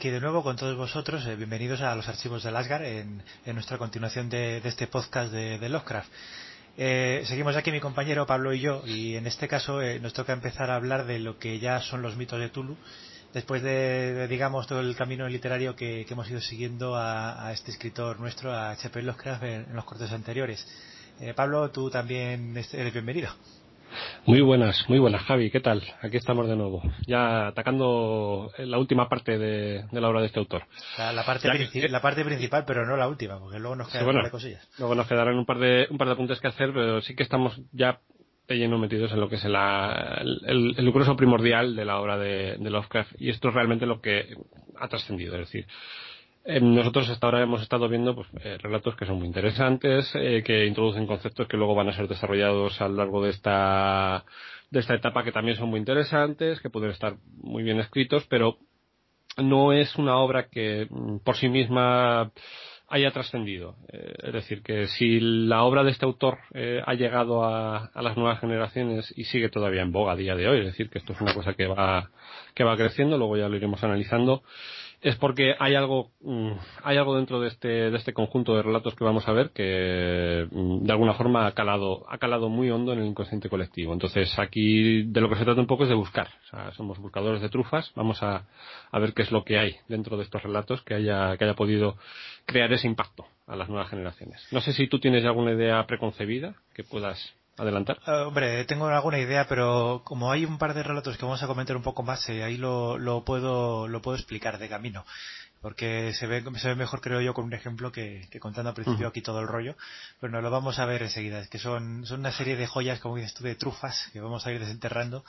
aquí de nuevo con todos vosotros. Eh, bienvenidos a los archivos de Asgard en, nuestra continuación de, este podcast de, Lovecraft. Eh, seguimos aquí mi compañero Pablo y yo y en este caso eh, nos toca empezar a hablar de lo que ya son los mitos de Tulu después de, digamos todo el camino literario que, hemos ido siguiendo a, a, este escritor nuestro a H.P. Lovecraft en, en los cortes anteriores. Eh, Pablo, tú también eres bienvenido. Muy buenas, muy buenas, Javi. ¿Qué tal? Aquí estamos de nuevo, ya atacando la última parte de, de la obra de este autor. La, la parte, que, la parte principal, pero no la última, porque luego nos quedan sí, bueno, un par de cosillas. Luego nos quedarán un par de un par de apuntes que hacer, pero sí que estamos ya de lleno metidos en lo que es la, el, el, grueso primordial de la obra de, de Lovecraft y esto es realmente lo que ha trascendido, es decir, nosotros hasta ahora hemos estado viendo pues, eh, relatos que son muy interesantes, eh, que introducen conceptos que luego van a ser desarrollados a lo largo de esta, de esta etapa que también son muy interesantes, que pueden estar muy bien escritos, pero no es una obra que mm, por sí misma haya trascendido. Eh, es decir, que si la obra de este autor eh, ha llegado a, a, las nuevas generaciones y sigue todavía en boga a día de hoy, es decir, que esto es una cosa que va, que va creciendo, luego ya lo iremos analizando, es porque hay algo mm, hay algo dentro de este de este conjunto de relatos que vamos a ver que mm, de alguna forma ha calado ha calado muy hondo en el inconsciente colectivo. Entonces aquí de lo que se trata un poco es de buscar. O sea, somos buscadores de trufas. Vamos a, a ver qué es lo que hay dentro de estos relatos que haya que haya podido crear ese impacto a las nuevas generaciones. No sé si tú tienes alguna idea preconcebida que puedas adelantar? Uh, hombre, tengo alguna idea, pero como hay un par de relatos que vamos a comentar un poco más, eh, ahí lo, lo, puedo, lo puedo explicar de camino. Porque se ve, se ve mejor, creo yo, con un ejemplo que, que contando al principio uh -huh. aquí todo el rollo. Pero no lo vamos a ver enseguida. Es que son, son una serie de joyas, como dices tú, de trufas que vamos a ir desenterrando.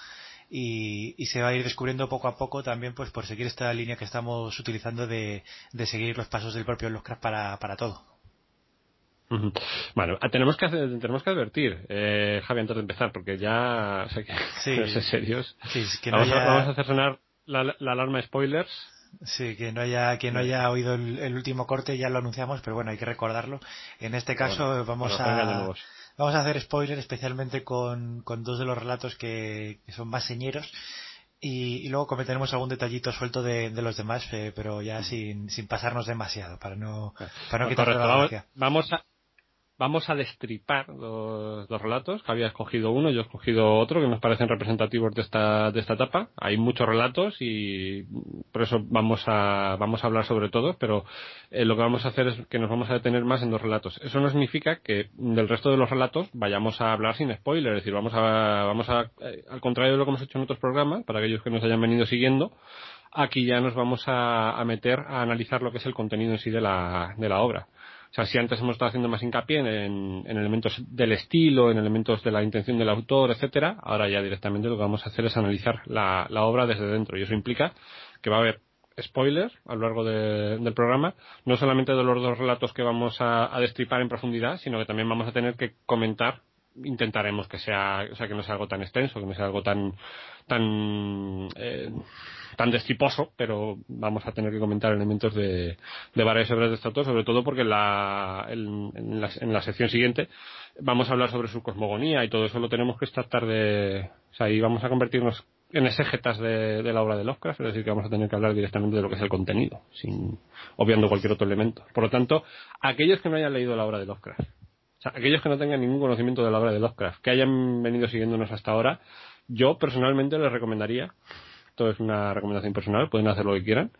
Y, y, se va a ir descubriendo poco a poco también pues por seguir esta línea que estamos utilizando de, de seguir los pasos del propio Lovecraft para, para todo. Bueno, tenemos que hacer, tenemos que advertir, eh, Javi, antes de empezar, porque ya sé que sí. ser serios. Sí, es que no vamos, haya... a, vamos, a, hacer sonar la, la, alarma de spoilers. Sí, que no haya, que no haya oído el, el, último corte, ya lo anunciamos, pero bueno, hay que recordarlo. En este caso bueno, vamos a vamos a hacer spoilers especialmente con, con dos de los relatos que, que son más señeros. Y, y, luego cometeremos algún detallito suelto de, de los demás, eh, pero ya sin, sin pasarnos demasiado, para no, para no quitar la vamos, vamos a, vamos a destripar los, los, relatos. Había escogido uno, yo he escogido otro que nos parecen representativos de esta, de esta etapa. Hay muchos relatos y por eso vamos a, vamos a hablar sobre todos, pero eh, lo que vamos a hacer es que nos vamos a detener más en dos relatos. Eso no significa que del resto de los relatos vayamos a hablar sin spoiler, es decir, vamos a, vamos a, eh, al contrario de lo que hemos hecho en otros programas, para aquellos que nos hayan venido siguiendo, aquí ya nos vamos a, a meter a analizar lo que es el contenido en sí de la, de la obra. O sea, si antes hemos estado haciendo más hincapié en, en, elementos del estilo, en elementos de la intención del autor, etcétera, ahora ya directamente lo que vamos a hacer es analizar la, la obra desde dentro. Y eso implica que va a haber spoilers a lo largo de, del programa, no solamente de los dos relatos que vamos a, a destripar en profundidad, sino que también vamos a tener que comentar intentaremos que sea, o sea, que no sea algo tan extenso, que no sea algo tan, tan, eh, tan destriposo, pero vamos a tener que comentar elementos de, de varias obras de este autor, sobre todo porque la, en, en, la, en la sección siguiente vamos a hablar sobre su cosmogonía y todo eso lo tenemos que tratar de, o sea, ahí vamos a convertirnos en exégetas de, de la obra de Lovecraft, es decir, que vamos a tener que hablar directamente de lo que es el contenido, sin obviando cualquier otro elemento. Por lo tanto, aquellos que no hayan leído la obra de Lovecraft, o sea, aquellos que no tengan ningún conocimiento de la obra de Lovecraft, que hayan venido siguiéndonos hasta ahora, yo personalmente les recomendaría, esto es una recomendación personal, pueden hacer lo que quieran,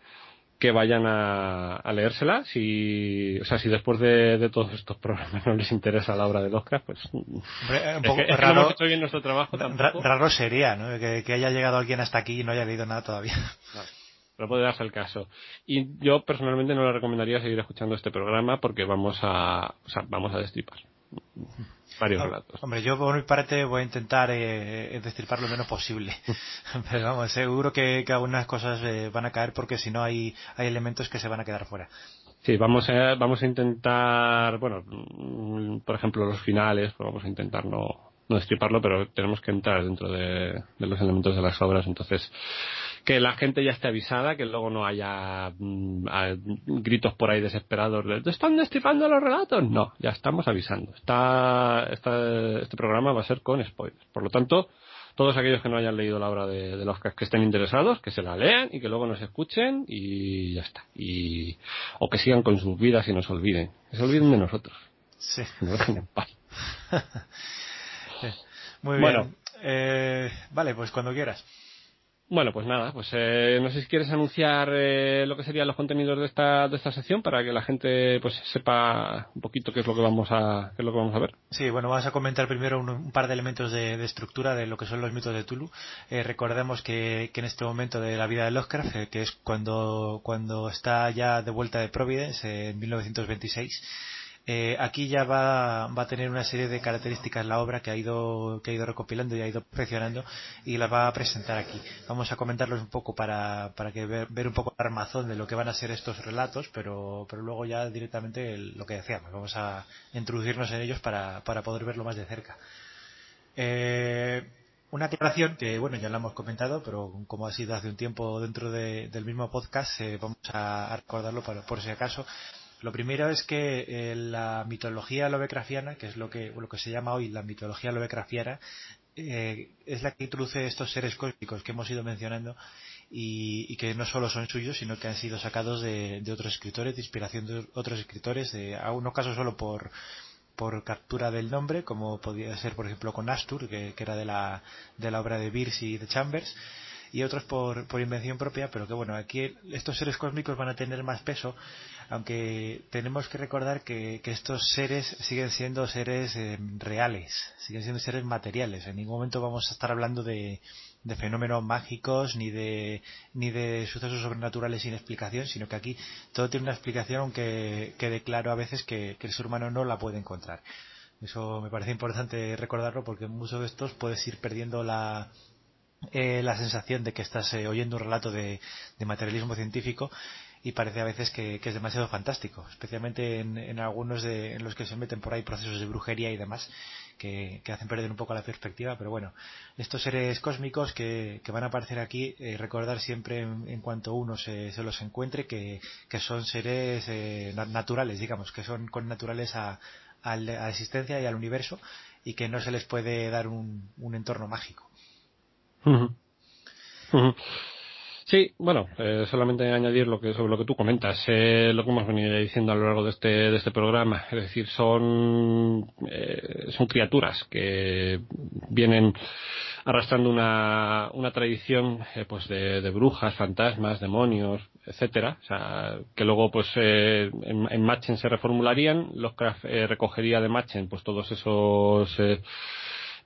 que vayan a, a leérsela. Si, o sea, si después de, de, todos estos programas no les interesa la obra de Lovecraft, pues. Un poco es que, es raro, que no bien nuestro trabajo. Raro sería, ¿no? Que, que, haya llegado alguien hasta aquí y no haya leído nada todavía. No pero puede darse el caso. Y yo personalmente no le recomendaría seguir escuchando este programa porque vamos a, o sea, vamos a destripar varios relatos. Hombre, yo por mi parte voy a intentar eh, destripar lo menos posible. Pero vamos, seguro que, que algunas cosas eh, van a caer porque si no hay, hay elementos que se van a quedar fuera. Sí, vamos a, vamos a intentar, bueno, por ejemplo, los finales, pues vamos a intentar no, no destriparlo, pero tenemos que entrar dentro de, de los elementos de las obras. Entonces, que la gente ya esté avisada, que luego no haya mm, gritos por ahí desesperados de ¿están destripando los relatos? No, ya estamos avisando. Está, está, este programa va a ser con spoilers. Por lo tanto, todos aquellos que no hayan leído la obra de, de Lovecraft que estén interesados, que se la lean y que luego nos escuchen y ya está. Y, o que sigan con sus vidas y nos olviden. Que se olviden de nosotros. Sí. Nos dejen en paz. Muy bien. Bueno. Eh, vale, pues cuando quieras. Bueno, pues nada, pues eh, no sé si quieres anunciar eh, lo que serían los contenidos de esta de esta sección para que la gente pues sepa un poquito qué es lo que vamos a qué es lo que vamos a ver. Sí, bueno, vamos a comentar primero un, par de elementos de, de estructura de lo que son los mitos de Tulu. Eh, recordemos que, que en este momento de la vida de Lovecraft, eh, que es cuando, cuando está ya de vuelta de Providence, eh, en 1926, eh, aquí ya va, a tener una serie de características la obra que ha ido que ha ido recopilando y ha ido perfeccionando y las va a presentar aquí. Vamos a comentarlos un poco para, para que ver, un poco el armazón de lo que van a ser estos relatos, pero, pero luego ya directamente lo que decíamos, vamos a introducirnos en ellos para, para poder verlo más de cerca. Eh, una aclaración que, bueno, ya la hemos comentado, pero como ha sido hace un tiempo dentro de- del mismo podcast, eh, vamos a recordarlo para- por si acaso. Lo primero es que eh, la mitología lovecraftiana, que es lo que, lo que se llama hoy la mitología lovecraftiana, eh, es la que introduce estos seres cósmicos que hemos ido mencionando y, y que no solo son suyos, sino que han sido sacados de, de otros escritores, de inspiración de otros escritores, de, a unos casos solo por, por captura del nombre, como podía ser, por ejemplo, con Astur, que, que era de la, de la obra de Beers y de Chambers, y otros por, por invención propia, pero que bueno, aquí estos seres cósmicos van a tener más peso, aunque tenemos que recordar que, que estos seres siguen siendo seres eh, reales, siguen siendo seres materiales. En ningún momento vamos a estar hablando de, fenómenos mágicos ni de ni de sucesos sobrenaturales sin explicación, sino que aquí todo tiene una explicación, aunque quede claro a veces que, que el ser humano no la puede encontrar. Eso me parece importante recordarlo porque en muchos de estos puedes ir perdiendo la, eh, la sensación de que estás eh, oyendo un relato de materialismo científico y parece a veces que, es demasiado fantástico, especialmente en, en algunos de, en los que se meten por ahí procesos de brujería y demás que, que hacen perder un poco la perspectiva, pero bueno, estos seres cósmicos que, que van a aparecer aquí, eh, recordar siempre en, cuanto uno se, se los encuentre que, que son seres eh, na- naturales, digamos, que son con naturales a, a la existencia y al universo y que no se les puede dar un, un entorno mágico. Sí, bueno, eh, solamente añadir lo que sobre lo que tú comentas, eh, lo que hemos venido diciendo a lo largo de este de este programa, es decir, son eh, son criaturas que vienen arrastrando una, una tradición eh, pues de, brujas, fantasmas, demonios, etcétera, o sea, que luego pues eh, en, en Machen se reformularían, Lovecraft eh, recogería de Machen pues todos esos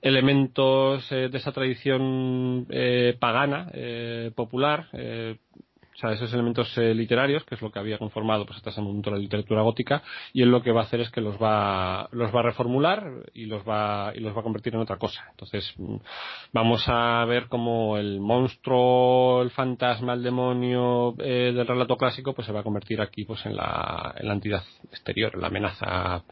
elementos eh, de esa tradición eh, pagana, eh, popular, eh, o sea, esos elementos eh, literarios, que es lo que había conformado pues hasta ese momento la literatura gótica, y él lo que va a hacer es que los va, los va a reformular y los va, y los va a convertir en otra cosa. Entonces, mm, vamos a ver cómo el monstruo, el fantasma, el demonio eh, del relato clásico, pues se va a convertir aquí pues en la, en la entidad exterior, en la amenaza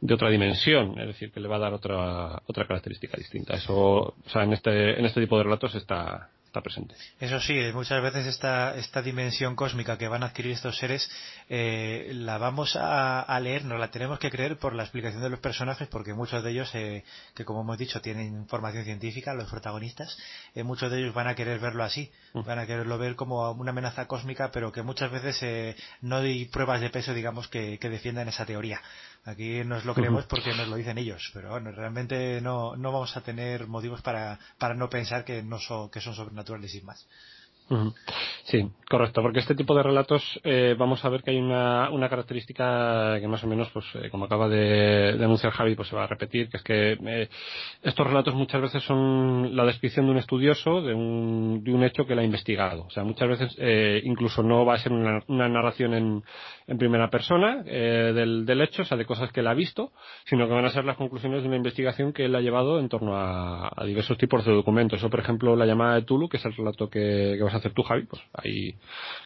de otra dimensión, es decir, que le va a dar otra, otra característica distinta. Eso, o sea, en este, en este tipo de relatos está, está presente. Eso sí, muchas veces esta, esta dimensión cósmica que van a adquirir estos seres eh, la vamos a, a leer, nos la tenemos que creer por la explicación de los personajes, porque muchos de ellos, eh, que como hemos dicho, tienen formación científica, los protagonistas, eh, muchos de ellos van a querer verlo así, van a quererlo ver como una amenaza cósmica, pero que muchas veces eh, no hay pruebas de peso, digamos, que, que defiendan esa teoría. Aquí nos lo creemos porque nos lo dicen ellos, pero bueno, realmente no, no vamos a tener motivos para, para no pensar que, no so- que son sobrenaturales sin más. Sí, correcto, porque este tipo de relatos eh, vamos a ver que hay una, una característica que más o menos, pues eh, como acaba de, anunciar Javi, pues se va a repetir, que es que eh, estos relatos muchas veces son la descripción de un estudioso de un, de un hecho que él ha investigado. O sea, muchas veces eh, incluso no va a ser una, una narración en, en primera persona del, del hecho, o sea, de cosas que él ha visto, sino que van a ser las conclusiones de una investigación que él ha llevado en torno a, a diversos tipos de documentos. Eso, por ejemplo, la llamada de Tulu, que es el relato que, que vas a hacer tú, Javi, pues ahí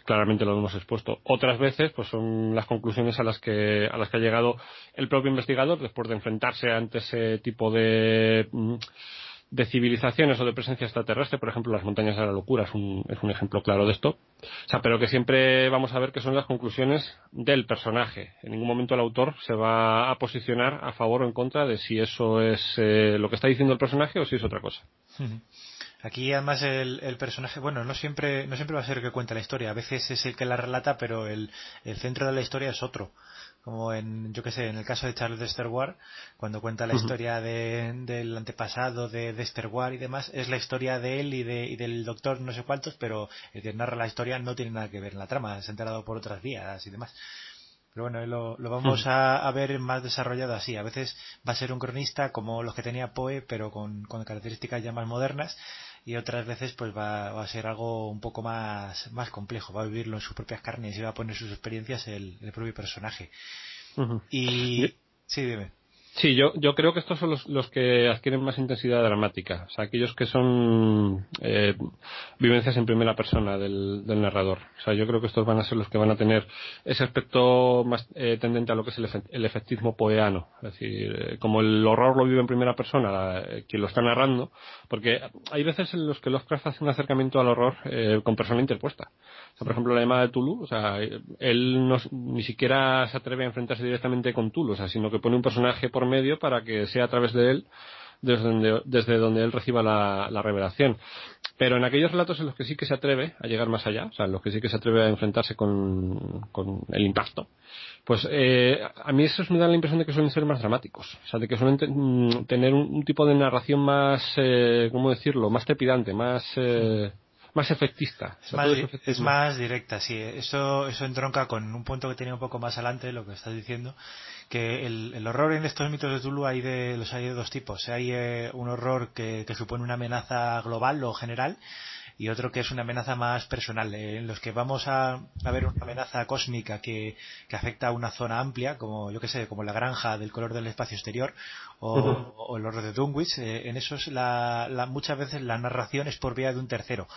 claramente lo hemos expuesto. Otras veces, pues son las conclusiones a las que, a las que ha llegado el propio investigador después de enfrentarse ante ese tipo de, mm, de civilizaciones o de presencia extraterrestre, por ejemplo, las montañas de la locura es un, es un ejemplo claro de esto. O sea, pero que siempre vamos a ver que son las conclusiones del personaje. En ningún momento el autor se va a posicionar a favor o en contra de si eso es eh, lo que está diciendo el personaje o si es otra cosa. Aquí además el, personaje, bueno, no siempre, no siempre va a ser el que cuenta la historia, a veces es el que la relata, pero el, el centro de la historia es otro como en, yo que sé, en el caso de Charles de Ward, cuando cuenta la historia de, del antepasado de, de Ward y demás, es la historia de él y, de, y del doctor no sé cuántos, pero el que narra la historia no tiene nada que ver en la trama, se ha enterado por otras vías y demás. Pero bueno, lo, lo vamos a, ver más desarrollado así. A veces va a ser un cronista como los que tenía Poe, pero con, con características ya más modernas y otras veces pues va, va, a ser algo un poco más, más complejo, va a vivirlo en sus propias carnes y va a poner sus experiencias el, el propio personaje. Y sí, dime. Sí, yo, yo creo que estos son los, los que adquieren más intensidad dramática, o sea, aquellos que son eh, vivencias en primera persona del, del, narrador. O sea, yo creo que estos van a ser los que van a tener ese aspecto más eh, tendente a lo que es el, el efectismo poeano. Es decir, eh, como el horror lo vive en primera persona eh, quien lo está narrando, porque hay veces en los que Lovecraft hace un acercamiento al horror eh, con persona interpuesta. O sea, por ejemplo, la llamada de Tulu, o sea, él no, ni siquiera se atreve a enfrentarse directamente con Tulu, o sea, sino que pone un personaje por medio para que sea a través de él desde donde, desde donde él reciba la, la, revelación. Pero en aquellos relatos en los que sí que se atreve a llegar más allá, o sea, en los que sí que se atreve a enfrentarse con, con el impacto, pues eh, a mí esos me da la impresión de que suelen ser más dramáticos, o sea, de que suelen mm, tener un, tipo de narración más, eh, ¿cómo decirlo?, más trepidante, más... Eh, más efectista. Es más, directa, sí. Eso, eso entronca con un punto que tenía un poco más adelante, lo que estás diciendo, que el, horror en estos mitos de Tulu hay de, los hay de dos tipos. Hay eh, un horror que, que supone una amenaza global o general, y otro que es una amenaza más personal, eh, en los que vamos a, a, ver una amenaza cósmica que, que, afecta a una zona amplia, como yo que sé, como la granja del color del espacio exterior o, o el horror de Dunwich, eh, en esos la, la, muchas veces la narración es por vía de un tercero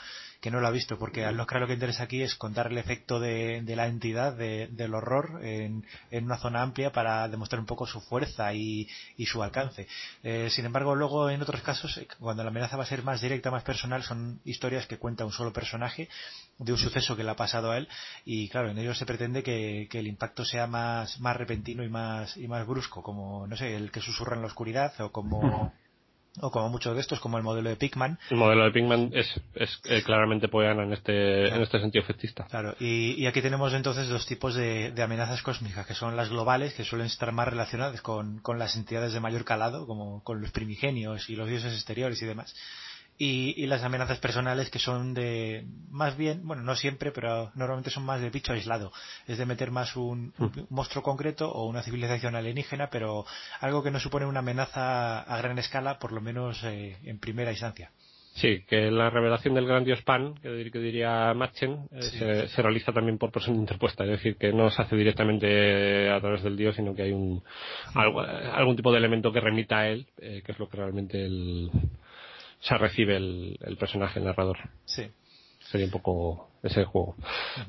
que no lo ha visto, porque al Oscar lo que interesa aquí es contar el efecto de, de la entidad de, del horror en, en, una zona amplia para demostrar un poco su fuerza y, y su alcance. Eh, sin embargo, luego en otros casos, eh, cuando la amenaza va a ser más directa, más personal, son historias que cuenta un solo personaje de un suceso que le ha pasado a él y claro, en ellos se pretende que, que el impacto sea más, más repentino y más, y más brusco, como, no sé, el que susurra en la oscuridad o como o como muchos de estos, como el modelo de Pickman. El modelo de Pickman es, es eh, claramente poeana en este, en este sentido efectista. Claro, y, y, aquí tenemos entonces dos tipos de, de, amenazas cósmicas, que son las globales, que suelen estar más relacionadas con, con las entidades de mayor calado, como con los primigenios y los dioses exteriores y demás, y, y, las amenazas personales que son de más bien, bueno, no siempre, pero normalmente son más de bicho aislado, es de meter más un, un mm. monstruo concreto o una civilización alienígena, pero algo que no supone una amenaza a gran escala, por lo menos eh, en primera instancia. Sí, que la revelación del gran dios Pan, que, diría Machen, eh, se, se, realiza también por persona interpuesta, es decir, que no se hace directamente a través del dios, sino que hay un algo, algún tipo de elemento que remita a él, eh, que es lo que realmente el, se recibe el, el personaje, el narrador. Sí. Sería un poco ese juego.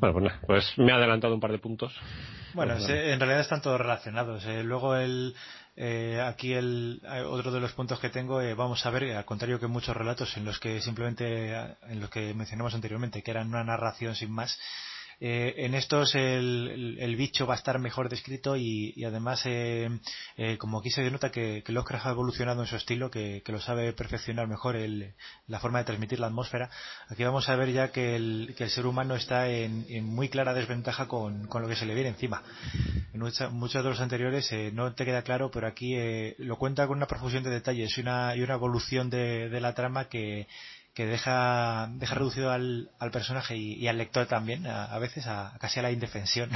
Bueno, pues, pues me ha adelantado un par de puntos. Bueno, pues en realidad están todos relacionados. Eh, luego el, eh, aquí el, otro de los puntos que tengo, eh, vamos a ver, al contrario que muchos relatos en los que simplemente, en los que mencionamos anteriormente, que eran una narración sin más, eh, en estos el, bicho va a estar mejor descrito y, y además, eh, eh, como aquí se denota que, que Lovecraft ha evolucionado en su estilo, que, lo sabe perfeccionar mejor el, la forma de transmitir la atmósfera, aquí vamos a ver ya que el, ser humano está en, muy clara desventaja con, lo que se le viene encima. En muchos de los anteriores eh, no te queda claro, pero aquí eh, lo cuenta con una profusión de detalles y una, y una evolución de la trama que que deja, deja reducido al, al personaje y, y, al lector también, a, a veces a, casi a la indefensión.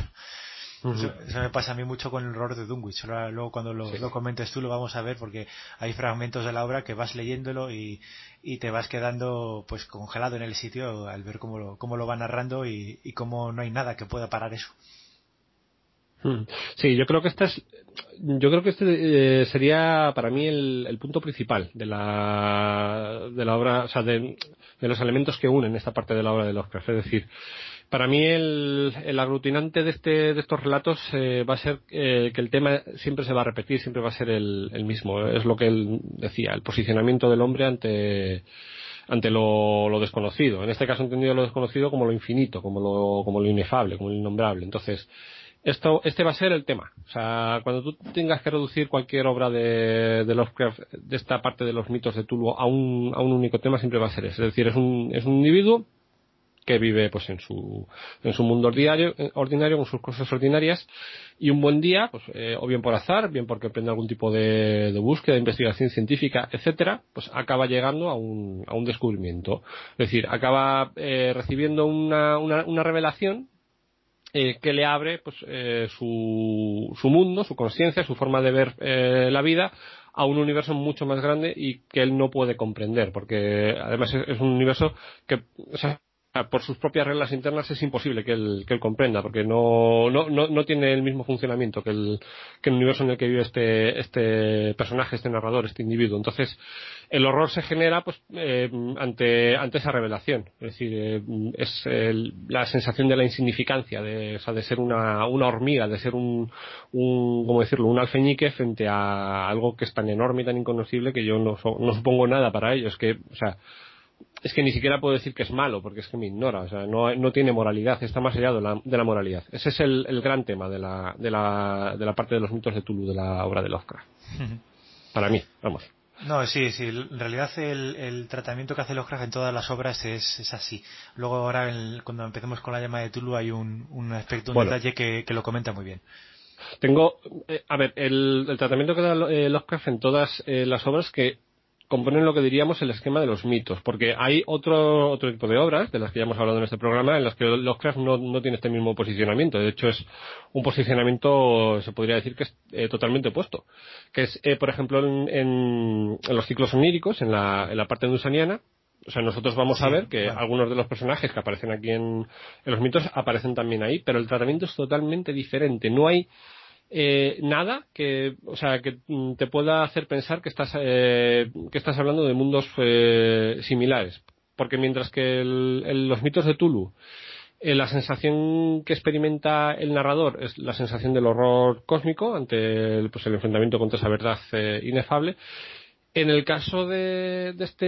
Uh -huh. eso, eso, me pasa a mí mucho con el horror de Dunwich. Luego cuando lo, sí. lo, comentes tú lo vamos a ver porque hay fragmentos de la obra que vas leyéndolo y, y te vas quedando pues congelado en el sitio al ver cómo lo, cómo lo va narrando y, y cómo no hay nada que pueda parar eso. Hmm. Sí, yo creo que este es, yo creo que este eh, sería para mí el, el, punto principal de la, de la obra, o sea, de, de, los elementos que unen esta parte de la obra de Lovecraft. Es decir, para mí el, el aglutinante de, este, de estos relatos eh, va a ser eh, que el tema siempre se va a repetir, siempre va a ser el, el, mismo. Es lo que él decía, el posicionamiento del hombre ante ante lo, lo, desconocido. En este caso entendido lo desconocido como lo infinito, como lo, como lo inefable, como lo innombrable. Entonces, esto, este va a ser el tema. O sea, cuando tú tengas que reducir cualquier obra de, de Lovecraft, de esta parte de los mitos de Tulu, a un, a un único tema, siempre va a ser ese. Es decir, es un, es un individuo que vive pues en su, en su mundo ordinario, ordinario, con sus cosas ordinarias, y un buen día, pues, eh, o bien por azar, bien porque emprende algún tipo de, de búsqueda, de investigación científica, etcétera, pues acaba llegando a un, a un descubrimiento. Es decir, acaba eh, recibiendo una, una, una revelación eh, que le abre pues, eh, su, su, mundo, su conciencia, su forma de ver eh, la vida a un universo mucho más grande y que él no puede comprender, porque además es, un universo que, o sea, por sus propias reglas internas es imposible que él, que él comprenda, porque no, no, no, no tiene el mismo funcionamiento que el, que el universo en el que vive este, este personaje, este narrador, este individuo. Entonces, el horror se genera pues eh, ante, ante esa revelación. Es decir, eh, es el, la sensación de la insignificancia, de, o sea, de ser una, una hormiga, de ser un, un, ¿cómo decirlo?, un alfeñique frente a algo que es tan enorme y tan inconocible que yo no, no supongo nada para ello. Es que, o sea, es que ni siquiera puedo decir que es malo, porque es que me ignora, o sea, no, no tiene moralidad, está más allá de la, de la moralidad. Ese es el, el, gran tema de la, de, la, de la parte de los mitos de Tulu, de la obra de Lovecraft. Para mí, vamos. No, sí, sí. En realidad el, el, tratamiento que hace Lovecraft en todas las obras es, es así. Luego ahora, el, cuando empecemos con la llama de Tulu, hay un, un aspecto, un bueno, detalle que, que, lo comenta muy bien. Tengo, eh, a ver, el, el, tratamiento que da eh, Lovecraft en todas eh, las obras que componen lo que diríamos el esquema de los mitos, porque hay otro, otro tipo de obras, de las que ya hemos hablado en este programa, en las que Lovecraft no, no tiene este mismo posicionamiento. De hecho, es un posicionamiento, se podría decir que es eh, totalmente opuesto. Que es, eh, por ejemplo, en, en, en, los ciclos oníricos, en la, en la parte dusaniana, o sea, nosotros vamos sí, a ver que algunos de los personajes que aparecen aquí en, en los mitos aparecen también ahí, pero el tratamiento es totalmente diferente. No hay eh, nada que, o sea, que te pueda hacer pensar que estás, eh, que estás hablando de mundos eh, similares. Porque mientras que el, los mitos de Tulu, eh, la sensación que experimenta el narrador es la sensación del horror cósmico ante el, pues, el enfrentamiento contra esa verdad eh, inefable. En el caso de, de, este,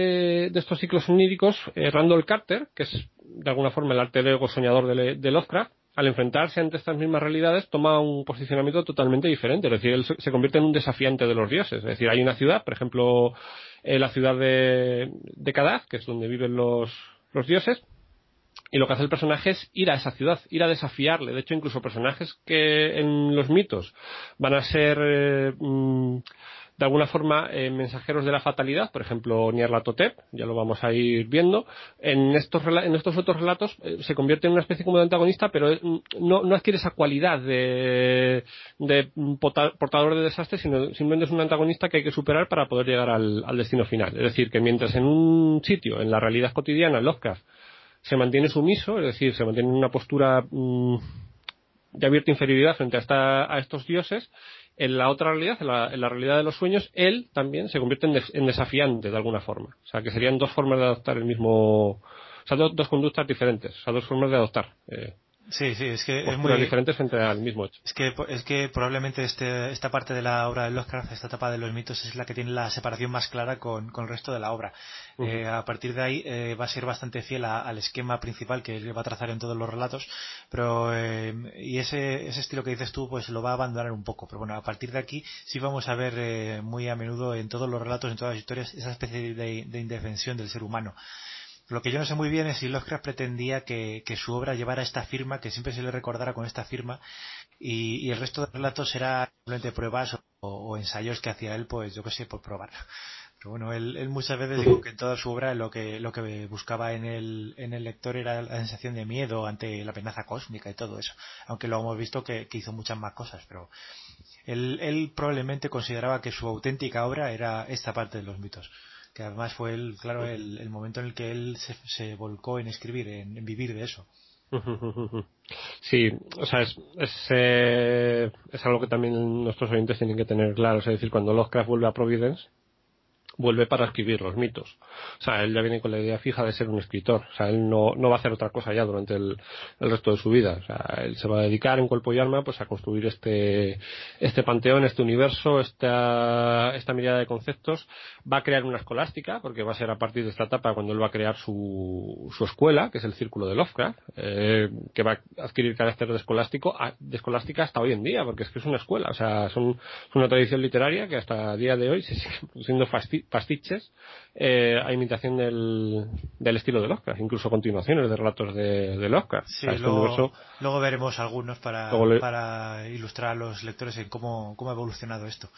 de estos ciclos oníricos, eh, Randall Carter, que es de alguna forma el arte ego soñador de, de Lovecraft, al enfrentarse ante estas mismas realidades toma un posicionamiento totalmente diferente. Es decir, él se convierte en un desafiante de los dioses. Es decir, hay una ciudad, por ejemplo, eh, la ciudad de, de Kadaz, que es donde viven los, los dioses, y lo que hace el personaje es ir a esa ciudad, ir a desafiarle. De hecho, incluso personajes que en los mitos van a ser eh, mmm, de alguna forma eh, mensajeros de la fatalidad, por ejemplo Nyarlathotep, ya lo vamos a ir viendo, en estos, en estos otros relatos eh, se convierte en una especie como de antagonista, pero no, no adquiere esa cualidad de, de portador de desastres, sino simplemente es un antagonista que hay que superar para poder llegar al, destino final. Es decir, que mientras en un sitio, en la realidad cotidiana, Lovecraft, se mantiene sumiso, es decir, se mantiene en una postura mmm, de abierta inferioridad frente a, esta, a estos dioses, en la otra realidad, en la, en la, realidad de los sueños, él también se convierte en, des, en, desafiante de alguna forma. O sea, que serían dos formas de adoptar el mismo, o sea, dos, dos conductas diferentes, o sea, dos formas de adoptar. Eh, Sí, sí, es que es muy diferentes frente al mismo hecho. Es que es que probablemente este, esta parte de la obra de Lovecraft, esta etapa de los mitos es la que tiene la separación más clara con, con el resto de la obra. Uh -huh. eh, a partir de ahí eh, va a ser bastante fiel a, al esquema principal que él va a trazar en todos los relatos, pero eh, y ese ese estilo que dices tú pues lo va a abandonar un poco, pero bueno, a partir de aquí sí vamos a ver eh, muy a menudo en todos los relatos, en todas las historias esa especie de, de indefensión del ser humano. Lo que yo no sé muy bien es si Lovecraft pretendía que, que, su obra llevara esta firma, que siempre se le recordara con esta firma, y, y el resto de relatos era simplemente pruebas o, ensayos que hacía él, pues yo qué sé, por probar. Pero bueno, él, él muchas veces digo que en toda su obra lo que, lo que buscaba en el, en el lector era la sensación de miedo ante la amenaza cósmica y todo eso. Aunque lo hemos visto que, que hizo muchas más cosas, pero él, él probablemente consideraba que su auténtica obra era esta parte de los mitos que además fue el, claro, el, el momento en el que él se, se volcó en escribir, en, en, vivir de eso. Sí, o sea, es, es, eh, es, algo que también nuestros oyentes tienen que tener claro. Es decir, cuando Lovecraft vuelve a Providence, vuelve para escribir los mitos. O sea, él ya viene con la idea fija de ser un escritor. O sea, él no, no va a hacer otra cosa ya durante el, el, resto de su vida. O sea, él se va a dedicar en cuerpo y alma pues a construir este, este panteón, este universo, esta, esta mirada de conceptos. Va a crear una escolástica, porque va a ser a partir de esta etapa cuando él va a crear su, su escuela, que es el Círculo de Lovecraft, eh, que va a adquirir carácter de escolástico, de escolástica hasta hoy en día, porque es que es una escuela. O sea, son, es una tradición literaria que hasta el día de hoy se sigue siendo fasti pastiches eh, a imitación del, del estilo de Lovecraft, incluso continuaciones de relatos de, de Lovecraft. Sí, luego, luego, veremos algunos para, le... para ilustrar a los lectores en cómo, cómo ha evolucionado esto.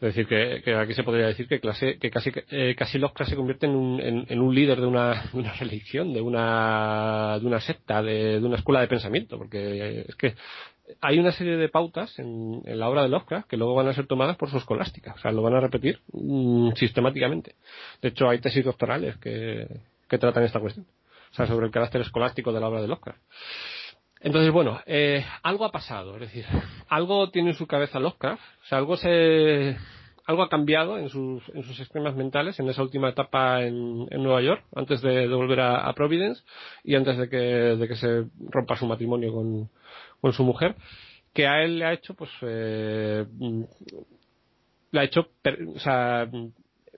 Es decir, que, que, aquí se podría decir que, clase, que casi, eh, casi Lovecraft se convierte en un, en, en un líder de una, de una, religión, de una, de una secta, de, de, una escuela de pensamiento, porque es que hay una serie de pautas en, en, la obra de Lovecraft que luego van a ser tomadas por su escolástica, o sea, lo van a repetir mmm, sistemáticamente. De hecho, hay tesis doctorales que, tratan esta cuestión, o sea, sobre el carácter escolástico de la obra de Lovecraft. Entonces, bueno, eh, algo ha pasado, es decir, algo tiene en su cabeza Lovecraft, o sea, algo se, algo ha cambiado en sus, en sus esquemas mentales en esa última etapa en, en Nueva York, antes de, volver a, Providence y antes de que se rompa su matrimonio con, con su mujer, que a él le ha hecho, pues, eh, le ha hecho, o sea,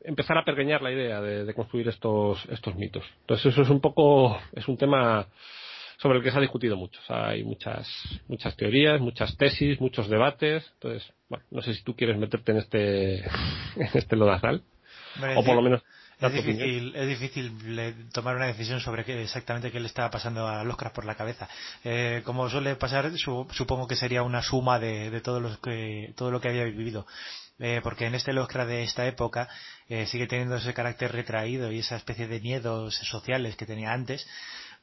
empezar a pergeñar la idea de, de, construir estos, estos mitos. Entonces eso es un poco, es un tema sobre el que se ha discutido mucho. O sea, hay muchas, muchas teorías, muchas tesis, muchos debates. Entonces, bueno, no sé si tú quieres meterte en este, en este lodazal. o por lo menos. Es difícil, es difícil tomar una decisión sobre qué exactamente qué le estaba pasando a Lovecraft por la cabeza. Eh, como suele pasar, su, supongo que sería una suma de, de todo, lo que, todo lo que había vivido. Eh, porque en este Lovecraft de esta época eh, sigue teniendo ese carácter retraído y esa especie de miedos sociales que tenía antes,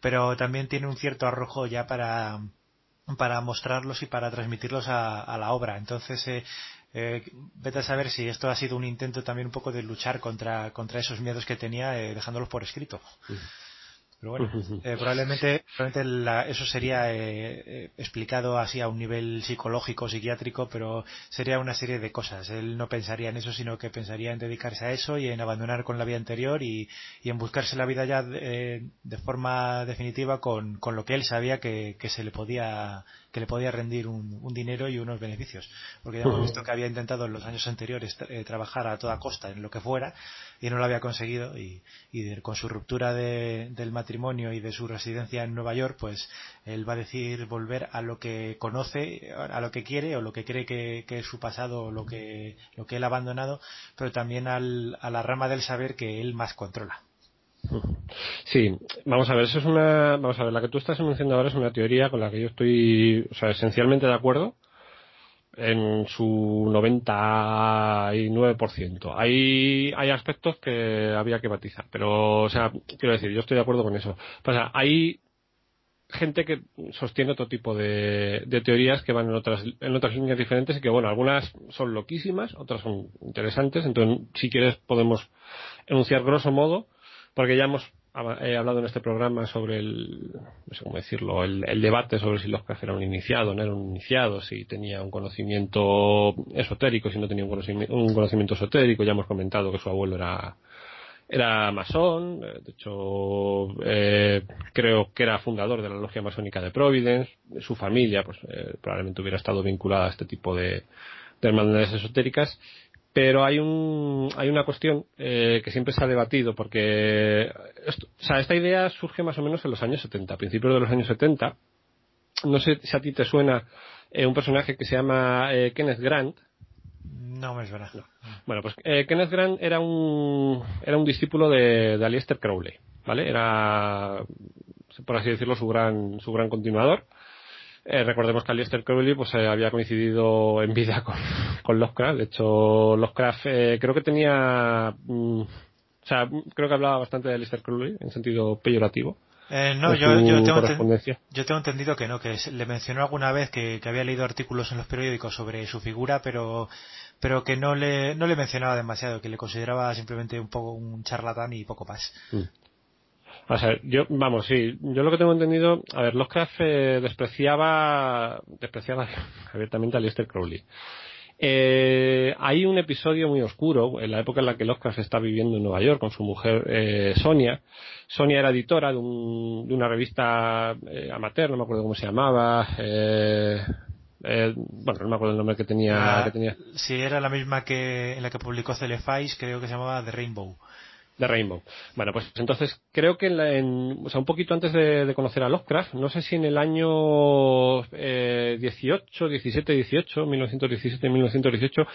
pero también tiene un cierto arrojo ya para, para mostrarlos y para transmitirlos a, a la obra. Entonces, eh, eh, vete a saber si esto ha sido un intento también un poco de luchar contra, contra esos miedos que tenía eh, dejándolos por escrito. Pero bueno, eh, probablemente, probablemente la, eso sería eh, explicado así a un nivel psicológico, psiquiátrico, pero sería una serie de cosas. Él no pensaría en eso, sino que pensaría en dedicarse a eso y en abandonar con la vida anterior y, y en buscarse la vida ya de, de forma definitiva con, con, lo que él sabía que, que, se le podía que le podía rendir un, un dinero y unos beneficios. Porque ya hemos visto que había intentado en los años anteriores eh, trabajar a toda costa en lo que fuera y no lo había conseguido y, y de, con su ruptura de, del matrimonio y de su residencia en Nueva York, pues él va a decir volver a lo que conoce, a lo que quiere o lo que cree que, que es su pasado o lo que, lo que él ha abandonado, pero también al, a la rama del saber que él más controla. Sí, vamos a ver, eso es una, vamos a ver, la que tú estás mencionando ahora es una teoría con la que yo estoy, o sea, esencialmente de acuerdo en su 99%. Hay, hay aspectos que había que matizar, pero, o sea, quiero decir, yo estoy de acuerdo con eso. Sea, hay gente que sostiene otro tipo de, de, teorías que van en otras, en otras líneas diferentes y que, bueno, algunas son loquísimas, otras son interesantes, entonces, si quieres, podemos enunciar grosso modo porque ya hemos he hablado en este programa sobre el, no sé cómo decirlo, el, debate sobre si Lovecraft era un iniciado, no era un iniciado, si tenía un conocimiento esotérico, si no tenía un conocimiento, esotérico, ya hemos comentado que su abuelo era, era masón, de hecho eh, creo que era fundador de la logia masónica de Providence, su familia pues eh, probablemente hubiera estado vinculada a este tipo de, de hermandades esotéricas pero hay un hay una cuestión eh, que siempre se ha debatido porque esto, o sea, esta idea surge más o menos en los años 70, a principios de los años 70. No sé si a ti te suena eh, un personaje que se llama eh, Kenneth Grant. No me suena. No. Bueno, pues eh, Kenneth Grant era un era un discípulo de, de Aleister Crowley, ¿vale? Era por así decirlo su gran su gran continuador. Eh, recordemos que Aleister Crowley pues, eh, había coincidido en vida con, con Lovecraft. De hecho, Lovecraft eh, creo que tenía. Mm, o sea, creo que hablaba bastante de Aleister Crowley en sentido peyorativo. Eh, no, yo, yo, tengo yo, tengo entendido que no, que le mencionó alguna vez que, que, había leído artículos en los periódicos sobre su figura, pero pero que no le, no le mencionaba demasiado, que le consideraba simplemente un poco un charlatán y poco más. Mm. O sea, yo, vamos, sí, yo lo que tengo entendido, a ver, Lovecraft eh, despreciaba, despreciaba abiertamente a Lester Crowley. Eh, hay un episodio muy oscuro en la época en la que Lovecraft está viviendo en Nueva York con su mujer eh, Sonia. Sonia era editora de, un, de una revista eh, amateur, no me acuerdo cómo se llamaba. Eh, eh, bueno, no me acuerdo el nombre que tenía, Ah, que tenía. Sí, era la misma que en la que publicó Celefais, creo que se llamaba The Rainbow. De Rainbow. Bueno, pues entonces creo que en, la- en- o sea, un poquito antes de, conocer a Lovecraft, no sé si en el año eh, 18, 17, 18, 1917, 1918,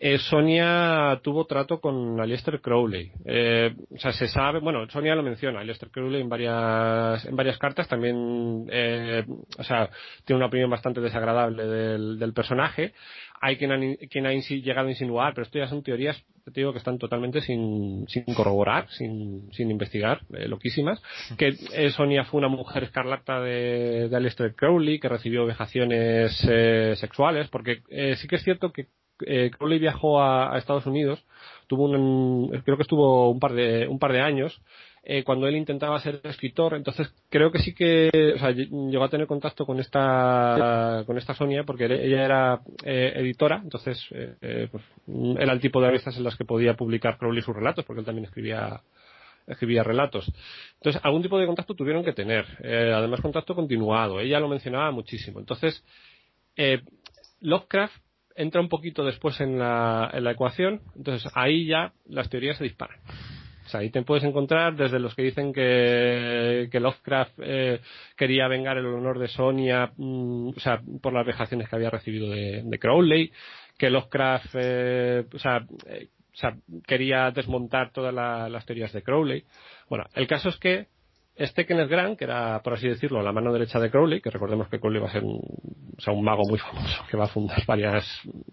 eh, Sonia tuvo trato con Aleister Crowley. Eh, o sea, se sabe, bueno, Sonia lo menciona, Aleister Crowley en varias, en varias cartas también, eh, o sea, tiene una opinión bastante desagradable del, del personaje. Hay quien ha, quien ha llegado a insinuar, pero esto ya son teorías, te digo, que están totalmente sin, sin corroborar, sin, sin investigar, eh, loquísimas, que eh, Sonia fue una mujer escarlata de, de Aleister Crowley, que recibió vejaciones eh, sexuales, porque eh, sí que es cierto que Crowley viajó a, a Estados Unidos, tuvo un, creo que estuvo un par de, un par de años, eh, cuando él intentaba ser escritor, entonces creo que sí que, o sea, ll- llegó a tener contacto con esta, con esta Sonia, porque ella era eh, editora, entonces, eh, eh, pues, era el tipo de revistas en las que podía publicar Crowley sus relatos, porque él también escribía, escribía relatos. Entonces, algún tipo de contacto tuvieron que tener, eh, además contacto continuado, ella lo mencionaba muchísimo. Entonces, eh, Lovecraft entra un poquito después en la, en la ecuación, entonces ahí ya las teorías se disparan. Ahí te puedes encontrar desde los que dicen que, que Lovecraft eh, quería vengar el honor de Sonia, mm, o sea, por las vejaciones que había recibido de, Crowley, que Lovecraft, eh, o, sea, eh, quería desmontar todas la- las teorías de Crowley. Bueno, el caso es que este Kenneth Grant, que era, por así decirlo, la mano derecha de Crowley, que recordemos que Crowley va a ser un, o sea, un mago muy famoso, que va a fundar varias,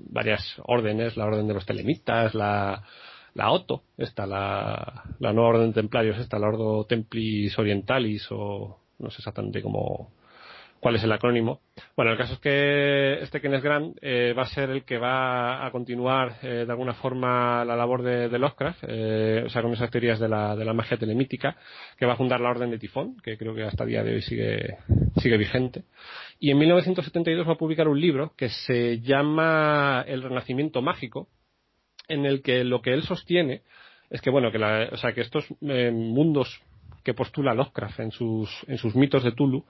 varias órdenes, la orden de los telemitas, la, la Otto, esta, la, la nueva orden de templarios, esta, la Ordo Templis Orientalis, o no sé exactamente cómo, cuál es el acrónimo. Bueno, el caso es que este Kenneth Grant eh, va a ser el que va a continuar eh, de alguna forma la labor de, de Lovecraft, eh, o sea, con esas teorías de la, de la magia telemítica, que va a fundar la Orden de Tifón, que creo que hasta el día de hoy sigue, sigue vigente. Y en 1972 va a publicar un libro que se llama El Renacimiento Mágico, en el que lo que él sostiene es que bueno que la, o sea que estos eh, mundos que postula Lovecraft en sus en sus mitos de Tulu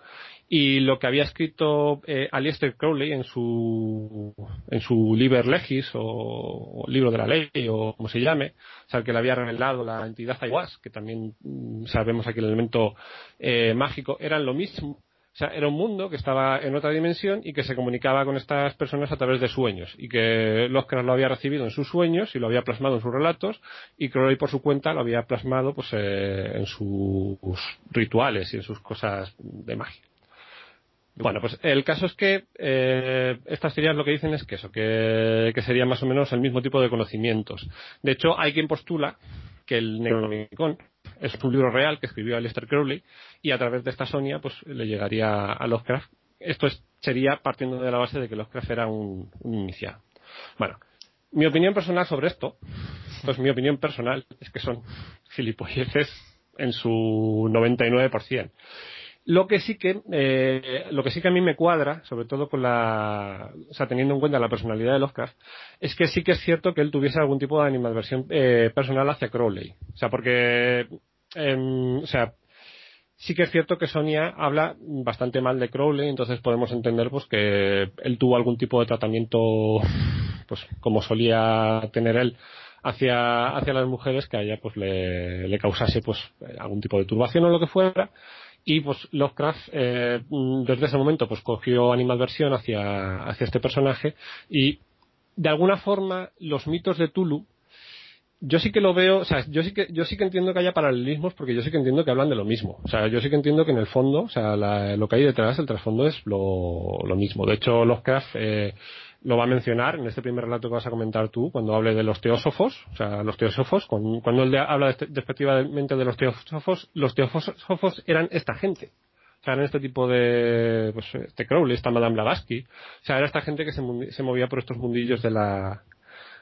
y lo que había escrito eh, Aleister Crowley en su en su Liber Legis o, libro de la ley o como se llame o sea el que le había revelado la entidad Ayahuas que también mm, sabemos aquí el elemento eh, mágico eran lo mismo o sea, era un mundo que estaba en otra dimensión y que se comunicaba con estas personas a través de sueños y que Lovecraft lo había recibido en sus sueños y lo había plasmado en sus relatos y Crowley por su cuenta lo había plasmado pues eh, en sus rituales y en sus cosas de magia. Bueno, pues el caso es que eh, estas teorías lo que dicen es que eso, que, que sería más o menos el mismo tipo de conocimientos. De hecho, hay quien postula que el Necronomicon es un libro real que escribió Aleister Crowley y a través de esta Sonia pues le llegaría a Lovecraft. Esto es- sería partiendo de la base de que Lovecraft era un, un iniciado. Bueno, mi opinión personal sobre esto, pues mi opinión personal es que son gilipolleces en su 99%. Lo que sí que, eh, lo que sí que a mí me cuadra, sobre todo con la, o sea, teniendo en cuenta la personalidad de Lovecraft, es que sí que es cierto que él tuviese algún tipo de animadversión eh, personal hacia Crowley. O sea, porque, em, o sea, sí que es cierto que Sonia habla bastante mal de Crowley, entonces podemos entender pues que él tuvo algún tipo de tratamiento, pues como solía tener él hacia, hacia las mujeres que a ella pues le, le causase pues algún tipo de turbación o lo que fuera y pues Lovecraft eh, mm, desde ese momento pues cogió animadversión hacia, hacia este personaje y de alguna forma los mitos de Tulu yo sí que lo veo, o sea, yo sí que, yo sí que entiendo que haya paralelismos porque yo sí que entiendo que hablan de lo mismo. O sea, yo sí que entiendo que en el fondo, o sea, la- lo que hay detrás, el trasfondo es lo, lo mismo. De hecho, Lovecraft eh, lo va a mencionar en este primer relato que vas a comentar tú, cuando hable de los teósofos, o sea, los teósofos, con- cuando él habla de- despectivamente de los teósofos, los teósofos eran esta gente. O sea, eran este tipo de, pues, este Crowley, esta Madame Blavatsky. O sea, era esta gente que se, se movía por estos mundillos de la,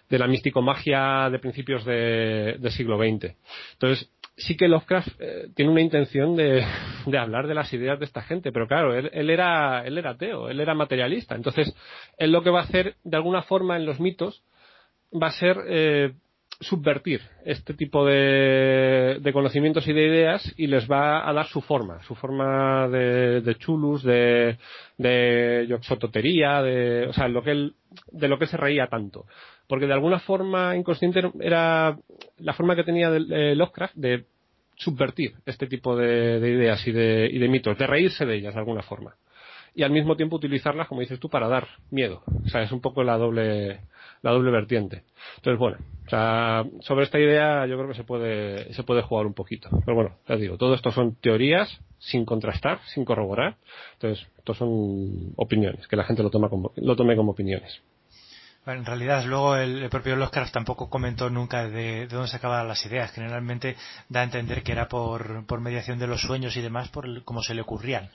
de la místico-magia de principios de- del siglo XX. Entonces, sí que Lovecraft eh, tiene una intención de, de, hablar de las ideas de esta gente, pero claro, él, él, era, él era ateo, él era materialista. Entonces, él lo que va a hacer, de alguna forma, en los mitos, va a ser eh, subvertir este tipo de, de, conocimientos y de ideas y les va a dar su forma, su forma de, de chulus, de, de yoxototería, de, o sea, lo que él, de lo que se reía tanto. Porque de alguna forma inconsciente era la forma que tenía de, Lovecraft de subvertir este tipo de, de ideas y de, y de mitos, de reírse de ellas de alguna forma. Y al mismo tiempo utilizarlas, como dices tú, para dar miedo. O sea, es un poco la doble, la doble vertiente. Entonces, bueno, o sea, sobre esta idea yo creo que se puede, se puede jugar un poquito. Pero bueno, ya digo, todo esto son teorías sin contrastar, sin corroborar. Entonces, esto son opiniones, que la gente lo, toma como, lo tome como opiniones en realidad luego el, propio Lovecraft tampoco comentó nunca de, de, dónde sacaban las ideas. Generalmente da a entender que era por, por mediación de los sueños y demás, por como se le ocurrían.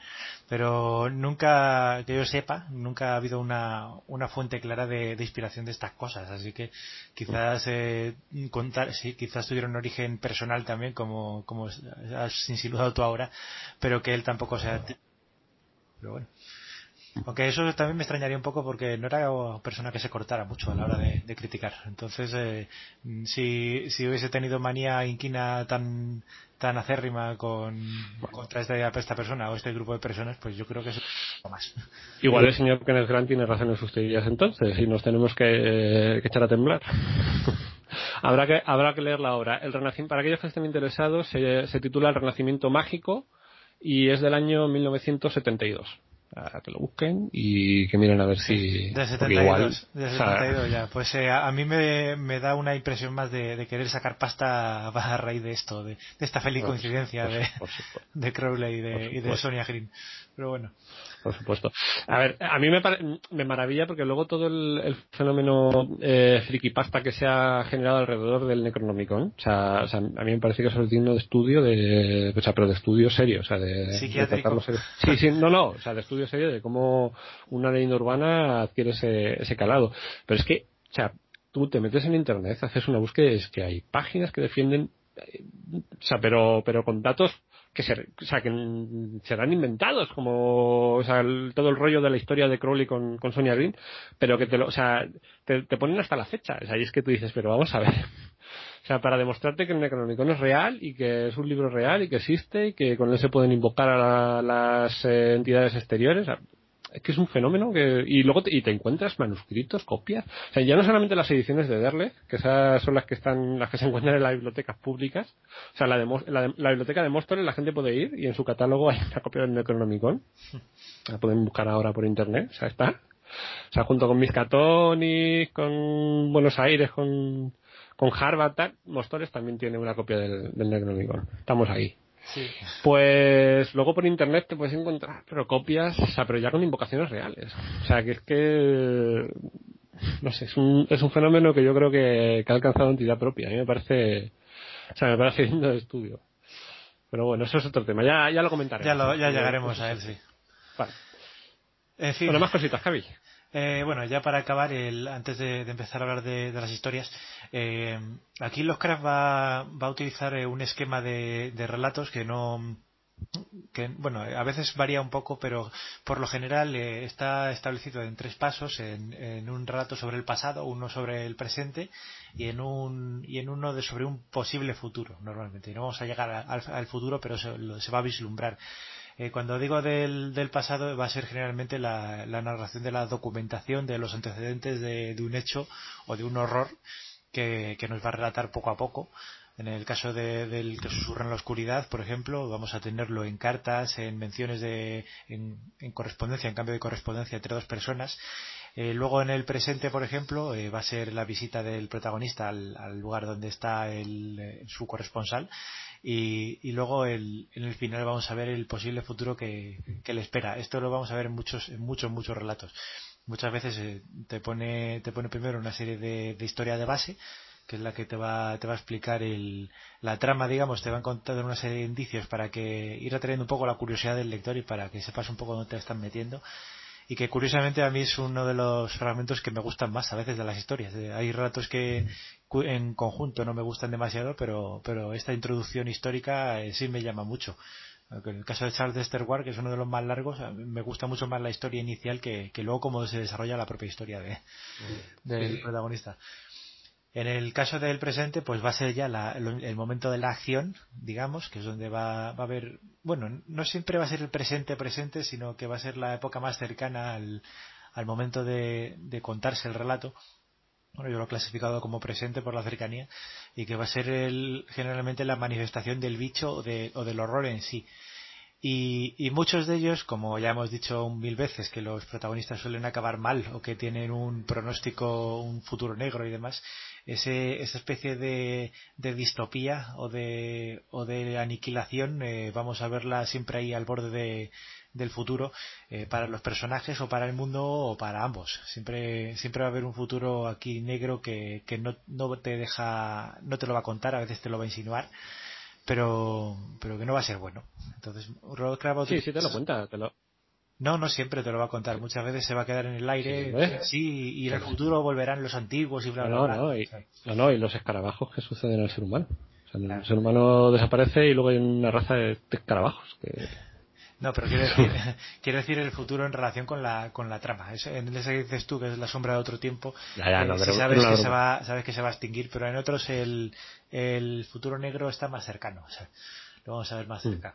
Pero nunca, que yo sepa, nunca ha habido una, una fuente clara de, inspiración de estas cosas. Así que quizás eh, contar, sí, quizás tuviera un origen personal también, como, como has insinuado tú ahora, pero que él tampoco sea. Pero bueno. Aunque eso también me extrañaría un poco porque no era una persona que se cortara mucho a la hora de, criticar. Entonces, eh, si, si hubiese tenido manía inquina tan tan acérrima con, contra esta, esta persona o este grupo de personas, pues yo creo que es un más. Igual el señor Kenneth Grant tiene razón en sus teorías entonces y nos tenemos que, echar a temblar. habrá que habrá que leer la obra. El renacimiento, para aquellos que estén interesados, se, se titula El Renacimiento Mágico y es del año 1972 a que lo busquen y que miren a ver si de 72, de 72 ya. Pues eh, a mí me, me, da una impresión más de, de, querer sacar pasta a raíz de esto de, de esta feliz coincidencia de, de Crowley y de, y de Sonia Green pero bueno por supuesto. A ver, a mí me, me maravilla porque luego todo el, el fenómeno eh, frikipasta que se ha generado alrededor del Necronomicon, o sea, o sea, a mí me parece que eso es digno de estudio, de, o sea, pero de estudio serio, o sea, de, de tratarlo serio. Sí, sí, no, no, o sea, de estudio serio de cómo una leyenda urbana adquiere ese, ese calado. Pero es que, o sea, tú te metes en internet, haces una búsqueda y es que hay páginas que defienden, eh, o sea, pero, pero con datos que se, o sea, que serán inventados, como, o sea, todo el rollo de la historia de Crowley con, con Sonia Green, pero que te lo, o sea, te, te ponen hasta la fecha. O sea, y es que tú dices, pero vamos a ver. O sea, para demostrarte que el Necronomicon es real y que es un libro real y que existe y que con él se pueden invocar a las eh, entidades exteriores es que es un fenómeno que y luego te, y te encuentras manuscritos, copias, o sea, ya no solamente las ediciones de Derle, que esas son las que están las que se encuentran en las bibliotecas públicas, o sea, la, de, la, la biblioteca de Móstoles la gente puede ir y en su catálogo hay una copia del Necronomicon. La pueden buscar ahora por internet, o sea, está. O sea, junto con Miskatonic, con Buenos Aires, con con Harvard, tal, también tiene una copia del, del Necronomicon. Estamos ahí. Pues luego por internet te puedes encontrar, pero copias, o sea, pero ya con invocaciones reales. O sea, que es que, no sé, es un, es un fenómeno que yo creo que, ha alcanzado entidad propia. A mí me parece, o sea, me parece lindo de estudio. Pero bueno, eso es otro tema. Ya, ya lo comentaré. Ya, lo, ya llegaremos a él, sí. Vale. En fin. Bueno, más cositas, Javi. Eh, bueno, ya para acabar, el, antes de, empezar a hablar de, las historias, eh, aquí Lovecraft va, va a utilizar eh, un esquema de, relatos que no, que bueno a veces varía un poco pero por lo general eh, está establecido en tres pasos en, en, un relato sobre el pasado uno sobre el presente y en un y en uno de sobre un posible futuro normalmente. No vamos a llegar al, futuro pero se, se, va a vislumbrar eh, cuando digo del, del, pasado va a ser generalmente la, la, narración de la documentación de los antecedentes de, de un hecho o de un horror que, que, nos va a relatar poco a poco. En el caso de, del que susurra en la oscuridad, por ejemplo, vamos a tenerlo en cartas, en menciones de, en, en correspondencia, en cambio de correspondencia entre dos personas. Eh, luego en el presente, por ejemplo, eh, va a ser la visita del protagonista al, al lugar donde está el, eh, su corresponsal y, y luego el, en el final vamos a ver el posible futuro que, le espera. Esto lo vamos a ver en muchos, en muchos, muchos relatos. Muchas veces eh, te pone, te pone primero una serie de, de historia de base, que es la que te va, te va a explicar el, la trama, digamos, te va a contar una serie de indicios para que ir atrayendo un poco la curiosidad del lector y para que sepas un poco dónde te están metiendo y que curiosamente a mí es uno de los fragmentos que me gustan más a veces de las historias. Eh, hay ratos que en conjunto no me gustan demasiado, pero, pero esta introducción histórica eh, sí me llama mucho. En el caso de Charles de Ward, que es uno de los más largos, me gusta mucho más la historia inicial que, que luego cómo se desarrolla la propia historia de, del protagonista. En el caso del presente, pues va a ser ya el momento de la acción, digamos, que es donde va, va, a haber, bueno, no siempre va a ser el presente presente, sino que va a ser la época más cercana al, al momento de, de contarse el relato. Bueno, yo lo he clasificado como presente por la cercanía y que va a ser el, generalmente la manifestación del bicho o, de, o del horror en sí. Y, y, muchos de ellos, como ya hemos dicho mil veces, que los protagonistas suelen acabar mal o que tienen un pronóstico, un futuro negro y demás, ese, esa especie de, de distopía o de, o de aniquilación, eh, vamos a verla siempre ahí al borde de, del futuro eh, para los personajes o para el mundo o para ambos. Siempre, siempre va a haber un futuro aquí negro que, que no, no te deja, no te lo va a contar, a veces te lo va a insinuar pero pero que no va a ser bueno. Entonces, Robert Sí, sí te lo cuenta, te lo, no, no siempre te lo va a contar. Muchas veces se va a quedar en el aire. Sí, y en el futuro volverán los antiguos y bla, bla, bla. No, y, no, no, y los escarabajos que suceden al ser humano. O sea, El ser humano desaparece y luego hay una raza de escarabajos que... No, pero quiero decir, quiero decir el futuro en relación con la, con la trama. en ese que dices tú, que es la sombra de otro tiempo, ya, ya, no, eh, sabes, que se va, sabes que se va a extinguir, pero en otros el, el futuro negro está más cercano. O sea, lo vamos a ver más mm. cerca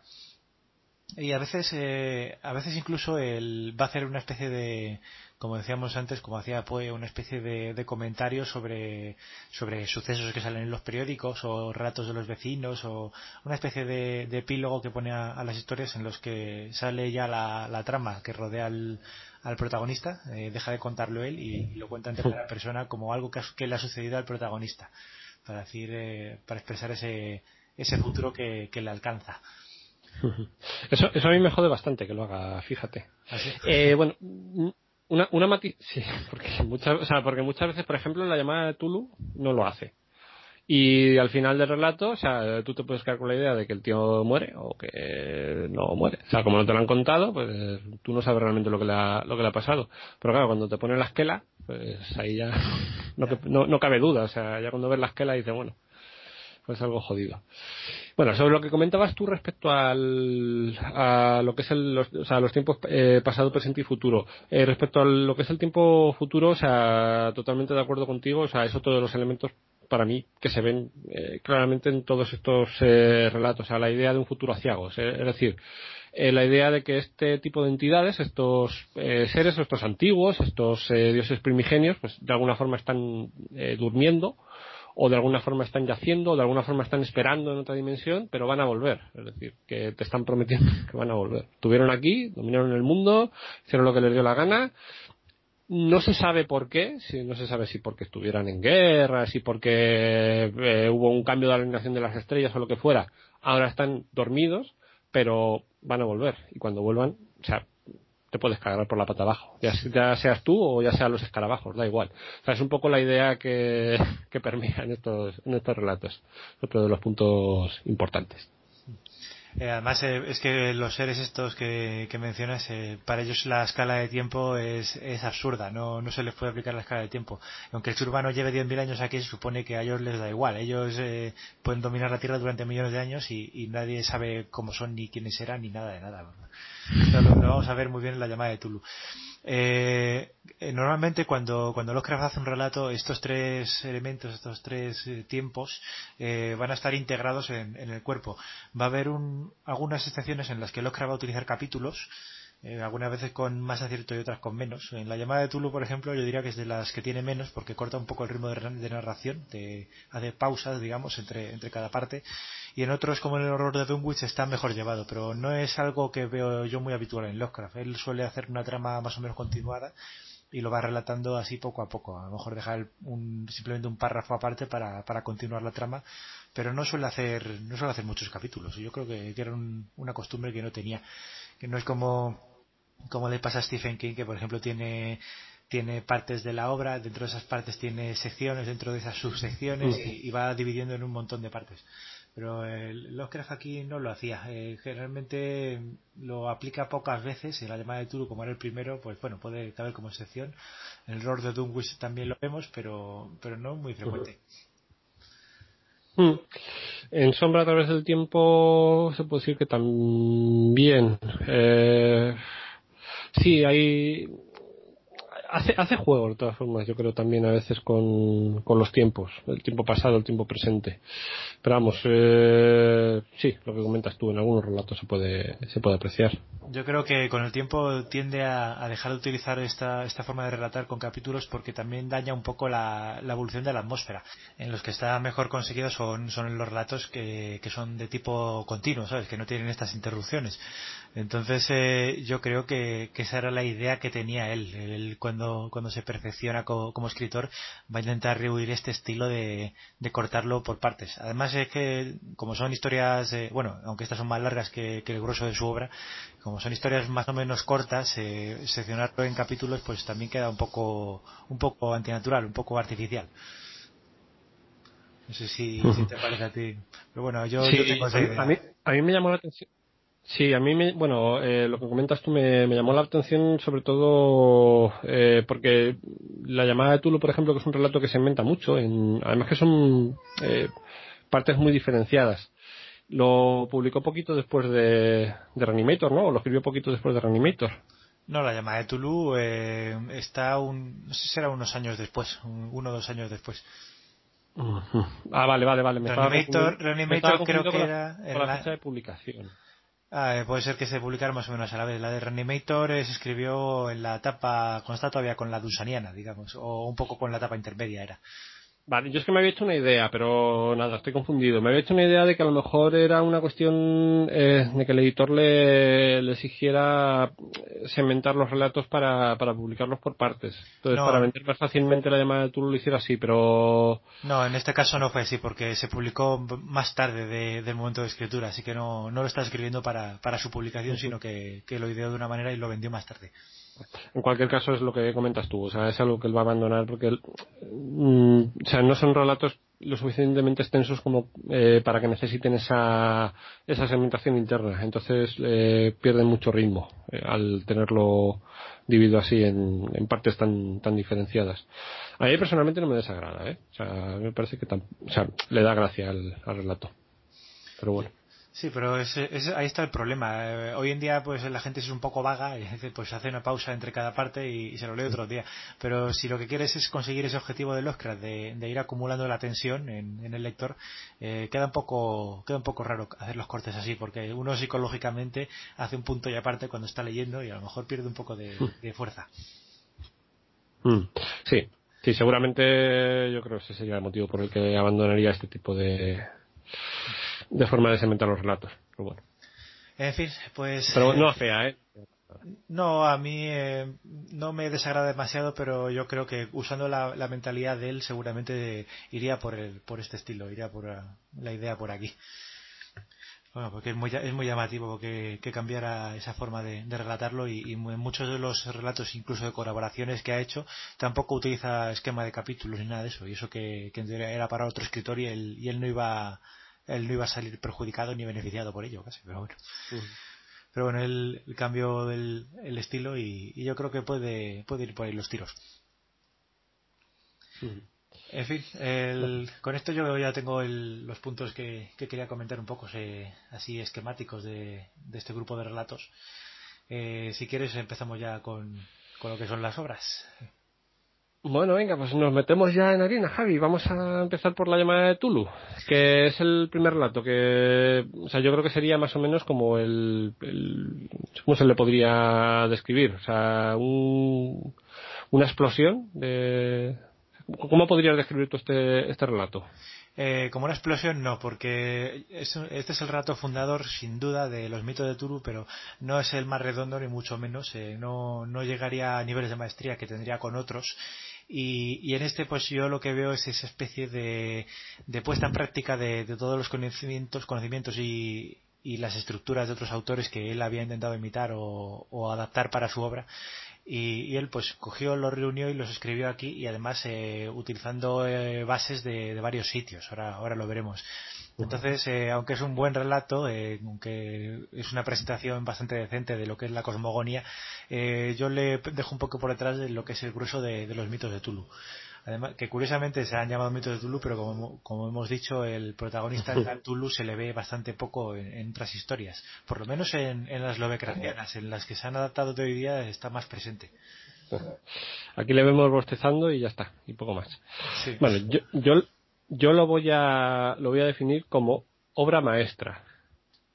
y a veces eh, a veces incluso él va a hacer una especie de como decíamos antes como hacía Poe una especie de, de comentarios sobre sobre sucesos que salen en los periódicos o relatos de los vecinos o una especie de, de epílogo que pone a, las historias en los que sale ya la, la trama que rodea al, al protagonista eh, deja de contarlo él y, lo cuenta en tercera persona como algo que, que, le ha sucedido al protagonista para decir eh, para expresar ese ese futuro que, que le alcanza eso, eso a mí me jode bastante que lo haga, fíjate. ¿Ah, eh, bueno, una, una matiz, sí, porque muchas, o sea, porque muchas veces, por ejemplo, en la llamada de Tulu no lo hace. Y al final del relato, o sea, tú te puedes quedar con la idea de que el tío muere o que no muere. O sea, como no te lo han contado, pues tú no sabes realmente lo que le ha, lo que le ha pasado. Pero claro, cuando te ponen la esquela, pues ahí ya no, no, no cabe duda. O sea, ya cuando ves la esquela dices, bueno, pues algo jodido. Bueno, sobre lo que comentabas tú respecto al, a lo que es el, los, o sea, los tiempos eh, pasado, presente y futuro. Eh, respecto a lo que es el tiempo futuro, o sea, totalmente de acuerdo contigo, o sea, es otro de los elementos para mí que se ven eh, claramente en todos estos eh, relatos, o sea, la idea de un futuro aciago, es decir, eh, la idea de que este tipo de entidades, estos eh, seres, estos antiguos, estos dioses primigenios, pues de alguna forma están durmiendo o de alguna forma están yaciendo, o de alguna forma están esperando en otra dimensión, pero van a volver. Es decir, que te están prometiendo que van a volver. Estuvieron aquí, dominaron el mundo, hicieron lo que les dio la gana. No se sabe por qué, no se sabe si porque estuvieran en guerra, si porque eh, hubo un cambio de alineación de las estrellas o lo que fuera. Ahora están dormidos, pero van a volver. Y cuando vuelvan, o sea, te puedes cargar por la pata abajo. Ya, seas tú o ya sean los escarabajos, da igual. O sea, es un poco la idea que, que permea en estos, en estos relatos. Otro de los puntos importantes. Eh, además, eh, es que los seres estos que, que mencionas, eh, para ellos la escala de tiempo es, es absurda, no, no se les puede aplicar la escala de tiempo. Aunque el ser humano lleve 10.000 años aquí, se supone que a ellos les da igual. Ellos pueden dominar la Tierra durante millones de años y, nadie sabe cómo son, ni quiénes serán, ni nada de nada. Lo, vamos a ver muy bien en la llamada de Tulu. Eh, eh, normalmente cuando, cuando Lovecraft hace un relato, estos tres elementos, estos tres eh, tiempos, eh, van a estar integrados en, en, el cuerpo. Va a haber un, algunas estaciones en las que Lovecraft va a utilizar capítulos, eh, algunas veces con más acierto y otras con menos. En la llamada de Tulu, por ejemplo, yo diría que es de las que tiene menos porque corta un poco el ritmo de, de narración, de, hace pausas, digamos, entre, entre cada parte y en otros como en el horror de Dunwich está mejor llevado, pero no es algo que veo yo muy habitual en Lovecraft. Él suele hacer una trama más o menos continuada y lo va relatando así poco a poco. A lo mejor dejar un, simplemente un párrafo aparte para, para continuar la trama, pero no suele hacer no suele hacer muchos capítulos. Yo creo que, era una costumbre que no tenía, que no es como como le pasa a Stephen King que por ejemplo tiene tiene partes de la obra, dentro de esas partes tiene secciones, dentro de esas subsecciones y, y va dividiendo en un montón de partes pero el Lovecraft aquí no lo hacía. Eh, generalmente lo aplica pocas veces. En la llamada de Tulu, como era el primero, pues bueno, puede caber como excepción. En el Lord de Dunwich también lo vemos, pero, pero no muy frecuente. Hmm. En Sombra a través del tiempo se puede decir que también. Eh, sí, hay hace, hace juego de todas formas, yo creo también a veces con, con los tiempos, el tiempo pasado, el tiempo presente. Pero vamos, eh, sí, lo que comentas tú, en algunos relatos se puede, se puede apreciar. Yo creo que con el tiempo tiende a, dejar de utilizar esta, esta forma de relatar con capítulos porque también daña un poco la, la evolución de la atmósfera. En los que está mejor conseguido son, son los relatos que, que son de tipo continuo, ¿sabes? Que no tienen estas interrupciones. Entonces eh, yo creo que, que, esa era la idea que tenía él. él cuando, cuando se perfecciona como, escritor va a intentar rehuir este estilo de, de, cortarlo por partes. Además es que como son historias, eh, bueno, aunque estas son más largas que, el grueso de su obra, como son historias más o menos cortas, eh, seccionarlo en capítulos pues también queda un poco, un poco antinatural, un poco artificial. No sé si, te parece a ti. Pero bueno, yo, tengo esa idea. A mí, a mí me llamó la atención Sí, a mí, me, bueno, eh, lo que comentas tú me, llamó la atención sobre todo eh, porque la llamada de Tulu, por ejemplo, que es un relato que se inventa mucho, en, además que son eh, partes muy diferenciadas. Lo publicó poquito después de, de Reanimator, ¿no? O lo escribió poquito después de Reanimator. No, la llamada de Tulu está un, no sé si será unos años después, uno o dos años después. Ah, vale, vale, vale. Me Reanimator, creo que era... en la fecha de publicación. Ah, eh, puede ser que se publicara más o menos a la vez. La de Reanimator se escribió en la etapa, cuando está todavía con la Dusaniana, digamos, o un poco con la etapa intermedia era. Vale, yo es que me había hecho una idea, pero nada, estoy confundido. Me había hecho una idea de que a lo mejor era una cuestión eh, de que el editor le, le, exigiera eh, segmentar los relatos para, para publicarlos por partes. Entonces, para vender más fácilmente la llamada de tú lo hiciera así, pero... No, en este caso no fue así, porque se publicó más tarde del momento de escritura, así que no, no lo está escribiendo para, para su publicación, sino que, que lo ideó de una manera y lo vendió más tarde. En cualquier caso es lo que comentas tú, o sea, es algo que él va a abandonar porque mm, o sea, no son relatos lo suficientemente extensos como eh, para que necesiten esa, esa segmentación interna. Entonces eh, pierden mucho ritmo eh, al tenerlo dividido así en, partes tan, tan diferenciadas. A mí personalmente no me desagrada, ¿eh? O sea, me parece que o sea, le da gracia al, al relato. Pero bueno. Sí, pero ahí está el problema. Eh, hoy en día, pues la gente es un poco vaga y pues hace una pausa entre cada parte y, se lo lee otro día. Pero si lo que quieres es conseguir ese objetivo del Oscar de, ir acumulando la tensión en, el lector, eh, queda un poco queda un poco raro hacer los cortes así, porque uno psicológicamente hace un punto y aparte cuando está leyendo y a lo mejor pierde un poco de, hmm. fuerza. Hmm. Sí, sí, seguramente yo creo que ese sería el motivo por el que abandonaría este tipo de de forma de cementar los relatos. Pero bueno. En fin, pues. Pero no fea, ¿eh? No, a mí eh, no me desagrada demasiado, pero yo creo que usando la, mentalidad de él seguramente iría por el, por este estilo, iría por la, idea por aquí. Bueno, porque es muy, es muy llamativo que, que cambiara esa forma de, relatarlo y, en muchos de los relatos, incluso de colaboraciones que ha hecho, tampoco utiliza esquema de capítulos ni nada de eso. Y eso que, que era para otro escritor y él, y él no iba él no iba a salir perjudicado ni beneficiado por ello, casi, pero bueno. Pero bueno, el, cambio del el estilo y, yo creo que puede, puede ir por ahí los tiros. En fin, con esto yo ya tengo los puntos que, quería comentar un poco, así esquemáticos de, este grupo de relatos. Eh, si quieres empezamos ya con, con lo que son las obras. Bueno, venga, pues nos metemos ya en harina, Javi. Vamos a empezar por la llamada de Tulu, que es el primer relato que, o sea, yo creo que sería más o menos como el, ¿cómo se le podría describir? O sea, un, una explosión ¿cómo podrías describir tú este, este relato? Eh, como una explosión no, porque este es el relato fundador sin duda de los mitos de Tulu, pero no es el más redondo ni mucho menos, eh, no, no llegaría a niveles de maestría que tendría con otros y, en este pues yo lo que veo es esa especie de, puesta en práctica de, todos los conocimientos, conocimientos y, las estructuras de otros autores que él había intentado imitar o, adaptar para su obra y, él pues cogió, los reunió y los escribió aquí y además eh, utilizando eh, bases de, varios sitios, ahora, ahora lo veremos. Entonces, eh, aunque es un buen relato, eh, aunque es una presentación bastante decente de lo que es la cosmogonía, eh, yo le dejo un poco por detrás de lo que es el grueso de, los mitos de Tulu. Además, que curiosamente se han llamado mitos de Tulu, pero como, hemos dicho, el protagonista de Tulu se le ve bastante poco en, otras historias. Por lo menos en, las lovecraftianas, en las que se han adaptado de hoy día, está más presente. Aquí le vemos bostezando y ya está, y poco más. Bueno, yo, yo, yo lo voy a lo voy a definir como obra maestra.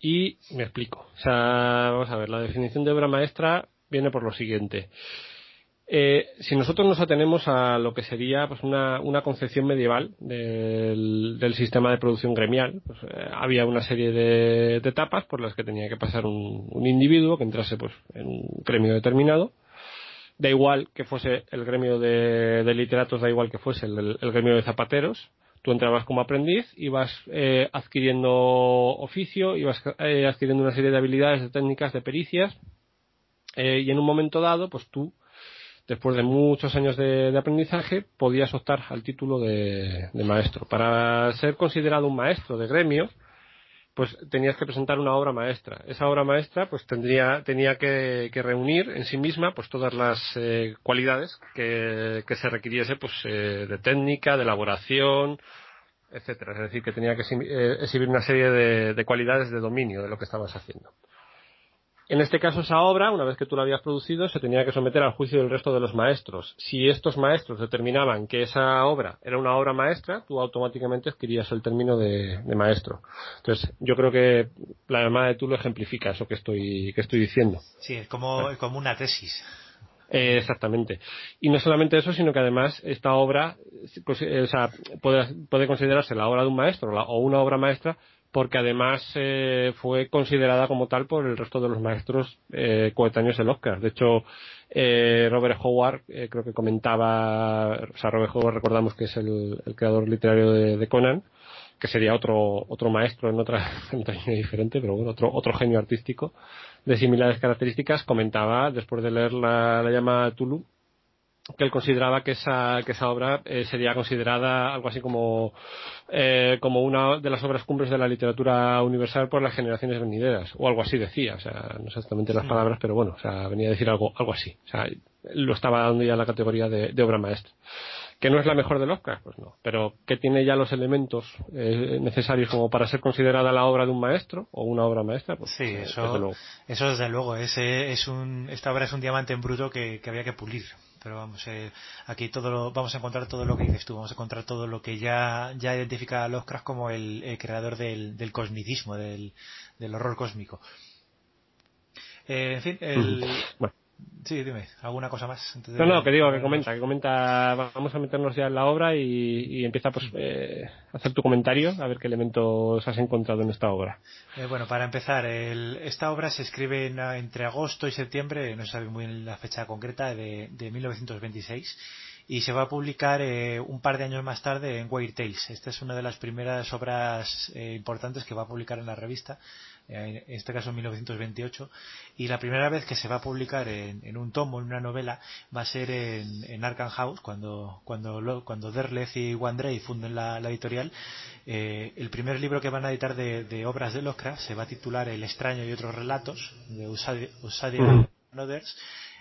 Y me explico. O sea, vamos a ver, la definición de obra maestra viene por lo siguiente. Eh, si nosotros nos atenemos a lo que sería pues una, una concepción medieval del, del, sistema de producción gremial, pues, eh, había una serie de, etapas por las que tenía que pasar un, individuo que entrase pues, en un gremio determinado da igual que fuese el gremio de, literatos, da igual que fuese el, gremio de zapateros, tú entrabas como aprendiz, ibas eh, adquiriendo oficio, ibas eh, adquiriendo una serie de habilidades, de técnicas, de pericias, eh, y en un momento dado, pues tú, después de muchos años de, aprendizaje, podías optar al título de, maestro. Para ser considerado un maestro de gremio, pues tenías que presentar una obra maestra. Esa obra maestra pues tendría, tenía que, reunir en sí misma pues todas las eh, cualidades que, se requiriese pues eh, de técnica, de elaboración, etcétera. Es decir, que tenía que eh, exhibir una serie de cualidades de dominio de lo que estabas haciendo. En este caso, esa obra, una vez que tú la habías producido, se tenía que someter al juicio del resto de los maestros. Si estos maestros determinaban que esa obra era una obra maestra, tú automáticamente adquirías el término de, maestro. Entonces, yo creo que la llamada de tú lo ejemplifica eso que estoy, que estoy diciendo. Sí, es como, como una tesis. Eh, exactamente. Y no solamente eso, sino que además esta obra pues, o sea, puede, puede, considerarse la obra de un maestro o una obra maestra porque además eh, fue considerada como tal por el resto de los maestros eh, coetáneos del Oscar. De hecho, eh, Robert Howard creo que comentaba, o sea, Robert Howard recordamos que es el, creador literario de, Conan, que sería otro otro maestro en otra, en otra línea diferente, pero bueno, otro otro genio artístico de similares características, comentaba después de leer la, la llamada Tulu que él consideraba que esa, que esa obra eh, sería considerada algo así como, eh, como una de las obras cumbres de la literatura universal por las generaciones venideras, o algo así decía, o sea, no exactamente las palabras, pero bueno, o sea, venía a decir algo, algo así, o sea, lo estaba dando ya la categoría de, obra maestra. ¿Que no es la mejor de Oscar? Pues no, pero que tiene ya los elementos eh, necesarios como para ser considerada la obra de un maestro o una obra maestra, pues sí, eso, desde luego. eso desde luego, ese es un, esta obra es un diamante en bruto que, que había que pulir pero vamos, eh, aquí todo lo, vamos a encontrar todo lo que dices tú, vamos a encontrar todo lo que ya, ya identifica a Lovecraft como el, creador del, del cosmicismo, del, del horror cósmico. Eh, en fin, el, Sí, dime, ¿alguna cosa más? No, no, que digo, que comenta, que comenta, vamos a meternos ya en la obra y, empieza pues eh, a hacer tu comentario, a ver qué elementos has encontrado en esta obra. Eh, bueno, para empezar, esta obra se escribe entre agosto y septiembre, no se sabe muy bien la fecha concreta, de, de 1926 y se va a publicar eh, un par de años más tarde en Weird Tales. Esta es una de las primeras obras importantes que va a publicar en la revista en este caso en 1928, y la primera vez que se va a publicar en, un tomo, en una novela, va a ser en, en Arkham House, cuando, cuando, cuando Derleth y Wandrei funden la, editorial. Eh, el primer libro que van a editar de, obras de Lovecraft se va a titular El extraño y otros relatos, de Usadia Others,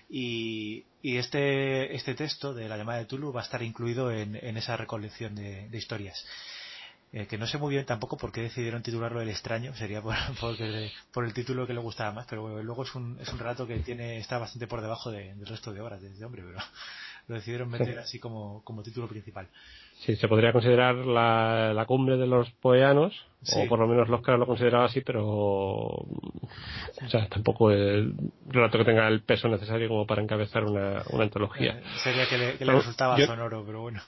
y, y, este, este texto de la llamada de Tulu va a estar incluido en, esa recolección de historias. Eh, que no sé muy bien tampoco por qué decidieron titularlo El extraño, sería por, por, el título que le gustaba más, pero bueno, luego es un, es un relato que tiene está bastante por debajo del resto de obras de este hombre, pero lo decidieron meter así como, como título principal. Sí, se podría considerar la, la cumbre de los poeanos, o por lo menos los que lo consideraba así, pero o sea, tampoco el relato que tenga el peso necesario como para encabezar una, una antología. Eh, sería que le, resultaba sonoro, pero bueno.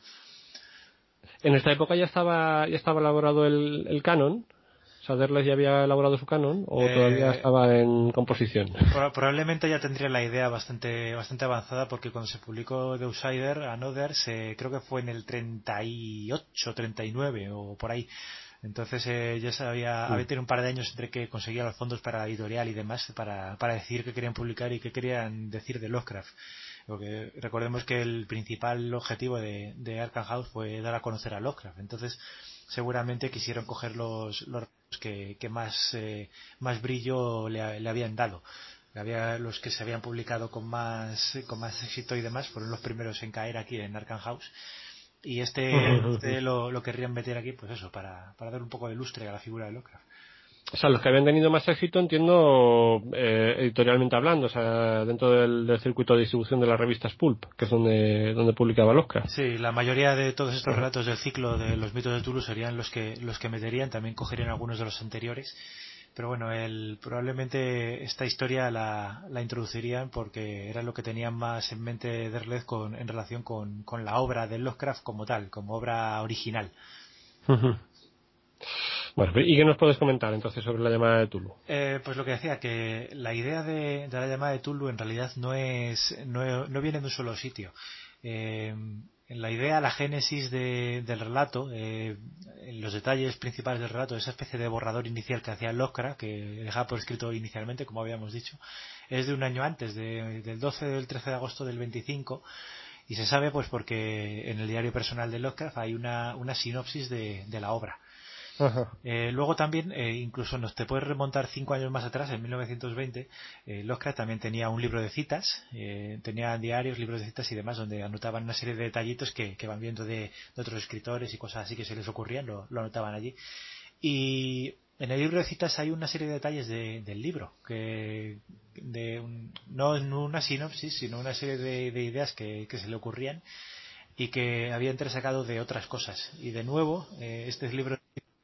En esta época ya estaba ya estaba elaborado el, el canon. ¿Saderles ya había elaborado su canon o eh, todavía estaba en composición? Probablemente ya tendría la idea bastante bastante avanzada porque cuando se publicó The Outsider, Another, se, creo que fue en el 38, 39 o por ahí. Entonces eh, ya sabía, mm. había tenido un par de años entre que conseguía los fondos para la editorial y demás para, para decir qué querían publicar y qué querían decir de Lovecraft. Porque recordemos que el principal objetivo de, de Arkham House fue dar a conocer a Lovecraft. Entonces, seguramente quisieron coger los, los que, que más, eh, más brillo le, le habían dado. Había los que se habían publicado con más con más éxito y demás fueron los primeros en caer aquí en Arkham House. Y este, este lo, lo, querrían meter aquí pues eso para, para dar un poco de lustre a la figura de Lovecraft o sea, los que habían tenido más éxito, entiendo, eh, editorialmente hablando, o sea, dentro del, circuito de distribución de las revistas Pulp, que es donde, donde publicaba Lovecraft. Sí, la mayoría de todos estos relatos del ciclo de los mitos de Tulu serían los que, los que meterían, también cogerían algunos de los anteriores pero bueno, el, probablemente esta historia la, la, introducirían porque era lo que tenían más en mente Derleth con, en relación con, con, la obra de Lovecraft como tal, como obra original. Bueno, ¿y qué nos puedes comentar entonces sobre la llamada de Tulu? Eh, pues lo que decía, que la idea de, la llamada de Tulu en realidad no es no, no viene de un solo sitio. Eh, la idea, la génesis de, del relato, eh, los detalles principales del relato, esa especie de borrador inicial que hacía Locra, que dejaba por escrito inicialmente, como habíamos dicho, es de un año antes, de, del 12 del 13 de agosto del 25, y se sabe pues porque en el diario personal de Lovecraft hay una, una sinopsis de la obra. Eh, luego también, eh, incluso nos te puedes remontar cinco años más atrás, en 1920, eh, Lovecraft también tenía un libro de citas, eh, tenía diarios, libros de citas y demás, donde anotaban una serie de detallitos que, van viendo de, otros escritores y cosas así que se les ocurrían, lo, anotaban allí. Y en el libro de citas hay una serie de detalles de, del libro, que de un, no en una sinopsis, sino una serie de, de ideas que, que se le ocurrían y que había entresacado de otras cosas. Y de nuevo, eh, este libro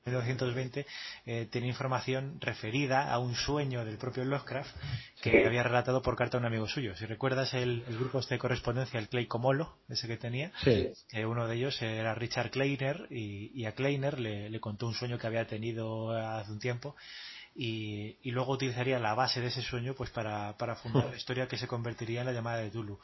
1920 eh, tenía información referida a un sueño del propio Lovecraft que había relatado por carta a un amigo suyo. Si recuerdas el, el grupo este de correspondencia, el Clay Comolo, ese que tenía, sí. eh, uno de ellos era Richard Kleiner y, y a Kleiner le, le, contó un sueño que había tenido hace un tiempo y, y luego utilizaría la base de ese sueño pues para, para fundar la historia que se convertiría en la llamada de Tulu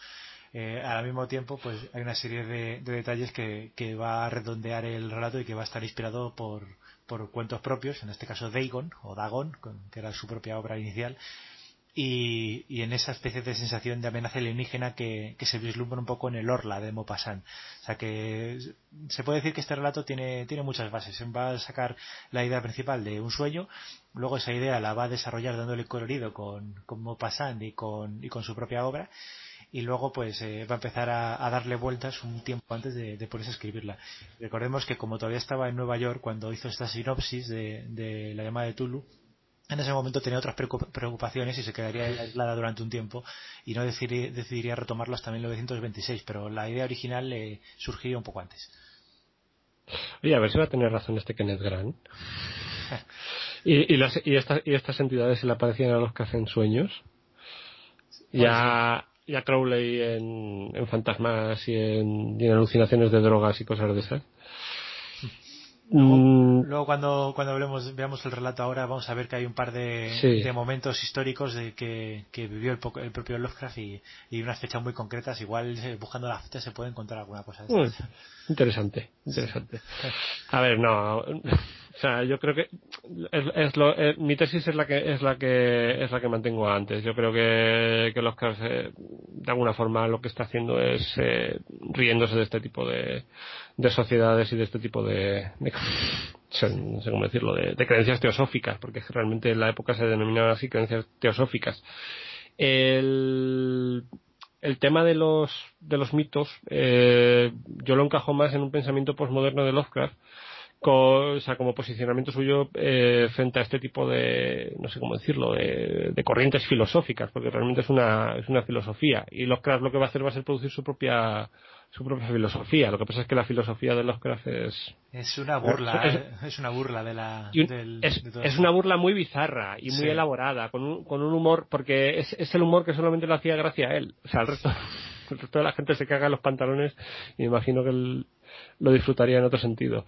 eh, al mismo tiempo pues hay una serie de, de detalles que, que, va a redondear el relato y que va a estar inspirado por, por cuentos propios, en este caso Dagon o Dagon, que era su propia obra inicial, y, y, en esa especie de sensación de amenaza alienígena que, que, se vislumbra un poco en el Orla de Maupassant. O sea que se puede decir que este relato tiene, tiene muchas bases. Va a sacar la idea principal de un sueño, luego esa idea la va a desarrollar dándole colorido con, con Maupassant y con, y con su propia obra, y luego pues eh, va a empezar a, a, darle vueltas un tiempo antes de, de, ponerse a escribirla. Recordemos que como todavía estaba en Nueva York cuando hizo esta sinopsis de, de la llamada de Tulu, en ese momento tenía otras preocupaciones y se quedaría aislada durante un tiempo y no decidiría, decidiría retomarlo hasta 1926, pero la idea original le surgiría un poco antes. Oye, a ver si va a tener razón este Kenneth Grant. y, y, las, y, esta, y estas entidades se le aparecían a los que hacen sueños. Ya, y a Crowley en, en fantasmas y en, y en, alucinaciones de drogas y cosas de esas. Luego, mm. luego, cuando, cuando hablemos, veamos el relato ahora, vamos a ver que hay un par de, sí. de momentos históricos de que, que vivió el, el, propio Lovecraft y, y, unas fechas muy concretas. Igual eh, buscando las fechas se puede encontrar alguna cosa. De mm, interesante, interesante. A ver, no, o sea, yo creo que es, es lo, eh, mi tesis es la que es la que es la que mantengo antes. Yo creo que que Lovecraft eh, de alguna forma lo que está haciendo es eh, riéndose de este tipo de de sociedades y de este tipo de, de no sé cómo decirlo, de, de, creencias teosóficas, porque realmente en la época se denominaban así creencias teosóficas. El, el tema de los, de los mitos, eh, yo lo encajo más en un pensamiento postmoderno de Lovecraft, con, o sea, como posicionamiento suyo eh, frente a este tipo de, no sé cómo decirlo, de, de, corrientes filosóficas, porque realmente es una, es una filosofía. Y Lovecraft lo que va a hacer va a ser producir su propia, su propia filosofía. Lo que pasa es que la filosofía de Lovecraft es es una burla, es, es una burla de la un, del, es, de es, una burla muy bizarra y muy sí. elaborada, con un, con un humor porque es, es el humor que solamente le hacía gracia a él. O sea, el resto, el resto de la gente se caga en los pantalones y me imagino que él lo disfrutaría en otro sentido.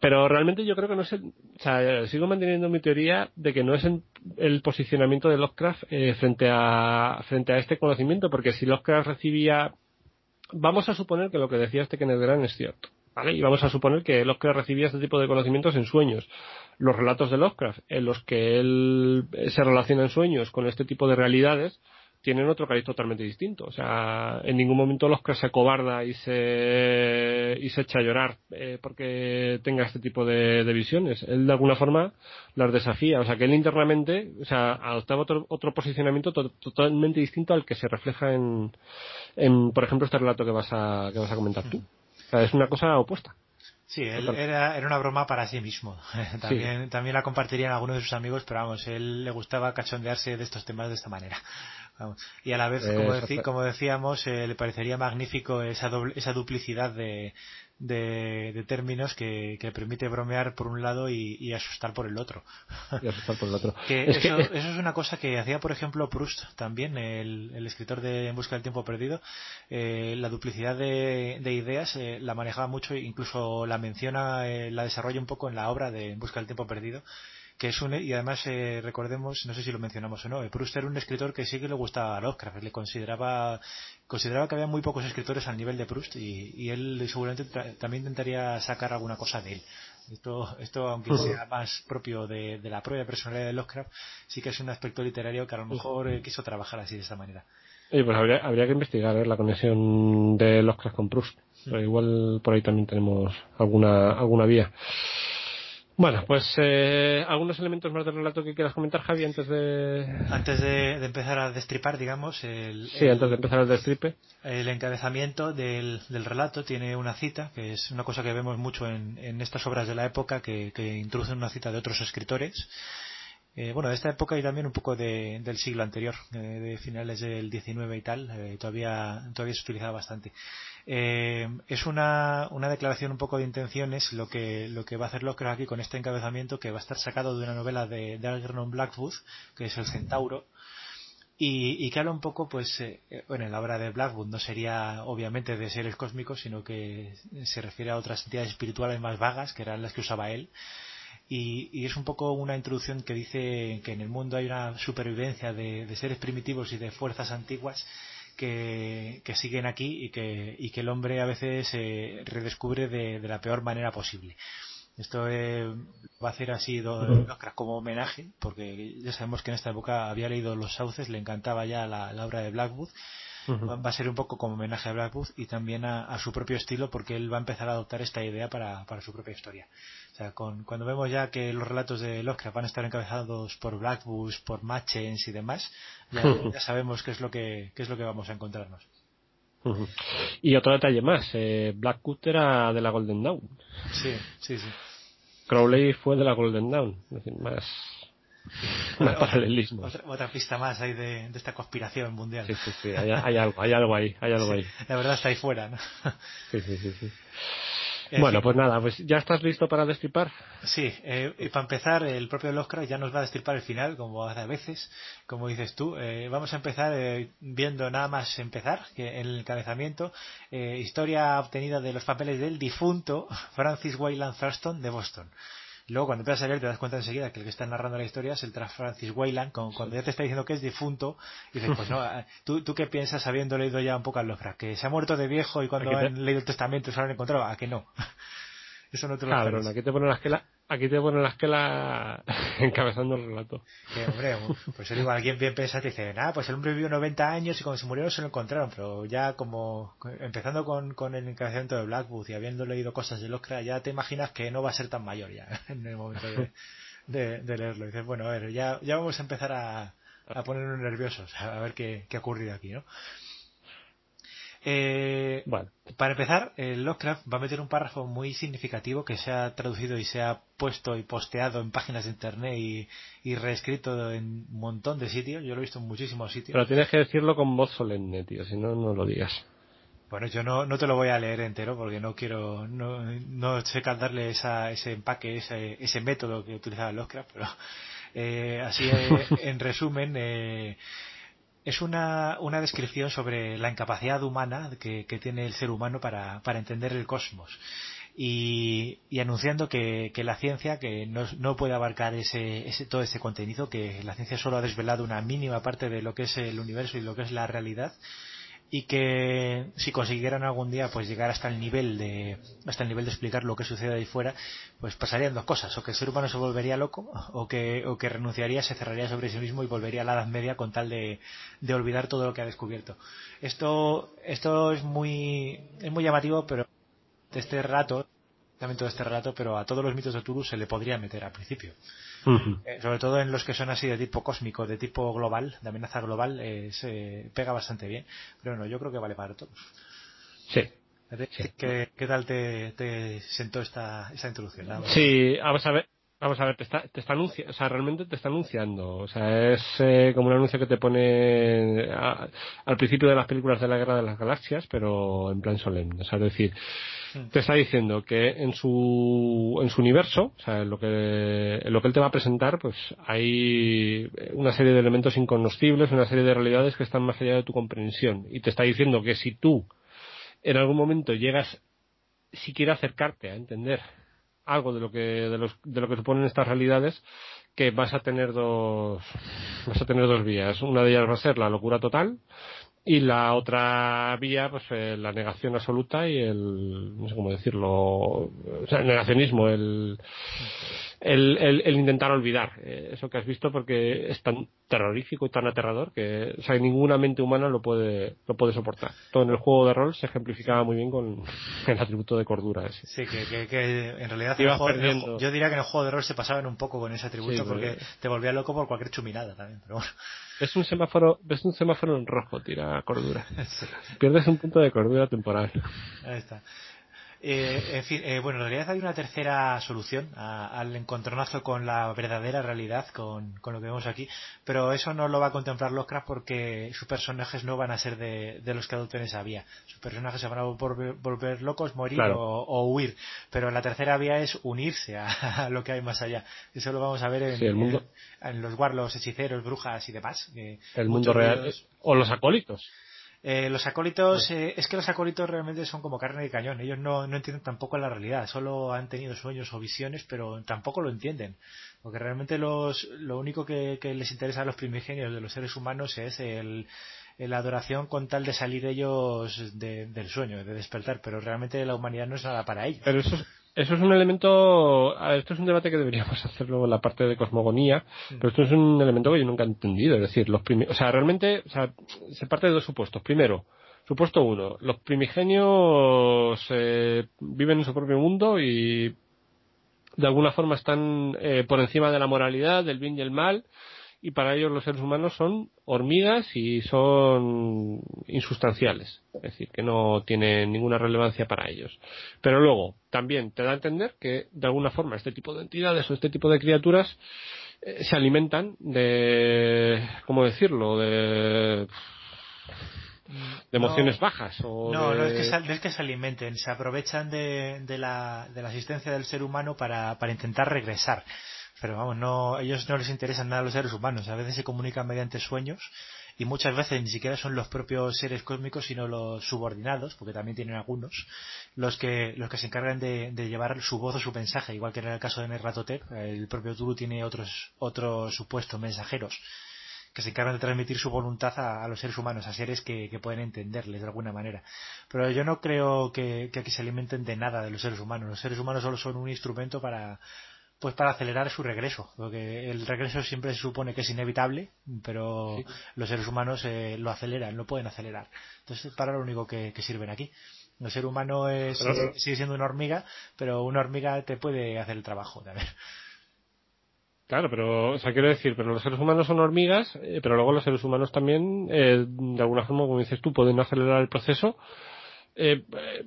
Pero realmente yo creo que no es el, o sea, sigo manteniendo mi teoría de que no es el, el posicionamiento de Lovecraft eh, frente a frente a este conocimiento, porque si Lovecraft recibía vamos a suponer que lo que decía este Kenneth Grant es cierto, ¿vale? Y vamos a suponer que Lovecraft recibía este tipo de conocimientos en sueños. Los relatos de Lovecraft, en los que él se relaciona en sueños con este tipo de realidades, tienen otro cariz totalmente distinto. O sea, en ningún momento los que se cobarda y se, y se echa a llorar eh, porque tenga este tipo de, visiones. Él de alguna forma las desafía. O sea, que él internamente, o sea, adoptaba otro, otro posicionamiento totalmente distinto al que se refleja en, en, por ejemplo, este relato que vas a, que vas a comentar tú. O sea, es una cosa opuesta. Sí, él era, era una broma para sí mismo. también, también la compartirían algunos de sus amigos, pero vamos, él le gustaba cachondearse de estos temas de esta manera. Y a la vez, como, como decíamos, eh, le parecería magnífico esa, esa duplicidad de, de, términos que, permite bromear por un lado y, asustar por el otro. Y asustar por el otro. eso, es una cosa que hacía, por ejemplo, Proust también, el, escritor de En busca del tiempo perdido. Eh, la duplicidad de, ideas eh, la manejaba mucho incluso la menciona, la desarrolla un poco en la obra de En busca del tiempo perdido que es un y además eh, recordemos no sé si lo mencionamos o no eh, Proust era un escritor que sí que le gustaba a Lovecraft le consideraba consideraba que había muy pocos escritores al nivel de Proust y, él seguramente también intentaría sacar alguna cosa de él. Esto, esto aunque sea más propio de, la propia personalidad de Lovecraft sí que es un aspecto literario que a lo mejor eh, quiso trabajar así de esta manera. Y pues habría, habría que investigar la conexión de Lovecraft con Proust. Pero igual por ahí también tenemos alguna alguna vía bueno, pues eh, algunos elementos más del relato que quieras comentar, Javi, antes de... Antes de, empezar a destripar, digamos... El, sí, antes de empezar el destripe. El encabezamiento del, relato tiene una cita, que es una cosa que vemos mucho en, estas obras de la época, que, que introducen una cita de otros escritores. Eh, bueno, de esta época y también un poco del siglo anterior, eh, de finales del 19 y tal, eh, todavía, todavía se utilizaba bastante. es una, una, declaración un poco de intenciones lo que, lo que va a hacer Locke aquí con este encabezamiento que va a estar sacado de una novela de, de Algernon Blackwood, que es El Centauro, y, que habla un poco, pues, bueno, la obra de Blackwood no sería obviamente de seres cósmicos, sino que se refiere a otras entidades espirituales más vagas, que eran las que usaba él, y, es un poco una introducción que dice que en el mundo hay una supervivencia de, seres primitivos y de fuerzas antiguas que, siguen aquí y que, y que, el hombre a veces se redescubre de, la peor manera posible. Esto eh, va a hacer así como homenaje, porque ya sabemos que en esta época había leído Los Sauces, le encantaba ya la, obra de Blackwood. Va a ser un poco como homenaje a Blackwood y también a, su propio estilo, porque él va a empezar a adoptar esta idea para su propia historia sea, cuando vemos ya que los relatos de Lovecraft van a estar encabezados por Blackwood, por Machens y demás, ya, sabemos qué es lo que qué es lo que vamos a encontrarnos. Y otro detalle más, eh, Blackwood era de la Golden Dawn. Sí, sí, sí. Crowley fue de la Golden Dawn, es decir, más, paralelismo. Otra, pista más ahí de, esta conspiración mundial. Sí, sí, sí, hay, algo, hay algo ahí, hay algo ahí. La verdad está ahí fuera, ¿no? sí, sí, sí. sí. Bueno, pues nada, pues ya estás listo para destripar. Sí, eh, y para empezar, el propio Lovecraft ya nos va a destripar el final, como hace a veces, como dices tú. Eh, vamos a empezar eh, viendo nada más empezar, que en el encabezamiento, historia obtenida de los papeles del difunto Francis Wayland Thurston de Boston luego cuando empiezas a leer te das cuenta enseguida que el que está narrando la historia es el Tras Francis Wayland, cuando ya te está diciendo que es difunto, y dices, pues no, ¿tú, ¿tú qué piensas habiendo leído ya un poco a Lovecraft? ¿Que se ha muerto de viejo y cuando han leído el testamento se lo han encontrado? ¿A que no? Eso no te lo Cabrón, aquí te ponen la esquela, aquí te ponen la esquela encabezando el relato. Que hombre, pues digo, alguien bien piensa te dice, nada, pues el hombre vivió 90 años y cuando se murió se lo encontraron, pero ya como, empezando con, con el encabezamiento de Blackwood y habiendo leído cosas de Lovecraft, ya te imaginas que no va a ser tan mayor ya, en el momento de, de, leerlo. Y dices, bueno, a ver, ya, ya vamos a empezar a, a ponernos nerviosos, a ver qué, qué ha ocurrido aquí, ¿no? Eh, Para empezar, el Lovecraft va a meter un párrafo muy significativo que se ha traducido y se ha puesto y posteado en páginas de internet y, reescrito en un montón de sitios. Yo lo he visto en muchísimos sitios. Pero tienes que decirlo con voz solemne, tío, si no, no lo digas. Bueno, yo no, no te lo voy a leer entero porque no quiero, no, no sé darle esa, ese empaque, ese, ese método que utilizaba Lovecraft, pero eh, así eh, en resumen, eh, es una, una descripción sobre la incapacidad humana que, tiene el ser humano para, para entender el cosmos. Y, anunciando que, la ciencia que no, puede abarcar ese, ese, todo ese contenido, que la ciencia solo ha desvelado una mínima parte de lo que es el universo y lo que es la realidad, y que si consiguieran algún día pues llegar hasta el nivel de hasta el nivel de explicar lo que sucede ahí fuera pues pasarían dos cosas o que el ser humano se volvería loco o que o que renunciaría se cerraría sobre sí mismo y volvería a la Edad Media con tal de, de olvidar todo lo que ha descubierto. Esto esto es muy es muy llamativo pero de este relato también todo este relato pero a todos los mitos de Tulu se le podría meter al principio eh, sobre todo en los que son así de tipo cósmico, de tipo global, de amenaza global, eh, se pega bastante bien. Pero bueno, yo creo que vale para todos. Sí. ¿Qué, qué tal te, te, sentó esta, esta introducción? Sí, vamos a ver. Vamos a ver, te está, te está anunciando, o sea, realmente te está anunciando. O sea, es eh, como un anuncio que te pone al principio de las películas de la Guerra de las Galaxias, pero en plan solemne. O sea, es decir, te está diciendo que en su, en su universo, o sea, en lo que, en lo que él te va a presentar, pues hay una serie de elementos inconocibles, una serie de realidades que están más allá de tu comprensión. Y te está diciendo que si tú en algún momento llegas siquiera a acercarte a entender algo de lo que de, los, de lo que suponen estas realidades que vas a tener dos vas a tener dos vías. Una de ellas va a ser la locura total y la otra vía pues eh, la negación absoluta y el no sé cómo decirlo o sea, el negacionismo el el, el, intentar olvidar eh, eso que has visto porque es tan terrorífico y tan aterrador que o sea, ninguna mente humana lo puede lo puede soportar. Todo en el juego de rol se ejemplificaba muy bien con el atributo de cordura ese. Sí, que, que, en realidad yo diría que en el juego de rol se pasaban un poco con ese atributo porque te volvía loco por cualquier chuminada también, pero bueno. Es un semáforo, ves un semáforo en rojo, tira cordura. Pierdes un punto de cordura temporal. Ahí está. Eh, en fin, eh, bueno, en realidad hay una tercera solución al encontronazo con la verdadera realidad, con, con, lo que vemos aquí, pero eso no lo va a contemplar Lovecraft porque sus personajes no van a ser de, de los que adopten esa vía. Sus personajes se van a volver, volver locos, morir o, huir, pero la tercera vía es unirse a, lo que hay más allá. Eso lo vamos a ver en, en, los warlocks, hechiceros, brujas y demás. el mundo real. O los acólitos. Eh, los acólitos, eh, es que los acólitos realmente son como carne de cañón. Ellos no, no entienden tampoco la realidad. Solo han tenido sueños o visiones, pero tampoco lo entienden. Porque realmente los, lo único que, les interesa a los primigenios de los seres humanos es el, la adoración con tal de salir ellos del sueño, de despertar. Pero realmente la humanidad no es nada para ellos. Pero eso eso es un elemento, esto es un debate que deberíamos hacerlo en la parte de cosmogonía, pero esto es un elemento que yo nunca he entendido. Es decir, los o sea, realmente o sea, se parte de dos supuestos. Primero, supuesto uno, los primigenios eh, viven en su propio mundo y de alguna forma están eh, por encima de la moralidad, del bien y el mal, y para ellos los seres humanos son hormigas y son insustanciales, es decir, que no tienen ninguna relevancia para ellos. Pero luego, también te da a entender que de alguna forma este tipo de entidades o este tipo de criaturas eh, se alimentan de, ¿cómo decirlo?, de de emociones bajas o no, no, es que, se, es que se alimenten, se aprovechan de, de, la, de la asistencia del ser humano para, para intentar regresar pero vamos, no, ellos no les interesan nada los seres humanos. A veces se comunican mediante sueños y muchas veces ni siquiera son los propios seres cósmicos, sino los subordinados, porque también tienen algunos, los que, los que se encargan de, llevar su voz o su mensaje, igual que en el caso de Nerratotep, el propio Tulu tiene otros, otros supuestos mensajeros que se encargan de transmitir su voluntad a, los seres humanos, a seres que, pueden entenderles de alguna manera. Pero yo no creo que, que aquí se alimenten de nada de los seres humanos. Los seres humanos solo son un instrumento para, pues para acelerar su regreso, porque el regreso siempre se supone que es inevitable, pero los seres humanos eh, lo aceleran, lo pueden acelerar. Entonces, para lo único que, sirven aquí. El ser humano es, sigue siendo una hormiga, pero una hormiga te puede hacer el trabajo también. Claro, pero, o sea, quiero decir, pero los seres humanos son hormigas, eh, pero luego los seres humanos también, eh, de alguna forma, como dices tú, pueden acelerar el proceso eh,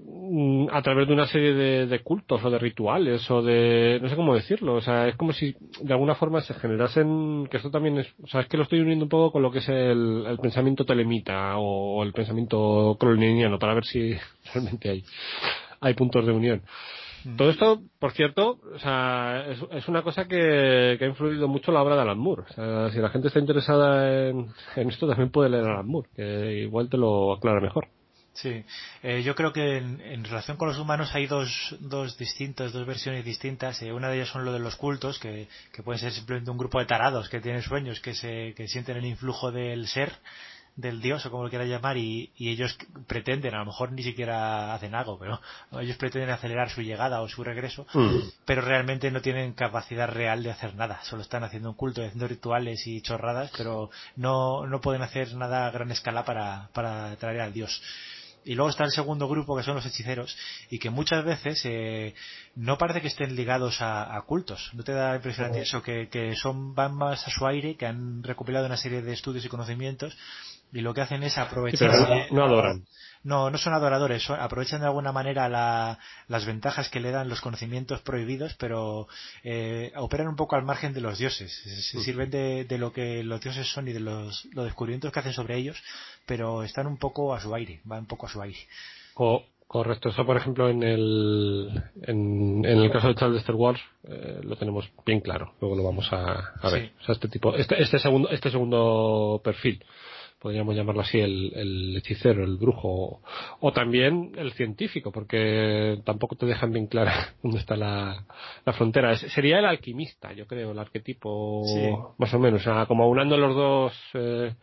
mm, a través de una serie de, cultos o de rituales o de no sé cómo decirlo o sea es como si de alguna forma se generasen que esto también es o sea es que lo estoy uniendo un poco con lo que es el, pensamiento telemita o, el pensamiento colonial para ver si realmente hay hay puntos de unión mm. todo esto, por cierto, o sea, es, una cosa que, ha influido mucho la obra de Alan Moore. O sea, si la gente está interesada en, en esto, también puede leer Alan Moore, que igual te lo aclara mejor. Sí, eh, yo creo que en, relación con los humanos hay dos, dos distintos, dos versiones distintas. Eh, una de ellas son lo de los cultos, que, que pueden ser simplemente un grupo de tarados que tienen sueños, que, se, que sienten el influjo del ser del dios o como lo quiera llamar y, ellos pretenden, a lo mejor ni siquiera hacen algo, pero ellos pretenden acelerar su llegada o su regreso, mm. pero realmente no tienen capacidad real de hacer nada, solo están haciendo un culto, haciendo rituales y chorradas, pero no, no pueden hacer nada a gran escala para, para traer al dios y luego está el segundo grupo que son los hechiceros y que muchas veces eh, no parece que estén ligados a, cultos. No te da la impresión de eso que, que, son van más a su aire que han recopilado una serie de estudios y conocimientos y lo que hacen es aprovechar no adoran no, no son adoradores, aprovechan de alguna manera las ventajas que le dan los conocimientos prohibidos, pero eh, operan un poco al margen de los dioses. Se, sirven de, lo que los dioses son y de los, descubrimientos que hacen sobre ellos, pero están un poco a su aire, van un poco a su aire. correcto, eso por ejemplo en el, en, el caso de Charles Wars eh, lo tenemos bien claro, luego lo vamos a, ver. O sea, este tipo, este, este segundo, este segundo perfil podríamos llamarlo así, el, hechicero, el brujo, o, también el científico, porque tampoco te dejan bien clara dónde está la, frontera. sería el alquimista, yo creo, el arquetipo, más o menos, como aunando los dos, eh,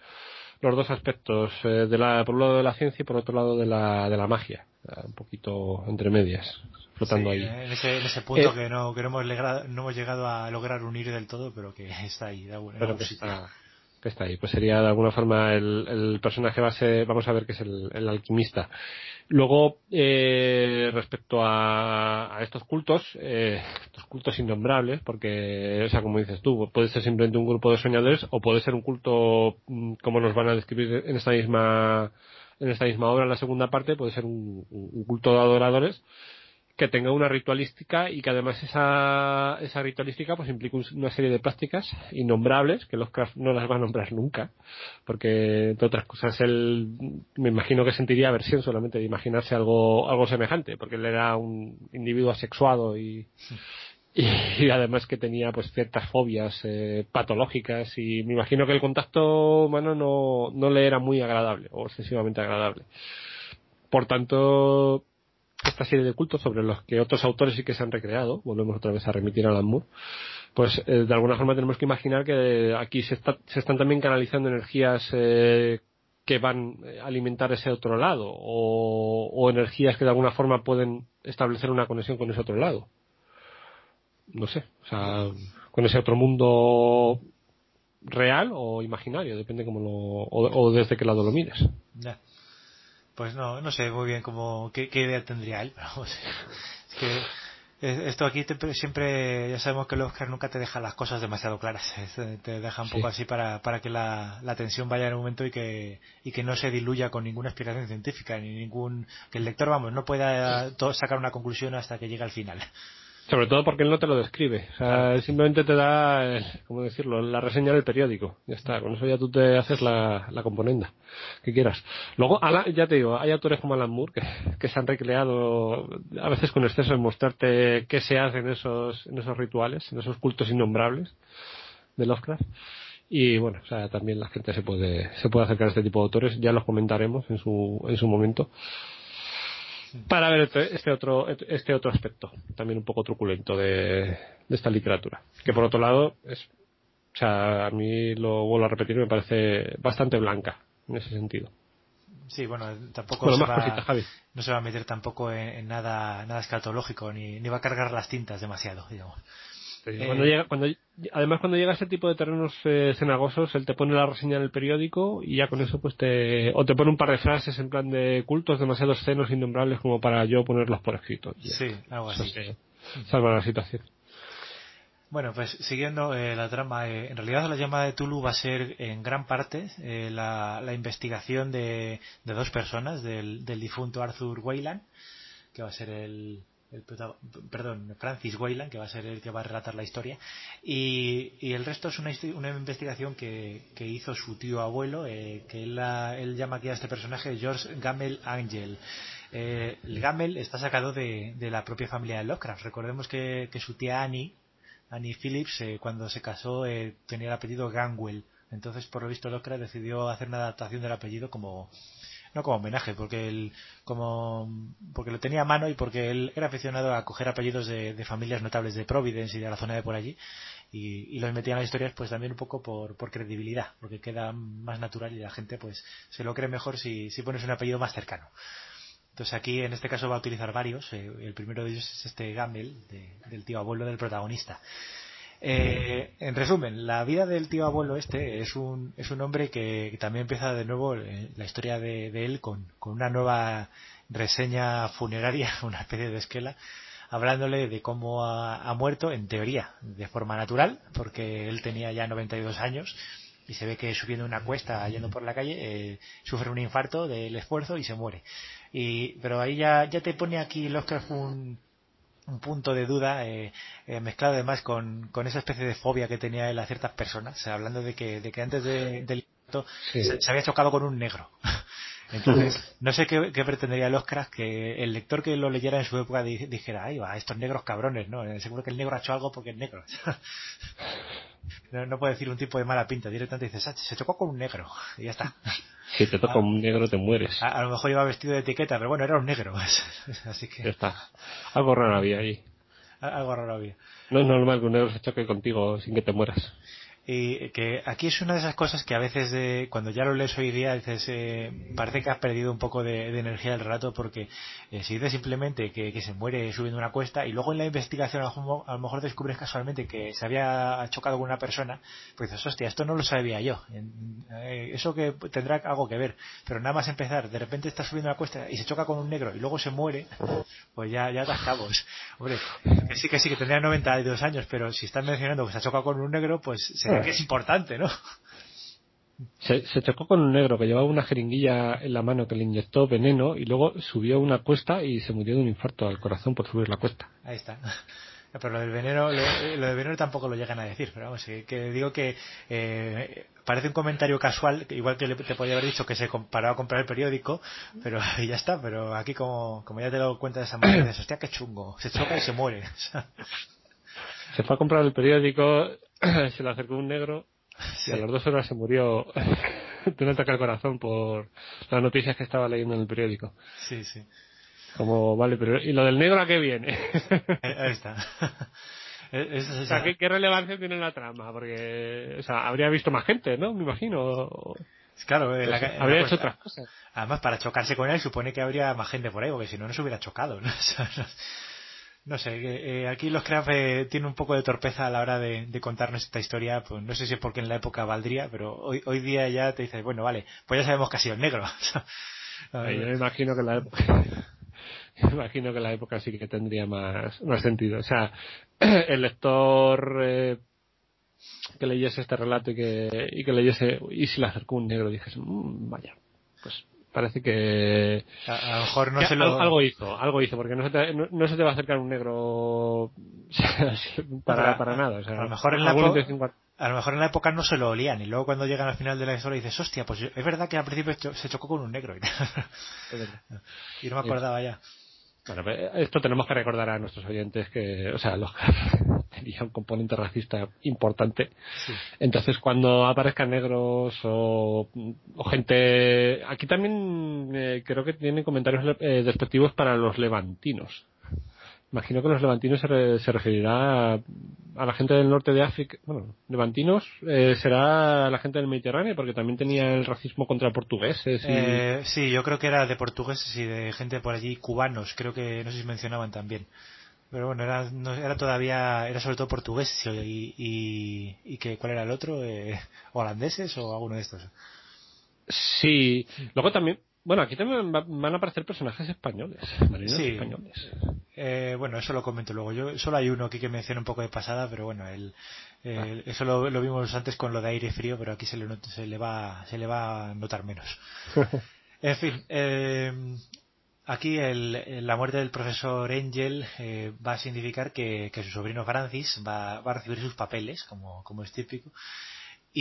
los dos aspectos, eh, de la, por un lado de la ciencia y por otro lado de la, de la magia, un poquito entre medias. Flotando ahí. En ese, punto eh, que, no, que no, hemos llegado, no hemos llegado a lograr unir del todo, pero que está ahí. Da, pero que está, que está ahí. Pues sería de alguna forma el, personaje base, vamos a ver que es el, alquimista. Luego, eh, respecto a, estos cultos, eh, estos cultos innombrables, porque, o sea, como dices tú, puede ser simplemente un grupo de soñadores o puede ser un culto, mm, como nos van a describir en esta misma, en esta misma obra, en la segunda parte, puede ser un culto de adoradores que tenga una ritualística y que además esa, esa ritualística pues implica una serie de prácticas innombrables que Lovecraft no las va a nombrar nunca porque entre otras cosas él me imagino que sentiría aversión solamente de imaginarse algo algo semejante porque él era un individuo asexuado y, y, además que tenía pues ciertas fobias eh, patológicas y me imagino que el contacto humano no, no le era muy agradable o excesivamente agradable. Por tanto esta serie de cultos sobre los que otros autores sí que se han recreado, volvemos otra vez a remitir a Alan Moore, pues eh, de alguna forma tenemos que imaginar que aquí se, están también canalizando energías eh, que van a alimentar ese otro lado o, energías que de alguna forma pueden establecer una conexión con ese otro lado. No sé, o sea, con ese otro mundo real o imaginario, depende cómo lo, o, desde qué lado lo mires. Pues no, no sé muy bien cómo, qué, idea tendría él, pero es que esto aquí siempre, ya sabemos que el Oscar nunca te deja las cosas demasiado claras, te deja un poco así para, para que la, la, tensión vaya en un momento y que, y que no se diluya con ninguna explicación científica, ni ningún, que el lector, vamos, no pueda sacar una conclusión hasta que llegue al final. Sobre todo porque él no te lo describe. O sea, simplemente te da, ¿cómo decirlo?, la reseña del periódico. Ya está, con eso ya tú te haces la, la componenda que quieras. Luego, ya te digo, hay autores como Alan Moore que, que, se han recreado a veces con exceso en mostrarte qué se hace en esos, en esos rituales, en esos cultos innombrables de Lovecraft. Y bueno, o sea, también la gente se puede, se puede acercar a este tipo de autores, ya los comentaremos en su, en su momento para ver este otro este otro aspecto también un poco truculento de, esta literatura. Que por otro lado es o sea a mí lo vuelvo a repetir me parece bastante blanca en ese sentido. Sí bueno tampoco se va, no se va a meter tampoco en, nada nada escatológico ni, ni va a cargar las tintas demasiado digamos eh, cuando además, cuando llega a ese tipo de terrenos eh, cenagosos, él te pone la reseña en el periódico y ya con eso, pues te. O te pone un par de frases en plan de cultos demasiados cenos innombrables como para yo ponerlos por escrito. Sí, algo así. salva la situación. Bueno, pues siguiendo eh, la trama, en realidad la llamada de Tulu va a ser en gran parte la, investigación de, dos personas, del, del difunto Arthur Weyland, que va a ser el, el perdón, Francis Wayland, que va a ser el que va a relatar la historia, y, y el resto es una, una investigación que, que, hizo su tío abuelo, eh, que él, él, llama aquí a este personaje George Gamel Angel. Eh, el Gamel está sacado de, de, la propia familia de Lovecraft. Recordemos que, que su tía Annie, Annie Phillips, eh, cuando se casó tenía el apellido Gangwell. Entonces, por lo visto, Lovecraft decidió hacer una adaptación del apellido como no como homenaje, porque él, como, porque lo tenía a mano y porque él era aficionado a coger apellidos de, familias notables de Providence y de la zona de por allí y, los metía en las historias pues también un poco por, por credibilidad, porque queda más natural y la gente pues se lo cree mejor si, si pones un apellido más cercano. Entonces aquí en este caso va a utilizar varios. Eh, el primero de ellos es este Gamble, de, del tío abuelo del protagonista. Eh, en resumen, la vida del tío abuelo este es un, es un hombre que, también empieza de nuevo eh, la historia de, él con, con, una nueva reseña funeraria, una especie de esquela, hablándole de cómo ha, ha, muerto, en teoría, de forma natural, porque él tenía ya 92 años y se ve que subiendo una cuesta, yendo por la calle, eh, sufre un infarto del esfuerzo y se muere. Y, pero ahí ya, ya te pone aquí el Oscar un, un punto de duda eh, eh, mezclado además con, con, esa especie de fobia que tenía él a ciertas personas, hablando de que, de que antes de, del sí. se, se, había chocado con un negro. Entonces, no sé qué, qué, pretendería el Oscar que el lector que lo leyera en su época dijera, ay, va, estos negros cabrones, ¿no? Seguro que el negro ha hecho algo porque es negro. no, no, puede decir un tipo de mala pinta, directamente dices, se chocó con un negro, y ya está. Si te toca un negro te mueres. A, a, lo mejor iba vestido de etiqueta, pero bueno, era un negro. Así que... Ya está. Algo raro había ahí. Algo raro había. No es normal que un negro se choque contigo sin que te mueras y que aquí es una de esas cosas que a veces de, cuando ya lo lees hoy día dices eh, parece que has perdido un poco de, energía del rato porque eh, si dices simplemente que, se muere subiendo una cuesta y luego en la investigación a lo, a lo mejor descubres casualmente que se había chocado con una persona pues dices hostia esto no lo sabía yo eh, eso que tendrá algo que ver pero nada más empezar de repente está subiendo una cuesta y se choca con un negro y luego se muere pues ya ya atascamos. Hombre que sí que sí que tendría 92 años pero si estás mencionando que se ha chocado con un negro pues se que es importante, ¿no? Se, se, chocó con un negro que llevaba una jeringuilla en la mano que le inyectó veneno y luego subió una cuesta y se murió de un infarto al corazón por subir la cuesta. Ahí está. Pero lo del veneno, lo, lo del veneno tampoco lo llegan a decir, pero vamos, que digo que eh, parece un comentario casual, igual que te podía haber dicho que se paraba a comprar el periódico, pero ya está, pero aquí como, como ya te lo cuenta de esa manera, dices, hostia, qué chungo, se choca y se muere. se fue a comprar el periódico, se le acercó un negro sí. y a las dos horas se murió de un ataque al corazón por las noticias que estaba leyendo en el periódico. Sí, sí. Como, vale, pero ¿y lo del negro a qué viene? Ahí está. Es, es, o sea, ¿qué, ¿qué, relevancia tiene la trama? Porque, o sea, habría visto más gente, ¿no? Me imagino. Claro, la, en habría la hecho otras cosas. Además, para chocarse con él, supone que habría más gente por ahí, porque si no, no se hubiera chocado, ¿no? no sé, eh, aquí los Craft eh, tienen un poco de torpeza a la hora de, de, contarnos esta historia, pues no sé si es porque en la época valdría, pero hoy, hoy día ya te dices, bueno, vale, pues ya sabemos que ha sido el negro. Yo me imagino que la época, imagino que la época sí que tendría más, más sentido. O sea, el lector eh, que leyese este relato y que, y que leyese, y si le acercó un negro, dices, mmm, vaya, pues parece que a, a, lo mejor no se lo... algo hizo algo hizo porque no se te, no, no se te va a acercar un negro para, para, nada o sea, a lo mejor en la época a lo mejor en la época no se lo olían y luego cuando llegan al final de la historia dices hostia pues es verdad que al principio se chocó con un negro y no me acordaba ya bueno, esto tenemos que recordar a nuestros oyentes que, o sea, los tenía un componente racista importante. Sí. Entonces, cuando aparezcan negros o, o gente, aquí también eh, creo que tienen comentarios eh, despectivos para los levantinos. Imagino que los levantinos se, re, se referirá a, a, la gente del norte de África. Bueno, levantinos eh, será la gente del Mediterráneo, porque también tenía el racismo contra portugueses. Y... Eh, sí, yo creo que era de portugueses y de gente por allí, cubanos, creo que no sé si mencionaban también. Pero bueno, era, no, era todavía, era sobre todo portugués y, y, y que, ¿cuál era el otro? Eh, ¿Holandeses o alguno de estos? Sí, luego también, bueno, aquí también van a aparecer personajes españoles, marineros sí. españoles. Eh, bueno, eso lo comento luego. Yo solo hay uno aquí que menciona un poco de pasada, pero bueno, el, el, eso lo, lo, vimos antes con lo de aire frío, pero aquí se le, se le va se le va a notar menos. en fin, eh, aquí el, la muerte del profesor Angel eh, va a significar que, que, su sobrino Francis va, va a recibir sus papeles, como, como es típico.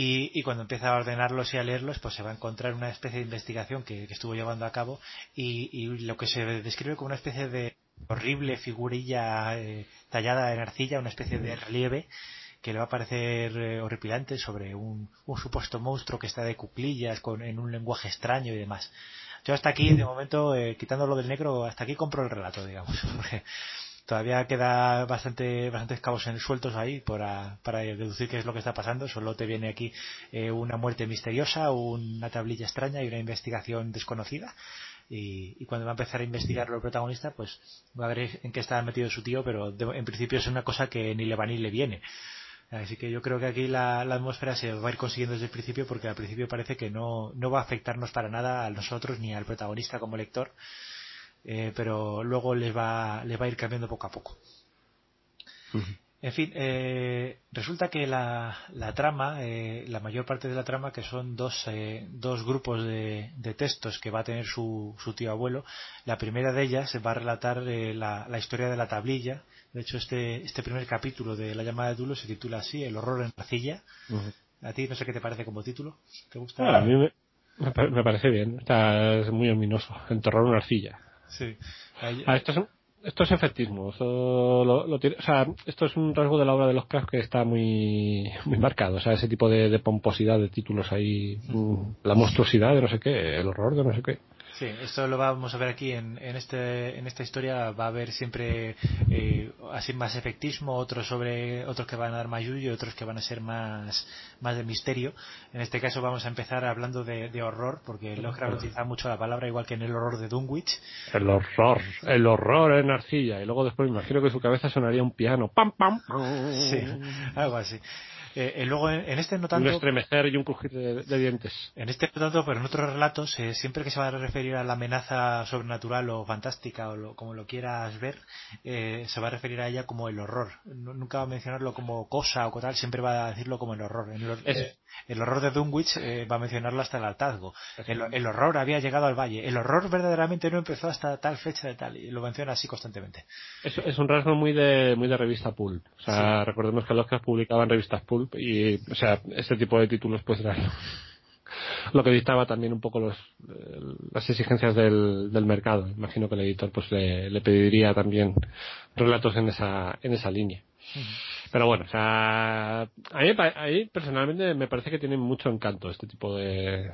Y, y, cuando empieza a ordenarlos y a leerlos, pues se va a encontrar una especie de investigación que, estuvo llevando a cabo y, y, lo que se describe como una especie de horrible figurilla eh, tallada en arcilla, una especie de relieve que le va a parecer eh, horripilante sobre un, un, supuesto monstruo que está de cuclillas con, en un lenguaje extraño y demás. Yo hasta aquí, de momento, eh, quitando lo del negro, hasta aquí compro el relato, digamos. Porque todavía queda bastante bastantes cabos en, sueltos ahí para, para deducir qué es lo que está pasando. Solo te viene aquí eh, una muerte misteriosa, una tablilla extraña y una investigación desconocida. Y, y, cuando va a empezar a investigar el protagonista, pues va a ver en qué está metido su tío, pero en principio es una cosa que ni le va ni le viene. Así que yo creo que aquí la, la, atmósfera se va a ir consiguiendo desde el principio porque al principio parece que no, no va a afectarnos para nada a nosotros ni al protagonista como lector, eh, pero luego les va, les va a ir cambiando poco a poco. Uh -huh. En fin, eh, resulta que la, la trama, eh, la mayor parte de la trama, que son dos, eh, dos grupos de, de, textos que va a tener su, su, tío abuelo, la primera de ellas va a relatar eh, la, la, historia de la tablilla. De hecho, este, este primer capítulo de La llamada de Dulo se titula así, El horror en arcilla. Uh -huh. A ti no sé qué te parece como título. ¿Te gusta? Ah, a mí me, me, parece bien. Está es muy ominoso. Enterrar una arcilla. Sí. Ah, esto es un, esto es efectismo. Lo, lo, o sea, esto es un rasgo de la obra de los Lovecraft que está muy, muy marcado. O sea, ese tipo de, de pomposidad de títulos ahí, mm, la monstruosidad de no sé qué, el horror de no sé qué. Sí, esto lo vamos a ver aquí en, en, este, en esta historia. Va a haber siempre eh, así más efectismo, otros sobre otros que van a dar más yuyo, otros que van a ser más, más de misterio. En este caso vamos a empezar hablando de, de horror, porque Lovecraft utiliza mucho la palabra, igual que en el horror de Dunwich. El horror, el horror en arcilla. Y luego después me imagino que su cabeza sonaría un piano. ¡Pam, pam! Sí, algo así. Eh, luego en, en, este no tanto. Un estremecer y un crujir de, de dientes. En este no tanto, pero en otros relatos, eh, siempre que se va a referir a la amenaza sobrenatural o fantástica o lo, como lo quieras ver, eh, se va a referir a ella como el horror. No, nunca va a mencionarlo como cosa o tal, siempre va a decirlo como el horror. El, es, el horror de Dunwich eh, va a mencionarlo hasta el hartazgo. El, el, horror había llegado al valle. El horror verdaderamente no empezó hasta tal fecha de tal. Y lo menciona así constantemente. Es, es un rasgo muy de, muy de revista Pulp. O sea, sí. recordemos que los que publicaban revistas Pulp y, o sea, este tipo de títulos pues eran lo que dictaba también un poco los, las exigencias del, del mercado. Imagino que el editor pues le, le pediría también relatos en esa, en esa línea. Uh -huh. Pero bueno, o sea, a mí, a personalmente me parece que tiene mucho encanto este tipo de,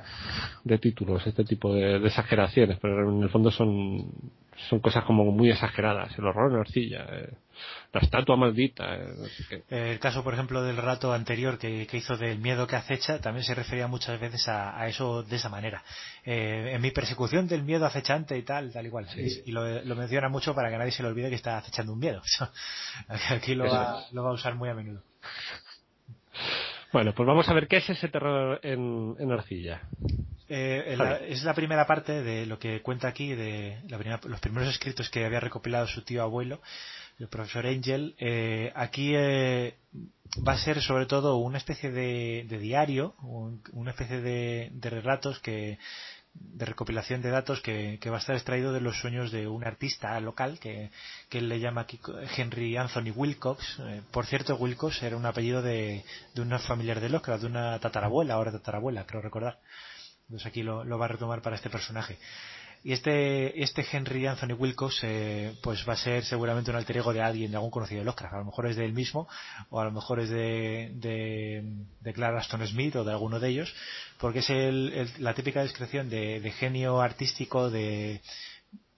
de títulos, este tipo de, exageraciones, pero en el fondo son, son cosas como muy exageradas. El horror en arcilla, eh, la estatua maldita. Eh, no sé qué. El caso, por ejemplo, del rato anterior que, que, hizo del miedo que acecha, también se refería muchas veces a, a eso de esa manera. Eh, en mi persecución del miedo acechante y tal, tal igual. Sí. Y, y lo, lo, menciona mucho para que nadie se le olvide que está acechando un miedo. Aquí lo va, lo va a usar muy a menudo. Bueno, pues vamos a ver qué es ese terror en, en arcilla. Eh, la, es la primera parte de lo que cuenta aquí, de la primera, los primeros escritos que había recopilado su tío abuelo, el profesor Angel. Eh, aquí eh, va a ser sobre todo una especie de, de diario, un, una especie de, de relatos que, de recopilación de datos que, que, va a estar extraído de los sueños de un artista local que, que él le llama aquí Henry Anthony Wilcox. Eh, por cierto, Wilcox era un apellido de, de una familiar de Lovecraft, de una tatarabuela, ahora tatarabuela, creo recordar. Entonces aquí lo, va a retomar para este personaje. Y este, este Henry Anthony Wilcox, eh, pues va a ser seguramente un alter ego de alguien, de algún conocido de Lovecraft. A lo mejor es de él mismo, o a lo mejor es de, de, Clara Aston Smith o de alguno de ellos, porque es el, la típica descripción de, de genio artístico, de,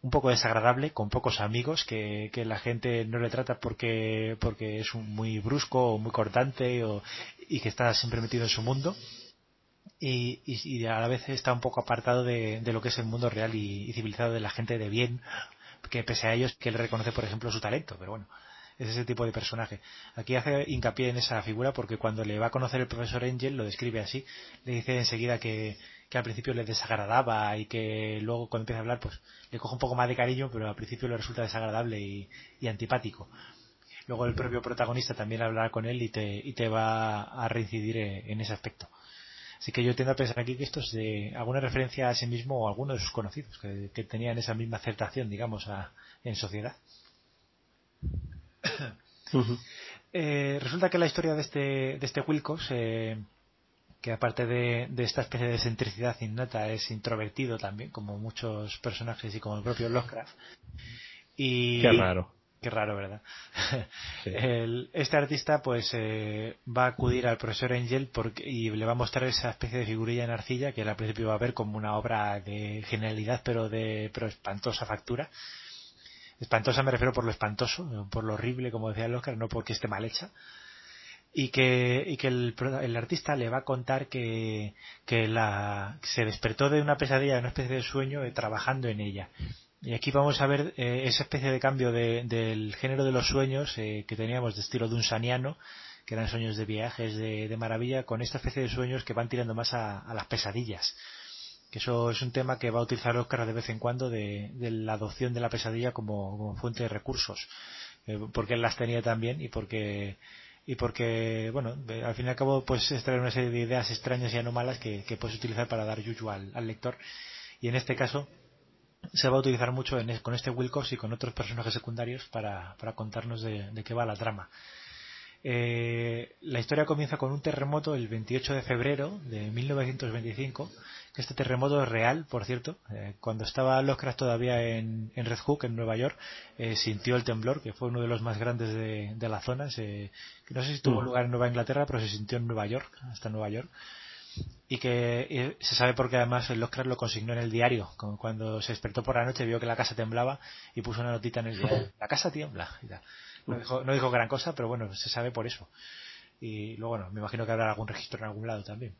un poco desagradable, con pocos amigos, que, que la gente no le trata porque, porque es un, muy brusco o muy cortante o, y que está siempre metido en su mundo y, y, a la vez está un poco apartado de, lo que es el mundo real y, civilizado de la gente de bien, que pese a ellos que él reconoce, por ejemplo, su talento, pero bueno, es ese tipo de personaje. Aquí hace hincapié en esa figura porque cuando le va a conocer el profesor Angel lo describe así, le dice enseguida que, que al principio le desagradaba y que luego cuando empieza a hablar pues le coge un poco más de cariño, pero al principio le resulta desagradable y, y antipático. Luego el propio protagonista también hablará con él y te, y te va a reincidir en ese aspecto. Así que yo tiendo a pensar aquí que esto es de alguna referencia a sí mismo o a alguno de sus conocidos, que, que tenían esa misma aceptación, digamos, a, en sociedad. Uh -huh. eh, resulta que la historia de este, de este Wilcox, eh, que aparte de, de, esta especie de excentricidad innata, es introvertido también, como muchos personajes y como el propio Lovecraft. Y, Qué raro. Qué raro, ¿verdad? este artista pues eh, va a acudir al profesor Angel porque, y le va a mostrar esa especie de figurilla en arcilla que al principio va a ver como una obra de genialidad pero de pero espantosa factura. Espantosa me refiero por lo espantoso, por lo horrible, como decía el Oscar, no porque esté mal hecha y que, y que el, el, artista le va a contar que, que la, se despertó de una pesadilla, de una especie de sueño, eh, trabajando en ella. Y aquí vamos a ver eh, esa especie de cambio de, del género de los sueños eh, que teníamos de estilo de un saniano, que eran sueños de viajes, de, maravilla, con esta especie de sueños que van tirando más a, las pesadillas. Que eso es un tema que va a utilizar Oscar de vez en cuando de, de la adopción de la pesadilla como, como fuente de recursos. porque él las tenía también y porque y porque, bueno, al fin y al cabo, pues extraer una serie de ideas extrañas y anómalas que, puedes utilizar para dar yuyu al, lector. Y en este caso, se va a utilizar mucho en, con este Wilcox y con otros personajes secundarios para, para contarnos de, de, qué va la trama. Eh, la historia comienza con un terremoto el 28 de febrero de 1925 este terremoto es real, por cierto. Eh, cuando estaba Lovecraft todavía en, en, Red Hook, en Nueva York, eh, sintió el temblor, que fue uno de los más grandes de, de la zona. Se, no sé si tuvo lugar en Nueva Inglaterra, pero se sintió en Nueva York, hasta Nueva York. Y que y se sabe porque además el Lovecraft lo consignó en el diario. Cuando se despertó por la noche vio que la casa temblaba y puso una notita en el diario. La casa tiembla. No dijo, no dijo gran cosa, pero bueno, se sabe por eso. Y luego, bueno, me imagino que habrá algún registro en algún lado también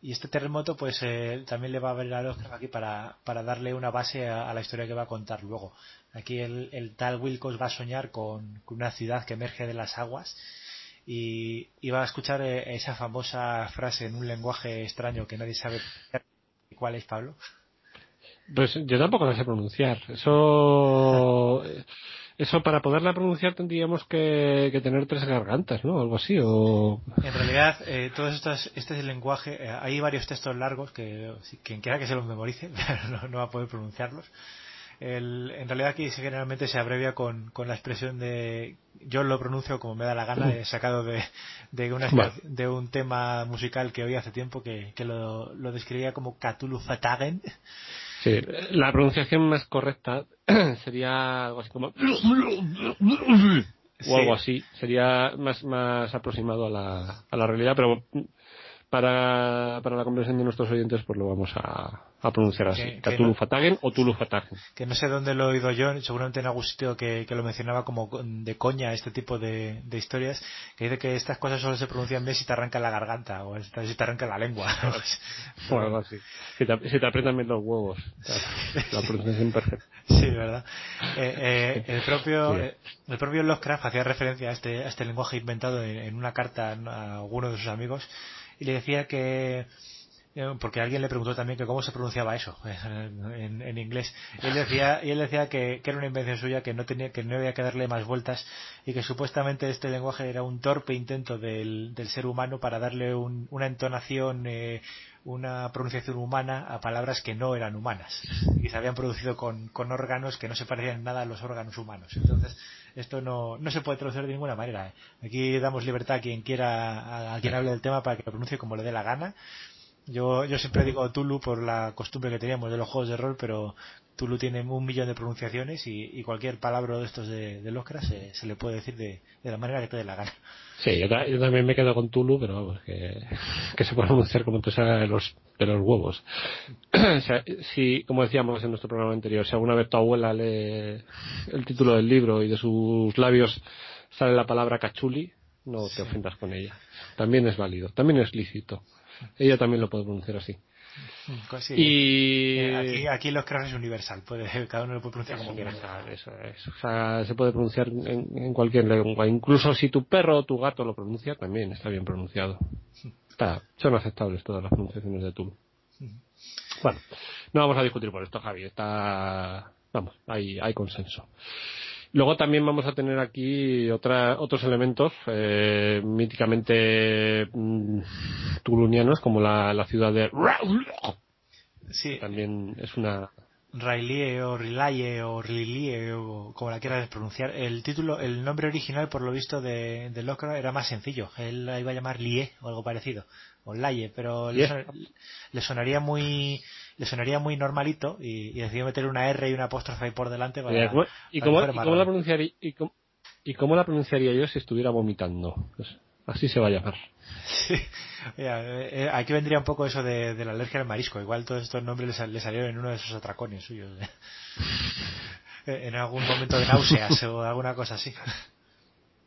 y este terremoto pues eh, también le va a ver a Oscar aquí para, para darle una base a, a, la historia que va a contar luego. Aquí el, el tal Wilcox va a soñar con, con, una ciudad que emerge de las aguas y, va a escuchar eh, esa famosa frase en un lenguaje extraño que nadie sabe cuál es Pablo. Pues yo tampoco la sé pronunciar. Eso eso para poderla pronunciar tendríamos que, que, tener tres gargantas, ¿no? Algo así. O... En realidad, eh, todos estos, este es el lenguaje. Eh, hay varios textos largos que quien quiera que se los memorice, no, no va a poder pronunciarlos. El, en realidad aquí generalmente se abrevia con, con la expresión de yo lo pronuncio como me da la gana, he sacado de, de, una, de un tema musical que oí hace tiempo que, que lo, lo describía como Cthulhu Fatagen Sí, la pronunciación más correcta sería algo así como o algo así sería más más aproximado a la, a la realidad pero para, para la comprensión de nuestros oyentes pues lo vamos a, a pronunciar así Cthulhu Fatagen o Tulu Fatagen que no sé dónde lo he oído yo seguramente en algún sitio que, que lo mencionaba como de coña este tipo de, de, historias que dice que estas cosas solo se pronuncian bien si te arranca la garganta o si te arranca la lengua o algo así. Si te, si te aprietan bien los huevos la pronunciación perfecta. Sí verdad eh, eh, el propio sí. el propio Lovecraft hacía referencia a este, a este lenguaje inventado en, en una carta a alguno de sus amigos y le decía que eh, porque alguien le preguntó también que cómo se pronunciaba eso en, en inglés y él decía y él decía que, que, era una invención suya que no tenía que no había que darle más vueltas y que supuestamente este lenguaje era un torpe intento del, del ser humano para darle un, una entonación eh, una pronunciación humana a palabras que no eran humanas y que se habían producido con, con órganos que no se parecían nada a los órganos humanos entonces esto no, no se puede traducir de ninguna manera. Aquí damos libertad a quien quiera, a, a quien hable del tema para que lo pronuncie como le dé la gana. Yo, yo siempre digo Tulu por la costumbre que teníamos de los juegos de rol, pero Tulu tiene un millón de pronunciaciones y, y cualquier palabra de estos de, de Locra se, se, le puede decir de, de, la manera que te dé la gana. Sí, yo, yo, también me quedo con Tulu, pero vamos, que, que se puede pronunciar como te salga de los, de los huevos. o sea, si, como decíamos en nuestro programa anterior, si alguna vez tu abuela lee el título del libro y de sus labios sale la palabra cachuli, no te ofendas con ella. También es válido, también es lícito. Ella también lo puede pronunciar así. Pues sí, y eh, aquí, aquí los cracks es universal, puede, cada uno lo puede pronunciar como quiera. Eso es. O sea, se puede pronunciar en, en, cualquier lengua. Incluso si tu perro o tu gato lo pronuncia, también está bien pronunciado. Está, son aceptables todas las pronunciaciones de tú. Bueno, no vamos a discutir por esto, Javi. Está, vamos, hay, hay consenso. Luego también vamos a tener aquí otra, otros elementos eh, míticamente mm, como la, la ciudad de sí. también es una Railie o Rilaye o Rilie o como la quieras pronunciar. El título el nombre original por lo visto de, de Lovecraft era más sencillo. Él la iba a llamar Lie o algo parecido o Laye pero le, sonaría muy le sonaría muy normalito y, y decidió meter una R y una apóstrofe ahí por delante para, ¿Y, cómo, y cómo- y la pronunciaría, y, cómo, y cómo la pronunciaría yo si estuviera vomitando? Pues así se va a llamar. Sí. Mira, eh, eh, aquí vendría un poco eso de, de la alergia al marisco. Igual todos estos nombres le, sal- le salieron en uno de esos atracones suyos. ¿eh? en algún momento de náuseas o alguna cosa así.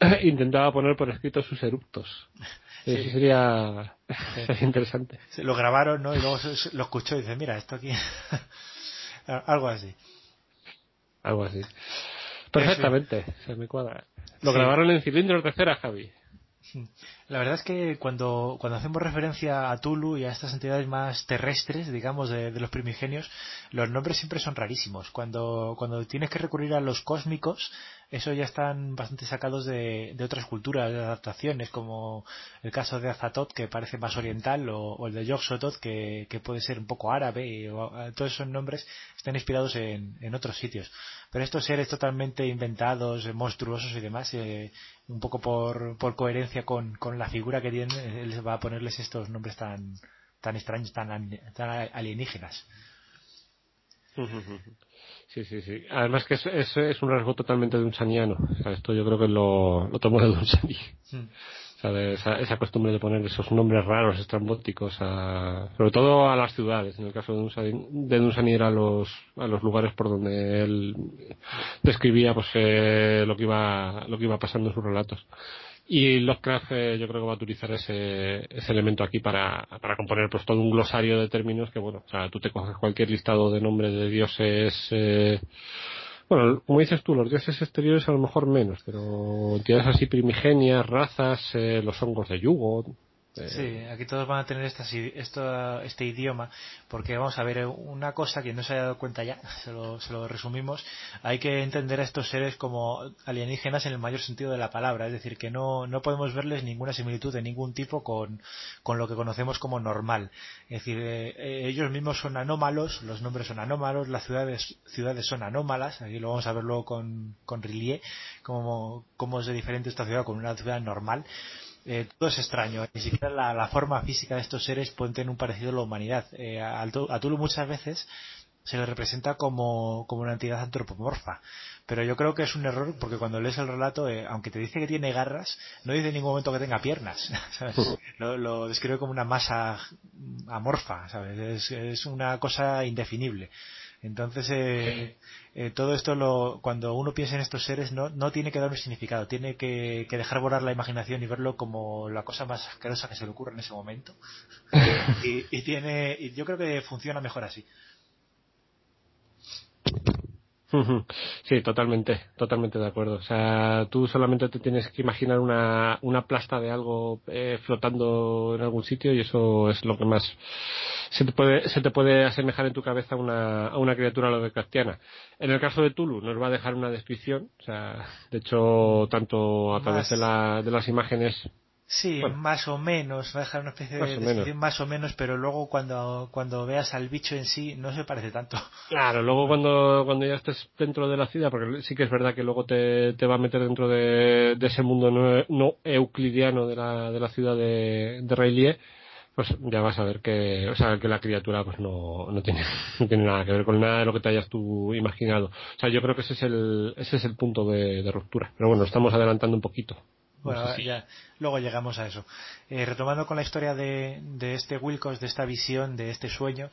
Intentaba poner por escrito sus eructos. Sí. Eso sería, sería interesante. Se Lo grabaron, ¿no? Y luego lo escuchó y dice, mira, esto aquí... Algo así. Algo así. Perfectamente, se me cuadra. Lo Sí. grabaron en cilindros de cera, Javi. La verdad es que cuando, cuando hacemos referencia a Tulu y a estas entidades más terrestres, digamos, de, de los primigenios, los nombres siempre son rarísimos. Cuando, cuando tienes que recurrir a los cósmicos, eso ya están bastante sacados de, de otras culturas, de adaptaciones, como el caso de Azatoth, que parece más oriental, o, el de Yog-Sothoth, que, puede ser un poco árabe, y, o- todos esos nombres están inspirados en, en otros sitios. Pero estos seres totalmente inventados, eh, monstruosos y demás, eh, un poco por, por coherencia con, con la figura que tienen, eh, él va a ponerles estos nombres tan, tan extraños, tan, an- tan alienígenas. Sí, sí, sí. Además que es, es, es un rasgo totalmente dunsaniano. O sea, esto yo creo que lo, lo tomo de. O sea, de esa, esa costumbre de poner esos nombres raros, estrambóticos, a, sobre todo a las ciudades. En el caso de Dunsani, de era a los, a los lugares por donde él describía pues eh, lo que iba lo que iba pasando en sus relatos. Y Lovecraft eh, yo creo que va a utilizar ese, ese elemento aquí para, para componer pues todo un glosario de términos que bueno, o sea, tú te coges cualquier listado de nombres de dioses, eh, bueno, como dices tú, los dioses exteriores a lo mejor menos, pero entidades así primigenias, razas, eh, los hongos de yugo, Sí, aquí todos van a tener estas i- esto- este idioma, porque vamos a ver, eh, una cosa que no se haya dado cuenta ya, se lo, se lo resumimos, hay que entender a estos seres como alienígenas en el mayor sentido de la palabra, es decir, que no, no podemos verles ninguna similitud de ningún tipo con, con lo que conocemos como normal. Es decir, eh, eh, ellos mismos son anómalos, los nombres son anómalos, las ciudades, ciudades son anómalas, aquí lo vamos a ver luego con, con Rillier, cómo, cómo es de diferente esta ciudad con una ciudad normal. Eh, todo es extraño, ni siquiera la, la forma física de estos seres pueden tener un parecido a la humanidad. Eh, a, a Tulu muchas veces se le representa como, como una entidad antropomorfa, pero yo creo que es un error porque cuando lees el relato, eh, aunque te dice que tiene garras, no dice en ningún momento que tenga piernas, ¿sabes? Lo, lo describe como una masa amorfa, ¿sabes? Es, es una cosa indefinible. Entonces, eh, eh, todo esto, lo, cuando uno piensa en estos seres, no, no tiene que dar un significado, tiene que, que dejar volar la imaginación y verlo como la cosa más asquerosa que se le ocurre en ese momento. y, y tiene, y yo creo que funciona mejor así. Sí, totalmente, totalmente de acuerdo. O sea, tú solamente te tienes que imaginar una, una plasta de algo eh, flotando en algún sitio y eso es lo que más se te puede, se te puede asemejar en tu cabeza a una, a una criatura lovecraftiana. En el caso de Tulu nos va a dejar una descripción, o sea, de hecho, tanto a través de, la, de las imágenes Sí, Bueno. más o menos, va a dejar una especie Más de menos. más o menos, pero luego cuando, cuando veas al bicho en sí no se parece tanto. Claro, luego cuando, cuando ya estés dentro de la ciudad, porque sí que es verdad que luego te, te va a meter dentro de, de ese mundo no, no euclidiano de la, de la ciudad de, de Rayleigh, pues ya vas a ver que, o sea, que la criatura pues no, no tiene, no tiene nada que ver con nada de lo que te hayas tú imaginado. O sea, yo creo que ese es el, ese es el punto de, de ruptura. Pero bueno, estamos adelantando un poquito. No Bueno, sé si- ya, luego llegamos a eso. Eh, retomando con la historia de, de este Wilcox, de esta visión, de este sueño,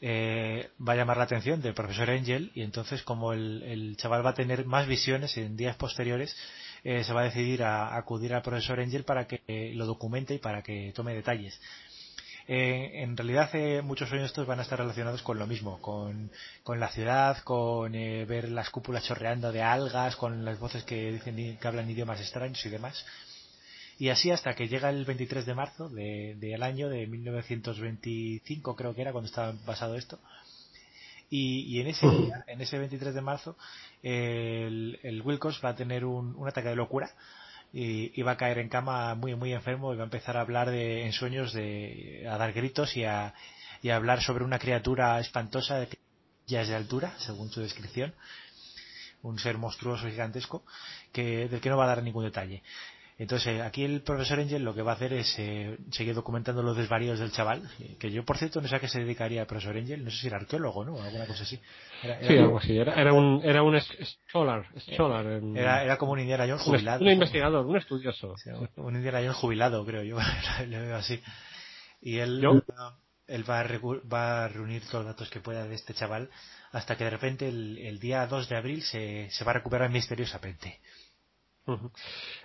eh, va a llamar la atención del profesor Angel y entonces como el, el chaval va a tener más visiones en días posteriores, eh, se va a decidir a, acudir al profesor Angel para que lo documente y para que tome detalles. Eh, en realidad eh, muchos sueños estos van a estar relacionados con lo mismo, con, con la ciudad, con eh, ver las cúpulas chorreando de algas, con las voces que dicen que hablan idiomas extraños y demás. Y así hasta que llega el 23 de marzo de- del año de 1925 creo que era cuando estaba basado esto. Y, y en ese día, en ese 23 de marzo, el, el Wilcox va a tener un ataque de locura y, va a caer en cama muy muy enfermo y va a empezar a hablar de, en sueños de a dar gritos y a, y a hablar sobre una criatura espantosa que ya es de altura según su descripción un ser monstruoso gigantesco que del que no va a dar ningún detalle Entonces, aquí el profesor Angel lo que va a hacer es eh, seguir documentando los desvaríos del chaval, que yo, por cierto, no sé a qué se dedicaría el profesor Angel, no sé si era arqueólogo, ¿no? O alguna cosa así. Era, sí, algo así, era, era, un, era un scholar, scholar era, era como un Indiana Jones jubilado. Un, investigador, un estudioso. un Indiana Jones jubilado, creo yo, lo veo así. Y él, él va, a va a reunir todos los datos que pueda de este chaval hasta que de repente el, el día 2 de abril se, se va a recuperar misteriosamente.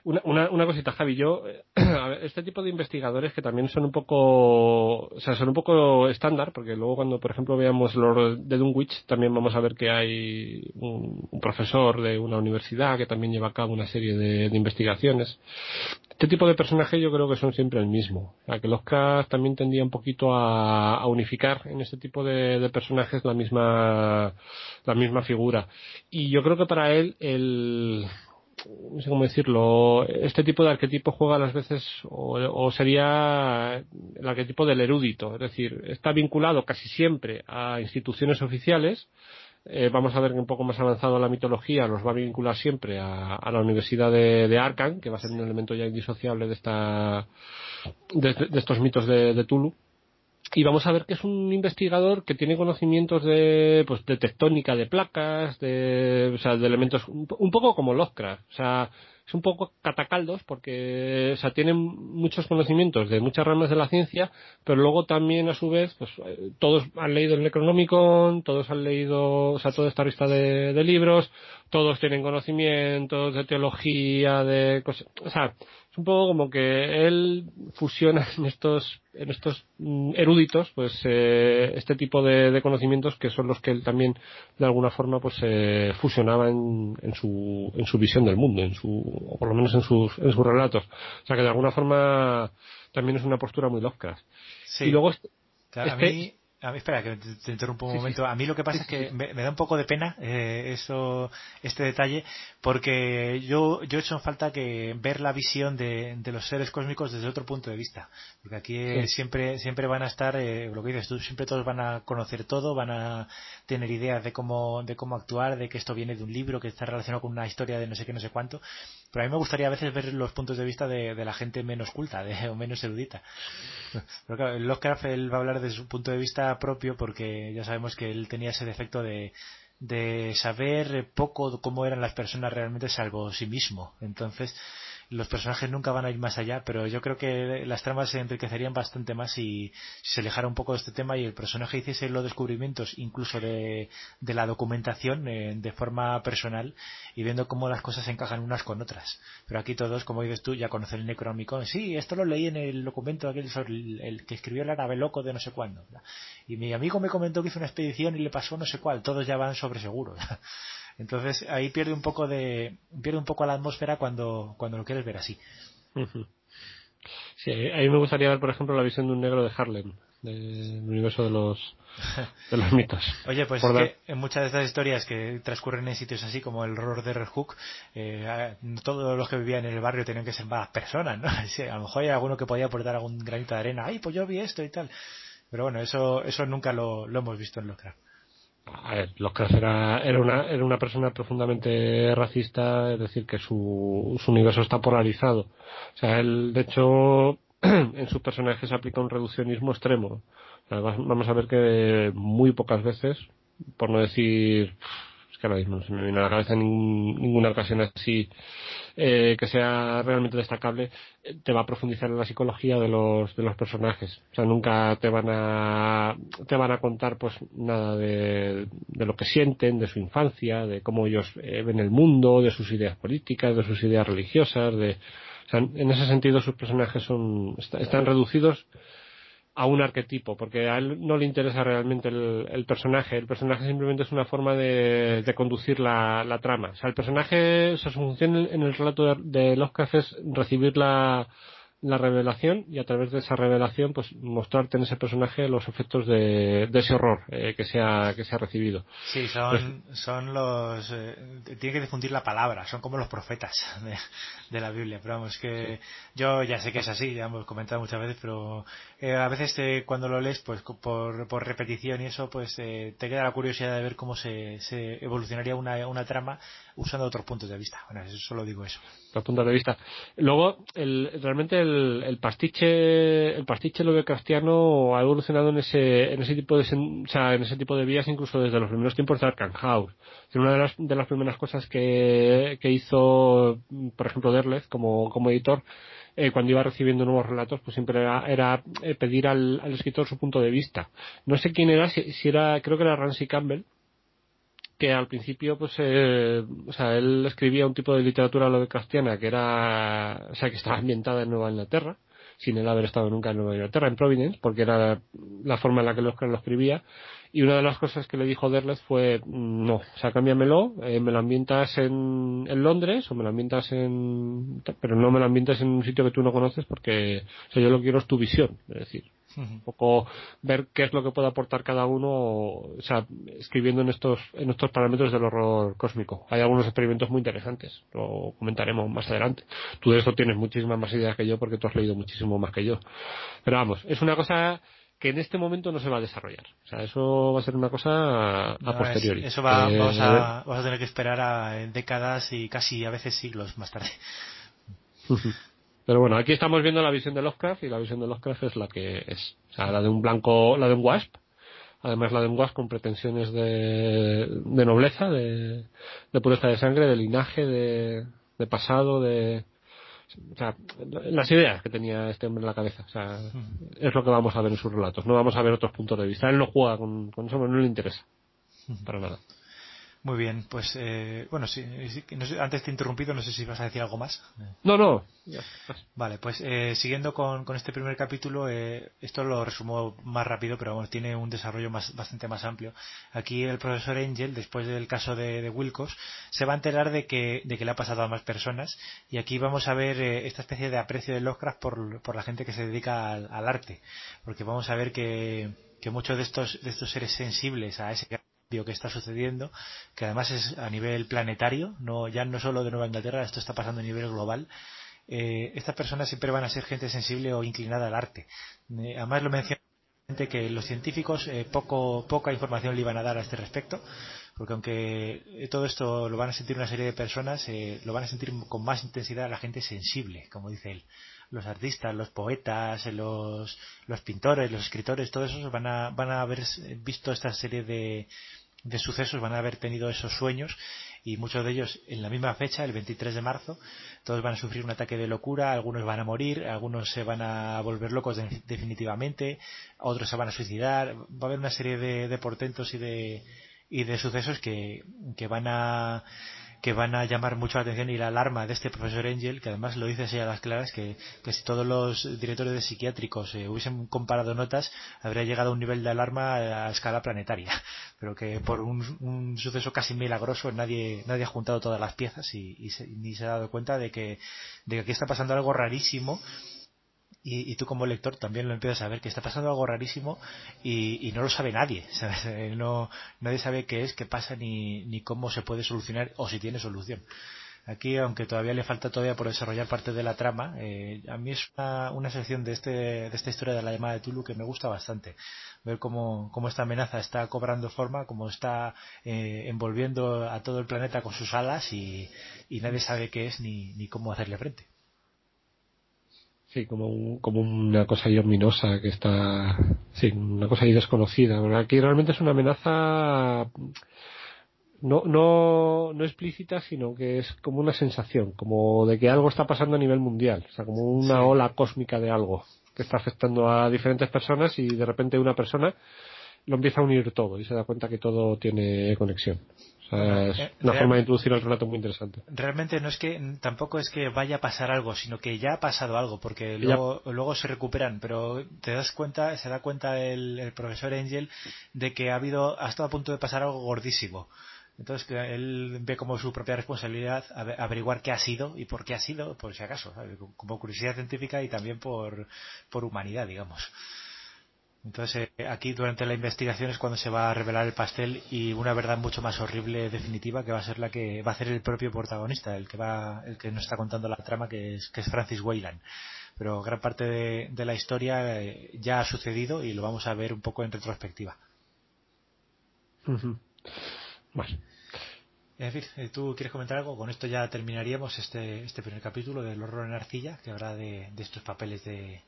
Una, una, una, cosita, Javi, yo, este tipo de investigadores que también son un poco, o sea, son un poco estándar, porque luego cuando, por ejemplo, veamos los de Dunwich, también vamos a ver que hay un, profesor de una universidad que también lleva a cabo una serie de, investigaciones. Este tipo de personajes yo creo que son siempre el mismo. O sea, que Lovecraft también tendía un poquito a, unificar en este tipo de, de personajes la misma, la misma figura. Y yo creo que para él el, no sé cómo decirlo, este tipo de arquetipo juega a las veces, o, sería el arquetipo del erudito, es decir, está vinculado casi siempre a instituciones oficiales, eh, vamos a ver que un poco más avanzado la mitología nos va a vincular siempre a, la Universidad de, de, que va a ser un elemento ya indisociable de, esta, de, estos mitos de Tulu y vamos a ver que es un investigador que tiene conocimientos de, pues, de tectónica de placas, de, o sea, de elementos, un, poco como Lovecraft, o sea, es un poco catacaldos porque, o sea, tienen muchos conocimientos de muchas ramas de la ciencia, pero luego también a su vez, pues, eh, todos han leído el Necronomicon, todos han leído, o sea, toda esta lista de, de libros, todos tienen conocimientos de teología, de cosas, o sea, un poco como que él fusiona en estos en estos mm, eruditos pues eh, este tipo de, conocimientos que son los que él también de alguna forma pues eh, fusionaba en, en, su en su visión del mundo en su o por lo menos en sus en sus relatos o sea que de alguna forma también es una postura muy Lovecraft sí. y luego este, este a mí, espera, que te, interrumpo un momento. A mí lo que pasa es que me, da un poco de pena eh, eso, este detalle, porque yo, yo he hecho en falta que ver la visión de, de, los seres cósmicos desde otro punto de vista. Porque aquí siempre, siempre van a estar, eh, lo que dices tú, siempre todos van a conocer todo, van a tener ideas de cómo, de cómo actuar, de que esto viene de un libro, que está relacionado con una historia de no sé qué, no sé cuánto. Pero a mí me gustaría a veces ver los puntos de vista de, de la gente menos culta, de, o menos erudita. Pero claro, Lovecraft él va a hablar desde su punto de vista propio porque ya sabemos que él tenía ese defecto de, de saber poco cómo eran las personas realmente salvo sí mismo. Entonces, los personajes nunca van a ir más allá, pero yo creo que las tramas se enriquecerían bastante más si, se alejara un poco de este tema y el personaje hiciese los descubrimientos incluso de, de la documentación eh, de forma personal y viendo cómo las cosas se encajan unas con otras. Pero aquí todos, como dices tú, ya conocen el Necronomicon. Sí, esto lo leí en el documento aquel el, que escribió el árabe loco de no sé cuándo. Y mi amigo me comentó que hizo una expedición y le pasó no sé cuál. Todos ya van sobre seguro. Entonces ahí pierde un poco de pierde un poco la atmósfera cuando cuando lo quieres ver así. Sí, a mí me gustaría ver, por ejemplo, la visión de un negro de Harlem, del universo de los de los mitos. Oye, pues es que en muchas de estas historias que transcurren en sitios así como el horror de Red Hook, eh, todos los que vivían en el barrio tenían que ser más personas, ¿no? a lo mejor hay alguno que podía aportar algún granito de arena, ay, pues yo vi esto y tal. Pero bueno, eso eso nunca lo, lo hemos visto en Lovecraft a ver, era, era, una, era una persona profundamente racista, es decir, que su, su universo está polarizado. O sea, él, de hecho, en sus personajes aplica un reduccionismo extremo. vamos a ver que muy pocas veces, por no decir, que ahora mismo no se me viene a la cabeza ninguna ocasión así, eh, que sea realmente destacable, eh, te va a profundizar en la psicología de los, de los personajes. O sea, nunca te van a, te van a contar pues nada de, de lo que sienten, de su infancia, de cómo ellos eh, ven el mundo, de sus ideas políticas, de sus ideas religiosas, de, o sea, en ese sentido sus personajes son, están reducidos a un arquetipo, porque a él no le interesa realmente el, personaje. El personaje simplemente es una forma de, conducir la, trama. O sea, el personaje, su función en el relato de, Lovecraft es recibir la, la revelación y a través de esa revelación pues mostrarte en ese personaje los efectos de, ese horror eh, que se ha que se ha recibido. Sí son pues son los eh, tiene que difundir la palabra son como los profetas de, la Biblia pero vamos que yo ya sé que es así ya hemos comentado muchas veces pero eh, a veces cuando lo lees pues por, por repetición y eso pues te queda la curiosidad de ver cómo se, se evolucionaría una, una trama usando otros puntos de vista. Bueno eso solo digo eso. Otros puntos de vista. Luego el, realmente el, pastiche el pastiche Lovecraftiano ha evolucionado en ese en ese tipo de o en ese tipo de vías incluso desde los primeros tiempos de Arkham House una de las, de las primeras cosas que, que hizo por ejemplo Derleth como, como editor eh, cuando iba recibiendo nuevos relatos, pues siempre era, eh, pedir al, al, escritor su punto de vista. No sé quién era, si, si era, creo que era Ramsey Campbell, que al principio pues eh, o sea él escribía un tipo de literatura lovecraftiana que era o sea que estaba ambientada en Nueva Inglaterra sin él haber estado nunca en Nueva Inglaterra en Providence porque era la forma en la que lo, lo escribía. Y una de las cosas que le dijo Derleth fue no o sea cámbiamelo eh, me lo ambientas en, en, Londres o me lo ambientas en pero no me lo ambientas en un sitio que tú no conoces porque o sea yo lo quiero es tu visión es decir un poco ver qué es lo que puede aportar cada uno, o sea, escribiendo en estos, en estos parámetros del horror cósmico. Hay algunos experimentos muy interesantes, lo comentaremos más adelante. Tú de eso tienes muchísimas más ideas que yo porque tú has leído muchísimo más que yo. Pero vamos, es una cosa que en este momento no se va a desarrollar. O sea, eso va a ser una cosa a, posteriori. eso va, eh, vamos, a, vamos, a, tener que esperar a décadas y casi a veces siglos más tarde. Pero bueno, aquí estamos viendo la visión de Lovecraft y la visión de Lovecraft es la que es. O sea, la de un blanco, la de un wasp. Además la de un wasp con pretensiones de, de nobleza, de, de pureza de sangre, de linaje, de, de pasado, de, o sea, las ideas que tenía este hombre en la cabeza. O sea, es lo que vamos a ver en sus relatos. No vamos a ver otros puntos de vista. Él no juega con, con eso, no le interesa. Para nada. Muy bien, pues eh, bueno, sí, antes te he interrumpido, no sé si vas a decir algo más. No, no. Vale, pues eh, siguiendo con, este primer capítulo, eh, esto lo resumo más rápido, pero bueno, tiene un desarrollo más, bastante más amplio. Aquí el profesor Angel, después del caso de, Wilcox, se va a enterar de que, de que le ha pasado a más personas y aquí vamos a ver esta especie de aprecio de Lovecraft por, por la gente que se dedica al, al arte, porque vamos a ver que, que muchos de estos, de estos seres sensibles a ese que está sucediendo, que además es a nivel planetario, ya no solo de Nueva Inglaterra, esto está pasando a nivel global. Eh, estas personas siempre van a ser gente sensible o inclinada al arte. Eh, además lo menciona que los científicos eh, poca información le iban a dar a este respecto, porque aunque todo esto lo van a sentir una serie de personas, lo van a sentir con más intensidad la gente sensible, como dice él los artistas, los poetas, los, los pintores, los escritores, todos esos van a, van a haber visto esta serie de, de sucesos, van a haber tenido esos sueños y muchos de ellos en la misma fecha, el 23 de marzo, todos van a sufrir un ataque de locura, algunos van a morir, algunos se van a volver locos definitivamente, otros se van a suicidar, va a haber una serie de, de portentos y de, y de sucesos que, que van a que van a llamar mucho la atención y la alarma de este profesor Angel, que además lo dice así a las claras, que, que si todos los directores de psiquiátricos eh, hubiesen comparado notas, habría llegado a un nivel de alarma a escala planetaria. Pero que por un, un suceso casi milagroso nadie, nadie ha juntado todas las piezas y, y ni se ha dado cuenta de que, de que aquí está pasando algo rarísimo y, tú como lector también lo empiezas a ver que está pasando algo rarísimo y, no lo sabe nadie eh, No, nadie sabe qué es qué pasa ni, cómo se puede solucionar o si tiene solución. Aquí aunque todavía le falta todavía por desarrollar parte de la trama eh, a mí es una, una sección de este de esta historia de la llamada de Tulu que me gusta bastante. Ver cómo, cómo esta amenaza está cobrando forma cómo está eh, envolviendo a todo el planeta con sus alas y, y nadie sabe qué es ni cómo hacerle frente Sí, como, como una cosa ahí ominosa que está, sí, una cosa ahí desconocida. Aquí realmente es una amenaza no, no, no explícita, sino que es como una sensación, como de que algo está pasando a nivel mundial, o sea, como una ola cósmica de algo que está afectando a diferentes personas y de repente una persona lo empieza a unir todo y se da cuenta que todo tiene conexión es eh, una forma de introducir el relato muy interesante. Realmente no es que tampoco es que vaya a pasar algo, sino que ya ha pasado algo, porque luego, luego se recuperan, pero te das cuenta, se da cuenta el, profesor Angel de que ha habido, ha estado a punto de pasar algo gordísimo. Entonces él ve como su propia responsabilidad averiguar qué ha sido y por qué ha sido, por si acaso, como curiosidad científica y también por, por humanidad, digamos. Entonces eh, aquí durante la investigación es cuando se va a revelar el pastel y una verdad mucho más horrible definitiva que va a ser la que va a hacer el propio protagonista, el que va, el que nos está contando la trama que es, que es Francis Wayland. Pero gran parte de, la historia eh, ya ha sucedido y lo vamos a ver un poco en retrospectiva. Bueno. En fin, eh, ¿tú quieres comentar algo? Con esto ya terminaríamos este, este primer capítulo del horror en arcilla, que habrá de, estos papeles de,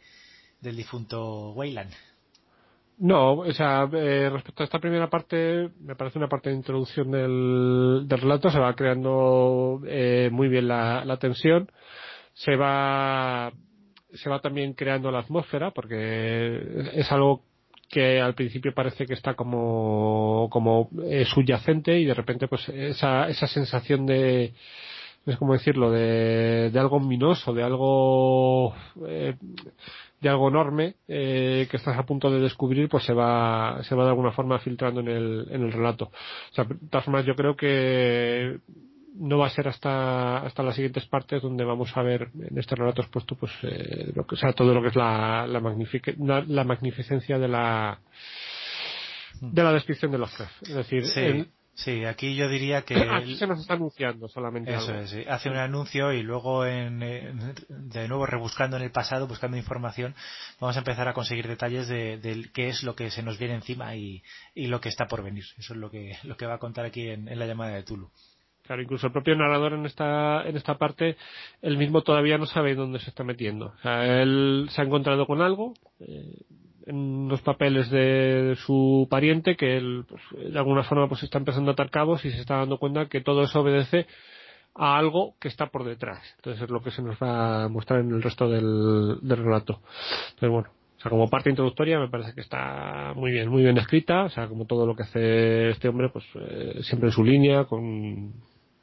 del difunto Wayland. No, o sea, eh, respecto a esta primera parte, me parece una parte de introducción del, relato, se va creando eh, muy bien la, la tensión, se va se va también creando la atmósfera porque es algo que al principio parece que está como, como eh, subyacente y de repente pues esa, esa sensación de es como decirlo de, de algo ominoso de algo eh, de algo enorme eh, que estás a punto de descubrir pues se va se va de alguna forma filtrando en el, en el relato o sea de todas formas yo creo que no va a ser hasta hasta las siguientes partes donde vamos a ver en este relato expuesto pues eh, lo que, o sea todo lo que es la la, la, magnificencia de la de la descripción de los es decir sí. Sí, aquí yo diría que... Aquí se nos está anunciando solamente Eso Es, sí. Hace un anuncio y luego, en, de nuevo, rebuscando en el pasado, buscando información, vamos a empezar a conseguir detalles de, qué es lo que se nos viene encima y, y, lo que está por venir. Eso es lo que, lo que va a contar aquí en, en la llamada de Tulu. Claro, incluso el propio narrador en esta, en esta parte, él mismo todavía no sabe dónde se está metiendo. O sea, él se ha encontrado con algo, eh, en los papeles de su pariente, que él, pues, de alguna forma, pues está empezando a atar cabos y se está dando cuenta que todo eso obedece a algo que está por detrás. Entonces es lo que se nos va a mostrar en el resto del, relato. Entonces bueno, o sea, como parte introductoria me parece que está muy bien, muy bien escrita, o sea, como todo lo que hace este hombre, pues eh, siempre en su línea, con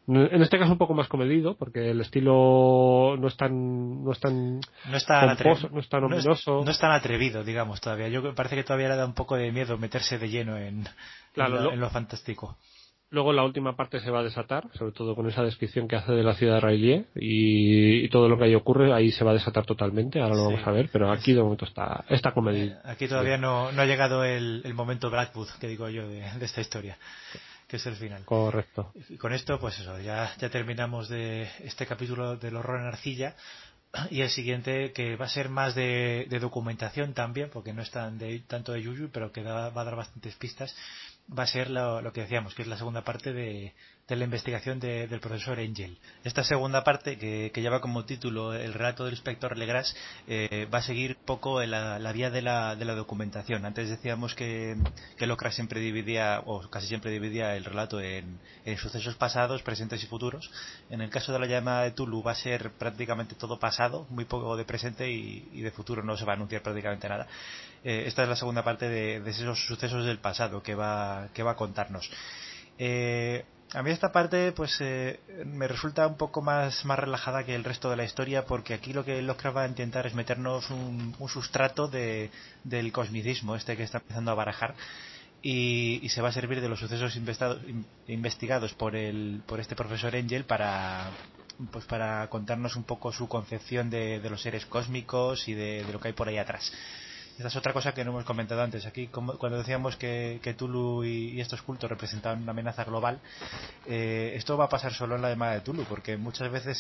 en este caso un poco más comedido, porque el estilo no es tan no es tan no es tan, no es tan ominoso. No es, tan atrevido, digamos, todavía. Yo parece que todavía le da un poco de miedo meterse de lleno en, en, lo, fantástico. Luego la última parte se va a desatar, sobre todo con esa descripción que hace de la ciudad de Rayleigh y, todo lo que ahí ocurre, ahí se va a desatar totalmente, ahora lo vamos a ver, pero aquí de momento está, está comedido. Aquí todavía no, no ha llegado el, el momento Blackwood, que digo yo, de, de esta historia que es el final. Correcto. Y con esto, pues eso, ya, ya terminamos de este capítulo del horror en arcilla. Y el siguiente, que va a ser más de, documentación también, porque no es tan de, tanto de Yuyu, pero que va a dar bastantes pistas, va a ser lo, lo, que decíamos, que es la segunda parte de, de la investigación del profesor Angel. Esta segunda parte, que, lleva como título el relato del inspector Legras, eh, va a seguir poco la, la vía de la, de la, documentación. Antes decíamos que, que Locra siempre dividía, o casi siempre dividía el relato en, sucesos pasados, presentes y futuros. En el caso de la llamada de Tulu va a ser prácticamente todo pasado, muy poco de presente y, de futuro no se va a anunciar prácticamente nada. Eh, esta es la segunda parte de, esos sucesos del pasado que va, que va a contarnos. Eh, a mí esta parte pues eh, me resulta un poco más, más relajada que el resto de la historia porque aquí lo que Lovecraft va a intentar es meternos un, sustrato de, del cosmicismo este que está empezando a barajar y, se va a servir de los sucesos investigados por, el, por este profesor Angel para pues para contarnos un poco su concepción de, los seres cósmicos y de lo que hay por ahí atrás. Esta es otra cosa que no hemos comentado antes. Aquí, cuando decíamos que, que Tulu y, estos cultos representaban una amenaza global, eh, esto va a pasar solo en la llamada de Tulu, porque muchas veces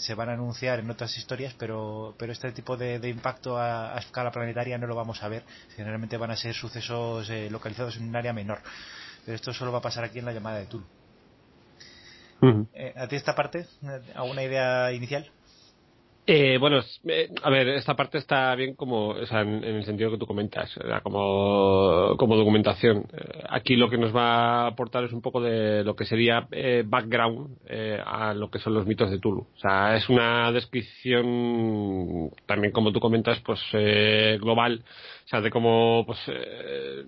se van a anunciar en otras historias, pero, pero este tipo de, impacto a, escala planetaria no lo vamos a ver. Generalmente van a ser sucesos eh, localizados en un área menor. Pero esto solo va a pasar aquí en la llamada de Tulu. Eh, ¿A ti esta parte? ¿Alguna idea inicial? Eh, bueno, eh, a ver, esta parte está bien como, o sea, en, el sentido que tú comentas, como, como documentación. Eh, aquí lo que nos va a aportar es un poco de lo que sería eh, background a lo que son los mitos de Tulu. O sea, es una descripción también, como tú comentas, pues global o sea, de cómo pues, eh,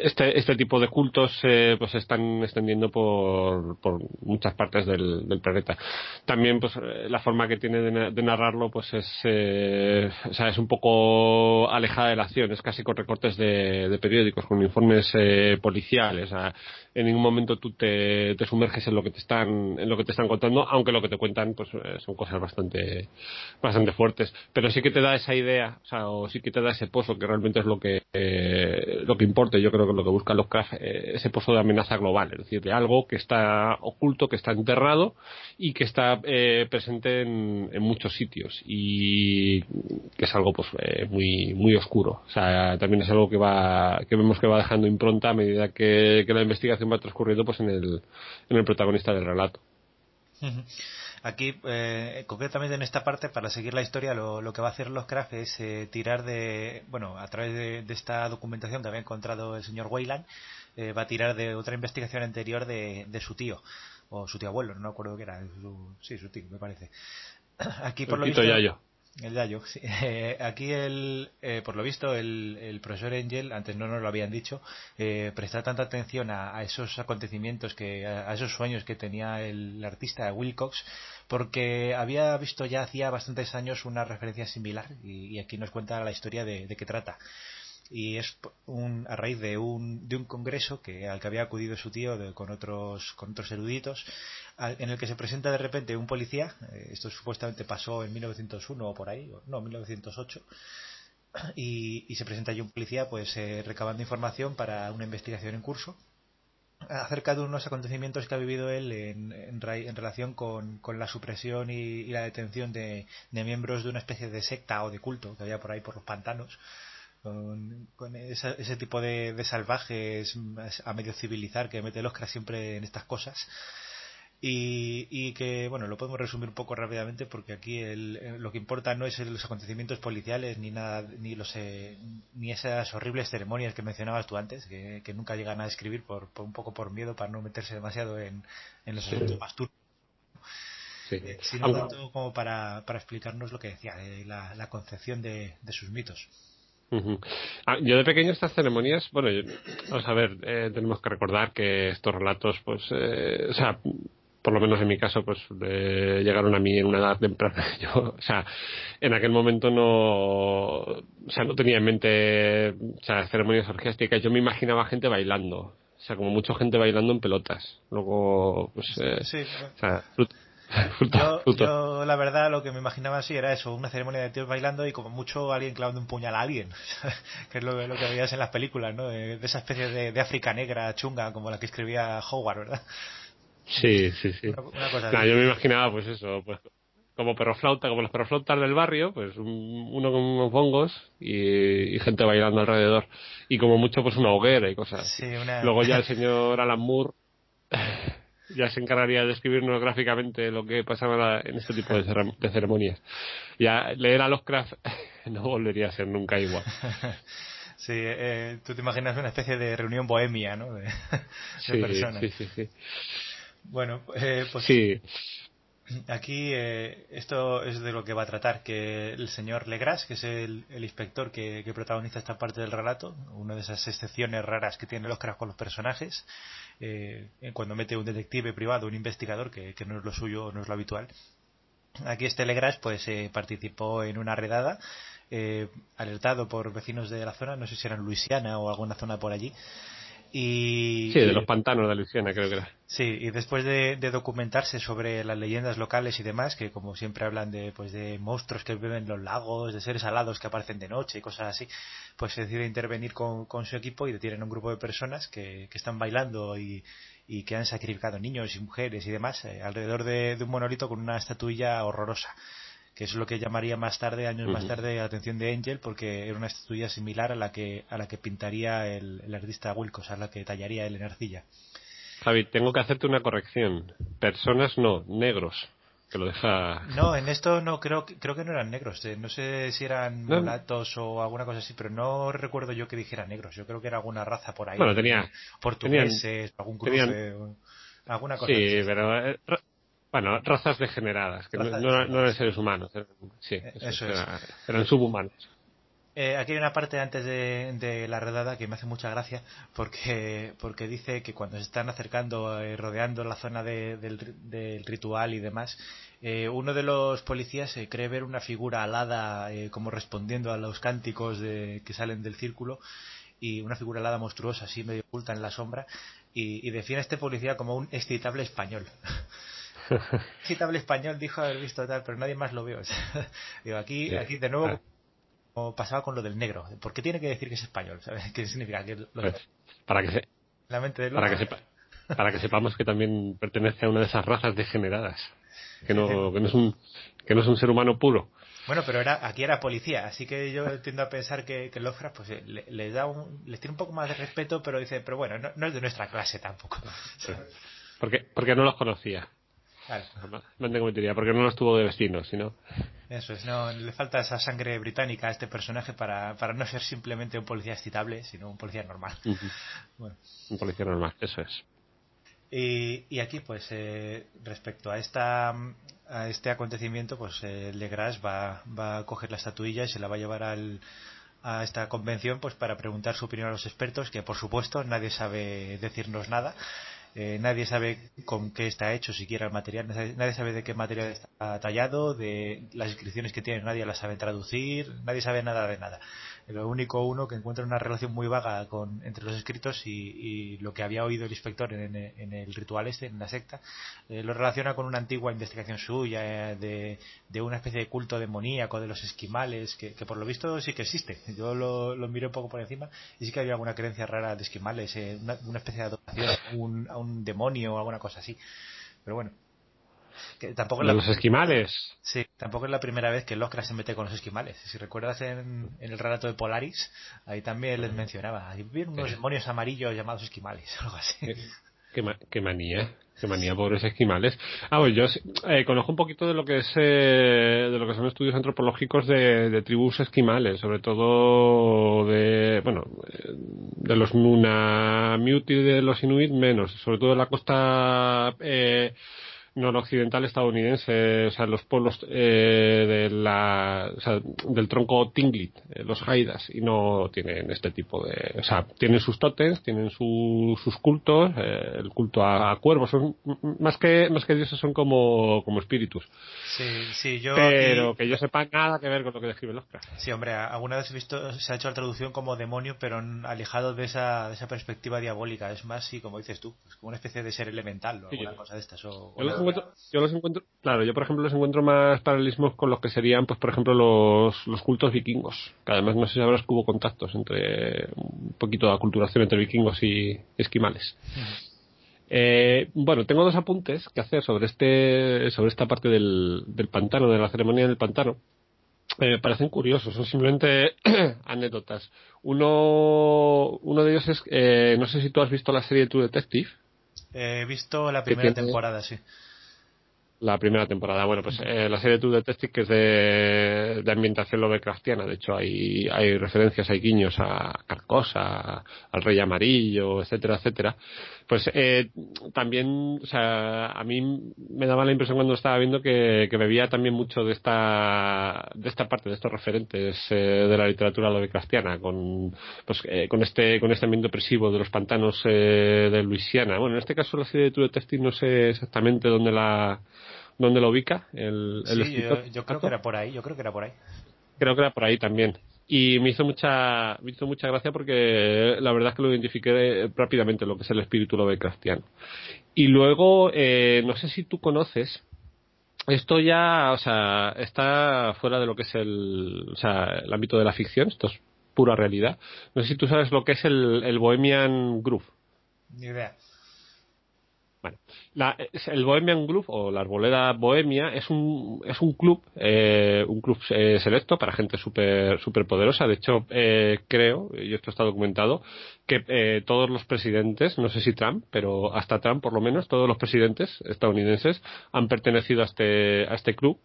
este, este tipo de cultos eh, pues se están extendiendo por, por muchas partes del, planeta. También pues eh, la forma que tiene de, narrar narrarlo pues es eh, o sea, es un poco alejada de la acción es casi con recortes de, de periódicos con informes eh, policiales en ningún momento tú te, sumerges en lo que te están en lo que te están contando aunque lo que te cuentan pues son cosas bastante bastante fuertes pero sí que te da esa idea o sea o sí que te da ese pozo que realmente es lo que eh, lo que importa. Yo creo que lo que busca Lovecraft eh, ese pozo de amenaza global es decir de algo que está oculto que está enterrado y que está eh, presente en, en, muchos sitios y que es algo pues eh, muy muy oscuro. O sea también es algo que va que vemos que va dejando impronta a medida que, la investigación va transcurriendo pues en el en el protagonista del relato Aquí, eh, concretamente en esta parte, para seguir la historia, lo, lo que va a hacer Lovecraft es eh, tirar de, bueno, a través de, de, esta documentación que había encontrado el señor Weyland, eh, va a tirar de otra investigación anterior de, de su tío, o su tío abuelo, no me acuerdo qué era, su, sí, su tío, me parece. Aquí, por lo visto, Yayo. El Yayo, sí. Eh, aquí, el, eh, por lo visto, el, el, profesor Angel, antes no nos lo habían dicho, eh, presta tanta atención a, a esos acontecimientos, que a, a, esos sueños que tenía el artista Wilcox, porque había visto ya hacía bastantes años una referencia similar, y, y aquí nos cuenta la historia de, de qué trata y es un, a raíz de un, de un congreso que, al que había acudido su tío de, con, otros, con otros eruditos, al, en el que se presenta de repente un policía, eh, esto supuestamente pasó en 1901 o por ahí, no, 1908, y, y se presenta allí un policía pues eh, recabando información para una investigación en curso acerca de unos acontecimientos que ha vivido él en, en, en relación con, con, la supresión y, y la detención de, de, miembros de una especie de secta o de culto que había por ahí por los pantanos con, con esa, ese tipo de, de, salvajes a medio civilizar que mete el Oscar siempre en estas cosas. Y, y, que, bueno, lo podemos resumir un poco rápidamente porque aquí el, lo que importa no es los acontecimientos policiales ni nada, ni los eh, ni esas horribles ceremonias que mencionabas tú antes, que, que nunca llegan a describir por, por, un poco por miedo para no meterse demasiado en, en los asuntos sí. más turbios. Sí. Eh, sino tanto como para, para explicarnos lo que decía, de la, la concepción de, de sus mitos. Uh -huh. ah, yo de pequeño estas ceremonias, bueno, yo, vamos a ver, eh, tenemos que recordar que estos relatos, pues, eh, o sea, por lo menos en mi caso, pues eh, llegaron a mí en una edad temprana. Yo, o sea, en aquel momento no, o sea, no tenía en mente, o sea, ceremonias orgiásticas. Yo me imaginaba gente bailando, o sea, como mucha gente bailando en pelotas. Luego, pues, eh, sí, o sea, yo, yo, la verdad lo que me imaginaba así era eso, una ceremonia de tíos bailando y como mucho alguien clavando un puñal a alguien, que es lo, lo, que veías en las películas, ¿no? De, de esa especie de, de, África negra chunga como la que escribía Howard, ¿verdad? Sí, sí, sí. Una, una cosa yo me imaginaba pues eso, pues como perroflauta, como los perroflautas del barrio, pues un, uno con unos bongos y, y, gente bailando alrededor. Y como mucho pues una hoguera y cosas. Sí, una... Luego ya el señor Alan Moore ya se encargaría de describirnos gráficamente lo que pasaba en este tipo de, de ceremonias. Ya leer a Lovecraft no volvería a ser nunca igual. Sí, eh, tú te imaginas una especie de reunión bohemia, ¿no? De, de sí, personas. Sí, sí, sí. Bueno, eh, pues sí. Aquí eh, esto es de lo que va a tratar, que el señor Legras, que es el, el inspector que, que, protagoniza esta parte del relato, una de esas excepciones raras que tiene Lovecraft con los personajes, eh, cuando mete un detective privado, un investigador, que, que, no es lo suyo, no es lo habitual. Aquí este Legras pues eh, participó en una redada eh, alertado por vecinos de la zona, no sé si eran Luisiana o alguna zona por allí, y, sí, de los pantanos de Luisiana, creo que era. Sí, y después de, de, documentarse sobre las leyendas locales y demás, que como siempre hablan de, pues de monstruos que viven en los lagos, de seres alados que aparecen de noche y cosas así, pues se decide intervenir con, con su equipo y detienen a un grupo de personas que, que están bailando y, y, que han sacrificado niños y mujeres y demás eh, alrededor de, de un monolito con una estatuilla horrorosa que es lo que llamaría más tarde, años uh -huh. más tarde, la atención de Angel, porque era una estatuilla similar a la que, a la que pintaría el, el artista Wilcox, a la que tallaría él en arcilla. Javi, tengo que hacerte una corrección. Personas no, negros. Que lo deja. No, en esto no creo, creo que no eran negros. Eh, no sé si eran no. mulatos o alguna cosa así, pero no recuerdo yo que dijera negros. Yo creo que era alguna raza por ahí. Bueno, tenía. Portugueses, tenían, algún cruce, tenían, alguna cosa sí, así. pero. Eh, bueno, razas degeneradas, que razas no, no, no, eran seres humanos, eran, sí, eso, eso era, es. eran subhumanos. Eh, aquí hay una parte antes de, la redada que me hace mucha gracia porque, porque dice que cuando se están acercando, eh, rodeando la zona del, ritual y demás, eh, uno de los policías cree ver una figura alada como respondiendo a los cánticos que salen del círculo y una figura alada monstruosa así medio oculta en la sombra y, y define a este policía como un excitable español. excitable español dijo haber visto tal, pero nadie más lo vio. Digo, aquí, aquí de nuevo ah pasaba con lo del negro. ¿Por qué tiene que decir que es español? ¿Sabes? ¿Qué significa? Que pues, para que se... para, que sepa, para que sepamos que también pertenece a una de esas razas degeneradas. Que no, que no, es, un, que no es un ser humano puro. Bueno, pero era, aquí era policía, así que yo tiendo a pensar que, que Lovecraft pues, le, da un, les tiene un poco más de respeto, pero dice, pero bueno, no, es de nuestra clase tampoco. Porque, porque no los conocía. Claro. No tengo porque no los tuvo de vecinos, sino. Eso es, no, le falta esa sangre británica a este personaje para, para no ser simplemente un policía excitable, sino un policía normal. Un policía normal, eso es. Y, y aquí, pues, eh, respecto a esta a este acontecimiento, pues eh, Legras va, va a coger la estatuilla y se la va a llevar al, a esta convención pues para preguntar su opinión a los expertos, que por supuesto nadie sabe decirnos nada. Eh, nadie sabe con qué está hecho siquiera el material, nadie sabe de qué material está tallado, de las inscripciones que tiene, nadie las sabe traducir, nadie sabe nada de nada lo único uno que encuentra una relación muy vaga con, entre los escritos y, lo que había oído el inspector en, el ritual este, en la secta, eh, lo relaciona con una antigua investigación suya eh, de, una especie de culto demoníaco de los esquimales, que, por lo visto sí que existe. Yo lo, lo miré un poco por encima y sí que había alguna creencia rara de esquimales, eh, una, especie de adoración a un, a un demonio o alguna cosa así. Pero bueno, tampoco los esquimales. Sí, tampoco es la primera vez que Lovecraft se mete con los esquimales. Si recuerdas en, el relato de Polaris, ahí también les mencionaba. Hay unos demonios amarillos llamados esquimales, algo así. Qué, manía, qué manía, pobres esquimales. Ah, pues yo eh, conozco un poquito de lo que es eh, de lo que son estudios antropológicos de, tribus esquimales, sobre todo de, bueno, de los Nunamiut y de los Inuit menos, sobre todo de la costa eh, noroccidental estadounidense, o sea, los pueblos eh, de la, o sea, del tronco Tinglit, eh, los Haidas, y no tienen este tipo de, o sea, tienen sus tótems, tienen sus cultos, eh, el culto a, cuervos, son más que más que dioses son como como espíritus. Sí, sí, yo pero que yo sepa nada que ver con lo que describe Lovecraft. Sí, hombre, alguna vez he visto se ha hecho la traducción como demonio, pero alejado de esa de esa perspectiva diabólica, es más sí, como dices tú, es como una especie de ser elemental o alguna cosa de estas o, yo los encuentro, claro, yo por ejemplo los encuentro más paralelismos con los que serían, pues por ejemplo, los, los cultos vikingos, que además no sé si sabrás que hubo contactos entre un poquito de aculturación entre vikingos y esquimales. Eh, bueno, tengo dos apuntes que hacer sobre este, sobre esta parte del, del pantano, de la ceremonia del pantano. Eh, me parecen curiosos, son simplemente anécdotas. Uno, uno de ellos es, eh, no sé si tú has visto la serie True Detective. He visto la primera temporada, sí. La primera temporada. Bueno, pues eh, la serie True Detective que es de, de ambientación Lovecraftiana. De hecho, hay, hay referencias, hay guiños a Carcosa, al Rey Amarillo, etcétera, etcétera. Pues eh, también, o sea, a mí me daba la impresión cuando estaba viendo que, que bebía también mucho de esta, de esta parte, de estos referentes eh, de la literatura Lovecraftiana, con, pues, eh, con este, con este ambiente opresivo de los pantanos eh, de Luisiana. Bueno, en este caso la serie de True Detective no sé exactamente dónde la dónde lo ubica el, el sí, yo, creo que era por ahí, yo creo que era por ahí. Creo que era por ahí también. Y me hizo mucha, me hizo mucha gracia porque la verdad es que lo identifiqué rápidamente lo que es el espíritu Lovecraftiano. Y luego, eh, no sé si tú conoces, esto ya, o sea, está fuera de lo que es el, o sea, el ámbito de la ficción, esto es pura realidad. No sé si tú sabes lo que es el, el Bohemian Groove. Ni idea. Bueno, la, el Bohemian Club o la Arboleda Bohemia es un, es un club, eh, un club eh, selecto para gente súper super poderosa. De hecho, eh, creo, y esto está documentado, que eh, todos los presidentes, no sé si Trump, pero hasta Trump por lo menos, todos los presidentes estadounidenses han pertenecido a este, a este club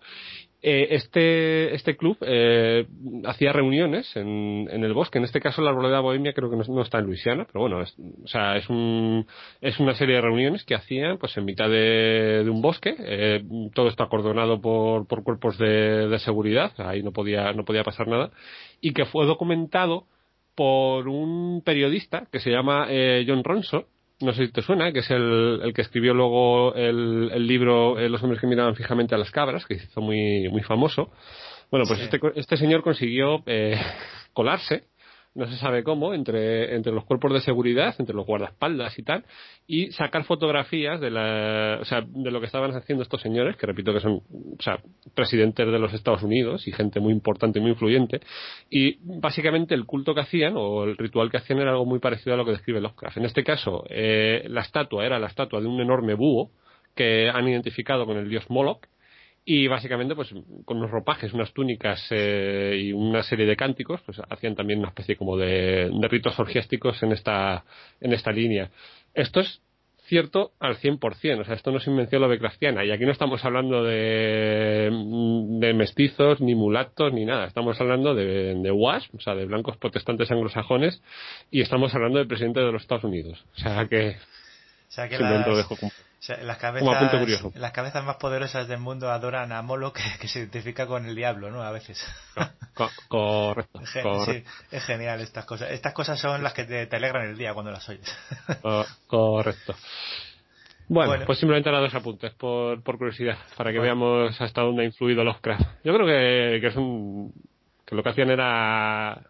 eh, este, este club eh, hacía reuniones en, en, el bosque. En este caso, la Arboleda Bohemia creo que no, está en Luisiana, pero bueno, es, o sea, es, un, es una serie de reuniones que hacían pues en mitad de, de un bosque. Eh, todo está acordonado por, por cuerpos de, de, seguridad, ahí no podía, no podía pasar nada. Y que fue documentado por un periodista que se llama eh, John Ronson, no sé si te suena, que es el, el que escribió luego el, el libro eh, Los hombres que miraban fijamente a las cabras, que hizo muy, muy famoso. Bueno, pues este, este señor consiguió eh, colarse no se sabe cómo, entre, entre los cuerpos de seguridad, entre los guardaespaldas y tal, y sacar fotografías de, la, o sea, de lo que estaban haciendo estos señores, que repito que son o sea, presidentes de los Estados Unidos y gente muy importante y muy influyente, y básicamente el culto que hacían o el ritual que hacían era algo muy parecido a lo que describe Lovecraft. En este caso, eh, la estatua era la estatua de un enorme búho que han identificado con el dios Moloch, y básicamente pues con unos ropajes, unas túnicas eh, y una serie de cánticos pues hacían también una especie como de, ritos orgiásticos en esta en esta línea. Esto es cierto al 100%, o sea, esto no es invención lovecraftiana. Y aquí no estamos hablando de, de mestizos, ni mulatos, ni nada, estamos hablando de, de WASP, o sea, de blancos protestantes anglosajones y estamos hablando del presidente de los Estados Unidos, o sea que, o sea, que las, las, cabezas, las cabezas más poderosas del mundo adoran a Molo que, se identifica con el diablo, ¿no? A veces. correcto, es genial estas cosas. Estas cosas son las que te, alegran el día cuando las oyes. correcto. Bueno, pues simplemente ahora dos apuntes por, por curiosidad, para que veamos hasta dónde ha influido Lovecraft. Yo creo que, que es un que lo que hacían era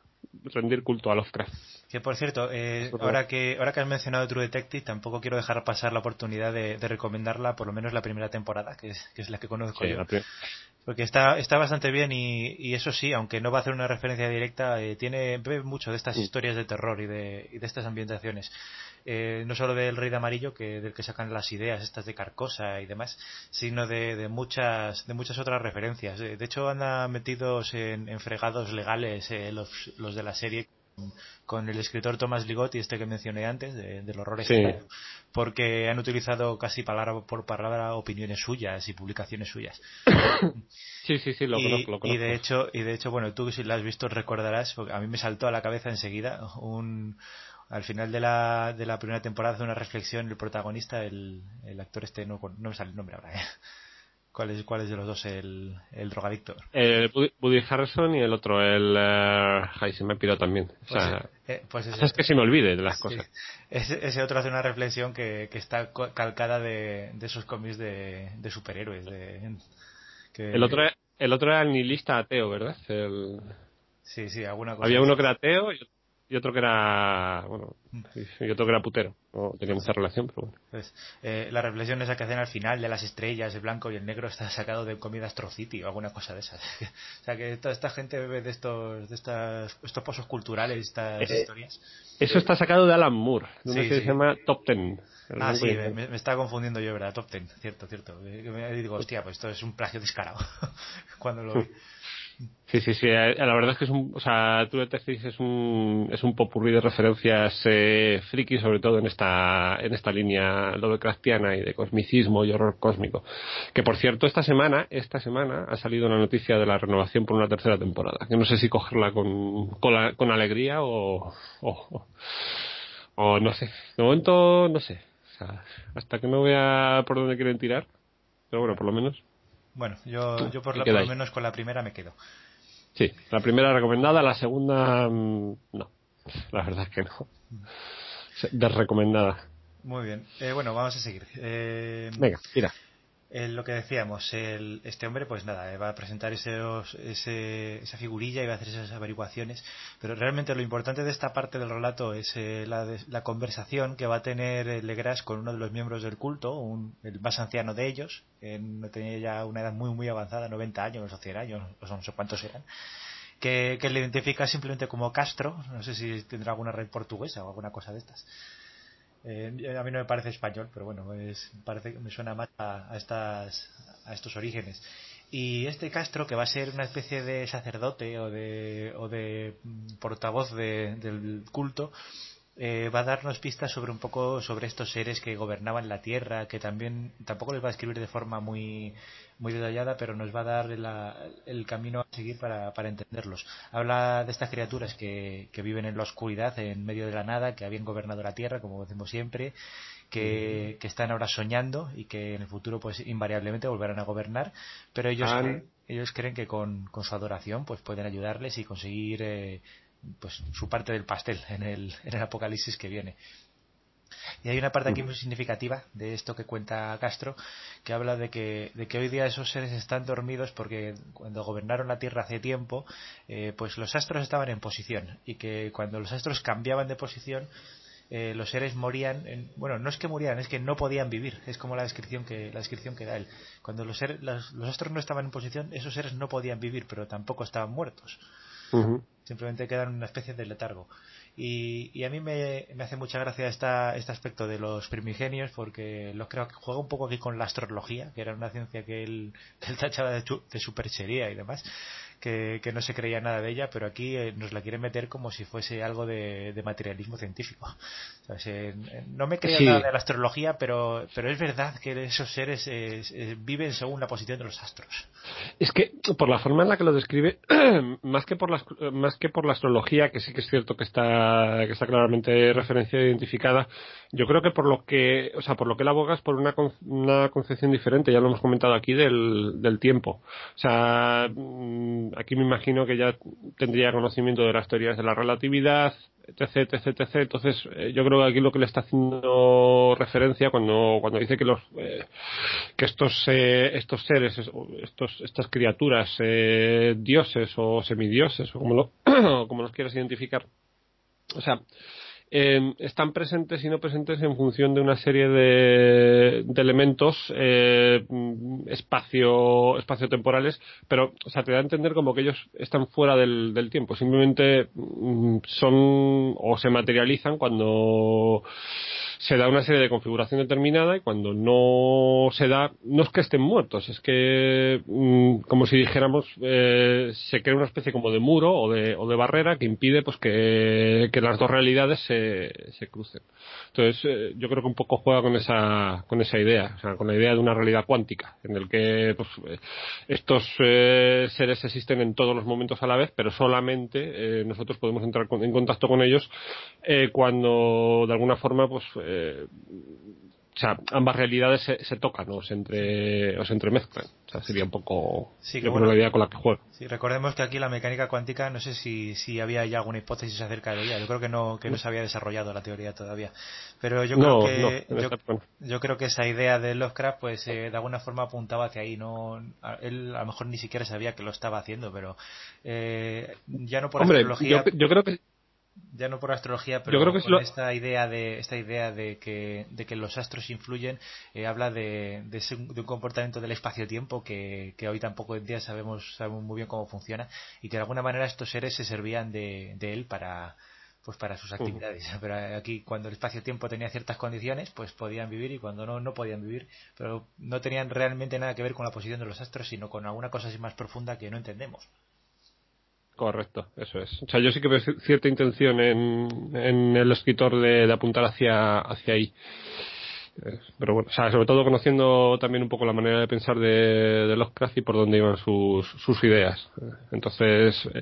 rendir culto a Lovecraft. Que por cierto, eh, ahora que ahora que has mencionado True Detective, tampoco quiero dejar pasar la oportunidad de, recomendarla, por lo menos la primera temporada, que es, que es la que conozco yo. Porque está, está bastante bien y, y, eso sí, aunque no va a hacer una referencia directa, eh, tiene mucho de estas historias de terror y de, y de estas ambientaciones. Eh, no solo del Rey de Amarillo, que del que sacan las ideas estas de Carcosa y demás, sino de, de muchas de muchas otras referencias. De hecho, andan metidos en, en fregados legales los, los de la serie con el escritor Thomas Ligotti, este que mencioné antes, de, del horror porque han utilizado casi palabra por palabra opiniones suyas y publicaciones suyas. Sí, sí, sí, lo, conozco, lo Y de hecho, y de hecho, bueno, tú si lo has visto recordarás, porque a mí me saltó a la cabeza enseguida un al final de la, de la primera temporada hace una reflexión el protagonista, el, el actor este, no, no me sale el nombre ahora, ¿eh? ¿Cuál es, ¿Cuál es de los dos el, el drogadicto? El Woody Harrison y el otro, el... Uh, se me ha también. O pues sea, eh, pues es que se me olvide de las cosas. Ese, otro hace una reflexión que, que está calcada de, de esos cómics de, de superhéroes. De, el, otro, el otro era el nihilista ateo, ¿verdad? El... Sí, sí, alguna cosa. Había uno que era ateo y y otro que era bueno y otro que era putero no tenía mucha relación pero bueno pues, eh, la reflexión esa que hacen al final de las estrellas el blanco y el negro está sacado de comida Astro o alguna cosa de esas o sea que toda esta gente bebe de estos de estas estos pozos culturales estas eh, historias eso está sacado de Alan Moore de sí, se llama Top Ten Ah, sí, me, me, está confundiendo yo, ¿verdad? Top Ten, cierto, cierto. Me digo, hostia, pues esto es un plagio descarado. Cuando lo vi. Sí, sí, sí. Eh, la verdad es que es un, o sea, True Detective es un, es un popurrí de referencias eh, friki, sobre todo en esta, en esta línea Lovecraftiana y de cosmicismo y horror cósmico. Que por cierto, esta semana, esta semana ha salido la noticia de la renovación por una tercera temporada. Que no sé si cogerla con, con, con alegría o, o, o, no sé. De momento, no sé. O sea, hasta que no vea por dónde quieren tirar. Pero bueno, por lo menos bueno, yo, yo por, lo menos con la primera me quedo. Sí, la primera recomendada, la segunda mm, no. La verdad es que no. Desrecomendada. Muy bien. Eh, bueno, vamos a seguir. Eh, Venga, mira lo que decíamos, el, este hombre, pues nada, va a presentar ese, esa figurilla y va a hacer esas averiguaciones, pero realmente lo importante de esta parte del relato es eh, la, la, conversación que va a tener Legras con uno de los miembros del culto, un, el más anciano de ellos, no tenía ya una edad muy, muy avanzada, 90 años o 100 años, o no sé cuántos eran, que, que le identifica simplemente como Castro, no sé si tendrá alguna red portuguesa o alguna cosa de estas eh, a mí no me parece español, pero bueno, es, me suena más a, estas, a estos orígenes. Y este Castro, que va a ser una especie de sacerdote o de, o de portavoz del culto, eh, va a darnos pistas sobre un poco sobre estos seres que gobernaban la Tierra, que también tampoco les va a escribir de forma muy muy detallada, pero nos va a dar el camino a seguir para, para, entenderlos. Habla de estas criaturas que, que, viven en la oscuridad, en medio de la nada, que habían gobernado la Tierra, como decimos siempre, que, que están ahora soñando y que en el futuro, pues invariablemente volverán a gobernar, pero ellos, creen, ellos creen que con, con, su adoración, pues pueden ayudarles y conseguir eh, pues su parte del pastel en el, en el apocalipsis que viene. Y hay una parte aquí muy significativa de esto que cuenta Castro, que habla de que, de que hoy día esos seres están dormidos porque cuando gobernaron la Tierra hace tiempo, eh, pues los astros estaban en posición y que cuando los astros cambiaban de posición, eh, los seres morían, en, bueno, no es que morían, es que no podían vivir, es como la descripción que, la descripción que da él. Cuando los, seres, los, los astros no estaban en posición, esos seres no podían vivir, pero tampoco estaban muertos. Simplemente quedan una especie de letargo. Y, y a mí me, me, hace mucha gracia esta, este aspecto de los primigenios porque los creo que juega un poco aquí con la astrología, que era una ciencia que él, que tachaba de, de superchería y demás que, no se creía nada de ella, pero aquí eh, nos la quiere meter como si fuese algo de, materialismo científico. no me creo nada de la astrología, pero, pero es verdad que esos seres viven según la posición de los astros. Es que por la forma en la que lo describe, más que por la, más que por la astrología, que sí que es cierto que está, que está claramente referencia identificada, yo creo que por lo que, o sea, por lo que él aboga es por una, una concepción diferente, ya lo hemos comentado aquí, del, del tiempo. O sea, mm, aquí me imagino que ya tendría conocimiento de las teorías de la relatividad, etc, etc. Entonces, eh, yo creo que aquí lo que le está haciendo referencia cuando, cuando dice que los, eh, que estos, eh, estos seres, estos, estas criaturas, dioses o semidioses, o como, lo, como los quieras identificar, o sea, eh, están presentes y no presentes en función de una serie de, de elementos eh, espacio espacio temporales pero o sea te da a entender como que ellos están fuera del, del tiempo. Simplemente mm, son o se materializan cuando se da una serie de configuración determinada y cuando no se da, no es que estén muertos, es que, mm, como si dijéramos, eh, se crea una especie como de muro o de, o de barrera que impide pues que, que las dos realidades se, se crucen. Entonces, eh, yo creo que un poco juega con esa, con esa idea, o sea, con la idea de una realidad cuántica, en el que pues, eh, estos seres existen en todos los momentos a la vez, pero solamente nosotros podemos entrar en contacto con ellos cuando de alguna forma pues eh, o sea, ambas realidades se, tocan o se, entre, o se entremezclan. O sea, sería un poco sí, la idea con la que juego. Sí, recordemos que aquí la mecánica cuántica, no sé si, si había ya alguna hipótesis acerca de ella. Yo creo que no, que no se había desarrollado la teoría todavía. Pero yo creo que yo, creo que esa idea de Lovecraft, pues eh, de alguna forma apuntaba hacia ahí. No, él a lo mejor ni siquiera sabía que lo estaba haciendo, pero eh, ya no por Hombre, yo, yo creo que ya no por astrología, pero creo que con esta idea de esta idea de que, de que los astros influyen, eh, habla de, de, un comportamiento del espacio-tiempo que, que, hoy tampoco en día sabemos, sabemos muy bien cómo funciona y que de alguna manera estos seres se servían de, de él para pues para sus actividades. Pero aquí cuando el espacio-tiempo tenía ciertas condiciones, pues podían vivir y cuando no, no podían vivir. Pero no tenían realmente nada que ver con la posición de los astros, sino con alguna cosa así más profunda que no entendemos. Correcto, eso es. O sea, yo sí que veo cierta intención en, en el escritor de, apuntar hacia, hacia ahí. Eh, pero bueno, o sea, sobre todo conociendo también un poco la manera de pensar de, de Lovecraft y por dónde iban sus, sus ideas. Entonces, eh,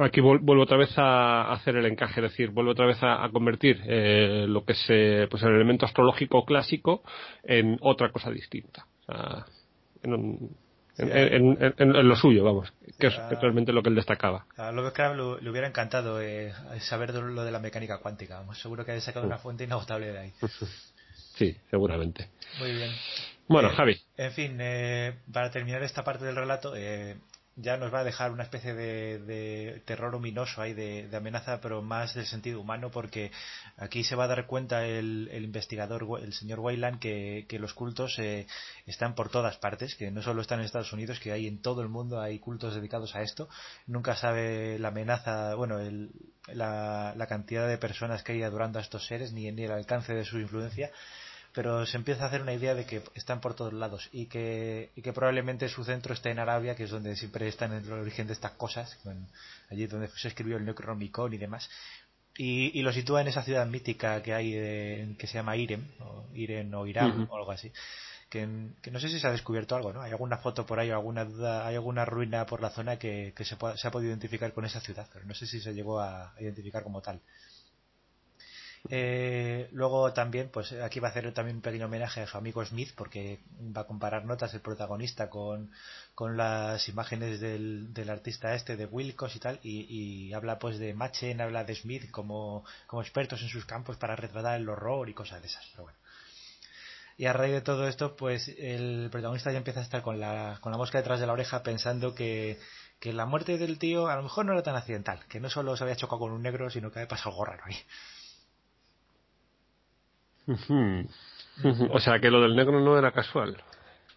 aquí vuelvo otra vez a hacer el encaje, es decir, vuelvo otra vez a, convertir eh, lo que es pues el elemento astrológico clásico en otra cosa distinta. En, lo suyo, vamos, que es realmente lo que él destacaba. A Lovecraft le hubiera encantado eh, saber lo de la mecánica cuántica, vamos, seguro que ha sacado una fuente inagotable de ahí. Sí, seguramente. Muy bien. Bueno, eh, Javi. En fin, eh, para terminar esta parte del relato, eh, ya nos va a dejar una especie de, terror ominoso ahí, de, amenaza, pero más del sentido humano, porque aquí se va a dar cuenta el, investigador, el señor Wayland, que, los cultos eh, están por todas partes, que no solo están en Estados Unidos, que hay en todo el mundo, hay cultos dedicados a esto. Nunca sabe la amenaza, bueno, la, la, cantidad de personas que hay adorando a estos seres, ni, ni el alcance de su influencia pero se empieza a hacer una idea de que están por todos lados y que, y que probablemente su centro esté en Arabia, que es donde siempre están en el origen de estas cosas, allí donde se escribió el Necronomicon y demás. y, lo sitúa en esa ciudad mítica que hay que se llama Irem o Irem o Irán o algo así que, no sé si se ha descubierto algo no hay alguna foto por ahí o alguna duda hay alguna ruina por la zona que, se, se, ha podido identificar con esa ciudad pero no sé si se llegó a identificar como tal eh, luego también, pues aquí va a hacer también un pequeño homenaje a su amigo Smith, porque va a comparar notas el protagonista con, con las imágenes del, del, artista este de Wilcox y tal, y, habla pues de Machen, habla de Smith como, como expertos en sus campos para retratar el horror y cosas de esas. Pero bueno. Y a raíz de todo esto, pues el protagonista ya empieza a estar con la, con la mosca detrás de la oreja pensando que, que la muerte del tío a lo mejor no era tan accidental, que no solo se había chocado con un negro, sino que había pasado algo raro ahí. O sea que lo del negro no era casual.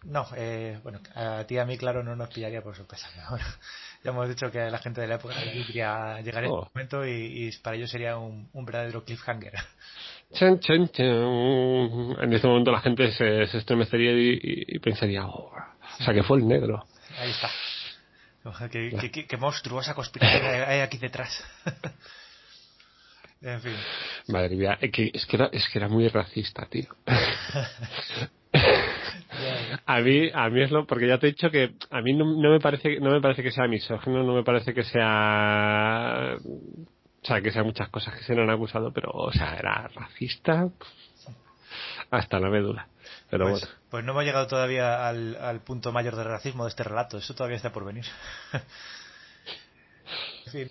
No, eh, bueno, a ti y a mí, claro, no nos pillaría por sorpresa. ya hemos dicho que la gente de la época quería llegar en este momento y, para ellos sería un, verdadero cliffhanger. En este momento la gente se, estremecería y, pensaría, oh, o sea que fue el negro. Ahí está. Qué, qué monstruosa conspiración hay aquí detrás. En fin. Madre mía, es que, era, es que era muy racista, tío. a mí a mí es lo porque ya te he dicho que a mí no, me parece no me parece que sea misógino no me parece que sea o sea que sea muchas cosas que se le han acusado pero o sea era racista hasta la médula pero pues, bueno. pues no hemos llegado todavía al, al punto mayor de racismo de este relato eso todavía está por venir en fin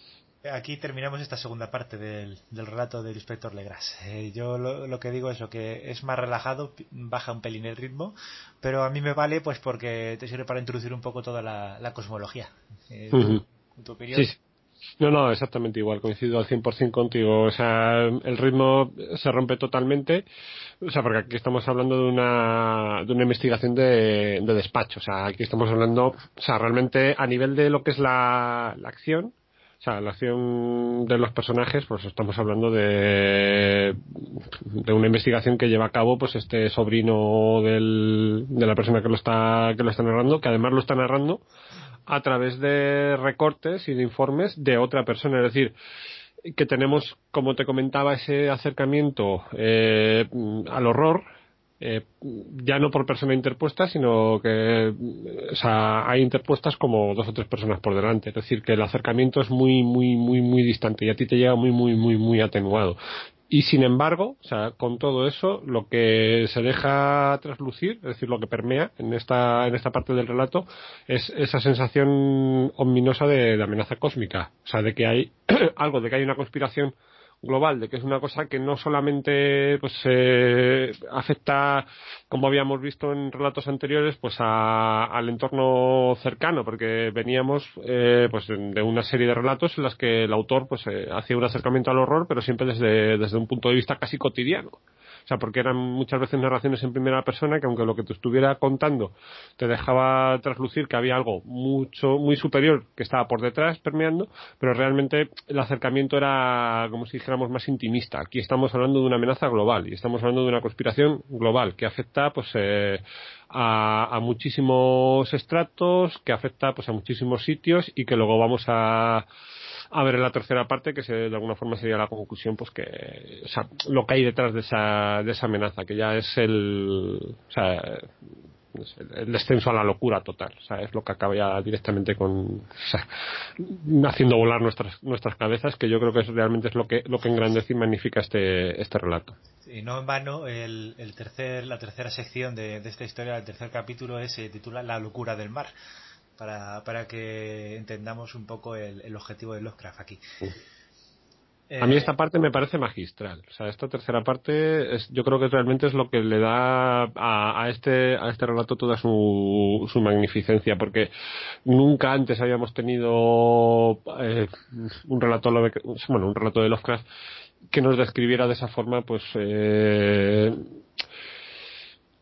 aquí terminamos esta segunda parte del, relato del inspector Legras. Eh, yo lo, que digo es lo que es más relajado, baja un pelín el ritmo, pero a mí me vale pues porque te sirve para introducir un poco toda la, cosmología. Eh, ¿tu, opinión? Sí. No, no, exactamente igual, coincido al 100% contigo. O sea, el ritmo se rompe totalmente. O sea, porque aquí estamos hablando de una, de una investigación de, de despacho. O sea, aquí estamos hablando, o sea, realmente a nivel de lo que es la, la acción, o sea, la acción de los personajes, pues estamos hablando de, de una investigación que lleva a cabo pues este sobrino del, de la persona que lo está que lo está narrando, que además lo está narrando a través de recortes y de informes de otra persona, es decir, que tenemos, como te comentaba, ese acercamiento eh, al horror eh, ya no por persona interpuesta, sino que o sea, hay interpuestas como dos o tres personas por delante. Es decir, que el acercamiento es muy, muy, muy, muy distante y a ti te llega muy, muy, muy, muy atenuado. Y sin embargo, o sea, con todo eso, lo que se deja traslucir, es decir, lo que permea en esta, en esta parte del relato, es esa sensación ominosa de, de amenaza cósmica. O sea, de que hay algo, de que hay una conspiración global, de que es una cosa que no solamente pues eh, afecta, como habíamos visto en relatos anteriores, pues al entorno cercano, porque veníamos eh, pues de, una serie de relatos en las que el autor pues eh, hacía un acercamiento al horror, pero siempre desde, desde un punto de vista casi cotidiano. O sea, porque eran muchas veces narraciones en primera persona que aunque lo que te estuviera contando te dejaba traslucir que había algo mucho, muy superior que estaba por detrás permeando, pero realmente el acercamiento era, como si dijéramos, más intimista. Aquí estamos hablando de una amenaza global y estamos hablando de una conspiración global que afecta, pues, eh, a, a, muchísimos estratos, que afecta, pues, a muchísimos sitios y que luego vamos a a ver en la tercera parte que se, de alguna forma sería la conclusión pues que o sea, lo que hay detrás de esa, de esa amenaza que ya es el o sea, el descenso a la locura total o sea, es lo que acaba ya directamente con o sea, haciendo volar nuestras nuestras cabezas que yo creo que es, realmente es lo que lo que engrandece y magnifica este este relato. Y no en vano el, el tercer la tercera sección de, de esta historia el tercer capítulo es, se titula la locura del mar para, para que entendamos un poco el, objetivo de Lovecraft aquí. A mí esta parte me parece magistral. O sea, esta tercera parte es, yo creo que realmente es lo que le da a, a este, a este relato toda su, su, magnificencia, porque nunca antes habíamos tenido eh, un relato, bueno, un relato de Lovecraft que nos describiera de esa forma, pues, eh,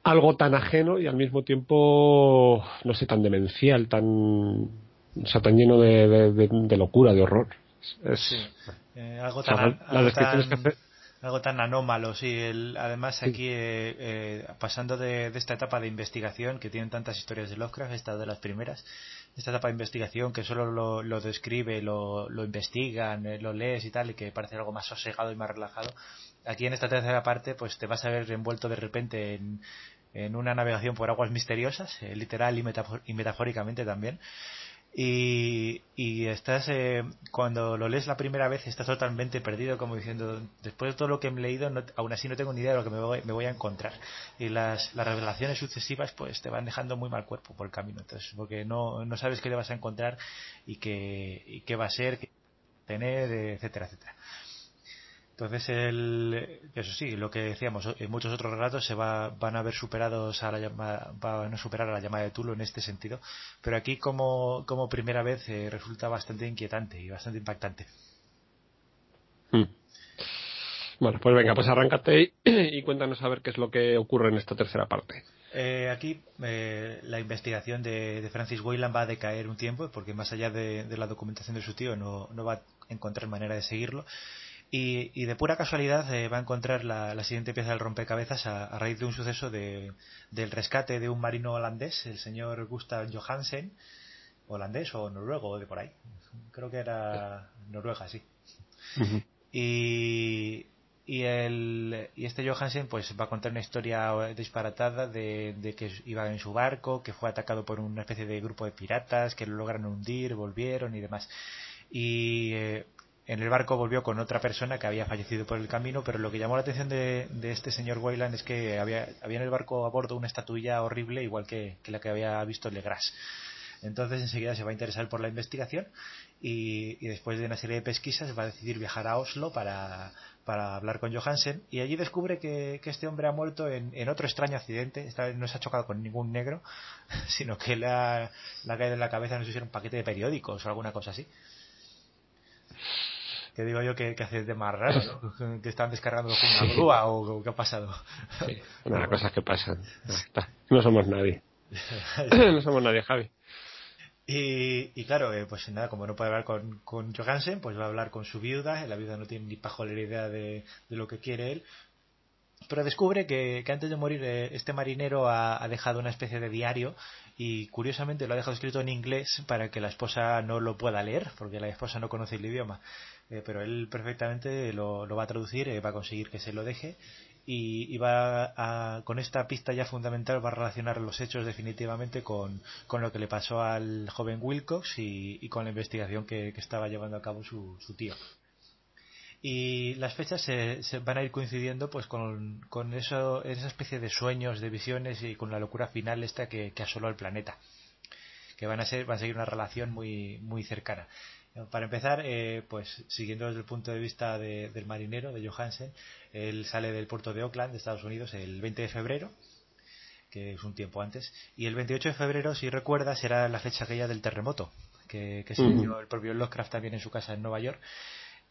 algo tan ajeno y al mismo tiempo, no sé, tan demencial, tan, o sea, tan lleno de, de, locura, de horror. sí. Eh, algo tan, algo, tan, algo tan anómalo, sí. además, aquí, eh, eh, pasando de, esta etapa de investigación, que tienen tantas historias de Lovecraft, esta de las primeras, esta etapa de investigación que solo lo, describe, lo, lo investigan, eh, lo lees y tal, y que parece algo más sosegado y más relajado. Aquí en esta tercera parte, pues te vas a ver envuelto de repente en, en una navegación por aguas misteriosas, literal y metafóricamente también y, y estás eh, cuando lo lees la primera vez estás totalmente perdido como diciendo después de todo lo que he leído aún así no tengo ni idea de lo que me voy, me voy a encontrar. Y las, las, revelaciones sucesivas pues te van dejando muy mal cuerpo por el camino. Entonces porque no, no sabes qué le vas a encontrar y qué, y qué va a ser qué tener etcétera etcétera entonces, el, eso sí, lo que decíamos, en muchos otros relatos se va, van a ver superados a la llamada, van a superar a la llamada de Tulo en este sentido, pero aquí como, como primera vez eh, resulta bastante inquietante y bastante impactante. Hmm. Bueno, pues venga, pues arráncate y, cuéntanos a ver qué es lo que ocurre en esta tercera parte. Eh, aquí eh, la investigación de, Francis Wayland va a decaer un tiempo porque más allá de, la documentación de su tío no, no va a encontrar manera de seguirlo y, de pura casualidad eh, va a encontrar la, siguiente pieza del rompecabezas a, raíz de un suceso de, del rescate de un marino holandés, el señor Gustav Johansen, holandés o noruego o de por ahí. Creo que era Noruega, sí. y, y, el, y este Johansen pues va a contar una historia disparatada de, que iba en su barco, que fue atacado por una especie de grupo de piratas, que lo lograron hundir, volvieron y demás. Y eh, en el barco volvió con otra persona que había fallecido por el camino, pero lo que llamó la atención de, este señor Wayland es que había, había, en el barco a bordo una estatuilla horrible, igual que, la que había visto Legras. Entonces enseguida se va a interesar por la investigación y, después de una serie de pesquisas va a decidir viajar a Oslo para, hablar con Johansen y allí descubre que, este hombre ha muerto en, otro extraño accidente. Esta vez no se ha chocado con ningún negro, sino que le ha caído en la cabeza, no sé si era un paquete de periódicos o alguna cosa así que digo yo que, que hace de más raro, que están descargando con una grúa o, qué ha pasado. Sí, una cosas que pasan. No somos nadie. no somos nadie, Javi. Y, y claro, eh, pues nada, como no puede hablar con, con Johansen, pues va a hablar con su viuda. La viuda no tiene ni pajolera idea de, de lo que quiere él. Pero descubre que, que antes de morir eh, este marinero ha, ha, dejado una especie de diario y curiosamente lo ha dejado escrito en inglés para que la esposa no lo pueda leer, porque la esposa no conoce el idioma. Eh, pero él perfectamente lo, va a traducir, eh, va a conseguir que se lo deje y, va a, con esta pista ya fundamental va a relacionar los hechos definitivamente con, lo que le pasó al joven Wilcox y, con la investigación que, estaba llevando a cabo su, tío. Y las fechas se, van a ir coincidiendo pues con, con eso, esa especie de sueños, de visiones y con la locura final esta que, que asoló el planeta que van a ser van a seguir una relación muy muy cercana para empezar, eh, pues siguiendo desde el punto de vista del marinero, de Johansen, él sale del puerto de Oakland, de Estados Unidos, el 20 de febrero, que es un tiempo antes, y el 28 de febrero, si recuerdas, será la fecha aquella del terremoto, que, que se dio el propio Lovecraft también en su casa en Nueva York.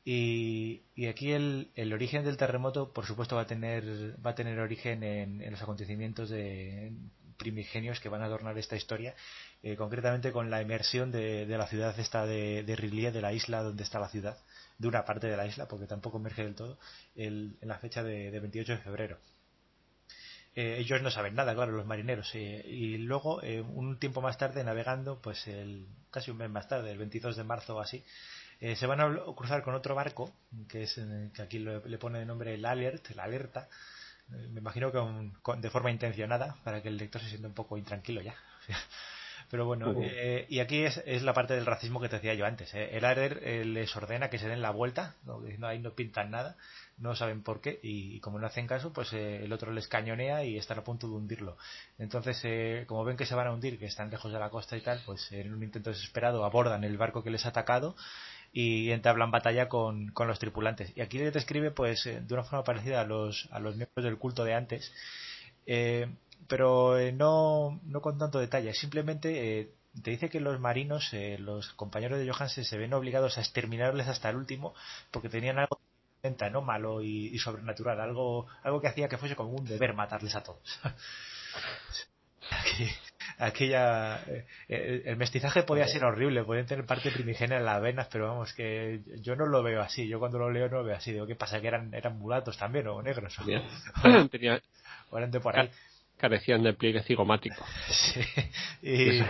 Y, aquí el, el, origen del terremoto, por supuesto, va a tener, va a tener origen en, en los acontecimientos de, primigenios que van a adornar esta historia, eh, concretamente con la inmersión de, la ciudad esta de, de de la isla donde está la ciudad, de una parte de la isla, porque tampoco emerge del todo, en la fecha de, 28 de febrero. Eh, ellos no saben nada, claro, los marineros. Eh, y luego, un tiempo más tarde, navegando, pues el, casi un mes más tarde, el 22 de marzo o así, se van a cruzar con otro barco, que es que aquí le, pone de nombre el Alert, la alerta, me imagino que de forma intencionada para que el lector se sienta un poco intranquilo ya. Pero bueno, eh, y aquí es, es, la parte del racismo que te decía yo antes. ¿eh? El ARER eh, les ordena que se den la vuelta, ¿no? ahí no pintan nada, no saben por qué, y, como no hacen caso, pues el otro les cañonea y están a punto de hundirlo. Entonces, como ven que se van a hundir, que están lejos de la costa y tal, pues en un intento desesperado abordan el barco que les ha atacado y entablan batalla con, con los tripulantes. Y aquí describe, pues, de una forma parecida a los, a los miembros del culto de antes. Eh, pero eh, no, no con tanto detalle. Simplemente eh, te dice que los marinos, eh, los compañeros de Johansen, se ven obligados a exterminarles hasta el último porque tenían algo ¿no? malo y, sobrenatural, algo, algo que hacía que fuese como un deber matarles a todos. aquella eh, el, mestizaje podía ser horrible, podían tener parte primigenia en las venas, pero vamos, que yo no lo veo así, yo cuando lo leo no lo veo así, digo, ¿qué pasa? ¿Que eran, eran mulatos también o negros? Tenía, o eran de por ahí. Carecían de pliegue cigomático. Sí, y,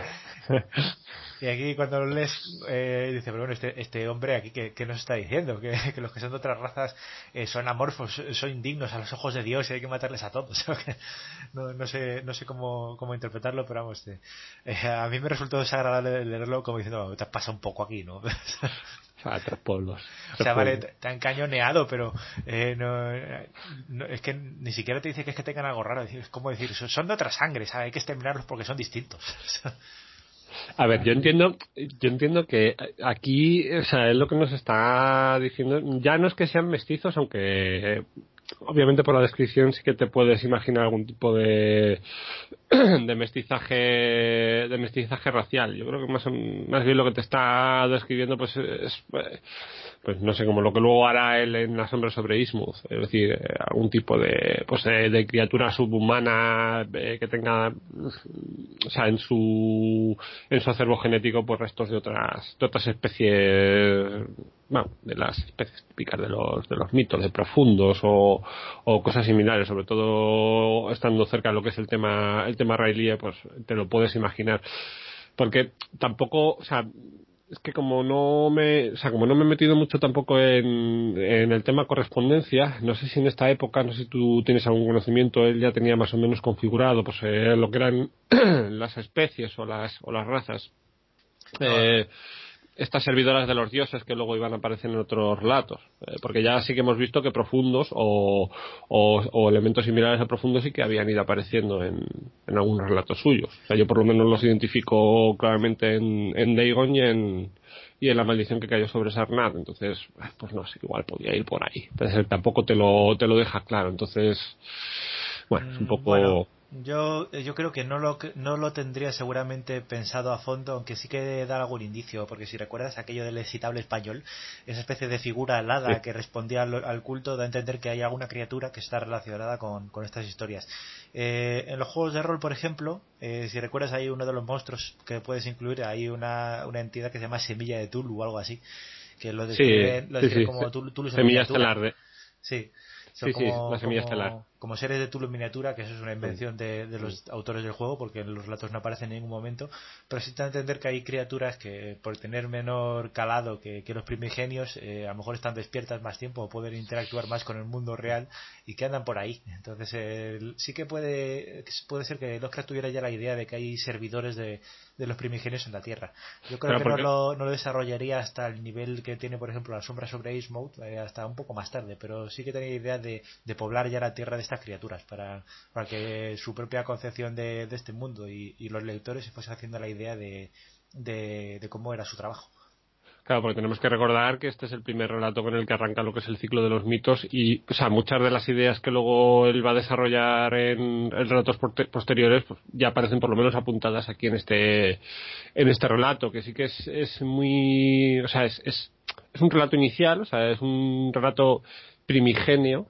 y aquí cuando lo lees, eh, dice, pero bueno, este, este hombre aquí, ¿qué, nos está diciendo? Que, que, los que son de otras razas eh, son amorfos, son indignos a los ojos de Dios y hay que matarles a todos. no, no, sé, no sé cómo, cómo interpretarlo, pero vamos, eh, eh, a mí me resultó desagradable leerlo como diciendo, te pasa un poco aquí, ¿no? a tres pueblos. o sea, vale, te han cañoneado, pero eh, no, es que ni siquiera te dice que es que tengan algo raro. Es como decir, son de otra sangre, ¿sabes? Hay que exterminarlos porque son distintos. A ver, yo entiendo, yo entiendo que aquí, o sea, es lo que nos está diciendo, ya no es que sean mestizos, aunque obviamente por la descripción sí que te puedes imaginar algún tipo de, de mestizaje de mestizaje racial. Yo creo que más, más bien lo que te está describiendo pues es pues no sé como lo que luego hará él en la sombra sobre Ismuth es decir eh, algún tipo de pues de, criatura subhumana eh, que tenga o sea en su en su acervo genético pues restos de otras de otras especies bueno, de las especies típicas de los, de los mitos, de profundos o, o cosas similares, sobre todo estando cerca de lo que es el tema, el tema Rayleigh, pues te lo puedes imaginar. Porque tampoco, o sea, es que como no me, o sea, como no me he metido mucho tampoco en, en el tema correspondencia, no sé si en esta época, no sé si tú tienes algún conocimiento, él ya tenía más o menos configurado, pues eh, lo que eran las especies o las, o las razas. Eh, estas servidoras de los dioses que luego iban a aparecer en otros relatos. Eh, porque ya sí que hemos visto que profundos o, o, elementos similares a profundos sí que habían ido apareciendo en, en, algunos relatos suyos. O sea, yo por lo menos los identifico claramente en, en Dagon y en, y en la maldición que cayó sobre Sarnat. Entonces, pues no sé, igual podía ir por ahí. Pero tampoco te lo, te lo deja claro. Entonces, bueno, es un mm, poco... Yo, yo creo que no lo, no lo tendría seguramente pensado a fondo, aunque sí que da algún indicio, porque si recuerdas aquello del excitable español, esa especie de figura alada que respondía al, culto, da a entender que hay alguna criatura que está relacionada con, estas historias. Eh, en los juegos de rol, por ejemplo, eh, si recuerdas, hay uno de los monstruos que puedes incluir, hay una, una entidad que se llama Semilla de Tulu o algo así, que lo describe, como Tulu, Semilla estelar Sí, sí, sí, la semilla estelar como seres de Tulu miniatura, que eso es una invención de, los autores del juego, porque en los relatos no aparecen en ningún momento, pero sí está a entender que hay criaturas que, por tener menor calado que, los primigenios, eh, a lo mejor están despiertas más tiempo o pueden interactuar más con el mundo real y que andan por ahí. Entonces, sí que puede, puede ser que Lovecraft tuviera ya la idea de que hay servidores de, los primigenios en la Tierra. Yo creo que no lo, no lo, desarrollaría hasta el nivel que tiene, por ejemplo, la sombra sobre Ace eh, hasta un poco más tarde, pero sí que tenía idea de, de poblar ya la Tierra de esta criaturas para, para que su propia concepción de, este mundo y, los lectores se fuese haciendo la idea de, de, cómo era su trabajo. Claro, porque tenemos que recordar que este es el primer relato con el que arranca lo que es el ciclo de los mitos y, o sea, muchas de las ideas que luego él va a desarrollar en, relatos posteriores pues, ya aparecen por lo menos apuntadas aquí en este en este relato, que sí que es, es muy, o sea, es, es, es un relato inicial, o sea, es un relato primigenio,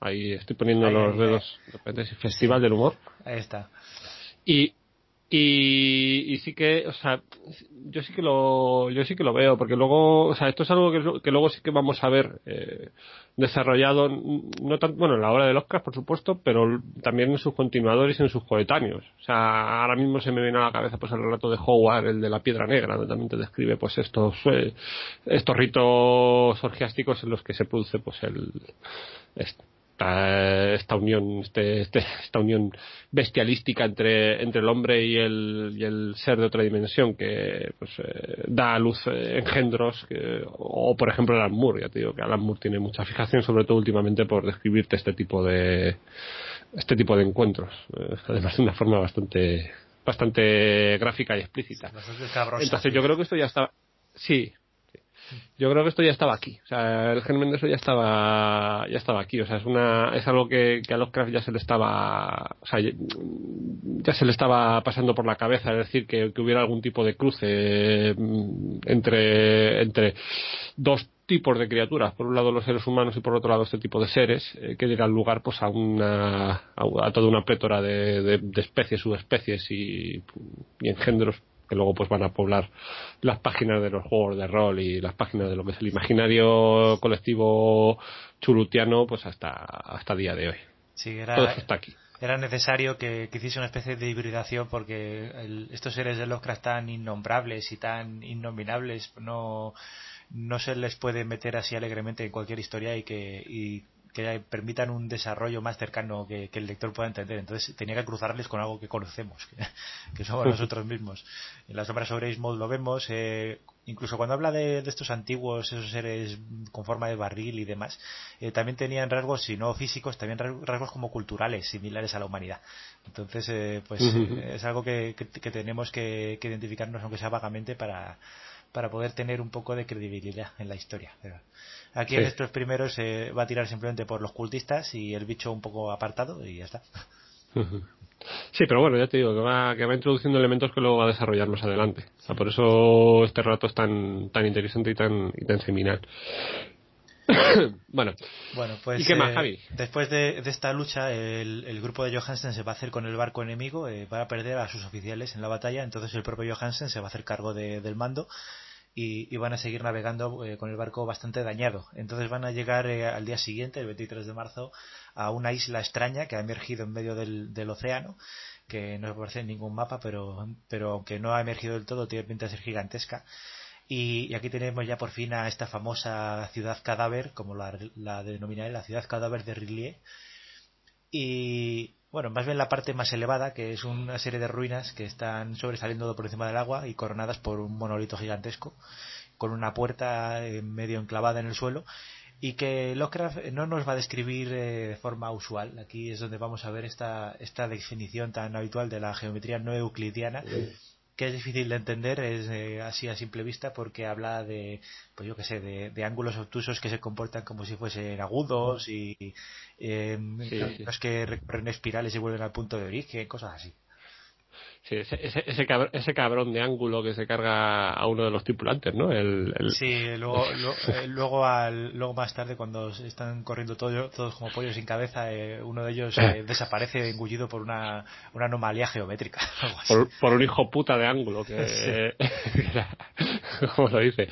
Ahí estoy poniendo los dedos. Festival del Humor. Ahí está. Y, y, y, sí que, o sea, yo sí que lo, yo sí que lo veo, porque luego, o sea, esto es algo que, que luego sí que vamos a ver eh, desarrollado, no tan, bueno, en la obra de Lovecraft, por supuesto, pero también en sus continuadores y en sus coetáneos. O sea, ahora mismo se me viene a la cabeza pues el relato de Howard, el de la piedra negra, donde también te describe pues estos, eh, estos ritos orgiásticos en los que se produce pues el, este, esta, unión este, este, esta unión bestialística entre, entre el hombre y el, y el ser de otra dimensión que pues, eh, da a luz eh, engendros o por ejemplo Alan Moore ya te digo que Alan Moore tiene mucha fijación sobre todo últimamente por describirte este tipo de este tipo de encuentros eh, además de una forma bastante bastante gráfica y explícita. Entonces yo creo que esto ya está sí yo creo que esto ya estaba aquí. O sea, el germen de eso ya estaba, ya estaba aquí. O sea, es una, es algo que, que a Lovecraft ya se le estaba, o sea, ya se le estaba pasando por la cabeza. Es decir, que, que hubiera algún tipo de cruce mm, entre, entre dos tipos de criaturas, por un lado los seres humanos y por otro lado este tipo de seres, eh, que dirán lugar pues a una a, toda una plétora de, especies, subespecies y, y engendros que luego pues van a poblar las páginas de los juegos de rol y las páginas de lo que es el imaginario colectivo chulutiano pues hasta hasta día de hoy. Sí, era, Todo está aquí. Era necesario que, hiciese una especie de hibridación porque estos seres de Lovecraft tan innombrables y tan innominables no no se les puede meter así alegremente en cualquier historia y que, y que permitan un desarrollo más cercano que, el lector pueda entender. Entonces tenía que cruzarles con algo que conocemos, que, somos nosotros mismos. En las obras sobre Ismail lo vemos, eh, incluso cuando habla de, estos antiguos, esos seres con forma de barril y demás, eh, también tenían rasgos, si no físicos, también rasgos como culturales, similares a la humanidad. Entonces, eh, pues es algo que, tenemos que, identificarnos, aunque sea vagamente, para, para poder tener un poco de credibilidad en la historia. Aquí en estos primeros se va a tirar simplemente por los cultistas y el bicho un poco apartado y ya está. Sí, pero bueno, ya te digo que va, que va introduciendo elementos que luego va a desarrollar más adelante. por eso este rato es tan, tan interesante y tan, y tan seminal. bueno, bueno pues, ¿y qué más, eh, Javi? Después de, esta lucha, el, grupo de Johansen se va a hacer con el barco enemigo, eh, va a perder a sus oficiales en la batalla, entonces el propio Johansen se va a hacer cargo del mando y, van a seguir navegando eh, con el barco bastante dañado. Entonces van a llegar al día siguiente, el 23 de marzo, a una isla extraña que ha emergido en medio del, océano, que no aparece en ningún mapa, pero, pero aunque no ha emergido del todo, tiene pinta de ser gigantesca y, aquí tenemos ya por fin a esta famosa ciudad cadáver, como la, la denominaré, la ciudad cadáver de Rillier. Y bueno, más bien la parte más elevada, que es una serie de ruinas que están sobresaliendo por encima del agua y coronadas por un monolito gigantesco, con una puerta medio enclavada en el suelo y que Lovecraft no nos va a describir eh, de forma usual. Aquí es donde vamos a ver esta, esta definición tan habitual de la geometría no euclidiana, que es difícil de entender es eh, así a simple vista porque habla de pues yo qué sé de, ángulos obtusos que se comportan como si fuesen agudos y eh, los que recorren espirales y vuelven al punto de origen cosas así Sí, ese, ese, cabrón, de ángulo que se carga a uno de los tripulantes, ¿no? El, Sí, luego, eh, luego, al, luego más tarde, cuando están corriendo todos, todos como pollos sin cabeza, eh, uno de ellos eh, desaparece engullido por una, una anomalía geométrica. Por, un hijo puta de ángulo, que, como lo dice,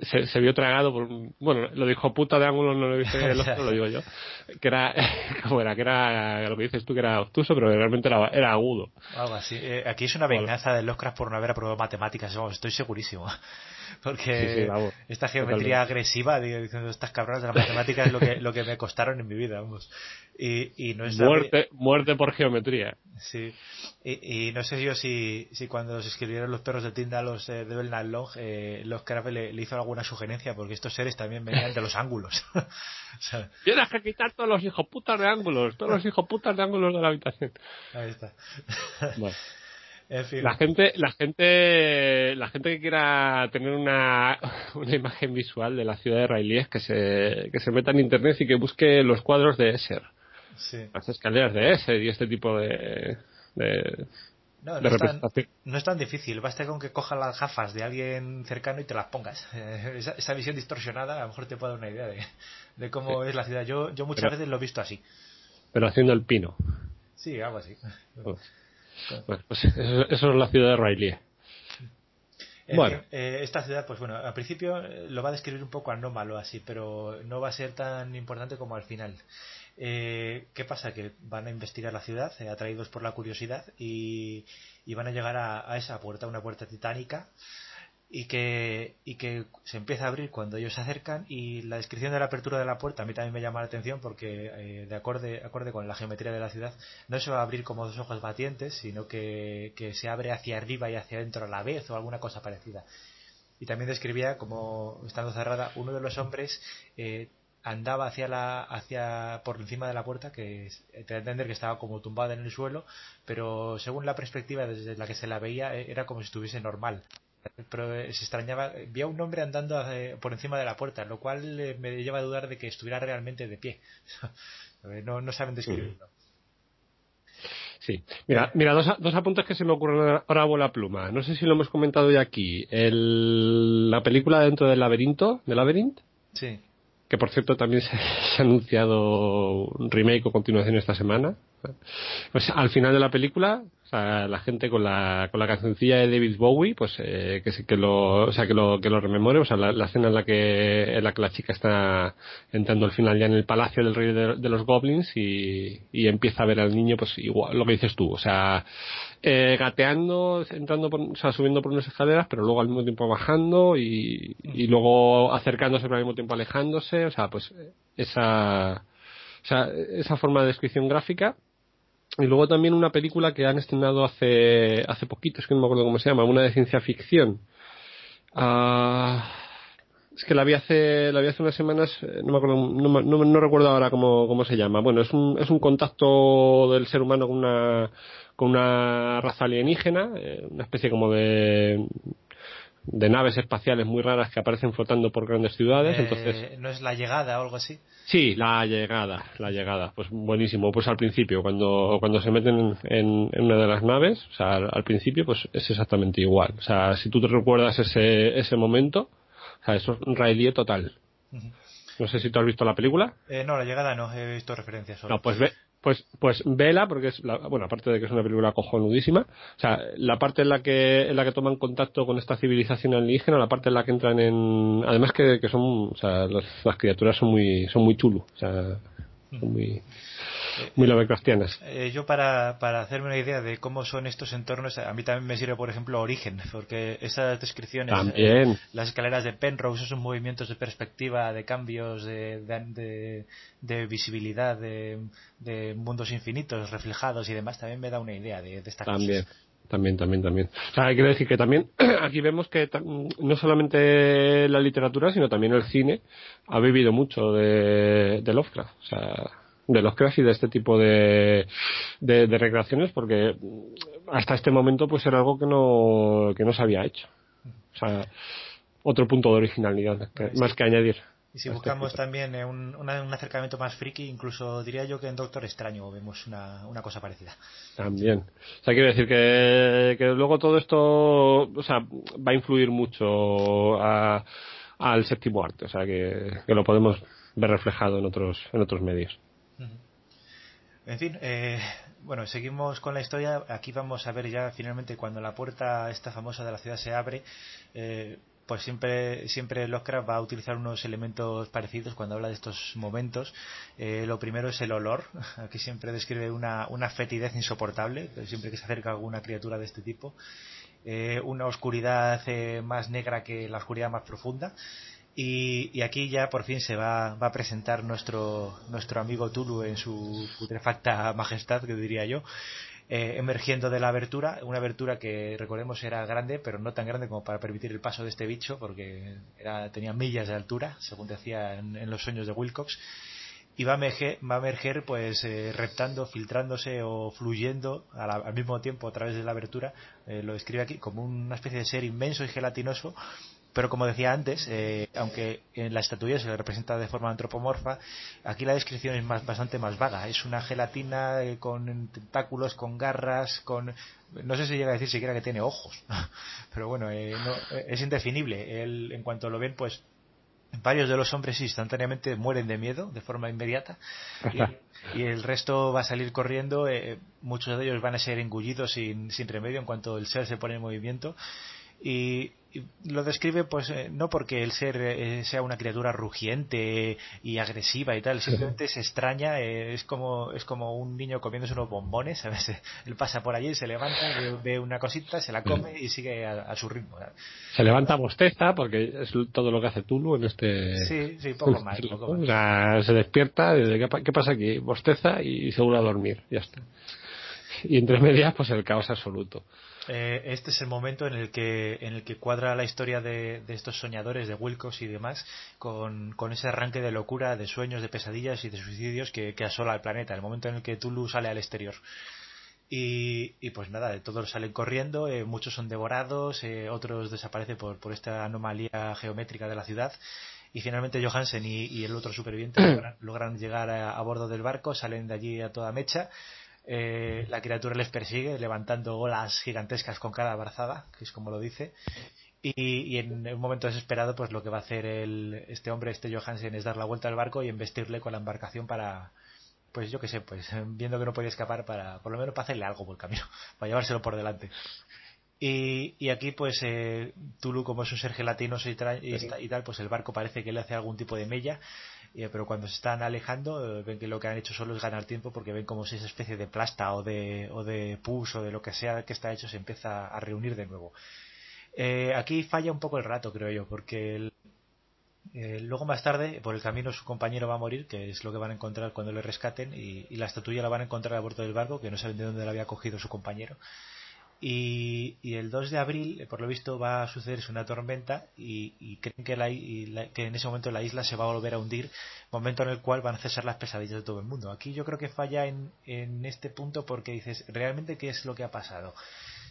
se, se, vio tragado por un, bueno, lo dijo puta de ángulo no lo dice el otro, lo digo yo, que era, como era, que era lo que dices tú, que era obtuso, pero realmente era, era agudo. Algo así aquí es una venganza de Lovecraft por no haber aprobado matemáticas, estoy segurísimo. Porque esta geometría agresiva, diciendo estas cabronas de la matemática es lo que, lo que me costaron en mi vida, vamos. Y, no es muerte, muerte por geometría. Sí. Y, no sé yo si, si cuando se escribieron los perros de Tinda los eh, de Belknap Long, eh, Lovecraft le, le, hizo alguna sugerencia, porque estos seres también venían de los ángulos. Tienes que quitar todos los hijoputas de ángulos, todos los hijoputas de ángulos de la habitación. Ahí está. Bueno. La gente, la gente, la gente que quiera tener una, una imagen visual de la ciudad de Rayleigh que se, que se meta en internet y que busque los cuadros de Esser. Las escaleras de Esser y este tipo de, de, no, no, es tan, no, es tan, difícil, basta con que cojas las gafas de alguien cercano y te las pongas. Esa, visión distorsionada a lo mejor te puede dar una idea de, de cómo es la ciudad. Yo, yo muchas veces lo he visto así. Pero haciendo el pino. Sí, algo así. Pues, pues eso, es la ciudad de Riley. bueno. Eh, esta ciudad, pues bueno, al principio eh, lo va a describir un poco anómalo así, pero no va a ser tan importante como al final. Eh, ¿Qué pasa? Que van a investigar la ciudad, atraídos por la curiosidad, y, van a llegar a, a, esa puerta, una puerta titánica, y que, y que se empieza a abrir cuando ellos se acercan y la descripción de la apertura de la puerta a mí también me llama la atención porque eh, de acorde, acorde con la geometría de la ciudad no se va a abrir como dos ojos batientes sino que, se abre hacia arriba y hacia adentro a la vez o alguna cosa parecida. Y también describía como estando cerrada uno de los hombres eh, andaba hacia la hacia por encima de la puerta que te da a entender que estaba como tumbada en el suelo pero según la perspectiva desde la que se la veía eh, era como si estuviese normal. eh, se extrañaba, vi a un hombre andando eh, por encima de la puerta, lo cual eh, me lleva a dudar de que estuviera realmente de pie. no, no saben describirlo. Sí, mira, mira dos, dos apuntes que se me ocurren ahora a bola pluma. No sé si lo hemos comentado ya aquí. El, la película dentro del laberinto, del laberinto. Sí. Que por cierto también se, ha anunciado un remake o continuación esta semana. Pues al final de la película o sea, la gente con la, con la cancioncilla de David Bowie, pues eh, que, que lo, o sea, que lo, que lo rememore, o sea, la, escena en la que, en la que la chica está entrando al final ya en el palacio del rey de, los goblins y, y, empieza a ver al niño, pues igual, lo que dices tú, o sea, eh, gateando, entrando por, o sea, subiendo por unas escaleras, pero luego al mismo tiempo bajando y, y luego acercándose pero al mismo tiempo alejándose, o sea, pues esa, o sea, esa forma de descripción gráfica y luego también una película que han estrenado hace, hace poquito, es que no me acuerdo cómo se llama, una de ciencia ficción. Ah, es que la vi hace, la vi hace unas semanas, eh, no me acuerdo, no, no, no recuerdo ahora cómo, cómo se llama. Bueno, es un, es un contacto del ser humano con una, con una raza alienígena, eh, una especie como de, de naves espaciales muy raras que aparecen flotando por grandes ciudades. Eh, entonces, ¿No es la llegada o algo así? Sí, la llegada, la llegada. Pues buenísimo. Pues al principio, cuando, cuando se meten en, una de las naves, o sea, al, principio, pues es exactamente igual. O sea, si tú te recuerdas ese, ese momento, o sea, eso es un total. No sé si tú has visto la película. Eh, no, la llegada no, he visto referencias. No, pues ve, pues, pues vela, porque es, la, bueno, aparte de que es una película cojonudísima, o sea, la parte en la que, en la que toman contacto con esta civilización alienígena, la parte en la que entran en, además que, que son, o sea, las, criaturas son muy, son muy chulo, o sea, son muy, muy Lovecraftianas. Eh, yo para, para hacerme una idea de cómo son estos entornos, a mí también me sirve, por ejemplo, Origen, porque esas descripciones, eh, las escaleras de Penrose, esos movimientos de perspectiva, de cambios, de, de, de, visibilidad, de, de, mundos infinitos reflejados y demás, también me da una idea de, de estas también. También, también, también. O sea, quiero decir que también aquí vemos que no solamente la literatura, sino también el cine ha vivido mucho de, de Lovecraft. O sea, de los cracks y de este tipo de, de, recreaciones porque hasta este momento pues era algo que no, que no se había hecho. O sea, otro punto de originalidad más que añadir. Y si buscamos también eh, un, un, acercamiento más friki, incluso diría yo que en Doctor Extraño vemos una, una cosa parecida. También. O sea, quiero decir que, que luego todo esto o sea, va a influir mucho a, al séptimo arte. O sea, que, que lo podemos ver reflejado en otros, en otros medios. En fin, eh, bueno, seguimos con la historia. Aquí vamos a ver ya finalmente cuando la puerta esta famosa de la ciudad se abre, eh, pues siempre, siempre Lovecraft va a utilizar unos elementos parecidos cuando habla de estos momentos. Eh, lo primero es el olor. Aquí siempre describe una, una fetidez insoportable, siempre que se acerca alguna criatura de este tipo. una oscuridad más negra que la oscuridad más profunda y, aquí ya por fin se va, va, a presentar nuestro, nuestro amigo Tulu en su putrefacta majestad, que diría yo, eh, emergiendo de la abertura, una abertura que recordemos era grande, pero no tan grande como para permitir el paso de este bicho, porque era, tenía millas de altura, según decía en, los sueños de Wilcox, y va a emerger, va a emerger pues eh, reptando, filtrándose o fluyendo al mismo tiempo a través de la abertura, eh, lo describe aquí como una especie de ser inmenso y gelatinoso pero como decía antes, eh, aunque en la estatuilla se le representa de forma antropomorfa, aquí la descripción es más, bastante más vaga. Es una gelatina eh, con tentáculos, con garras, con... No sé si llega a decir siquiera que tiene ojos, pero bueno, eh, es indefinible. en cuanto lo ven, pues varios de los hombres instantáneamente mueren de miedo de forma inmediata y, el resto va a salir corriendo muchos de ellos van a ser engullidos sin, sin remedio en cuanto el ser se pone en movimiento y, lo describe pues eh, no porque el ser eh, sea una criatura rugiente y agresiva y tal simplemente se extraña eh, es como es como un niño comiéndose unos bombones a veces él pasa por allí se levanta ve, una cosita se la come y sigue a, su ritmo se levanta bosteza porque es todo lo que hace Tulu en este sí sí poco más, se despierta ¿qué, ¿qué pasa aquí? bosteza y se vuelve a dormir ya está. Y entre medias pues el caos absoluto eh, este es el momento en el que, en el que cuadra la historia de, estos soñadores, de Wilcox y demás, con, ese arranque de locura, de sueños, de pesadillas y de suicidios que, asola al planeta, el momento en el que Tulu sale al exterior. Y, pues nada, todos salen corriendo, eh, muchos son devorados, eh, otros desaparecen por, por esta anomalía geométrica de la ciudad y finalmente Johansen y, el otro superviviente logran, llegar a, bordo del barco, salen de allí a toda mecha eh, la criatura les persigue levantando olas gigantescas con cada abrazada, que es como lo dice, Y, en un momento desesperado, pues lo que va a hacer el, este hombre, este Johansen, es dar la vuelta al barco y embestirle con la embarcación para, pues yo qué sé, pues viendo que no podía escapar para, por lo menos para hacerle algo por el camino, para llevárselo por delante. Y, aquí, pues, eh, Tulu, como es un ser gelatinoso y, y, tal, pues el barco parece que le hace algún tipo de mella, pero cuando se están alejando, eh, ven que lo que han hecho solo es ganar tiempo porque ven como si esa especie de plasta o de, o de pus o de lo que sea que está hecho se empieza a reunir de nuevo. aquí falla un poco el rato, creo yo, porque luego más tarde, por el camino, su compañero va a morir, que es lo que van a encontrar cuando le rescaten, y, y la estatuilla la van a encontrar a bordo del barco, que no saben de dónde la había cogido su compañero. Y, el 2 de abril, eh, por lo visto, va a sucederse una tormenta y, creen que, la, que en ese momento la isla se va a volver a hundir, momento en el cual van a cesar las pesadillas de todo el mundo. Aquí yo creo que falla en, en este punto porque dices, ¿realmente qué es lo que ha pasado?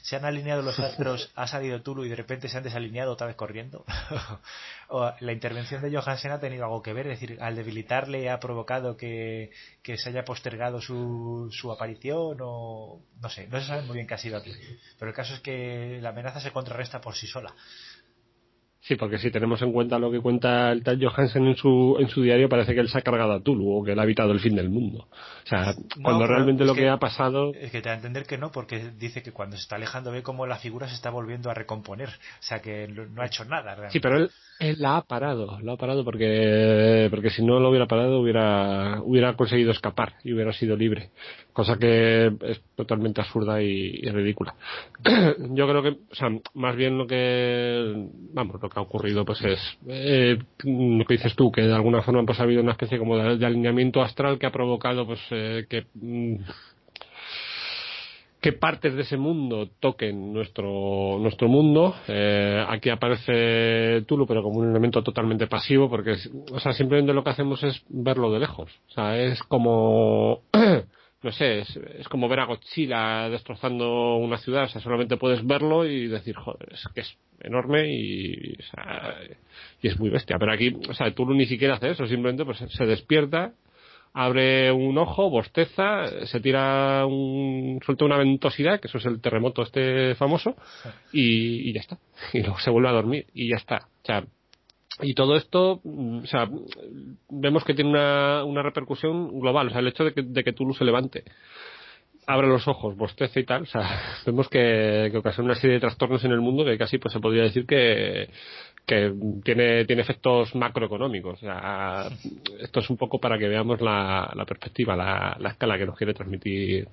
Se han alineado los astros, ha salido Tulu y de repente se han desalineado otra vez corriendo. o la intervención de Johansen ha tenido algo que ver, es decir, al debilitarle ha provocado que, se haya postergado su, su aparición o no sé, no se sabe muy bien qué ha sido aquí. Pero el caso es que la amenaza se contrarresta por sí sola. Sí, porque si tenemos en cuenta lo que cuenta el tal Johansen en su, en su diario, parece que él se ha cargado a Tulu o que él ha evitado el fin del mundo. O sea, cuando realmente lo que, ha pasado. Es que te da a entender que no, porque dice que cuando se está alejando ve cómo la figura se está volviendo a recomponer. O sea, que no ha hecho nada realmente. Sí, pero él, la ha parado, la ha parado porque, porque si no lo hubiera parado hubiera, hubiera conseguido escapar y hubiera sido libre. Cosa que es totalmente absurda y, ridícula. Yo creo que, o sea, más bien lo que, vamos, lo que ha ocurrido pues es, eh, lo que dices tú, que de alguna forma pues ha habido una especie como de, alineamiento astral que ha provocado pues eh, que, mm, qué partes de ese mundo toquen nuestro nuestro mundo. Eh, aquí aparece Tulu, pero como un elemento totalmente pasivo, porque, o sea, simplemente lo que hacemos es verlo de lejos. O sea, es como, no sé, es, como ver a Godzilla destrozando una ciudad. O sea, solamente puedes verlo y decir, joder, es que es enorme y, y es muy bestia. Pero aquí, o sea, Tulu ni siquiera hace eso, simplemente pues se despierta abre un ojo, bosteza, se tira un, suelta una ventosidad, que eso es el terremoto este famoso, y, ya está. Y luego se vuelve a dormir y ya está. O sea, y todo esto, mm, o sea, vemos que tiene una, una repercusión global. O sea, el hecho de que, de que Tulu se levante, abre los ojos, bosteza y tal, o sea, vemos que, que ocasiona una serie de trastornos en el mundo que casi pues se podría decir que, que tiene, tiene efectos macroeconómicos. esto es un poco para que veamos la, la perspectiva, la, la, escala que nos quiere transmitir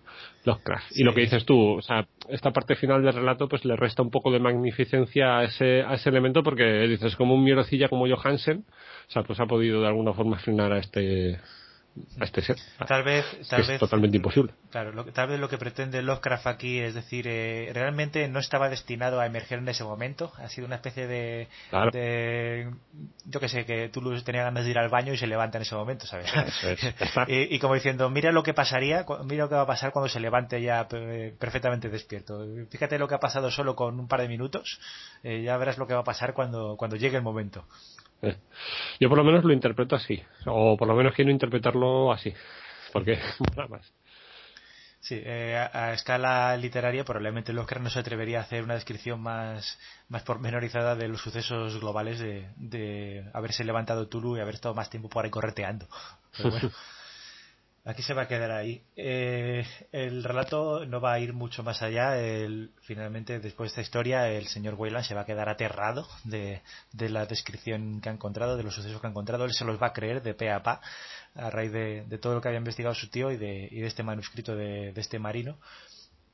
los crafts. Y lo que dices tú, o sea, esta parte final del relato pues le resta un poco de magnificencia a ese, a ese elemento porque dices, como un mierdecilla como Johansen, o sea, pues ha podido de alguna forma frenar a este, este. Tal vez, tal es vez, totalmente imposible. Claro, tal vez lo que pretende Lovecraft aquí es decir, eh, realmente no estaba destinado a emerger en ese momento. Ha sido una especie de, yo que sé, que Toulouse tenía ganas de ir al baño y se levanta en ese momento, ¿sabes? y, como diciendo, mira lo que pasaría, mira lo que va a pasar cuando se levante ya perfectamente despierto. Fíjate lo que ha pasado solo con un par de minutos. Eh, ya verás lo que va a pasar cuando, cuando llegue el momento. Yo por lo menos lo interpreto así, o por lo menos quiero interpretarlo así, porque nada más. Sí, eh, a, escala literaria probablemente Locke no se atrevería a hacer una descripción más, más pormenorizada de los sucesos globales de, de haberse levantado Tulu y haber estado más tiempo por ahí correteando. Pero bueno. Aquí se va a quedar ahí. Eh, el relato no va a ir mucho más allá. finalmente, después de esta historia, el señor Weyland se va a quedar aterrado de, la descripción que ha encontrado, de los sucesos que ha encontrado. Él se los va a creer de pe a pa a raíz de, todo lo que había investigado su tío y de, este manuscrito de, este marino.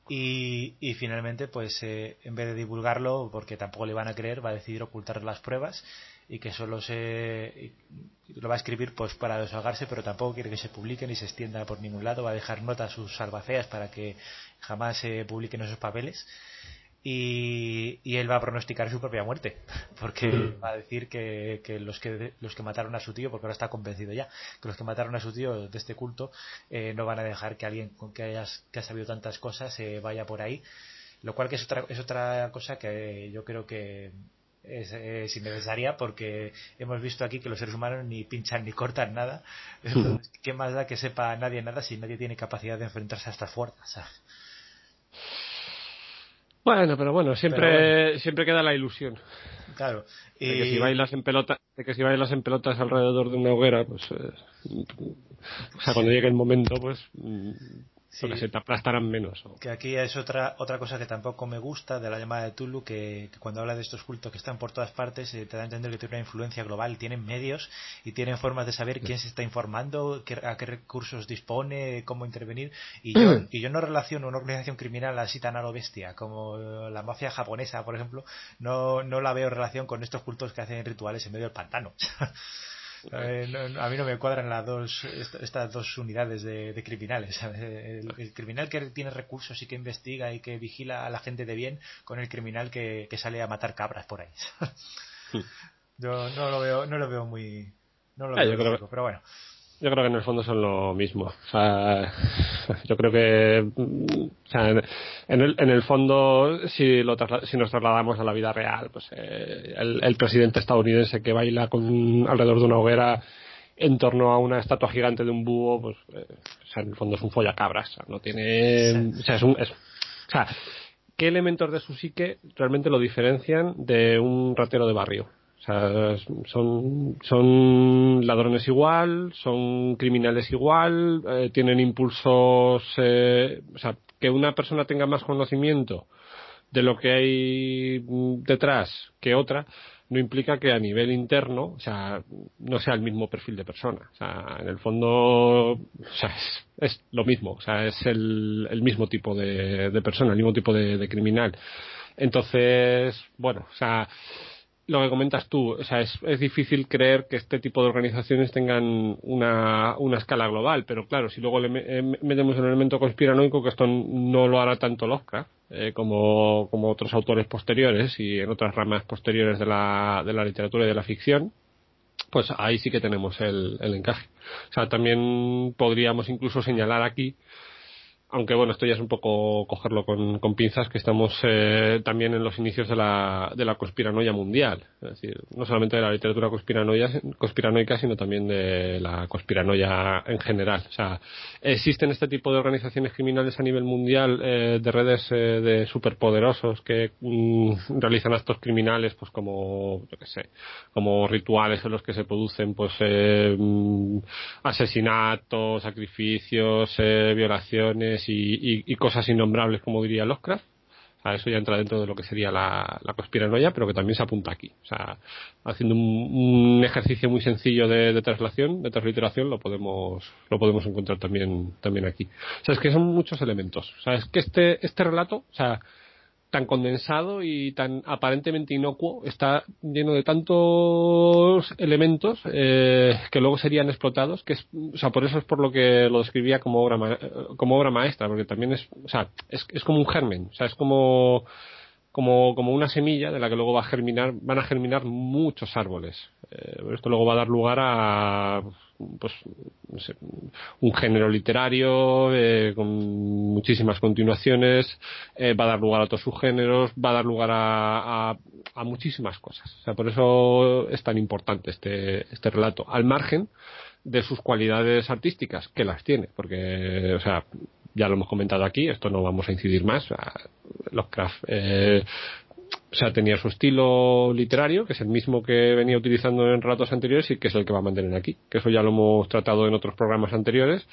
Y, finalmente, pues eh, en vez de divulgarlo, porque tampoco le van a creer, va a decidir ocultar las pruebas y que solo se lo va a escribir pues para desahogarse pero tampoco quiere que se publique ni se extienda por ningún lado. Va a dejar notas sus salvaceas para que jamás se publiquen esos papeles. Y, y, él va a pronosticar su propia muerte porque va a decir que, que, los que los que mataron a su tío porque ahora está convencido ya que los que mataron a su tío de este culto eh, no van a dejar que alguien que hayas que ha sabido tantas cosas se eh, vaya por ahí. Lo cual que es otra es otra cosa que yo creo que es, innecesaria porque hemos visto aquí que los seres humanos ni pinchan ni cortan nada. ¿Qué más da que sepa nadie nada si nadie tiene capacidad de enfrentarse a estas fuerzas? Bueno, pero bueno, siempre, siempre queda la ilusión. Claro. De que si bailas en pelota, de que si bailas en pelotas alrededor de una hoguera, pues, eh, o sea, cuando llegue el momento, pues, porque se te aplastarán menos. Que aquí es otra otra cosa que tampoco me gusta de la llamada de Tulu, que, cuando habla de estos cultos que están por todas partes, eh, te da a entender que tiene una influencia global, tienen medios y tienen formas de saber quién se está informando, a qué recursos dispone, cómo intervenir. Y yo, y yo no relaciono una organización criminal así tan a lo bestia como la mafia japonesa, por ejemplo, no, no la veo en relación con estos cultos que hacen rituales en medio del pantano. Eh, a mí no me cuadran las dos, estas dos unidades de, criminales. El, criminal que tiene recursos y que investiga y que vigila a la gente de bien con el criminal que, sale a matar cabras por ahí. Yo no lo veo, no lo veo muy, no lo veo pero bueno. Yo creo que en el fondo son lo mismo. O sea, yo creo que o sea, en, el, en el fondo, si, lo si nos trasladamos a la vida real, pues eh, el, presidente estadounidense que baila con, alrededor de una hoguera en torno a una estatua gigante de un búho, pues eh, o sea, en el fondo es un follacabras. O sea, no tiene. O sea, es un. Es, o sea, ¿qué elementos de su psique realmente lo diferencian de un ratero de barrio? O sea, son, son ladrones igual, son criminales igual, eh, tienen impulsos, eh, o sea, que una persona tenga más conocimiento de lo que hay detrás que otra, no implica que a nivel interno, o sea, no sea el mismo perfil de persona. O sea, en el fondo, o sea, es, lo mismo, o sea, es el, el mismo tipo de, de persona, el mismo tipo de, de criminal. Entonces, bueno, o sea, lo que comentas tú, o sea, es, es, difícil creer que este tipo de organizaciones tengan una, una escala global, pero claro, si luego le eh, metemos un elemento conspiranoico, que esto no lo hará tanto Lovecraft eh, como, como otros autores posteriores y en otras ramas posteriores de la, de la literatura y de la ficción, pues ahí sí que tenemos el, el encaje. O sea, también podríamos incluso señalar aquí aunque bueno, esto ya es un poco cogerlo con, pinzas, que estamos eh, también en los inicios de la, de la conspiranoia mundial. Es decir, no solamente de la literatura conspiranoia, conspiranoica, sino también de la conspiranoia en general. O sea, existen este tipo de organizaciones criminales a nivel mundial, eh, de redes eh, de superpoderosos que mm, realizan actos criminales, pues como, yo qué sé, como rituales en los que se producen, pues, eh, mm, asesinatos, sacrificios, eh, violaciones, y, cosas innombrables, como diría Lovecraft. O eso ya entra dentro de lo que sería la, la conspiranoia, pero que también se apunta aquí. O sea, haciendo un, ejercicio muy sencillo de, traslación, de transliteración, lo podemos, lo podemos encontrar también, también aquí. O sea, es que son muchos elementos. O sea, es que este, este relato, o sea, tan condensado y tan aparentemente inocuo está lleno de tantos elementos eh, que luego serían explotados que es, o sea por eso es por lo que lo describía como obra como obra maestra porque también es o sea es, es como un germen o sea es como como, como una semilla de la que luego va a germinar, van a germinar muchos árboles. Eh, esto luego va a dar lugar a pues no sé, un género literario eh, con muchísimas continuaciones, eh, va a dar lugar a otros subgéneros, va a dar lugar a, a, muchísimas cosas. O sea, por eso es tan importante este, este relato, al margen de sus cualidades artísticas, que las tiene, porque, o sea, ya lo hemos comentado aquí, esto no vamos a incidir más. Lovecraft eh, o sea, tenía su estilo literario, que es el mismo que venía utilizando en relatos anteriores y que es el que va a mantener aquí. Que eso ya lo hemos tratado en otros programas anteriores.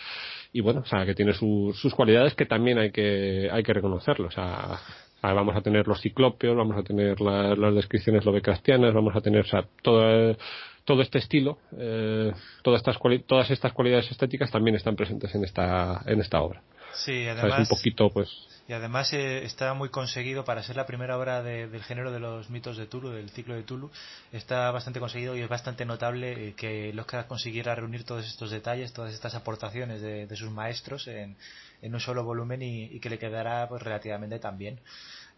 Y bueno, o sea, que tiene sus cualidades que también hay que, hay que reconocerlo. O sea, vamos a tener los ciclópeos, vamos a tener las descripciones lovecraftianas, vamos a tener, o sea, todo, todo este estilo, eh, todas, estas, todas estas cualidades estéticas también están presentes en esta, en esta obra. Sí, además. un poquito, pues. Y además eh, está muy conseguido para ser la primera obra del género de los mitos de Tulu, del ciclo de Tulu. Está bastante conseguido y es bastante notable eh, que Lovecraft consiguiera reunir todos estos detalles, todas estas aportaciones de, sus maestros en, un solo volumen y, que le quedará pues, relativamente tan bien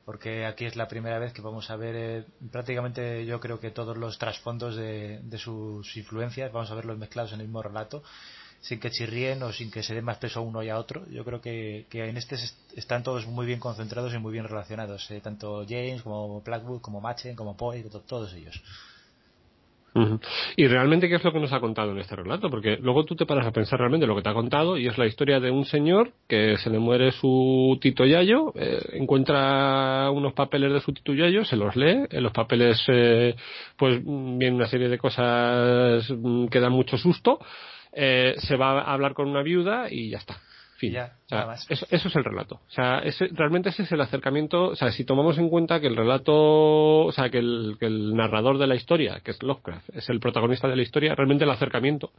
porque aquí es la primera vez que vamos a ver eh, prácticamente yo creo que todos los trasfondos de, de, sus influencias, vamos a verlos mezclados en el mismo relato sin que chirríen o sin que se dé más peso a uno y a otro. Yo creo que, en este están todos muy bien concentrados y muy bien relacionados, eh, tanto James como Blackwood, como Machen, como Poe, todos ellos. Y realmente, ¿qué es lo que nos ha contado en este relato? Porque luego tú te paras a pensar realmente lo que te ha contado y es la historia de un señor que se le muere su tito Yayo, eh, encuentra unos papeles de su tito Yayo, se los lee, en los papeles eh, pues viene una serie de cosas mm, que dan mucho susto, eh, se va a hablar con una viuda y ya está. Eso, es el relato. O sea, realmente ese es el acercamiento. O sea, si tomamos en cuenta que el relato, o sea, que el, que el narrador de la historia, que es Lovecraft, es el protagonista de la historia, realmente el acercamiento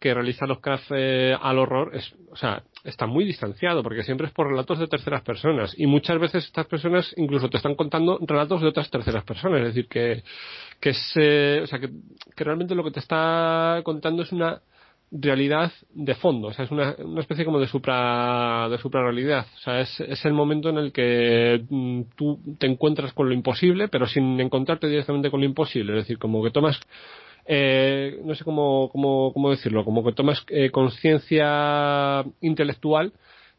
que realiza Lovecraft eh, al horror es, o sea, está muy distanciado porque siempre es por relatos de terceras personas y muchas veces estas personas incluso te están contando relatos de otras terceras personas, es decir que que es, eh, o sea, que, que realmente lo que te está contando es una realidad de fondo, o sea, es una, una especie como de supra, de suprarrealidad, o sea, es, es el momento en el que mm, tú te encuentras con lo imposible, pero sin encontrarte directamente con lo imposible, es decir, como que tomas eh, no sé cómo, cómo, cómo decirlo, como que tomas eh, conciencia intelectual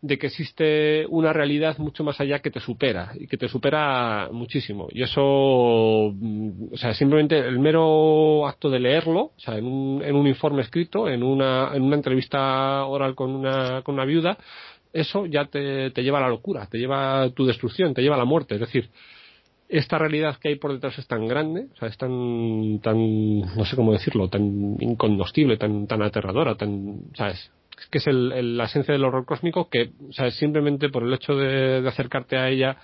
de que existe una realidad mucho más allá que te supera y que te supera muchísimo. Y eso, mm, o sea, simplemente el mero acto de leerlo, o sea, en un, en un informe escrito, en una, en una entrevista oral con una, con una viuda, eso ya te, te lleva a la locura, te lleva a tu destrucción, te lleva a la muerte. Es decir, esta realidad que hay por detrás es tan grande, o sea, es tan, tan, no sé cómo decirlo, tan incognoscible, tan, tan aterradora, tan, ¿sabes? Que es el, la esencia del horror cósmico que simplemente por el hecho de, acercarte a ella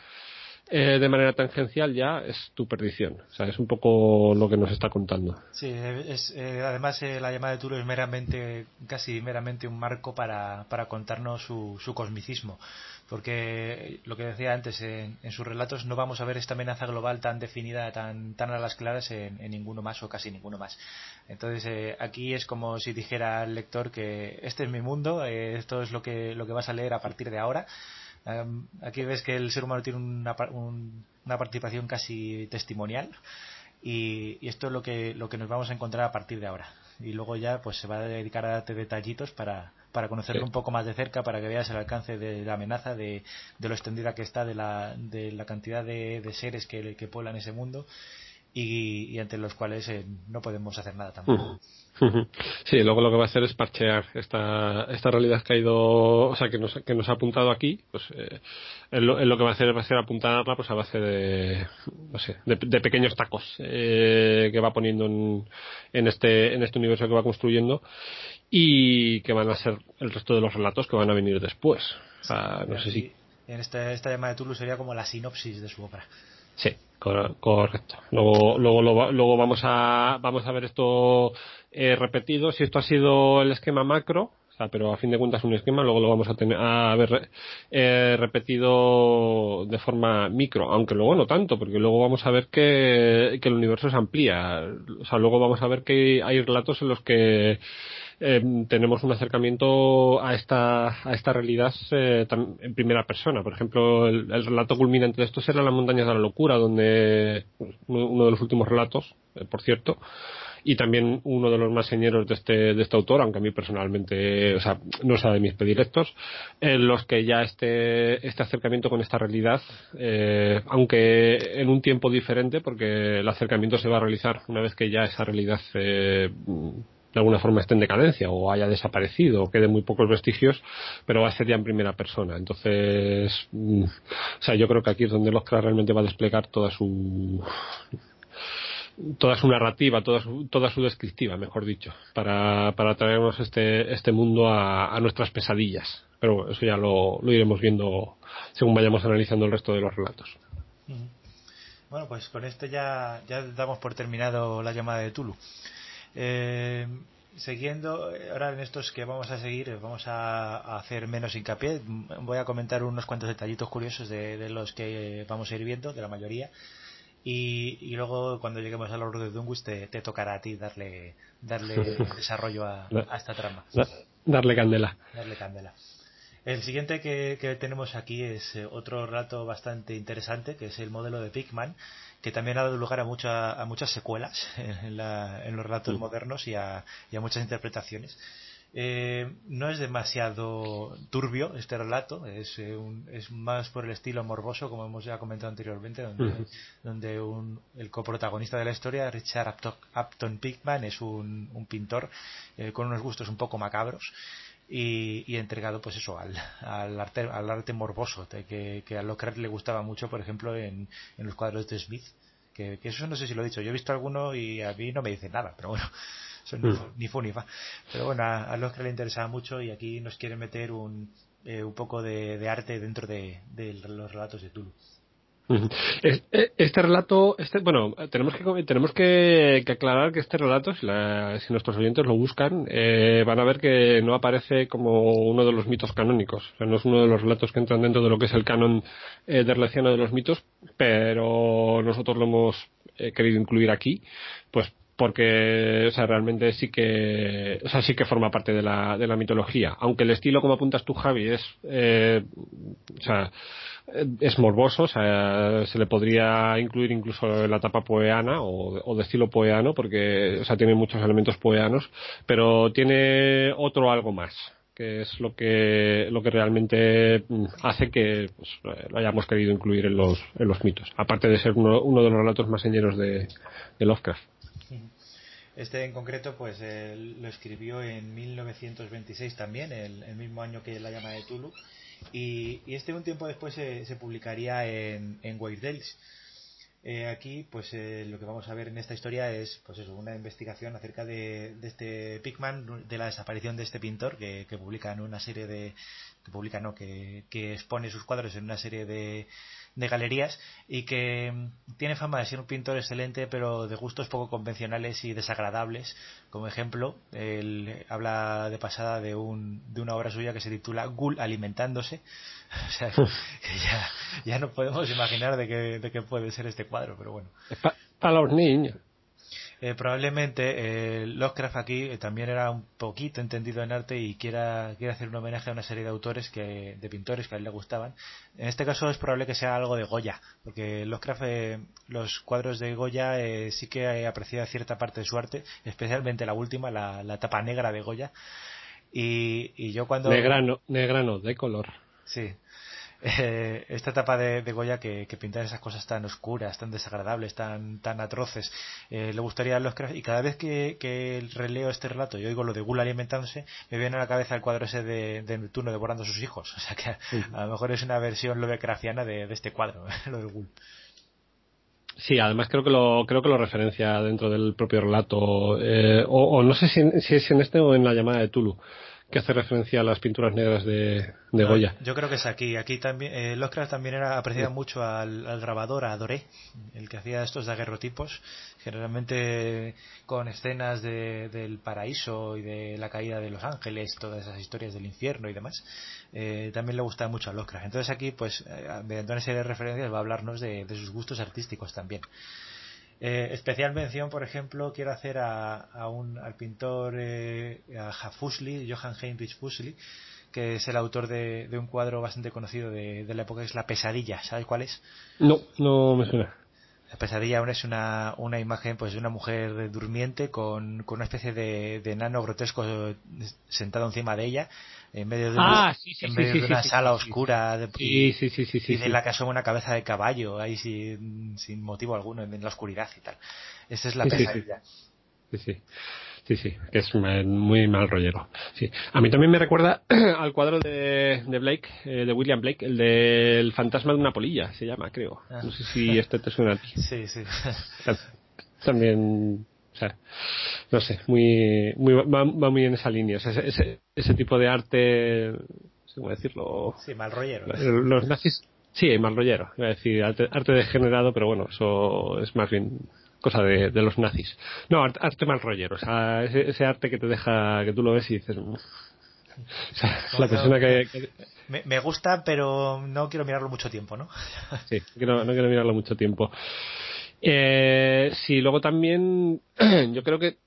eh, de manera tangencial ya es tu perdición. Es un poco lo que nos está contando. Sí, es, eh, además eh, la llamada de Turo es meramente, casi meramente un marco para, para contarnos su, su cosmicismo porque lo que decía antes, en, sus relatos no vamos a ver esta amenaza global tan definida, tan, tan a las claras en, ninguno más o casi ninguno más. Entonces eh, aquí es como si dijera al lector que este es mi mundo, eh, esto es lo que, lo que vas a leer a partir de ahora. aquí ves que el ser humano tiene una, una participación casi testimonial y, y, esto es lo que, lo que nos vamos a encontrar a partir de ahora. Y luego ya pues se va a dedicar a darte detallitos para, para conocerlo un poco más de cerca, para que veas el alcance de la amenaza, de, de lo extendida que está, de la, de la cantidad de, de seres que, que pueblan ese mundo y, y ante los cuales eh, no podemos hacer nada tampoco. Sí, luego lo que va a hacer es parchear esta, esta realidad que ha ido, o sea, que nos, que nos ha apuntado aquí, pues eh, lo, lo, que va a hacer va a ser apuntarla pues a base de, no sé, de, de pequeños tacos eh, que va poniendo en, en, este, en este universo que va construyendo y que van a ser el resto de los relatos que van a venir después. no sé si... En esta, esta llamada de Tulu sería como la sinopsis de su obra. Sí, correcto. Luego, luego, luego vamos a vamos a ver esto eh, repetido. Si esto ha sido el esquema macro, o sea, pero a fin de cuentas un esquema, luego lo vamos a tener a ver eh, repetido de forma micro, aunque luego no tanto, porque luego vamos a ver que, que el universo se amplía. O sea, luego vamos a ver que hay relatos en los que eh, tenemos un acercamiento a esta, a esta realidad eh, en primera persona. Por ejemplo, el, relato culminante de esto será Las montañas de la locura, donde uno de los últimos relatos, eh, por cierto, y también uno de los más señeros de este, de este autor, aunque a mí personalmente, o sea, no sea de mis predilectos, en los que ya este, este acercamiento con esta realidad, eh, aunque en un tiempo diferente, porque el acercamiento se va a realizar una vez que ya esa realidad eh, de alguna forma esté en decadencia o haya desaparecido o quede muy pocos vestigios, pero va a ser ya en primera persona. Entonces, mm, o sea, yo creo que aquí es donde Lovecraft realmente va a desplegar toda su toda su narrativa, toda su, toda su descriptiva, mejor dicho, para, para traernos este, este mundo a, nuestras pesadillas. Pero eso ya lo, lo iremos viendo según vayamos analizando el resto de los relatos. Bueno, pues con esto ya, ya damos por terminado la llamada de Tulu. Eh, siguiendo, ahora en estos que vamos a seguir, vamos a, hacer menos hincapié. Voy a comentar unos cuantos detallitos curiosos de, los que vamos a ir viendo, de la mayoría. Y, luego, cuando lleguemos al orden de Dungus, te, tocará a ti darle, darle desarrollo a, esta trama. Darle candela. Darle candela. El siguiente que, que tenemos aquí es eh, otro rato bastante interesante, que es el modelo de Pigman que también ha dado lugar a, mucha, a muchas secuelas en, los relatos modernos y a, muchas interpretaciones. Eh, no es demasiado turbio este relato, es, eh, es, más por el estilo morboso, como hemos ya comentado anteriormente, donde, donde un, el coprotagonista de la historia, Richard Upton, Pickman, es un, un pintor eh, con unos gustos un poco macabros. Y, y, entregado pues eso al, al, arte, al arte morboso que, que a Lockhart le gustaba mucho por ejemplo en, en los cuadros de Smith que, que, eso no sé si lo he dicho yo he visto alguno y a mí no me dice nada pero bueno son mm. ni, fu, ni fa. Pero bueno, a, a los que le interesaba mucho y aquí nos quiere meter un, eh, un poco de, de, arte dentro de, de, los relatos de Tulu. E, este relato, este, bueno, tenemos que tenemos que, que aclarar que este relato, si, la, si nuestros oyentes lo buscan, eh, van a ver que no aparece como uno de los mitos canónicos. O sea, no es uno de los relatos que entran dentro de lo que es el canon eh, de relación de los mitos, pero nosotros lo hemos eh, querido incluir aquí, pues porque o sea, realmente sí que o sea, sí que forma parte de la, de la mitología. Aunque el estilo como apuntas tú Javi es eh, o sea, es morboso o sea, se le podría incluir incluso la etapa poeana o, o, de estilo poeano porque o sea, tiene muchos elementos poeanos pero tiene otro algo más que es lo que lo que realmente hace que pues, lo hayamos querido incluir en los, en los mitos aparte de ser uno, uno de los relatos más señeros de Lovecraft este en concreto, pues lo escribió en 1926 también, el, el, mismo año que La llama de Tulu. Y, este un tiempo después se, se publicaría en, en White Eh, aquí, pues eh, lo que vamos a ver en esta historia es, pues eso, una investigación acerca de, de este Pickman, de la desaparición de este pintor que, que publica en una serie de, que publica no, que, que expone sus cuadros en una serie de, de galerías y que mm, tiene fama de ser un pintor excelente pero de gustos poco convencionales y desagradables. Como ejemplo él habla de pasada de, un, de una obra suya que se titula Gul alimentándose. O sea que ya, ya no podemos imaginar de qué, de qué puede ser este cuadro pero bueno. Para los niños eh, probablemente eh, Lovecraft aquí eh, también era un poquito entendido en arte y quiera, quiera hacer un homenaje a una serie de autores que, de pintores que a él le gustaban. En este caso es probable que sea algo de Goya, porque Lovecraft, eh, los cuadros de Goya eh, sí que aprecia cierta parte de su arte, especialmente la última, la, la tapa negra de Goya. Y, y yo cuando... Negrano, negrano, de color. Sí eh, esta etapa de, de Goya que, que, pintar esas cosas tan oscuras, tan desagradables, tan, tan atroces, eh, le gustaría a los y cada vez que, que, releo este relato y oigo lo de Gula alimentándose, me viene a la cabeza el cuadro ese de, de Neptuno devorando a sus hijos. O sea que a, a lo mejor es una versión lovecraftiana de, de este cuadro, lo del Gul. Sí, además creo que lo creo que lo referencia dentro del propio relato, eh, o, o, no sé si, si, es en este o en la llamada de Tulu que hace referencia a las pinturas negras de, de Goya. Yo creo que es aquí. Aquí también, eh, Lovecraft también era apreciado sí. mucho al, al, grabador, a Doré, el que hacía estos daguerrotipos, generalmente con escenas de, del paraíso y de la caída de los ángeles, todas esas historias del infierno y demás. Eh, también le gustaba mucho a Lovecraft. Entonces aquí, pues, eh, mediante una serie de referencias va a hablarnos de, de sus gustos artísticos también. Eh, especial mención, por ejemplo, quiero hacer a, a un, al pintor eh, a Fusli, Johann Heinrich Fusli, que es el autor de, de un cuadro bastante conocido de, de, la época, que es La Pesadilla. ¿Sabes cuál es? No, no me suena. La pesadilla es una, una imagen pues de una mujer durmiente con, con una especie de, de nano grotesco sentado encima de ella en medio de, ah, sí, sí, en medio sí, de una sala oscura de, y, y de la que asoma una cabeza de caballo ahí sin, sin motivo alguno en la oscuridad y tal esa es la pesadilla sí, sí. Sí, sí, que es muy mal rollero. Sí. A mí también me recuerda al cuadro de, de Blake, eh, de William Blake, el del fantasma de una polilla, se llama, creo. No sé si este te suena a ti. Sí, sí. También, no sé, muy, muy va, va muy en esa línea. O sea, ese, ese tipo de arte, no sé cómo decirlo. Sí, mal rollero. Los nazis, sí, mal rollero. Iba a decir arte, arte degenerado, pero bueno, eso es más bien cosa de, de, los nazis. No, arte, arte mal rollero, o sea, ese, ese, arte que te deja, que tú lo ves y dices, o sea, la persona que, que... Me, me, gusta, pero no quiero mirarlo mucho tiempo, ¿no? sí, no, no quiero mirarlo mucho tiempo. Eh, sí, luego también, yo creo que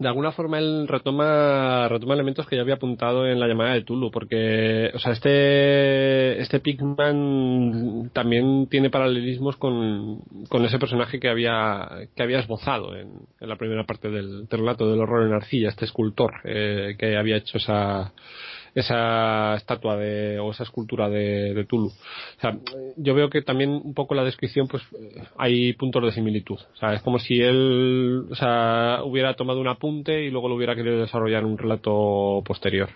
de alguna forma él retoma, retoma elementos que ya había apuntado en la llamada de Tulu, porque, o sea, este, este Pigman también tiene paralelismos con, con ese personaje que había, que había esbozado en, en la primera parte del, relato del horror en arcilla, este escultor eh, que había hecho esa, esa estatua de, o esa escultura de, de, Tulu. O sea, yo veo que también un poco la descripción, pues hay puntos de similitud. O sea, es como si él, o sea, hubiera tomado un apunte y luego lo hubiera querido desarrollar en un relato posterior.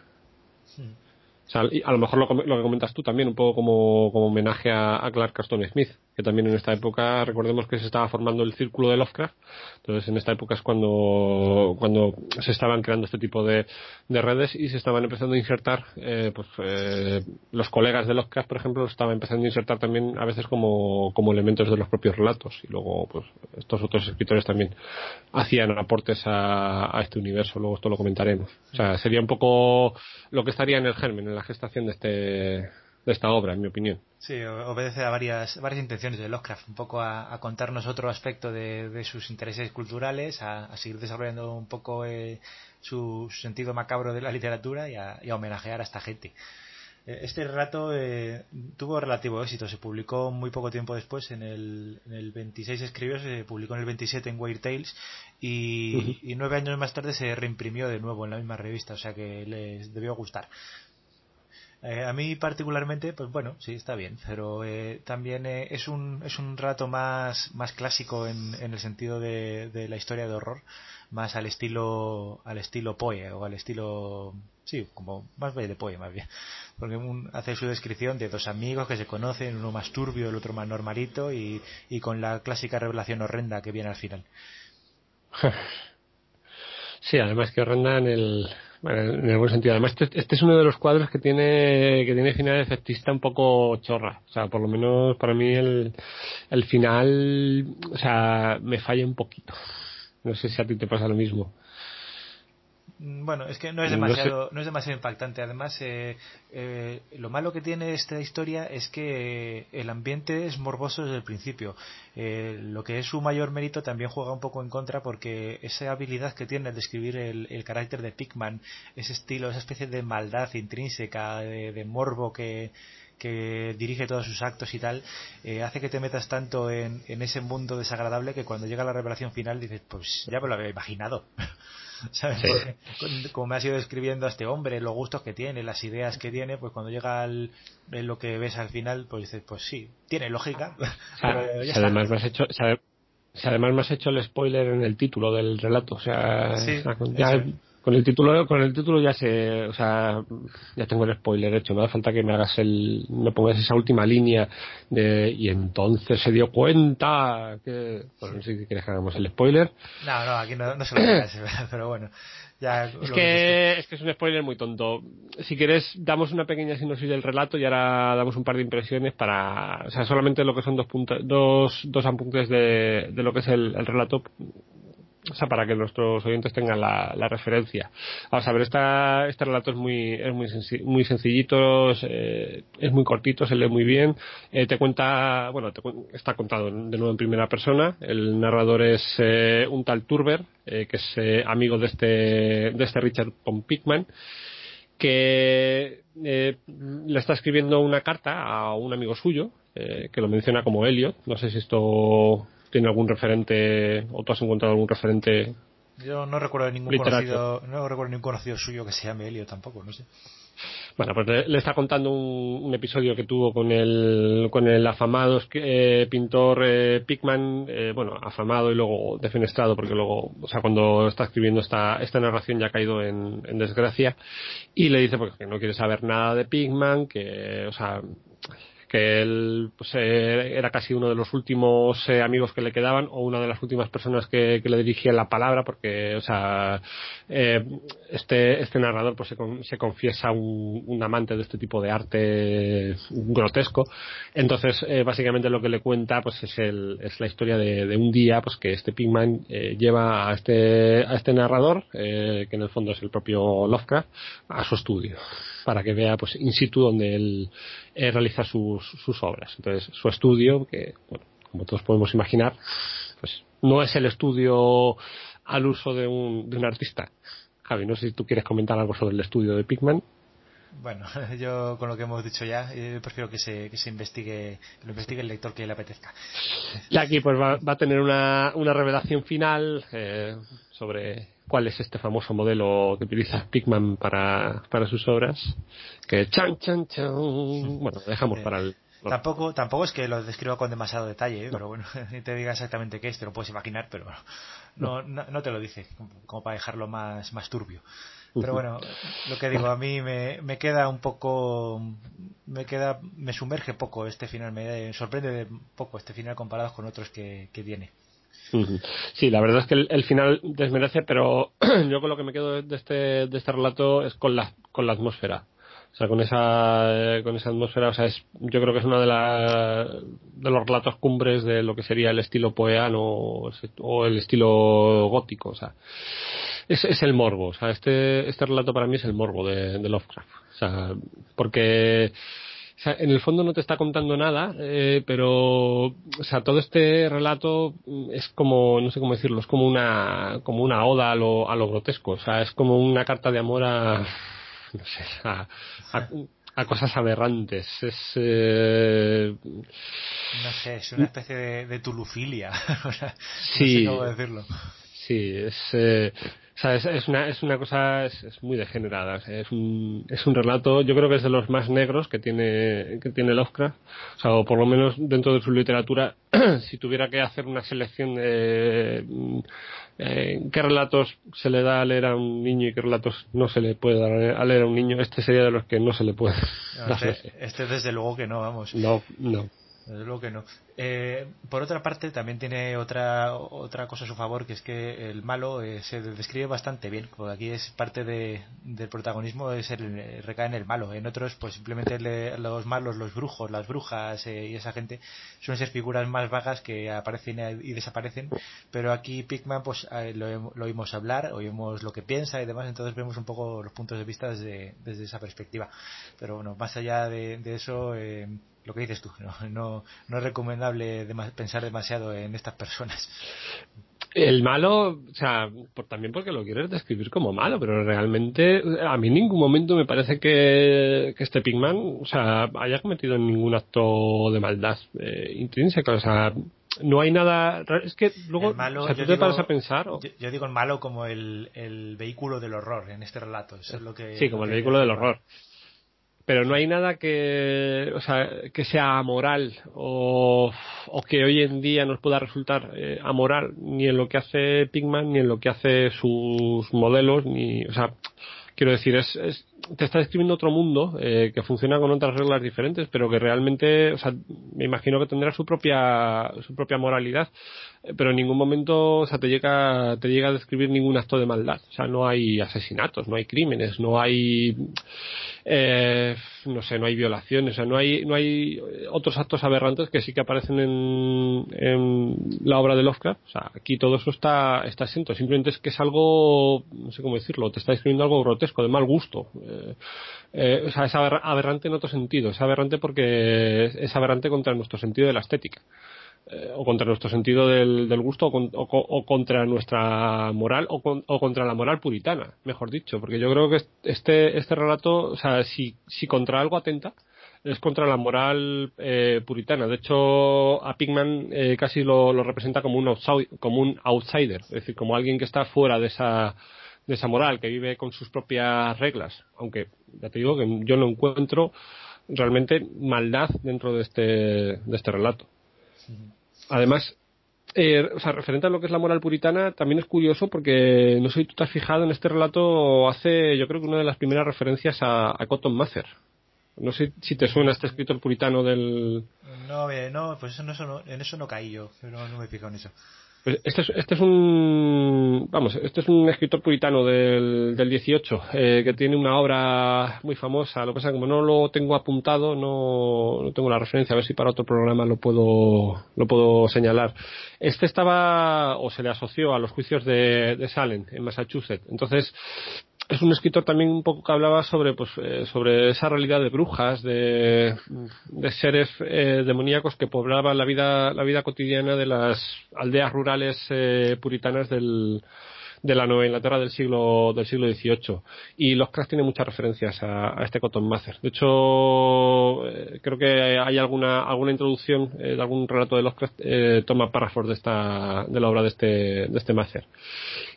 O sea, a lo mejor lo, lo, que comentas tú también, un poco como, como homenaje a, a Clark Caston Smith, que también en esta época, recordemos que se estaba formando el círculo de Lovecraft, entonces en esta época es cuando, cuando se estaban creando este tipo de, de redes y se estaban empezando a insertar, eh, pues eh, los colegas de Lovecraft, por ejemplo, estaban empezando a insertar también a veces como, como elementos de los propios relatos y luego pues estos otros escritores también hacían aportes a, a este universo, luego esto lo comentaremos. O sea, sería un poco lo que estaría en el germen, en la gestación de este de esta obra, en mi opinión. Sí, obedece a varias, varias intenciones de Lovecraft, un poco a, a contarnos otro aspecto de, de, sus intereses culturales, a, a seguir desarrollando un poco eh, su, su, sentido macabro de la literatura y a, y a homenajear a esta gente. Este relato eh, tuvo relativo éxito, se publicó muy poco tiempo después, en el, en el 26 escribió, se publicó en el 27 en Weird Tales y, uh -huh. y nueve años más tarde se reimprimió de nuevo en la misma revista, o sea que les debió gustar. Eh, a mí particularmente, pues bueno, sí, está bien, pero eh, también eh, es, un, es un rato más, más clásico en, en el sentido de, de, la historia de horror, más al estilo, al estilo Poe o al estilo, sí, como más de Poe más bien, porque un, hace su descripción de dos amigos que se conocen, uno más turbio, el otro más normalito y, y con la clásica revelación horrenda que viene al final. Sí, además que horrenda en el, en buen sentido. Además, este, este, es uno de los cuadros que tiene que tiene final efectista un poco chorra. O sea, por lo menos para mí el, el final, o sea, me falla un poquito. No sé si a ti te pasa lo mismo. Bueno, es que no es demasiado, no, sé. no es demasiado impactante. Además, eh, eh, lo malo que tiene esta historia es que el ambiente es morboso desde el principio. Eh, lo que es su mayor mérito también juega un poco en contra porque esa habilidad que tiene de describir el, el carácter de Pickman, ese estilo, esa especie de maldad intrínseca, de, de morbo que, que dirige todos sus actos y tal, eh, hace que te metas tanto en, en, ese mundo desagradable que cuando llega la revelación final dices, pues ya me lo había imaginado. ¿Sabes? Sí. Como me ha sido describiendo a este hombre, los gustos que tiene, las ideas que tiene, pues cuando llega al, lo que ves al final, pues dices, pues sí, tiene lógica. pero ya además me has hecho, si además me has hecho el spoiler en el título del relato, o sea, sí, ya, con el título con el título ya sé o sea ya tengo el spoiler hecho. No hace falta que me hagas el me pongas esa última línea de y entonces se dio cuenta que bueno, no sé si quieres que hagamos el spoiler. No no aquí no, no se lo digas pero bueno ya es que, es que es un spoiler muy tonto. Si quieres damos una pequeña sinopsis del relato y ahora damos un par de impresiones para o sea solamente lo que son dos puntos dos dos apuntes de, de lo que es el, el relato o sea, para que nuestros oyentes tengan la, referencia. Vamos a ver, esta, este relato es muy, es muy, senci muy sencillito, es, eh, es, muy cortito, se lee muy bien. Eh, te cuenta, bueno, te, está contado de nuevo en primera persona. El narrador es eh, un tal Turber, eh, que es amigo de este, de este Richard von Pickman, que le está escribiendo una carta a un amigo suyo, que lo menciona como Elliot. No sé si esto tiene algún referente o tú has encontrado algún referente yo no recuerdo ningún literario. conocido no recuerdo ningún conocido suyo que se llame Elio tampoco no sé bueno pues le, le está contando un, un, episodio que tuvo con el con el afamado eh, pintor eh, Pickman eh, bueno afamado y luego defenestrado porque luego o sea cuando está escribiendo esta esta narración ya ha caído en, en desgracia y le dice pues, que no quiere saber nada de Pickman que o sea que él pues, eh, era casi uno de los últimos eh, amigos que le quedaban o una de las últimas personas que, que le dirigían la palabra porque o sea eh, este este narrador pues se, con, se confiesa un, un, amante de este tipo de arte grotesco. Entonces eh, básicamente lo que le cuenta pues es el es la historia de, de un día pues que este Pinkman eh, lleva a este a este narrador que en el fondo es el propio Lovecraft a su estudio para que vea pues in situ donde él eh, realiza sus, sus obras. Entonces, su estudio, que bueno, como todos podemos imaginar, pues no es el estudio al uso de un, de un artista. Javi, no sé si tú quieres comentar algo sobre el estudio de Pigman. Bueno, yo con lo que hemos dicho ya, eh, prefiero que se, que se investigue, lo investigue el lector que le apetezca. Y aquí pues va, a tener una, una revelación final eh, sobre cuál es este famoso modelo que utiliza Pigman para, para sus obras. Que chan, chan, chan. Bueno, dejamos para el Tampoco, tampoco es que lo describa con demasiado detalle, ¿eh? pero bueno, te diga exactamente qué es, te lo puedes imaginar, pero no, no, no te lo dice, como para dejarlo más, más turbio. Pero bueno, lo que digo, a mí me, me queda un poco, me queda, me sumerge poco este final, me sorprende poco este final comparado con otros que, que tiene. Sí, la verdad es que el, final desmerece, pero yo con lo que me quedo de este, de este relato es con la, con la atmósfera. O sea, con esa, con esa atmósfera, o sea, es, yo creo que es uno de, la, de los relatos cumbres de lo que sería el estilo poeano o el estilo gótico. O sea, es, es el morbo. O sea, este, este relato para mí es el morbo de, de Lovecraft. O sea, porque sea, en el fondo no te está contando nada, eh, pero, o sea, todo este relato es como, no sé cómo decirlo, es como una, como una oda a lo, a lo grotesco. O sea, es como una carta de amor a, no sé, a, a, cosas aberrantes. Es, eh... no sé, es una especie de, de tulufilia. sí. No sé cómo decirlo. Sí, es, eh, o sea, es, es, una, es una cosa, es, es muy degenerada. es, un, es un relato, yo creo que es de los más negros que tiene, que tiene Lovecraft. O sea, o por lo menos dentro de su literatura, si tuviera que hacer una selección de eh, qué relatos se le da a leer a un niño y qué relatos no se le puede dar a leer a un niño, este sería de los que no se le puede. este, este desde luego que no, vamos. No, no. Que no. Eh, por otra parte, también tiene otra otra cosa a su favor, que es que el malo eh, se describe bastante bien. Porque aquí es parte de, del protagonismo es el, recae en el malo. En otros, pues simplemente los malos, los brujos, las brujas eh, y esa gente suelen ser figuras más vagas que aparecen y desaparecen. Pero aquí Pigman, pues lo, oímos hablar, oímos lo que piensa y demás, entonces vemos un poco los puntos de vista desde, desde esa perspectiva. Pero bueno, más allá de, de eso lo que dices tú, no, no, no es recomendable pensar demasiado en estas personas. El malo, o sea, por, también porque lo quieres describir como malo, pero realmente a mí en ningún momento me parece que, que este Pigman, o sea, haya cometido ningún acto de maldad eh, intrínseca, o sea, no hay nada. Es que luego malo, o sea, tú te paras a pensar. Yo, digo el malo como el, el vehículo del horror en este relato. Eso es lo que, sí, como el vehículo del horror pero no hay nada que, o sea, que sea amoral o, o que hoy en día nos pueda resultar eh, amoral ni en lo que hace Pigman ni en lo que hace sus modelos ni, o sea, quiero decir, es, es te está describiendo otro mundo eh, que funciona con otras reglas diferentes, pero que realmente, o sea, me imagino que tendrá su propia su propia moralidad, pero en ningún momento, o sea, te llega te llega a describir ningún acto de maldad, o sea, no hay asesinatos, no hay crímenes, no hay eh, no sé, no hay violaciones, o sea, no hay, no hay otros actos aberrantes que sí que aparecen en, en la obra de Lovecraft. O sea, aquí todo eso está, está exento. Simplemente es que es algo, no sé cómo decirlo, te está describiendo algo grotesco, de mal gusto. Eh, eh, o sea, es aberrante en otro sentido. Es aberrante porque es aberrante contra nuestro sentido de la estética. Eh, o contra nuestro sentido del, del gusto o, contra nuestra moral o, o, contra la moral puritana, mejor dicho, porque yo creo que este, este relato, o sea, si, si contra algo atenta, es contra la moral eh, puritana. De hecho, a Pigman eh, casi lo, lo, representa como un, como un outsider, es decir, como alguien que está fuera de esa, de esa moral, que vive con sus propias reglas. Aunque, ya te digo que yo no encuentro realmente maldad dentro de este, de este relato. Además, eh, o sea, referente a lo que es la moral puritana, también es curioso porque, no sé si tú te has fijado en este relato, hace yo creo que una de las primeras referencias a, Cotton Mather. No sé si te suena este escritor puritano del... No, eh, no, pues eso no, en eso no caí yo, pero no me he fijado en eso. Pues este, es, este es un vamos este es un escritor puritano del, del 18 eh, que tiene una obra muy famosa. Lo que pasa como no lo tengo apuntado no, no tengo la referencia. A ver si para otro programa lo puedo lo puedo señalar. Este estaba o se le asoció a los juicios de, de Salem en Massachusetts. Entonces es un escritor también un poco que hablaba sobre pues eh, sobre esa realidad de brujas de, de seres eh, demoníacos que poblaban la vida la vida cotidiana de las aldeas rurales eh, puritanas del de la Nueva Inglaterra del siglo del siglo XVIII y Lovecraft tiene muchas referencias a, este Cotton Mather. De hecho eh, creo que hay alguna alguna introducción eh, de algún relato de Lovecraft eh, toma párrafos de esta de la obra de este de este Mather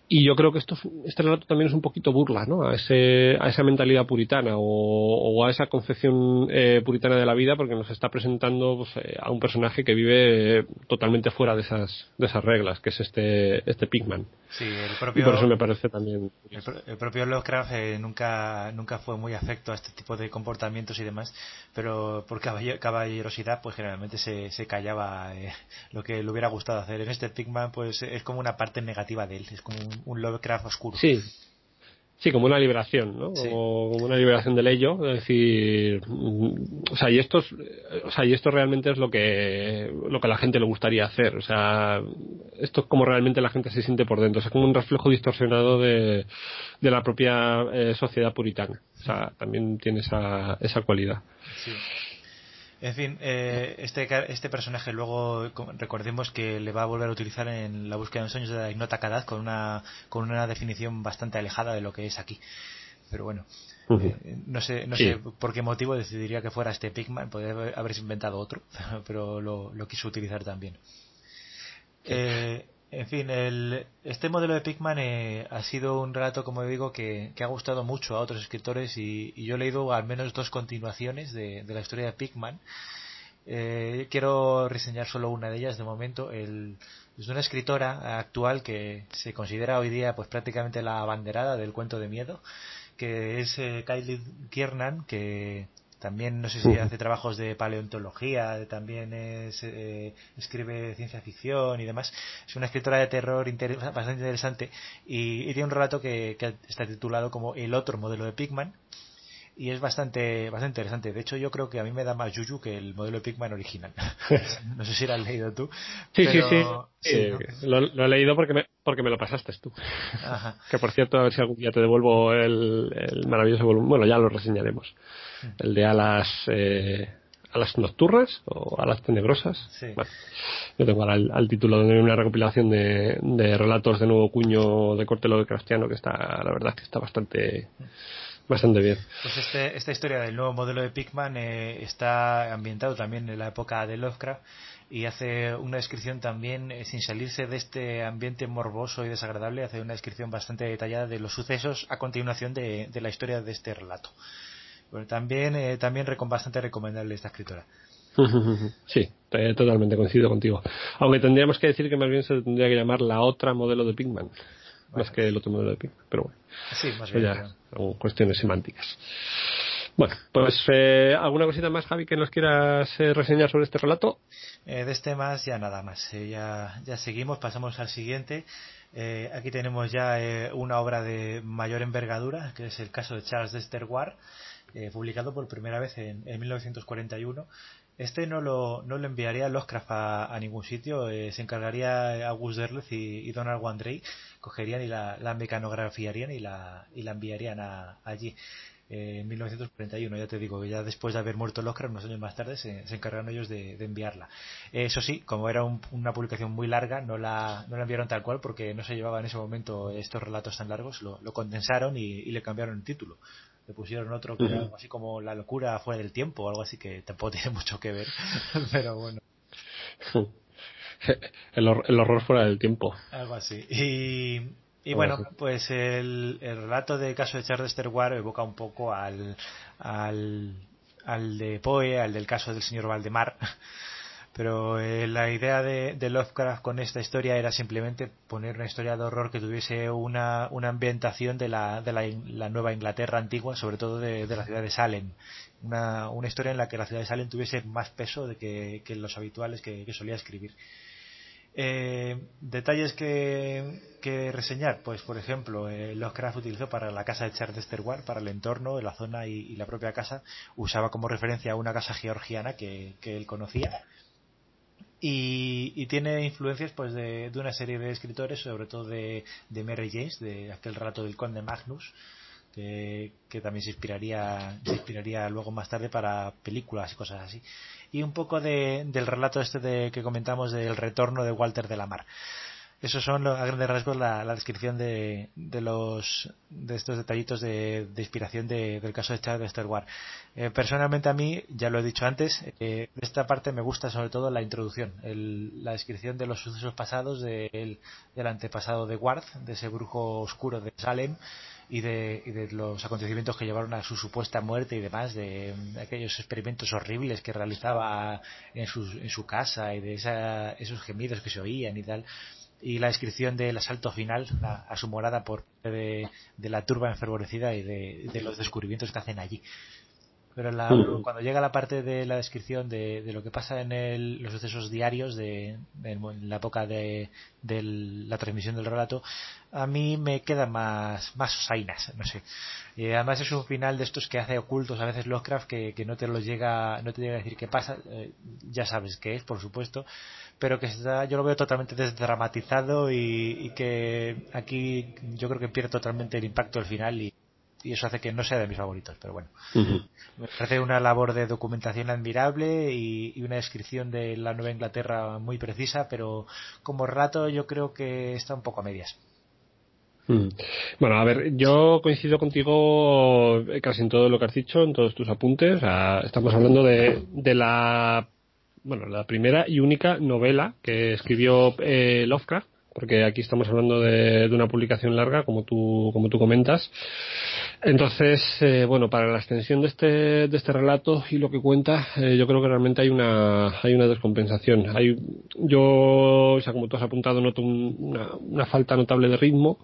y yo creo que esto, este relato también es un poquito burla ¿no? a, ese, a esa mentalidad puritana o, a esa concepción eh, puritana de la vida porque nos está presentando pues, eh, a un personaje que vive totalmente fuera de esas, de esas reglas, que es este, este Pigman. Sí, el propio, y por eso me parece también. El, propio Lovecraft eh, nunca, nunca fue muy afecto a este tipo de comportamientos y demás, pero por caballerosidad, pues generalmente se, se callaba lo que le hubiera gustado hacer. En este Pigman, pues es como una parte negativa de él, es como un un Lovecraft oscuro. Sí. Sí, como una liberación, ¿no? Como, una liberación del ello, es decir, o sea, y esto, o sea, y esto realmente es lo que, lo que a la gente le gustaría hacer, o sea, esto es como realmente la gente se siente por dentro, o sea, como un reflejo distorsionado de, de la propia eh, sociedad puritana, o sea, también tiene esa, esa cualidad. Sí. En fin, eh, este, este personaje luego recordemos que le va a volver a utilizar en la búsqueda de los sueños de la Ignota Kadaz con una, con una definición bastante alejada de lo que es aquí. Pero bueno, eh, no sé, no sé por qué motivo decidiría que fuera este Pigman, podría haberse inventado otro, pero lo, lo quiso utilizar también. Eh, en fin, el, este modelo de Pigman eh, ha sido un relato, como digo, que, ha gustado mucho a otros escritores y, yo he leído al menos dos continuaciones de, la historia de Pigman. Eh, quiero reseñar solo una de ellas de momento. El, es una escritora actual que se considera hoy día pues prácticamente la abanderada del cuento de miedo, que es eh, Kylie Kiernan, que también no sé si hace trabajos de paleontología, también eh, escribe ciencia ficción y demás. Es una escritora de terror bastante interesante y, tiene un relato que, está titulado como El otro modelo de Pigman y es bastante bastante interesante. De hecho, yo creo que a mí me da más yuyu que el modelo de Pigman original. no sé si lo has leído tú. Sí, sí, sí. lo, he leído porque me, porque me lo pasaste tú. que por cierto, a ver si algún día te devuelvo el, el maravilloso volumen. Bueno, ya lo reseñaremos el de alas eh, alas nocturnas o alas tenebrosas. yo tengo ahora el, título de una recopilación de, de, relatos de nuevo cuño de corte de Cristiano que está, la verdad, que está bastante bastante bien. Pues este, esta historia del nuevo modelo de Pigman eh, está ambientado también en la época de Lovecraft y hace una descripción también, eh, sin salirse de este ambiente morboso y desagradable, hace una descripción bastante detallada de los sucesos a continuación de, de la historia de este relato también, eh, también bastante recomendable esta escritora. Sí, totalmente coincido contigo. Aunque tendríamos que decir que más bien se tendría que llamar la otra modelo de Más que el otro modelo de Pigman. Pero bueno, sí, más bien, ya son cuestiones semánticas. Bueno, pues eh, ¿alguna cosita más, Javi, que nos quieras eh, reseñar sobre este relato? de este más ya nada más. ya, ya seguimos, pasamos al siguiente. aquí tenemos ya una obra de mayor envergadura, que es el caso de Charles Dexter Ward eh, publicado por primera vez en, 1941. Este no lo, no lo enviaría Lovecraft a, ningún sitio, eh, se encargaría August Derleth y, Donald Wandrei, cogerían y la, mecanografiarían y la, y la enviarían allí. Eh, en 1941, ya te digo, ya después de haber muerto Lovecraft, unos años más tarde, se, encargaron ellos de, enviarla. eso sí, como era una publicación muy larga, no la, no la enviaron tal cual porque no se llevaba en ese momento estos relatos tan largos, lo, condensaron y, y, le cambiaron el título le pusieron otro que era algo así como La locura fuera del tiempo o algo así que tampoco tiene mucho que ver, pero bueno. El, horror fuera del tiempo. Algo así. Y, y bueno, pues el, el, relato de caso de Charles Ward evoca un poco al, al, al de Poe, al del caso del señor Valdemar, pero eh, la idea de, Lovecraft con esta historia era simplemente poner una historia de horror que tuviese una, una ambientación de, la, de la, Nueva Inglaterra antigua, sobre todo de, la ciudad de Salem. Una, una, historia en la que la ciudad de Salem tuviese más peso de que, los habituales que, solía escribir. Eh, detalles que, que, reseñar, pues por ejemplo, eh, Lovecraft utilizó para la casa de Charles Ward, para el entorno, la zona y, la propia casa, usaba como referencia una casa georgiana que él conocía y, tiene influencias pues de, una serie de escritores, sobre todo de, Mary James, de aquel relato del conde Magnus, que, también se inspiraría, se inspiraría luego más tarde para películas y cosas así. Y un poco de, del relato este de, que comentamos del retorno de Walter de la Mar. Esos son a grandes rasgos la, descripción de, de, los de estos detallitos de, inspiración del caso de Charles Star Wars. Eh, personalmente a mí, ya lo he dicho antes, eh, de esta parte me gusta sobre todo la introducción, la descripción de los sucesos pasados del antepasado de Ward, de ese brujo oscuro de Salem y de, y de, los acontecimientos que llevaron a su supuesta muerte y demás, de, aquellos experimentos horribles que realizaba en su, en su casa y de esos gemidos que se oían y tal y la descripción del asalto final a, su morada por de, de la turba enfervorecida y de, los descubrimientos que hacen allí. Pero cuando llega la parte de la descripción de, lo que pasa en los sucesos diarios de, la época de, la transmisión del relato, a mí me queda más, más osainas, no sé. Y además es un final de estos que hace ocultos a veces Lovecraft que, que no te lo llega, no te llega a decir qué pasa, eh, ya sabes qué es, por supuesto, pero que está, yo lo veo totalmente desdramatizado y, que aquí yo creo que pierde totalmente el impacto al final y, eso hace que no sea de mis favoritos, pero bueno. Me parece una labor de documentación admirable y, una descripción de la Nueva Inglaterra muy precisa, pero como rato yo creo que está un poco a medias. Bueno, a ver, yo coincido contigo casi en todo lo que has dicho, en todos tus apuntes. estamos hablando de, de la bueno, la primera y única novela que escribió eh, Lovecraft, porque aquí estamos hablando de, una publicación larga, como tú, como tú comentas. Entonces, eh, bueno, para la extensión de este, de este relato y lo que cuenta, eh, yo creo que realmente hay una, hay una descompensación. Hay, yo, o sea, como tú has apuntado, noto una, una falta notable de ritmo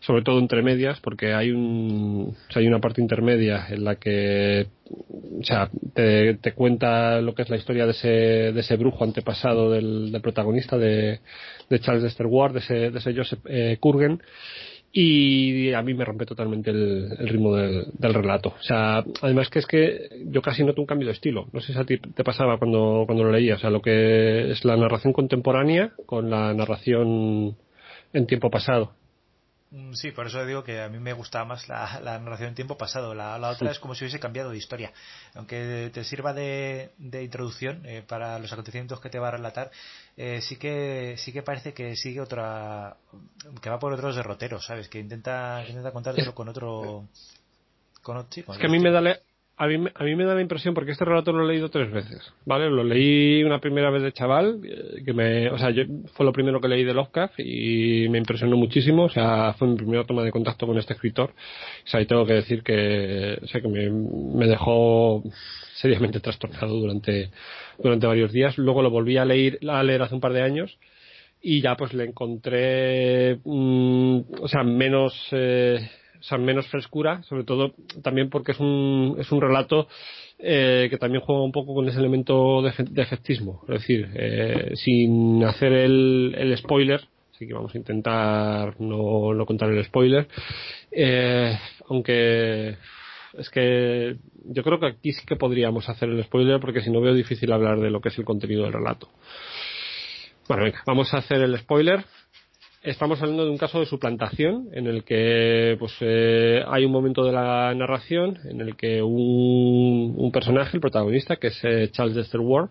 sobre todo entre medias, porque hay un, hay una parte intermedia en la que, o sea, te, te, cuenta lo que es la historia de ese, de ese brujo antepasado del, del protagonista de, de Charles Dexter Ward, de ese, de ese Joseph eh, Kurgen, y a mí me rompe totalmente el, el ritmo del, del, relato. O sea, además que es que yo casi noto un cambio de estilo. No sé si a ti te pasaba cuando, cuando lo leías. O sea, lo que es la narración contemporánea con la narración en tiempo pasado. Mm, sí, por eso digo que a mí me gustaba más la, narración en tiempo pasado. La, otra es como si hubiese cambiado de historia. Aunque te sirva de, introducción eh, para los acontecimientos que te va a relatar, eh, sí que sí que parece que sigue otra. que va por otros derroteros, ¿sabes? Que intenta, que intenta contártelo con otro. Con, es que a mí me da, a mí, a mí me da la impresión, porque este relato lo he leído tres veces, ¿vale? Lo leí una primera vez de chaval, eh, que me, o sea, yo, fue lo primero que leí de Lovecraft y me impresionó muchísimo, o sea, fue mi primera toma de contacto con este escritor. O sea, y tengo que decir que, o sea, que me, me dejó seriamente trastornado durante, durante varios días. Luego lo volví a leer, a leer hace un par de años y ya pues le encontré, mm, o sea, menos, eh, o menos frescura, sobre todo también porque es un, es un relato eh, que también juega un poco con ese elemento de, efectismo. Es decir, eh, sin hacer el, el spoiler, así que vamos a intentar no, no contar el spoiler, eh, aunque es que yo creo que aquí sí que podríamos hacer el spoiler porque si no veo difícil hablar de lo que es el contenido del relato. Bueno, venga, vamos a hacer el spoiler estamos hablando de un caso de suplantación en el que pues eh, hay un momento de la narración en el que un, personaje, el protagonista, que es eh, Charles Dexter Ward,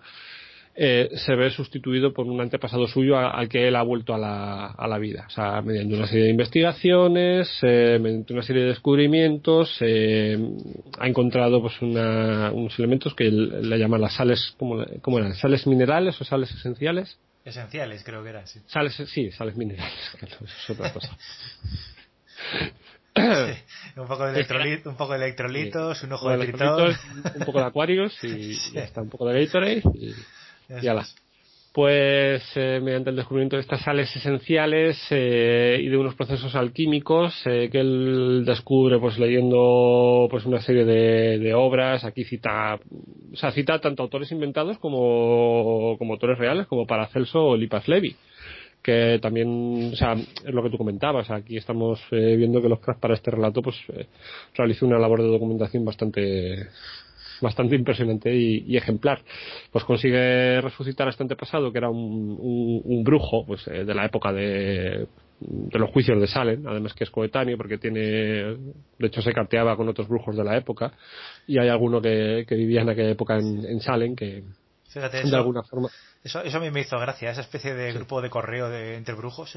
eh, se ve sustituido por un antepasado suyo al que él ha vuelto a la, vida. O sea, mediante una serie de investigaciones, mediante una serie de descubrimientos, ha encontrado pues unos elementos que le llama las sales, ¿cómo, ¿cómo eran? ¿Sales minerales o sales esenciales? Esenciales, creo que eran, sí. Sales, sí, sales minerales, es otra cosa. un, poco de electrolitos, un poco de electrolitos, un ojo de, de un poco de acuarios y ya está, un poco de Gatorade y, y ala pues eh, mediante el descubrimiento de estas sales esenciales eh, y de unos procesos alquímicos eh, que él descubre pues leyendo pues una serie de, obras. Aquí cita o sea cita tanto autores inventados como, como autores reales como Paracelso o Lipas Levi que también o sea es lo que tú comentabas. Aquí estamos viendo que los cracks para este relato pues realizó una labor de documentación bastante bastante impresionante y, ejemplar. Pues consigue resucitar a este antepasado, que era un, un, brujo pues, eh, de la época de, de los juicios de Salem, además que es coetáneo porque tiene, de hecho se carteaba con otros brujos de la época y hay alguno que, que vivía en aquella época en, en Salem que de alguna forma eso, eso a mí me hizo gracia, esa especie de grupo de correo de entre brujos.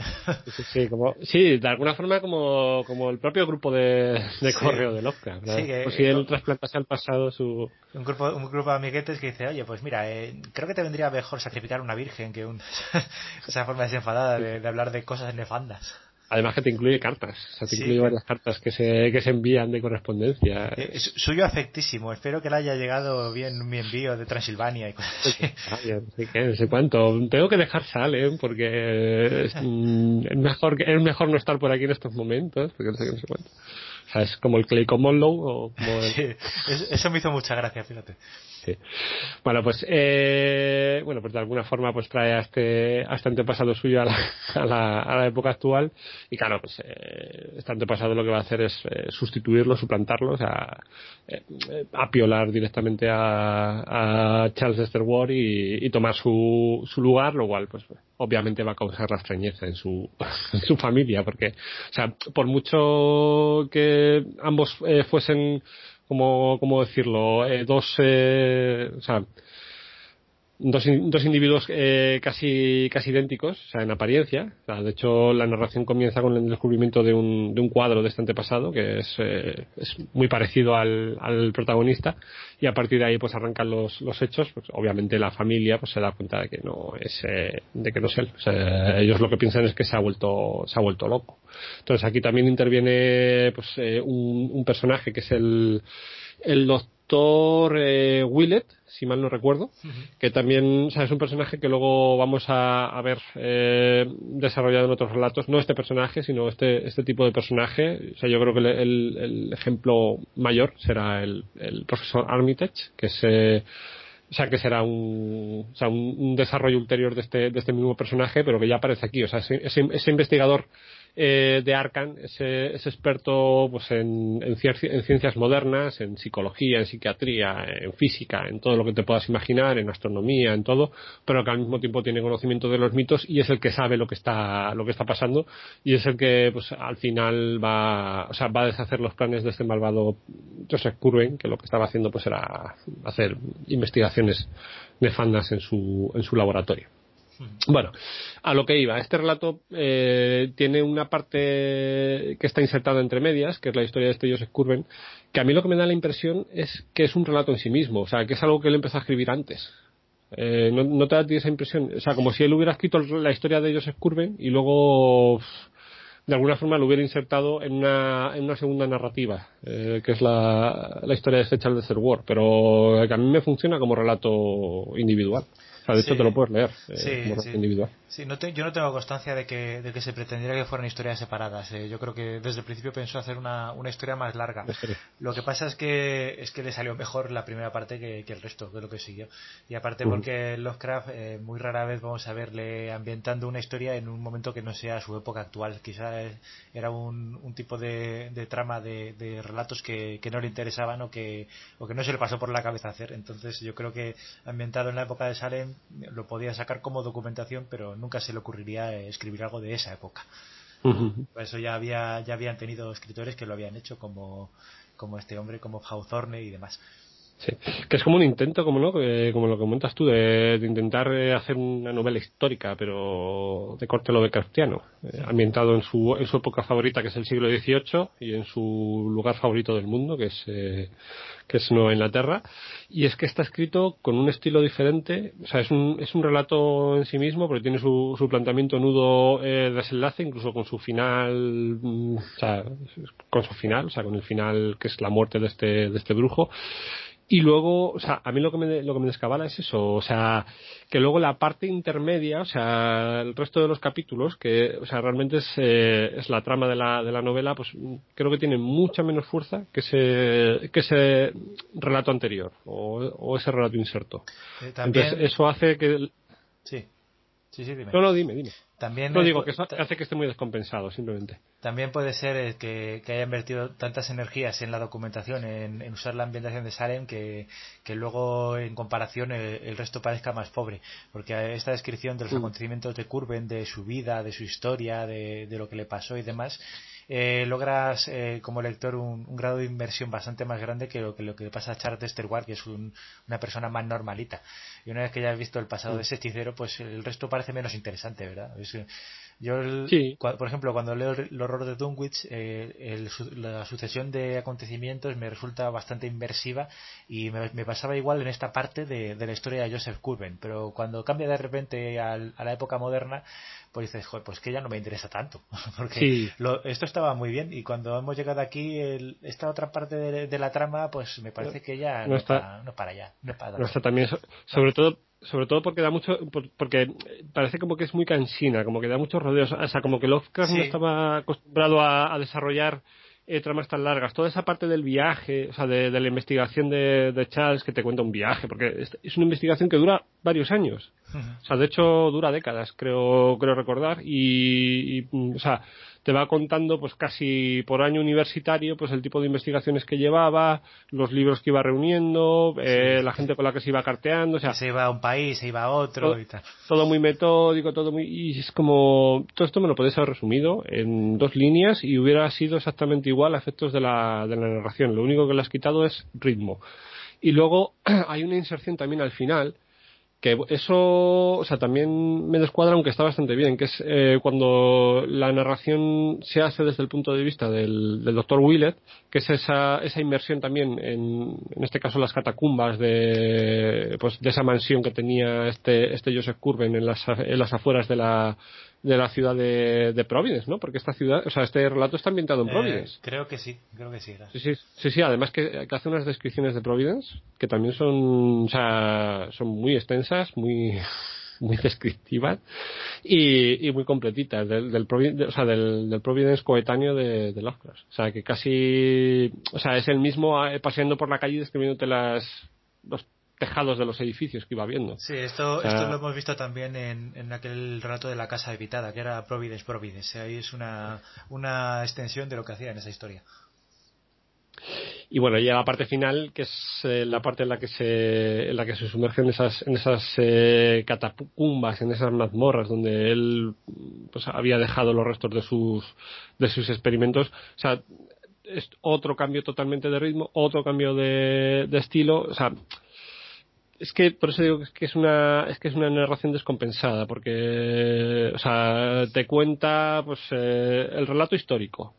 Sí, como, sí, de alguna forma como, como el propio grupo de, de correo de Lovecraft. pues si él trasplantase al pasado su... Un grupo, un grupo de amiguetes que dice, oye, pues mira, eh, creo que te vendría mejor sacrificar una virgen que un... esa forma desenfadada de, de hablar de cosas nefandas. Además que te incluye cartas, o sea, te incluye varias cartas que se, que se envían de correspondencia. Eh, es suyo afectísimo, espero que le haya llegado bien mi envío de Transilvania y cosas así. no sé cuánto. Tengo que dejar Salem porque es, mm, es, mejor, es mejor no estar por aquí en estos momentos, porque no sé, no sé cuánto. O sea, es como el Clay Common o como sí, eso me hizo mucha gracia, fíjate. Sí. Bueno, pues eh, bueno, pues de alguna forma pues trae a este, a este antepasado suyo a la, a la, a la época actual y claro, pues eh, este antepasado lo que va a hacer es eh, sustituirlo, suplantarlo, o sea, eh, apiolar directamente a, a Charles Lester Ward y, y, tomar su, su lugar, lo cual pues obviamente va a causar la extrañeza en su, en su familia, porque, o sea, por mucho que ambos eh, fuesen como, ¿cómo decirlo? Eh, dos, eh, o sea, dos, dos individuos eh, casi, casi idénticos, o sea, en apariencia. De hecho, la narración comienza con el descubrimiento de un, de un cuadro de este antepasado, que es, eh, es muy parecido al, al protagonista, y a partir de ahí pues arrancan los, los hechos. Pues, obviamente la familia pues se da cuenta de que no es, eh, de que no es él. Ellos lo que piensan es que se ha vuelto, se ha vuelto loco. Entonces aquí también interviene pues, eh, un, un, personaje que es el, el doctor eh, Willett, si mal no recuerdo, que también o sea, es un personaje que luego vamos a, a ver eh, desarrollado en otros relatos. No este personaje, sino este, este tipo de personaje. O sea, yo creo que el, el, el ejemplo mayor será el, el profesor Armitage, que es. Eh, o sea, que será un, o sea, un, desarrollo ulterior de este, de este mismo personaje, pero que ya aparece aquí. O sea, ese, ese investigador eh, de Arcan es, experto pues, en, en, en, ciencias modernas, en psicología, en psiquiatría, en física, en todo lo que te puedas imaginar, en astronomía, en todo, pero que al mismo tiempo tiene conocimiento de los mitos y es el que sabe lo que está, lo que está pasando y es el que pues, al final va, o sea, va a deshacer los planes de este malvado Joseph Curwen, que lo que estaba haciendo pues era hacer investigaciones nefandas en su, en su laboratorio. Bueno, a lo que iba. Este relato eh, tiene una parte que está insertada entre medias, que es la historia de este Joseph Curven, que a mí lo que me da la impresión es que es un relato en sí mismo, o sea, que es algo que él empezó a escribir antes. Eh, ¿no, ¿no, te da esa impresión? O sea, como si él hubiera escrito la historia de Joseph Curven y luego de alguna forma lo hubiera insertado en una, en una segunda narrativa, eh, que es la, historia de este Charles War, pero que a mí me funciona como relato individual de hecho, sí. te lo puedes leer eh, sí, sí. individual. Sí, no te, yo no tengo constancia de que, de que se pretendiera que fueran historias separadas. Eh. Yo creo que desde el principio pensó hacer una, una historia más larga. Lo que pasa es que es que le salió mejor la primera parte que, que el resto, de lo que siguió. Y aparte uh -huh. porque Lovecraft eh, muy rara vez vamos a verle ambientando una historia en un momento que no sea su época actual. Quizá era un, un tipo de, de trama de, de relatos que, que, no le interesaban o que, o que no se le pasó por la cabeza hacer. Entonces yo creo que ambientado en la época de Salem lo podía sacar como documentación, pero nunca se le ocurriría escribir algo de esa época. Uh -huh. Por eso ya había ya habían tenido escritores que lo habían hecho como como este hombre como Hawthorne y demás. Sí, que es como un intento, como no, eh, como lo que comentas tú, de, de intentar eh, hacer una novela histórica, pero de corte Lovecraftiano, eh, ambientado en su, en su época favorita, que es el siglo XVIII, y en su lugar favorito del mundo, que es, eh, que es Nueva Inglaterra. Y es que está escrito con un estilo diferente, o sea, es un, es un relato en sí mismo, porque tiene su, su planteamiento nudo eh, desenlace, incluso con su final, mm, o sea, con su final, o sea, con el final que es la muerte de este, de este brujo y luego, o sea, a mí lo que me, lo que me descabala es eso, o sea, que luego la parte intermedia, o sea, el resto de los capítulos, que, o sea, realmente es, eh, es la trama de la, de la novela, pues creo que tiene mucha menos fuerza que ese, que ese relato anterior, o, o ese relato inserto. Eh, también... Entonces, eso hace que... Sí. Sí, Sí, sí, dime. No, no, dime, dime. También no digo que hace que esté muy descompensado, simplemente. También puede ser eh, que, haya invertido tantas energías en la documentación, en, usar la ambientación de Salem, que, luego en comparación el, resto parezca más pobre. Porque esta descripción de los mm. acontecimientos de Curven, de su vida, de su historia, de, de lo que le pasó y demás, eh, logras eh, como lector un, grado de inversión bastante más grande que lo que, lo que pasa a Charles Ward, que es una persona más normalita. Y una vez que ya has visto el pasado de ese hechicero, pues el resto parece menos interesante, ¿verdad? yo, por ejemplo, cuando leo el horror de Dunwich, eh, la sucesión de acontecimientos me resulta bastante inversiva y me, pasaba igual en esta parte de, la historia de Joseph Curven. Pero cuando cambia de repente a la época moderna, pues dices, joder, pues que ya no me interesa tanto. Porque esto estaba muy bien y cuando hemos llegado aquí, esta otra parte de, la trama, pues me parece que ya no, está, no para allá. No, para no está también, sobre todo sobre todo porque da mucho porque parece como que es muy cansina como que da muchos rodeos o sea como que Lovecraft no estaba acostumbrado a desarrollar eh, tramas tan largas, toda esa parte del viaje, o sea, de, la investigación de, Charles, que te cuenta un viaje, porque es, una investigación que dura varios años. O sea, de hecho, dura décadas, creo, creo recordar, y, y o sea, te va contando pues casi por año universitario pues el tipo de investigaciones que llevaba, los libros que iba reuniendo, eh, la gente con la que se iba carteando, o sea, se iba a un país, se iba a otro todo, y tal. Todo muy metódico, todo muy y es como todo esto me lo podéis haber resumido en dos líneas y hubiera sido exactamente igual a efectos de la, de la narración. Lo único que le has quitado es ritmo. Y luego hay una inserción también al final que eso, o sea, también me descuadra, aunque está bastante bien, que es eh, cuando la narración se hace desde el punto de vista del, del doctor Willett, que es esa, esa inmersión también en, en este caso las catacumbas de, pues, de esa mansión que tenía este, este Joseph Curven en las, en las afueras de la, de la ciudad de, de, Providence, ¿no? Porque esta ciudad, o sea, este relato está ambientado en eh, Providence. creo que sí, creo que sí. Sí, sí, sí, además que, hace unas descripciones de Providence que también son, o sea, son muy extensas, muy muy descriptivas y, y muy completitas del, del, o sea, del, del, Providence coetáneo de, de Lovecraft. O sea, que casi, o sea, es el mismo eh, paseando por la calle describiéndote las, los tejados de los edificios que iba viendo. Sí, esto, esto lo hemos visto también en, en, aquel relato de la casa habitada, que era Providence Providence. Ahí es una, una extensión de lo que hacía en esa historia. Y bueno, ya la parte final, que es eh, la parte en la que se, en la que se sumerge en esas, en esas eh, catacumbas, en esas mazmorras donde él pues, había dejado los restos de sus, de sus experimentos. O sea, es otro cambio totalmente de ritmo, otro cambio de, de estilo. O sea, es que por eso digo que es una es que es una narración descompensada porque o sea te cuenta pues eh, el relato histórico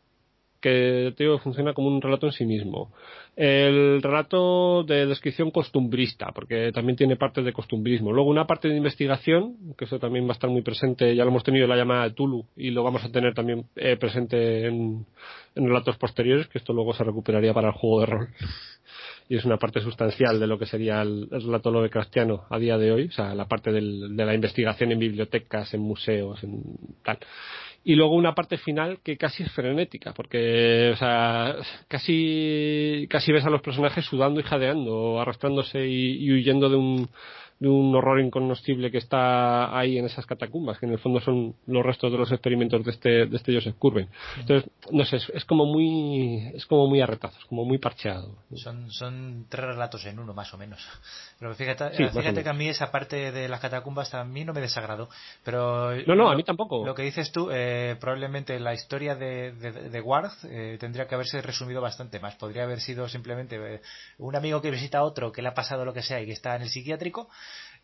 que te digo funciona como un relato en sí mismo. El relato de descripción costumbrista porque también tiene parte de costumbrismo. Luego una parte de investigación que eso también va a estar muy presente ya lo hemos tenido en la llamada de Tulu y lo vamos a tener también eh, presente en, en relatos posteriores que esto luego se recuperaría para el juego de rol y es una parte sustancial de lo que sería el, relato Lovecraftiano a día de hoy, o sea, la parte del, de la investigación en bibliotecas, en museos, en tal. Y luego una parte final que casi es frenética, porque, o sea, casi, casi ves a los personajes sudando y jadeando, arrastrándose y huyendo de un, de un horror incognoscible que está ahí en esas catacumbas, que en el fondo son los restos de los experimentos de este, de este Joseph Curven. Entonces, no sé, es, como muy, es como muy arretazos, como muy parcheado. Son, son tres relatos en uno, más o menos. Pero fíjate, fíjate que a mí esa parte de las catacumbas a mí no me desagradó. Pero no, no, a mí tampoco. Lo que dices tú, eh, probablemente la historia de, de, Ward eh, tendría que haberse resumido bastante más. Podría haber sido simplemente eh, un amigo que visita a otro que le ha pasado lo que sea y que está en el psiquiátrico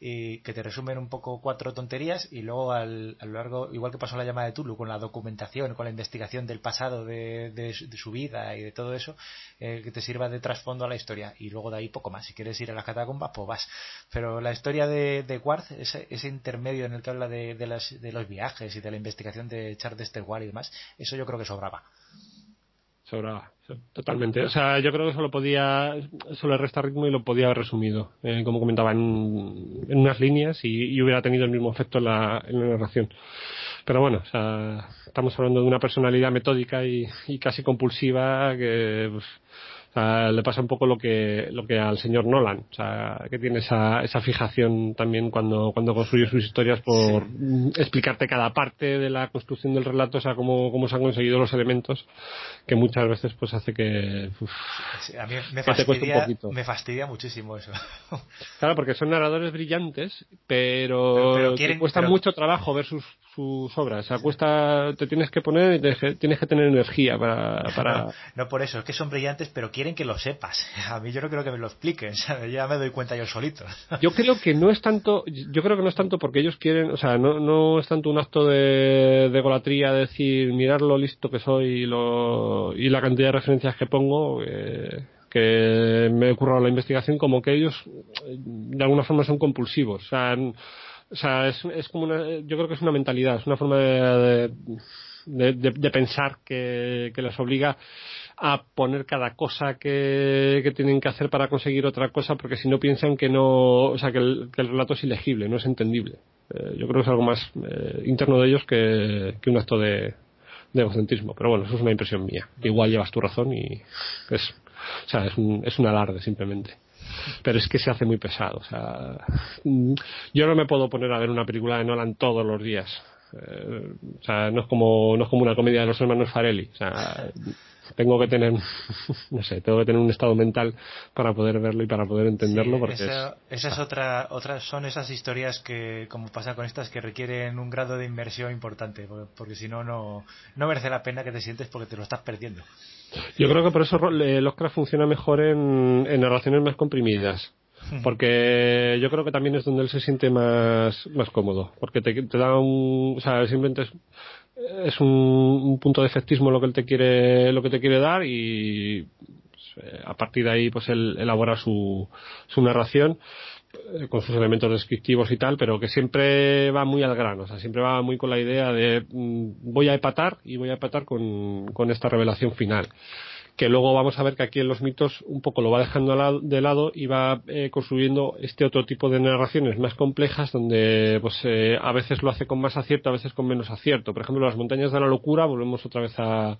y que te resumen un poco cuatro tonterías y luego al, a lo largo, igual que pasó la llamada de Tulu, con la documentación, con la investigación del pasado de, de, su vida y de todo eso, eh, que te sirva de trasfondo a la historia y luego de ahí poco más. Si quieres ir a las catacumbas, pues vas. Pero la historia de, de Ward, ese, ese, intermedio en el que habla de, de, las, de los viajes y de la investigación de Charles Ward y demás, eso yo creo que sobraba sobraba totalmente. O sea yo creo que solo podía solo resta ritmo y lo podía haber resumido eh, como comentaba en, unas líneas y, hubiera tenido el mismo efecto en la, en la narración. Pero bueno o sea, estamos hablando de una personalidad metódica y, y casi compulsiva que pues, le pasa un poco lo que, lo que al señor Nolan, o sea, que tiene esa, esa fijación también cuando, cuando construye sus historias por explicarte cada parte de la construcción del relato, o sea, cómo, cómo se han conseguido los elementos, que muchas veces pues hace que, a mí me fastidia, me fastidia muchísimo eso. Claro, porque son narradores brillantes, pero, pero, cuesta mucho trabajo ver sus, sus obras, o sea, cuesta, te tienes que poner y te, tienes que tener energía para... para... No, no, por eso, es que son brillantes, pero quieren que lo sepas. A mí yo no creo que me lo expliquen, ya me doy cuenta yo solito. Yo creo que no es tanto, yo creo que no es tanto porque ellos quieren, o sea, no, no es tanto un acto de, de golatría decir, mirar lo listo que soy y, lo, y la cantidad de referencias que pongo, eh, que me he la investigación, como que ellos de alguna forma son compulsivos. O sea, o sea es, es como una, yo creo que es una mentalidad, es una forma de, de, de, pensar que, que les obliga a poner cada cosa que, que, tienen que hacer para conseguir otra cosa, porque si no piensan que no, o sea, que el, que el relato es ilegible, no es entendible. Eh, yo creo que es algo más eh, interno de ellos que, que un acto de, de, egocentrismo. Pero bueno, eso es una impresión mía. Igual llevas tu razón y es, o sea, es un, es un alarde simplemente pero es que se hace muy pesado. O sea, yo no me puedo poner a ver una película de Nolan todos los días. Eh, o sea, no es como no es como una comedia de los hermanos Farelli. Tengo que tener, no sé, tengo que tener un estado mental para poder verlo y para poder entenderlo. porque esa, es, otra, otras son esas historias que, como pasa con estas, que requieren un grado de inmersión importante, porque, si no, no merece la pena que te sientes porque te lo estás perdiendo. Yo creo que por eso Lovecraft funciona mejor en, en narraciones más comprimidas porque yo creo que también es donde él se siente más, más cómodo, porque te, te da un, o sea, simplemente es, es un, punto de efectismo lo que él te quiere lo que te quiere dar y pues, eh, a partir de ahí pues él elabora su, su narración eh, con sus elementos descriptivos y tal, pero que siempre va muy al grano, o sea, siempre va muy con la idea de mm, voy a empatar y voy a empatar con, con esta revelación final que luego vamos a ver que aquí en los mitos un poco lo va dejando de lado y va eh, construyendo este otro tipo de narraciones más complejas donde pues eh, a veces lo hace con más acierto, a veces con menos acierto. Por ejemplo, las montañas de la locura, volvemos otra vez a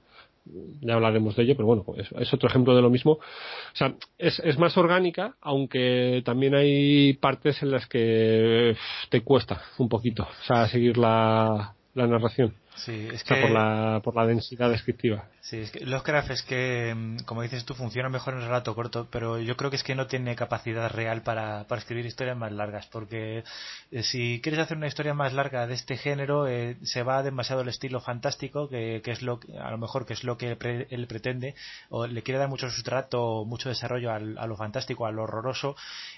ya hablaremos de ello, pero bueno, es, otro ejemplo de lo mismo. O sea, es, es, más orgánica, aunque también hay partes en las que te cuesta un poquito, o sea, seguir la, la narración. Sí, es que... por, la, por la densidad descriptiva. Sí, es que Lovecraft es que, mm, como dices tú, funciona mejor en relato corto, pero yo creo que es que no tiene capacidad real para, para escribir historias más largas, porque eh, si quieres hacer una historia más larga de este género, eh, se va demasiado el estilo fantástico, que, que, es lo a lo mejor que es lo que él pretende, o le quiere dar mucho sustrato, mucho desarrollo al, a lo fantástico, a lo horroroso,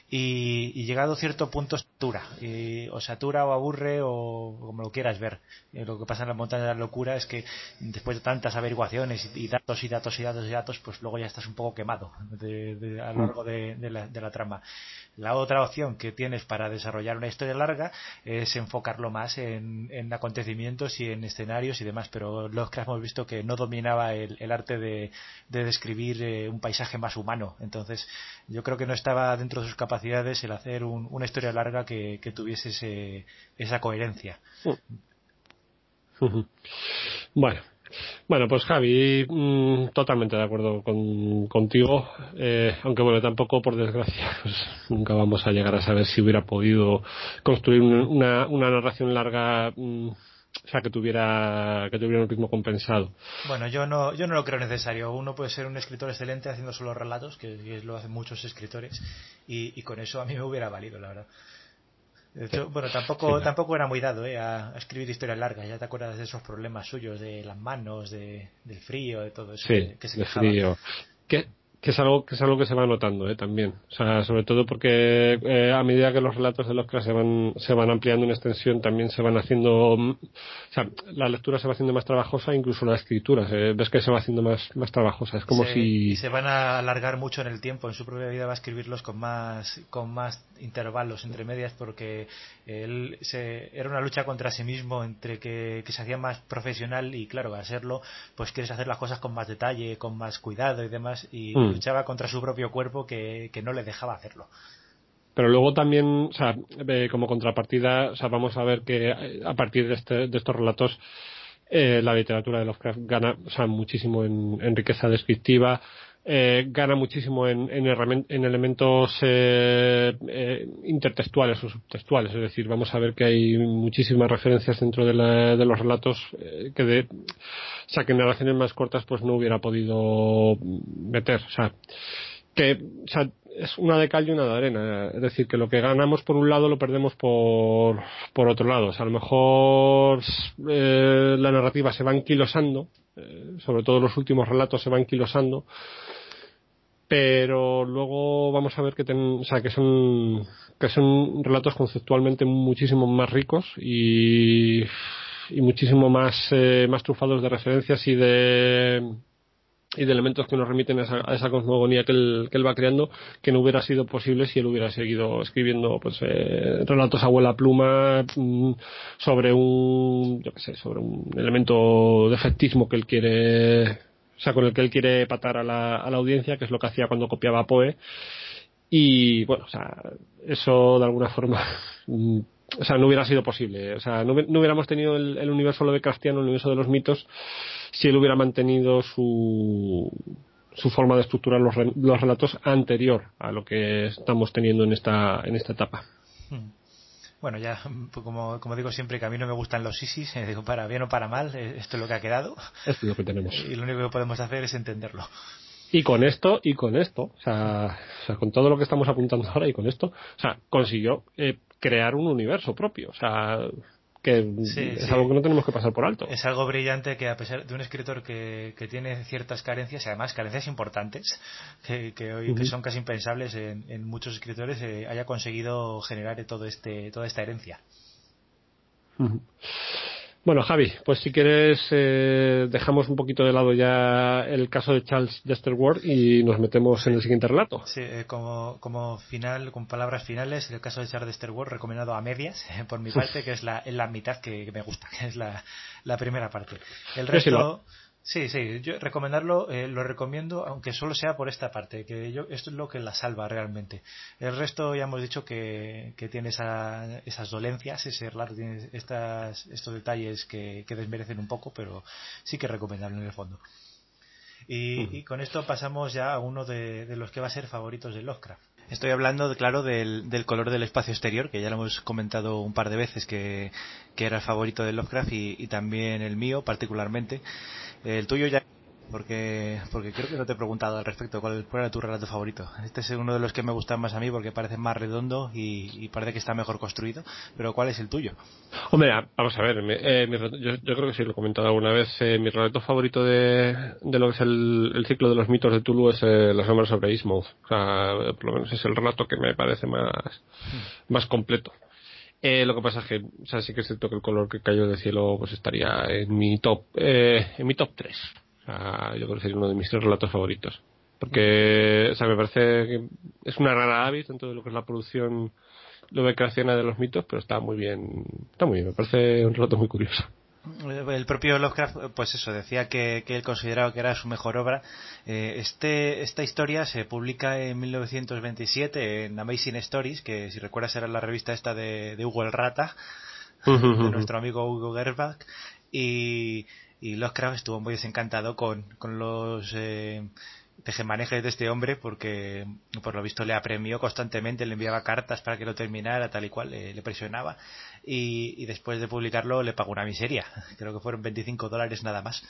y, y llegado a cierto punto satura, y, o satura o aburre, o como lo quieras ver. Eh, lo que pasa en la montaña de la locura es que después de tantas averiguaciones, y, datos y datos y datos y datos, pues luego ya estás un poco quemado a lo largo de, la, trama. La otra opción que tienes para desarrollar una historia larga es enfocarlo más en, acontecimientos y en escenarios y demás, pero los que hemos visto que no dominaba el, arte de, describir eh, un paisaje más humano. Entonces, yo creo que no estaba dentro de sus capacidades el hacer una historia larga que, tuviese esa coherencia. Bueno, bueno, pues Javi, mm, totalmente de acuerdo con, contigo, eh, aunque bueno, tampoco por desgracia pues, nunca vamos a llegar a saber si hubiera podido construir una, una narración larga. Mm, o sea, que tuviera, que tuviera un ritmo compensado. Bueno, yo no, yo no lo creo necesario. Uno puede ser un escritor excelente haciendo solo relatos, que, lo hacen muchos escritores, y, y, con eso a mí me hubiera valido, la verdad bueno, tampoco, tampoco era muy dado ¿eh? a, escribir historias largas. Ya te acuerdas de esos problemas suyos, de las manos, de, del frío, de todo eso. Sí, que, se frío. ¿Qué, que es algo que es algo que se va notando ¿eh? también o sea sobre todo porque eh, a medida que los relatos de los que se van se van ampliando en extensión también se van haciendo mm, o sea la lectura se va haciendo más trabajosa incluso la escritura ves que se va haciendo más más trabajosa es como si y se van a alargar mucho en el tiempo en su propia vida va a escribirlos con más con más intervalos entre medias porque él se, era una lucha contra sí mismo entre que, que se hacía más profesional y claro a serlo pues quieres hacer las cosas con más detalle con más cuidado y demás y mm. luchaba contra su propio cuerpo que, no le dejaba hacerlo pero luego también, o sea, como contrapartida, o sea, vamos a ver que eh, a partir de, este, de estos relatos eh, la literatura de Lovecraft gana o sea, muchísimo en, riqueza descriptiva, eh, gana muchísimo en, en, elementos eh, eh, intertextuales o subtextuales. Es decir, vamos a ver que hay muchísimas referencias dentro de, los relatos que de, o sea, que en narraciones más cortas pues no hubiera podido meter. O sea, que o sea, es una de cal y una de arena. Es decir, que lo que ganamos por un lado lo perdemos por, por otro lado. A lo mejor la narrativa se va anquilosando, sobre todo los últimos relatos se van anquilosando pero luego vamos a ver que, o sea, que son que son relatos conceptualmente muchísimo más ricos y, y muchísimo más eh, más trufados de referencias y de y de elementos que nos remiten a esa, a esa cosmogonía que él, que él va creando que no hubiera sido posible si él hubiera seguido escribiendo pues eh, relatos a abuela pluma mm, sobre un yo qué sé sobre un elemento de efectismo que él quiere o sea, con el que él quiere patar a la, a la audiencia, que es lo que hacía cuando copiaba Poe. Y bueno, o sea, eso de alguna forma, mm, o sea, no hubiera sido posible. O sea, no, hubiéramos tenido el, el universo Lovecraftiano, el universo de los mitos, si él hubiera mantenido su, su forma de estructurar los, los relatos anterior a lo que estamos teniendo en esta, en esta etapa. Hmm. Bueno, ya, pues como, como digo siempre, que a mí no me gustan los ISIS, eh, digo, para bien o para mal, eh, esto es lo que ha quedado. Esto es lo que tenemos. Y lo único que podemos hacer es entenderlo. Y con esto, y con esto, o sea, o sea con todo lo que estamos apuntando ahora y con esto, o sea, consiguió eh, crear un universo propio. O sea, que es algo que no tenemos que pasar por alto. Es algo brillante que a pesar de un escritor que, que tiene ciertas carencias, y además carencias importantes, que, que hoy que son casi impensables en, en muchos escritores, eh, haya conseguido generar todo este, toda esta herencia. Bueno, Javi, pues si quieres eh, dejamos un poquito de lado ya el caso de Charles Dexter Ward y nos metemos en el siguiente relato. Sí, eh, como, como final, con palabras finales, el caso de Charles Dexter Ward recomendado a medias, por mi parte, que es la, la mitad que, me gusta, que es la, la primera parte. El resto... Sí, sí, yo recomendarlo, eh, lo recomiendo, aunque solo sea por esta parte, que yo, esto es lo que la salva realmente. El resto ya hemos dicho que, que tiene esas dolencias, ese relato tiene estas, estos detalles que, que desmerecen un poco, pero sí que recomendarlo en el fondo. Y, y, con esto pasamos ya a uno de, de, los que va a ser favoritos de Lovecraft. Estoy hablando, claro, del, del, color del espacio exterior, que ya lo hemos comentado un par de veces, que, que era el favorito de Lovecraft y, y también el mío particularmente. El tuyo ya porque porque creo que no te he preguntado al respecto cuál, era tu relato favorito. Este es uno de los que me gustan más a mí porque parece más redondo y, parece que está mejor construido. Pero ¿cuál es el tuyo? Hombre, vamos a ver. Eh, yo, creo que sí lo he comentado alguna vez. Eh, mi relato favorito de, de, lo que es el, ciclo de los mitos de Tulu es eh, Las sombras sobre Ismouth. O sea, por lo menos es el relato que me parece más, hmm. más completo. Eh, lo que pasa es que, o sea, sí que es cierto que el color que cayó del cielo pues estaría en mi top, eh, en mi top 3. Sea, yo creo que sería uno de mis tres relatos favoritos. Porque, o sea, me parece que es una rara avis dentro de lo que es la producción creación de los mitos, pero está muy bien, está muy bien, me parece un relato muy curioso. El propio Lovecraft, pues eso, decía que, él consideraba que era su mejor obra. Eh, este, esta historia se publica en 1927 en Amazing Stories, que si recuerdas era la revista esta de, Hugo el Rata, de nuestro amigo Hugo Gerbach, y, y Lovecraft estuvo muy desencantado con, con los eh, tejemanejes de este hombre porque por lo visto le apremió constantemente, le enviaba cartas para que lo terminara, tal y cual, le presionaba y, después de publicarlo le pagó una miseria. Creo que fueron 25 dólares nada más.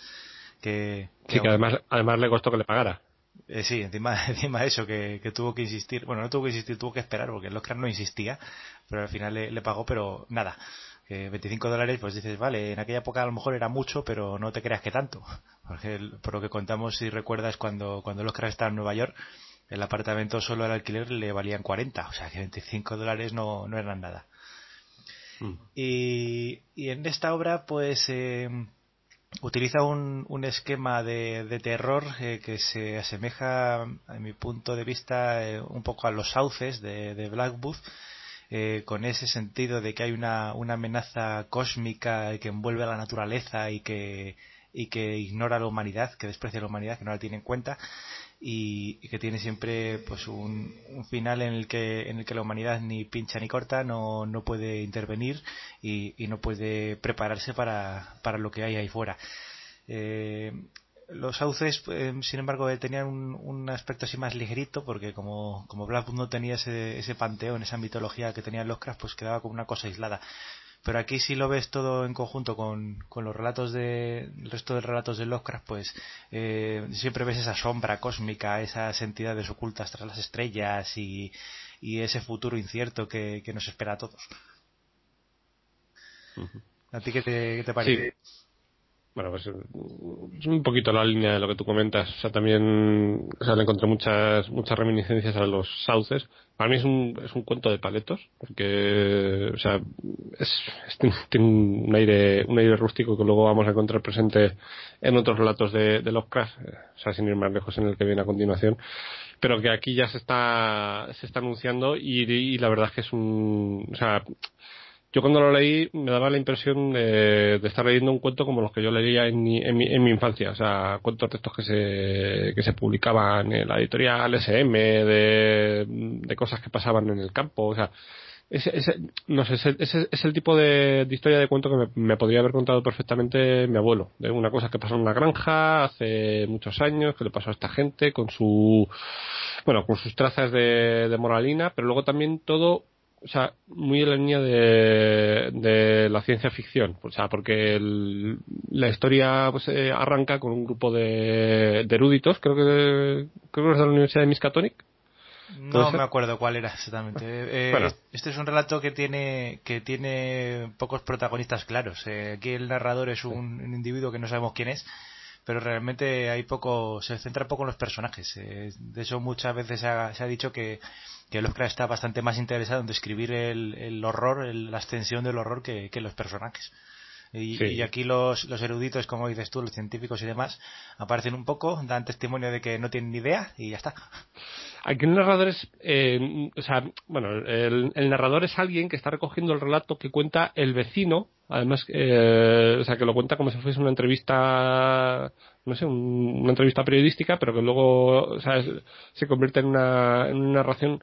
Que, sí, que además, además le costó que le pagara. Eh, sí, encima, encima de eso, que, tuvo que insistir. Bueno, no tuvo que insistir, tuvo que esperar porque Oscar no insistía, pero al final le, pagó, pero nada. Que 25 dólares, pues dices, vale, en aquella época a lo mejor era mucho, pero no te creas que tanto. Porque por lo que contamos, si recuerdas, cuando, cuando Oscar estaba en Nueva York, el apartamento solo al alquiler le valían 40, o sea que 25 dólares no, no eran nada. Mm. Y, en esta obra, pues, eh, utiliza un, un esquema de, de terror eh, que se asemeja, a mi punto de vista, eh, un poco a los sauces de, de Blackwood, con ese sentido de que hay una, una amenaza cósmica que envuelve a la naturaleza y que, y que ignora a la humanidad, que desprecia a la humanidad, que no la tiene en cuenta y, que tiene siempre pues un, final en el que en el que la humanidad ni pincha ni corta no, no puede intervenir y, no puede prepararse para, para lo que hay ahí fuera. Eh, los sauces, eh, sin embargo, eh, tenían un, aspecto así más ligerito, porque como, como Blackwood no tenía ese, ese panteón, esa mitología que tenían los Craft, pues quedaba como una cosa aislada. Pero aquí si lo ves todo en conjunto con, con los relatos de, el resto de relatos de Lovecraft, pues eh, siempre ves esa sombra cósmica, esas entidades ocultas tras las estrellas y, y ese futuro incierto que, que nos espera a todos. ¿A ti qué te, te parece? Bueno, pues es un poquito la línea de lo que tú comentas. O sea, también o sea, le encontré muchas muchas reminiscencias a los sauces. Para mí es un, es un cuento de paletos, porque, o sea, es, tiene un aire, un aire rústico que luego vamos a encontrar presente en otros relatos de, de Lovecraft, eh, o sea, sin ir más lejos en el que viene a continuación, pero que aquí ya se está, se está anunciando y, y la verdad es que es un, o sea, yo cuando lo leí me daba la impresión de, estar leyendo un cuento como los que yo leía en mi, en mi, en mi infancia, o sea, cuentos de estos que se, que se publicaban en la editorial SM, de, de cosas que pasaban en el campo, o sea, ese, ese, no sé, ese, ese, es el tipo de, historia de cuento que me, podría haber contado perfectamente mi abuelo. De una cosa que pasó en una granja hace muchos años, que le pasó a esta gente con su, bueno, con sus trazas de moralina, pero luego también todo o sea, muy en la línea de, de la ciencia ficción, o sea, porque la historia pues, eh, arranca con un grupo de, de, eruditos, creo que creo que es de la Universidad de Miskatonic. No me acuerdo cuál era exactamente. Eh, bueno. Este es un relato que tiene que tiene pocos protagonistas claros. Eh, aquí el narrador es un, individuo que no sabemos quién es, pero realmente hay poco, se centra poco en los personajes. de hecho, muchas veces se ha dicho que que Lovecraft está bastante más interesado en describir el, el horror, la extensión del horror que, que los personajes. Y, aquí los, los, eruditos, como dices tú, los científicos y demás, aparecen un poco, dan testimonio de que no tienen ni idea y ya está. Aquí el narrador es, eh, o sea, bueno, el, el, narrador es alguien que está recogiendo el relato que cuenta el vecino, además, eh, o sea, que lo cuenta como si fuese una entrevista, no sé, una entrevista periodística, pero que luego, o sea, se convierte en una, en una narración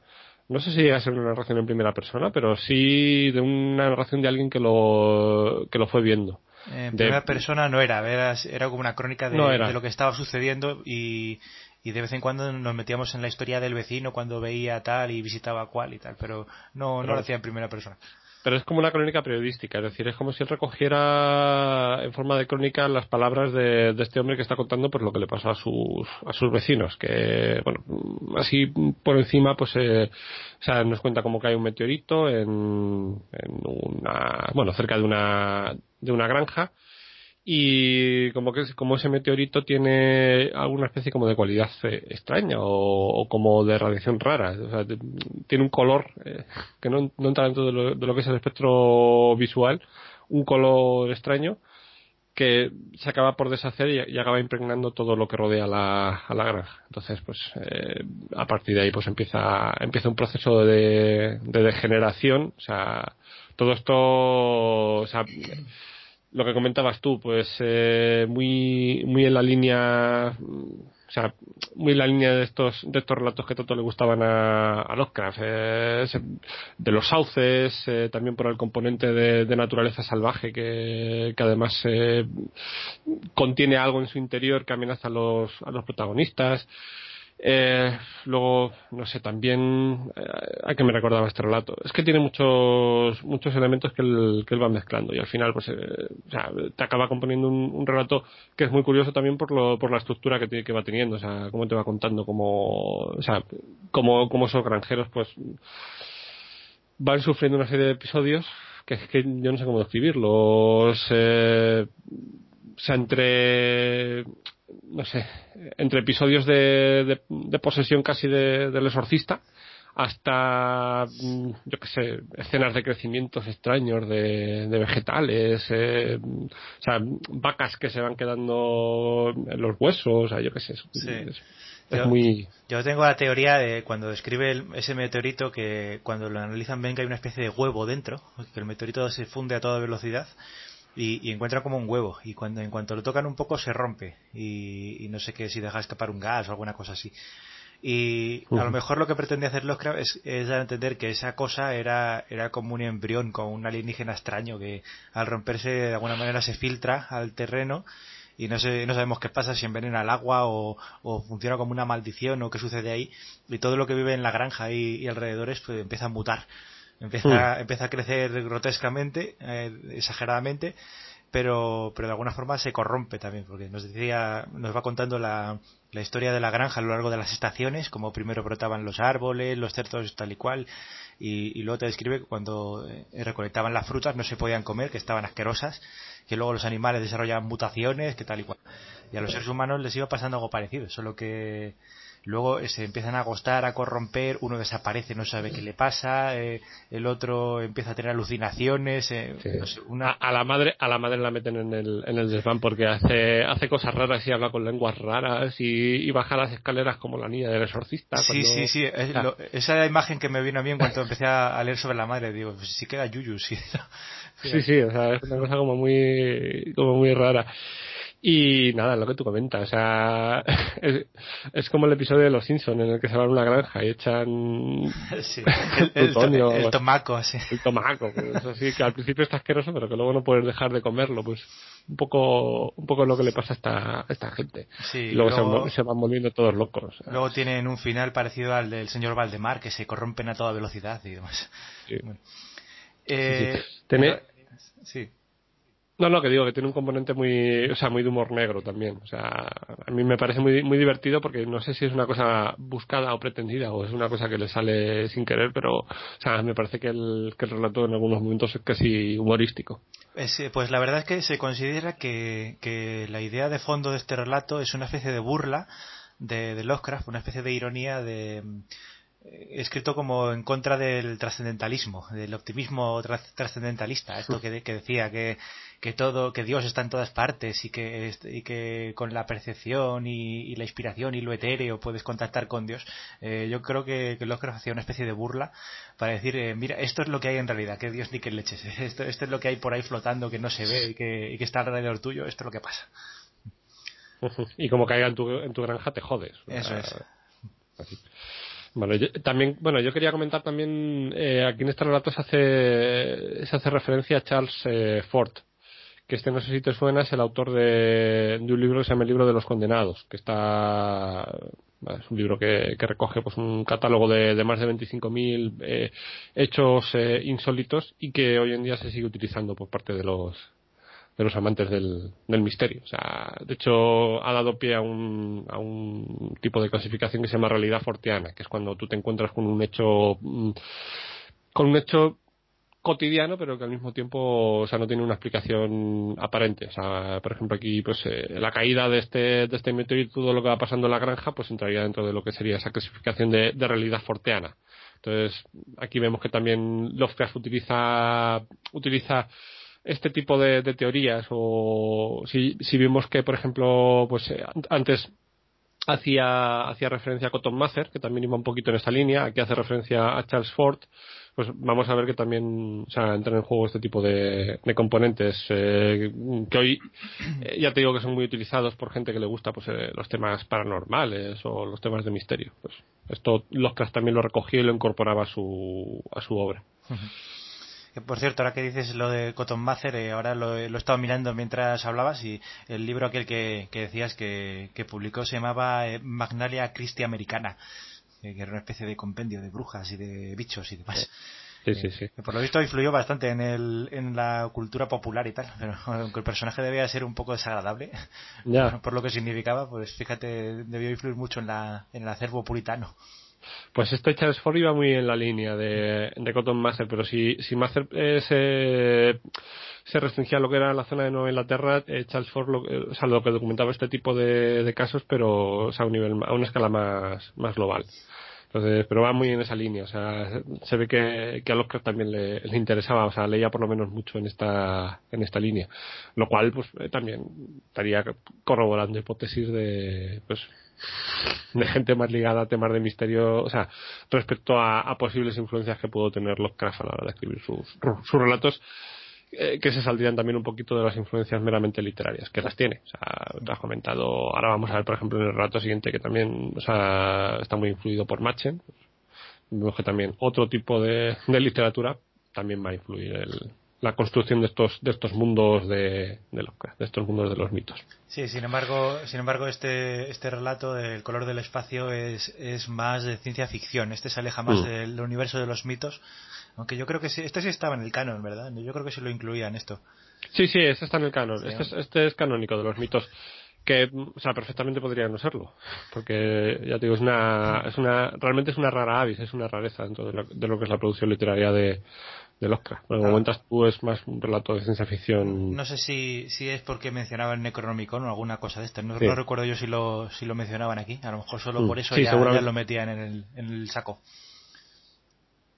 no sé si llega a ser una narración en primera persona, pero sí de una narración de alguien que lo, que lo fue viendo. En primera persona no era, era, era como una crónica de, de, lo que estaba sucediendo y, y de vez en cuando nos metíamos en la historia del vecino cuando veía tal y visitaba cual y tal, pero no, no lo hacía en primera persona. Pero es como una crónica periodística, es decir, es como si él recogiera en forma de crónica las palabras de, este hombre que está contando pues lo que le pasó a sus, a sus vecinos, que, bueno, así por encima, pues, eh, o sea, nos cuenta cómo cae un meteorito en, en una, bueno, cerca de una, de una granja, y como que como ese meteorito tiene alguna especie como de cualidad eh, extraña o, como de radiación rara. O sea, tiene un color eh, que no, no, entra dentro de lo, de lo, que es el espectro visual un color extraño que se acaba por deshacer y, acaba impregnando todo lo que rodea la, a la granja. Entonces pues eh, a partir de ahí pues empieza empieza un proceso de, de degeneración. O sea todo esto o sea lo que comentabas tú, pues eh, muy muy en la línea, o sea, muy en la línea de estos de estos relatos que tanto le gustaban a, a Lovecraft, eh, de los sauces, eh, también por el componente de, naturaleza salvaje que, que además contiene algo en su interior que amenaza a los a los protagonistas. Eh, luego, no sé, también eh, a que me recordaba este relato. Es que tiene muchos muchos elementos que él, que él va mezclando y al final, pues, eh, o sea, te acaba componiendo un, relato que es muy curioso también por, lo, por la estructura que, que va teniendo, o sea, cómo te va contando, como, o sea, cómo, cómo esos granjeros, pues, van sufriendo una serie de episodios que es que yo no sé cómo describirlos. Eh, o sea, entre no sé, entre episodios de, de, posesión casi de, del exorcista hasta, mm, yo qué sé, escenas de crecimientos extraños de, de vegetales, eh, o sea, vacas que se van quedando en los huesos, o sea, yo qué sé. Es, yo, muy... yo tengo la teoría de cuando describe ese meteorito que cuando lo analizan ven que hay una especie de huevo dentro, que el meteorito se funde a toda velocidad y, encuentra como un huevo y cuando en cuanto lo tocan un poco se rompe y, no sé qué si deja escapar un gas o alguna cosa así y a lo mejor lo que pretende hacer Lovecraft es, es dar a entender que esa cosa era, era como un embrión, como un alienígena extraño que al romperse de alguna manera se filtra al terreno y no, sé, no sabemos qué pasa, si envenena el agua o, o, funciona como una maldición o qué sucede ahí. Y todo lo que vive en la granja y, y alrededores pues empieza a mutar. Empieza, mm. empieza a crecer grotescamente, eh, exageradamente, pero, pero de alguna forma se corrompe también, porque nos decía, nos va contando la, la historia de la granja a lo largo de las estaciones, como primero brotaban los árboles, los cerdos tal y cual, y, y luego te describe que cuando eh, recolectaban las frutas no se podían comer, que estaban asquerosas, que luego los animales desarrollaban mutaciones, que tal y cual. Y a los seres humanos les iba pasando algo parecido, solo que luego se empiezan a agostar, a corromper, uno desaparece, no sabe qué le pasa, eh, el otro empieza a tener alucinaciones, eh, no sé, una... a, la madre a la madre la meten en el, en el desván porque hace hace cosas raras y habla con lenguas raras y, baja las escaleras como la niña del exorcista. Sí, sí, sí, esa imagen que me vino a mí en cuanto empecé a, leer sobre la madre, digo, pues sí queda yuyu, sí. sí, sí, o sea, es una cosa como muy, como muy rara. Y nada, lo que tú comentas, o sea, es, como el episodio de Los Simpsons en el que se van a una granja y echan el, tomaco, sí. El tomaco, pues, así que al principio está asqueroso, pero que luego no puedes dejar de comerlo, pues un poco un poco lo que le pasa a esta, esta gente. y luego, se, van volviendo todos locos. Luego tienen un final parecido al del señor Valdemar, que se corrompen a toda velocidad y demás. Sí. Eh, sí. No, no, que digo que tiene un componente muy, o sea, muy de humor negro también. O sea, a mí me parece muy, muy divertido porque no sé si es una cosa buscada o pretendida o es una cosa que le sale sin querer, pero, o sea, me parece que el, que el relato en algunos momentos es casi humorístico. pues la verdad es que se considera que, que la idea de fondo de este relato es una especie de burla de, de Lovecraft, una especie de ironía de eh, escrito como en contra del trascendentalismo, del optimismo trascendentalista, esto que, que decía que, que, todo, que Dios está en todas partes y que, y que con la percepción y, la inspiración y lo etéreo puedes contactar con Dios. Eh, yo creo que, que Lovecraft hacía una especie de burla para decir, eh, mira, esto es lo que hay en realidad, que Dios ni que leches, esto, esto es lo que hay por ahí flotando que no se ve y que, y que está alrededor tuyo, esto es lo que pasa. Y como caiga en tu, en tu granja te jodes. Eso es. Bueno, yo, también, bueno, yo quería comentar también, eh, aquí en este relato se hace, se hace referencia a Charles eh, Ford, que este no sé si te suena, es el autor de, un libro que se llama El libro de los condenados, que está, es un libro que, que recoge pues un catálogo de, de más de 25.000 eh, hechos eh, insólitos y que hoy en día se sigue utilizando por parte de los, de los amantes del, del, misterio. O sea, de hecho, ha dado pie a un, a un tipo de clasificación que se llama realidad forteana, que es cuando tú te encuentras con un hecho, mm, con un hecho cotidiano, pero que al mismo tiempo, o sea, no tiene una explicación aparente. O sea, por ejemplo, aquí, pues, eh, la caída de este, de este meteorito, todo lo que va pasando en la granja, pues entraría dentro de lo que sería esa clasificación de, de realidad forteana. Entonces, aquí vemos que también Lovecraft utiliza, utiliza este tipo de, teorías o si, si vimos que por ejemplo pues eh, antes hacía, hacía referencia a Cotton Mather, que también iba un poquito en esa línea, aquí hace referencia a Charles Ford, pues vamos a ver que también o entran en juego este tipo de, componentes eh, que hoy eh, ya te digo que son muy utilizados por gente que le gusta pues los temas paranormales o los temas de misterio. Pues esto Lovecraft también lo recogió y lo incorporaba a su, a su obra por cierto, ahora que dices lo de Cotton Mather, eh, ahora lo, he estado mirando mientras hablabas y el libro aquel que, decías que, publicó se llamaba eh, Magnalia Christi Americana, que era una especie de compendio de brujas y de bichos y demás. Sí, sí, sí. por lo visto influyó bastante en, el, en la cultura popular y tal, pero aunque el personaje debía ser un poco desagradable, por lo que significaba, pues fíjate, debió influir mucho en, la, en el acervo puritano. Pues este Charles Ford iba muy en la línea de, de Cotton Mather, pero si, si Mather eh, se, restringía a lo que era la zona de Nueva Inglaterra, eh, Charles Ford lo, o sea, lo que documentaba este tipo de, casos, pero a, un nivel, a una escala más, más global. Entonces, pero va muy en esa línea, o sea, se ve que, que a Lovecraft también le, le, interesaba, o sea, leía por lo menos mucho en esta, en esta línea, lo cual, pues, eh, también estaría corroborando hipótesis de, pues, de gente más ligada a temas de misterio, o sea, respecto a, posibles influencias que pudo tener Lovecraft a la hora de escribir sus, sus relatos, eh, que se saldrían también un poquito de las influencias meramente literarias, que las tiene. O sea, te has comentado, ahora vamos a ver, por ejemplo, en el relato siguiente que también, está muy influido por Machen. Vemos que también otro tipo de, de literatura también va a influir el, la construcción de estos de estos mundos de, de, de estos mundos de los mitos. Sí, sin embargo, sin embargo este este relato El color del espacio es, es más de ciencia ficción. Este se aleja más mm. del universo de los mitos, aunque yo creo que sí, este sí estaba en el canon, ¿verdad? Yo creo que sí lo incluía en esto. Sí, sí, este está en el canon. Este, es, este es canónico de los mitos que o sea perfectamente podría no serlo porque ya te digo es una es una realmente es una rara avis es una rareza dentro de lo, que es la producción literaria de del Oscar. Lo que comentas tú es más un relato de ciencia ficción. No sé si, si es porque mencionaban Necronomicon o alguna cosa de esto. No, recuerdo yo si lo, si lo mencionaban aquí. A lo mejor solo mm. por eso ya, ya, lo metían en el, en el saco.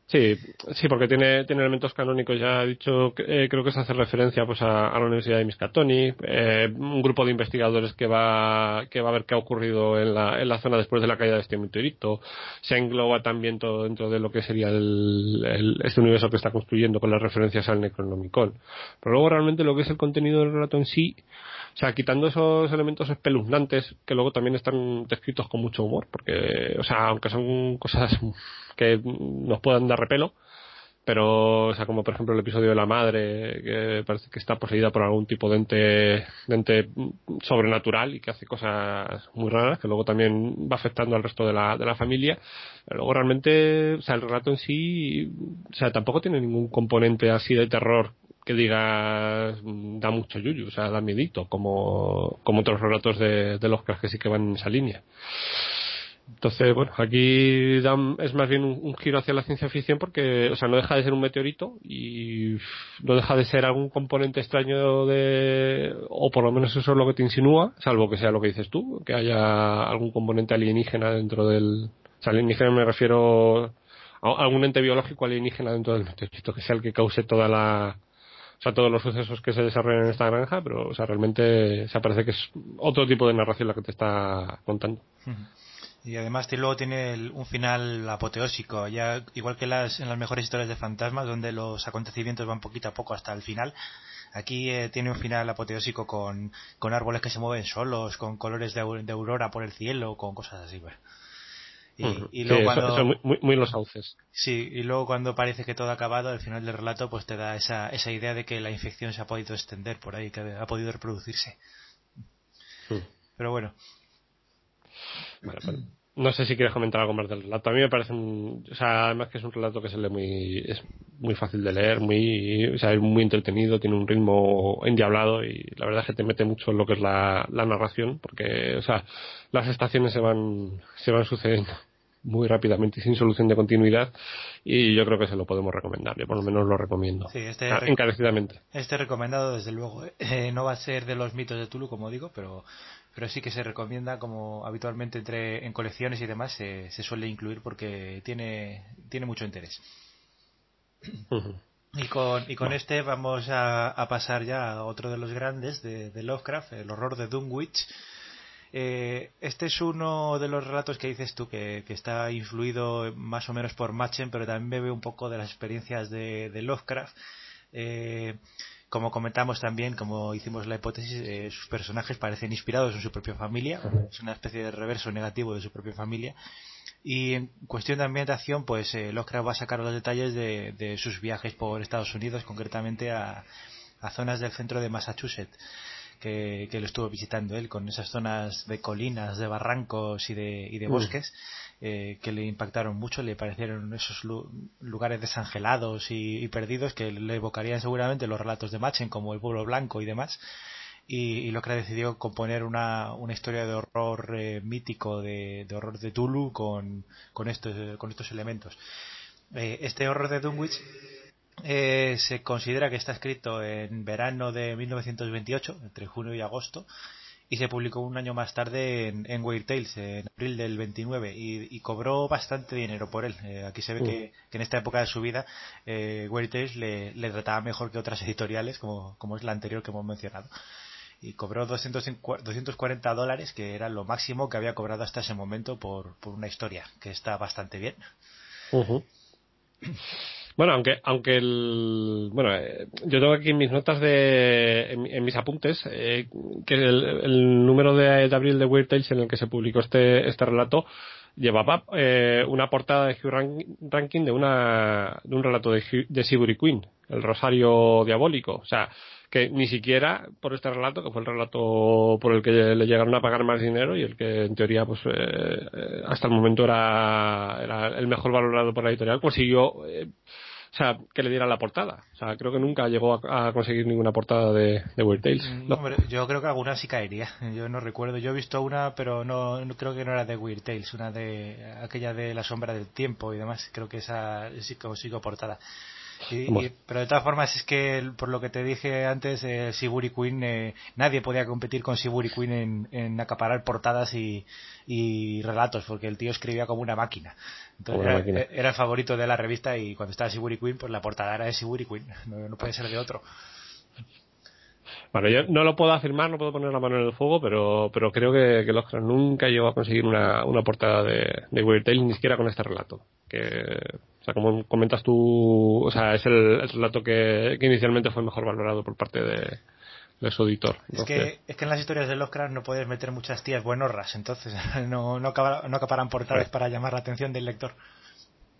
Sí, sí, porque tiene, tiene elementos canónicos. Ya he dicho, eh, creo que se hace referencia pues a, la Universidad de Miskatonic, eh, un grupo de investigadores que va, que va a ver qué ha ocurrido en la, en la zona después de la caída de este meteorito. Se engloba también todo dentro de lo que sería el, este universo que está construyendo con las referencias al Necronomicon. Pero luego realmente lo que es el contenido del relato en sí, o sea, quitando esos elementos espeluznantes que luego también están descritos con mucho humor, porque, o sea, aunque son cosas que nos puedan dar repelo, pero, o sea, como por ejemplo el episodio de la madre, que parece que está poseída por algún tipo de ente, de ente sobrenatural y que hace cosas muy raras, que luego también va afectando al resto de la, de la familia. luego realmente, o sea, el relato en sí, o sea, tampoco tiene ningún componente así de terror que digas mm, da mucho yuyu, o sea, da miedito, como, como otros relatos de, de los que sí que van en esa línea. Entonces, bueno, aquí es más bien un, giro hacia la ciencia ficción porque, o sea, no deja de ser un meteorito y no deja de ser algún componente extraño de, o por lo menos eso es lo que te insinúa, salvo que sea lo que dices tú, que haya algún componente alienígena dentro del, o sea, alienígena me refiero a algún ente biológico alienígena dentro del meteorito, que sea el que cause toda la, o sea, todos los sucesos que se desarrollan en esta granja, pero, o sea, realmente se parece que es otro tipo de narración la que te está contando. Y además luego tiene un final apoteósico, ya igual que las, en las mejores historias de fantasmas, donde los acontecimientos van poquito a poco hasta el final. Aquí eh, tiene un final apoteósico con, con árboles que se mueven solos, con colores de, aurora por el cielo, con cosas así. Pues. Y, luego cuando, muy, los sauces. Sí, y luego cuando parece que todo ha acabado, al final del relato, pues te da esa, esa idea de que la infección se ha podido extender por ahí, que ha podido reproducirse. Pero bueno. no sé si quieres comentar algo más del relato. A mí me parece, o sea, además que es un relato que se lee muy, es muy fácil de leer, muy, o sea, es muy entretenido, tiene un ritmo endiablado y la verdad es que te mete mucho en lo que es la, la narración, porque, o sea, las estaciones se van, se van sucediendo muy rápidamente y sin solución de continuidad y yo creo que se lo podemos recomendar yo por lo menos lo recomiendo sí, este ah, encarecidamente este recomendado desde luego eh, no va a ser de los mitos de Tulu como digo pero pero sí que se recomienda como habitualmente entre en colecciones y demás se, suele incluir porque tiene tiene mucho interés. Y con, y con este vamos a, pasar ya a otro de los grandes de, de Lovecraft, el horror de Dunwich, eh, este es uno de los relatos que dices tú que, está influido más o menos por Machen, pero también bebe un poco de las experiencias de, Lovecraft. Eh, como comentamos también, como hicimos la hipótesis, eh, sus personajes parecen inspirados en su propia familia, es una especie de reverso negativo de su propia familia. Y en cuestión de ambientación, pues Lovecraft va a sacar los detalles de, sus viajes por Estados Unidos, concretamente a zonas del centro de Massachusetts que, lo estuvo visitando él, con esas zonas de colinas, de barrancos y de, y de mm. bosques, eh, que le impactaron mucho, le parecieron esos lugares desangelados y, perdidos que le evocarían seguramente los relatos de Machen, como el pueblo blanco y demás. Y, lo que decidió componer una, historia de horror eh, mítico, de, horror de Tulu con, con, estos, con estos elementos. Eh, este horror de Dunwich eh, se considera que está escrito en verano de 1928, entre junio y agosto, y se publicó un año más tarde en, en Weird Tales, en abril del 29, y, cobró bastante dinero por él. Eh, aquí se ve que, en esta época de su vida eh, Weird Tales le, trataba mejor que otras editoriales, como, como es la anterior que hemos mencionado. Y cobró 240 dólares, que era lo máximo que había cobrado hasta ese momento por, por una historia, que está bastante bien. Bueno, aunque, aunque el, bueno, eh, yo tengo aquí en mis notas de, en, mis apuntes, eh, que el, número de, abril de Weird Tales en el que se publicó este, este relato, llevaba eh, una portada de Hugh Rankin de, una, de un relato de, de Sigurd Queen, El Rosario Diabólico. O sea, que ni siquiera por este relato, que fue el relato por el que le llegaron a pagar más dinero y el que en teoría pues eh, eh, hasta el momento era, era el mejor valorado por la editorial, consiguió eh, o sea, que le diera la portada. O sea, creo que nunca llegó a, conseguir ninguna portada de, de Weird Tales. Mm, hombre, yo creo que alguna sí caería. Yo no recuerdo. Yo he visto una, pero no, creo que no era de Weird Tales, una de aquella de La sombra del tiempo y demás. Creo que esa sí consigo portada pero de todas formas es que por lo que te dije antes, eh, Siburi Queen, eh, nadie podía competir con Siburi Queen en, acaparar portadas y, relatos, porque el tío escribía como una máquina. Entonces era, el favorito de la revista y cuando estaba Siburi Queen, pues la portada era de Siburi Queen, no, puede ser de otro. Bueno, yo no lo puedo afirmar, no puedo poner la mano en el fuego, pero, pero creo que, que Lovecraft nunca llegó a conseguir una, una portada de, de Weird Tales, ni siquiera con este relato. Que como comentas tú, o sea, es el, relato que, inicialmente fue mejor valorado por parte de, su editor. Es, que, es que en las historias de Lovecraft no puedes meter muchas tías buenorras, entonces no, no, acaparan, no acaparan portadas para llamar la atención del lector.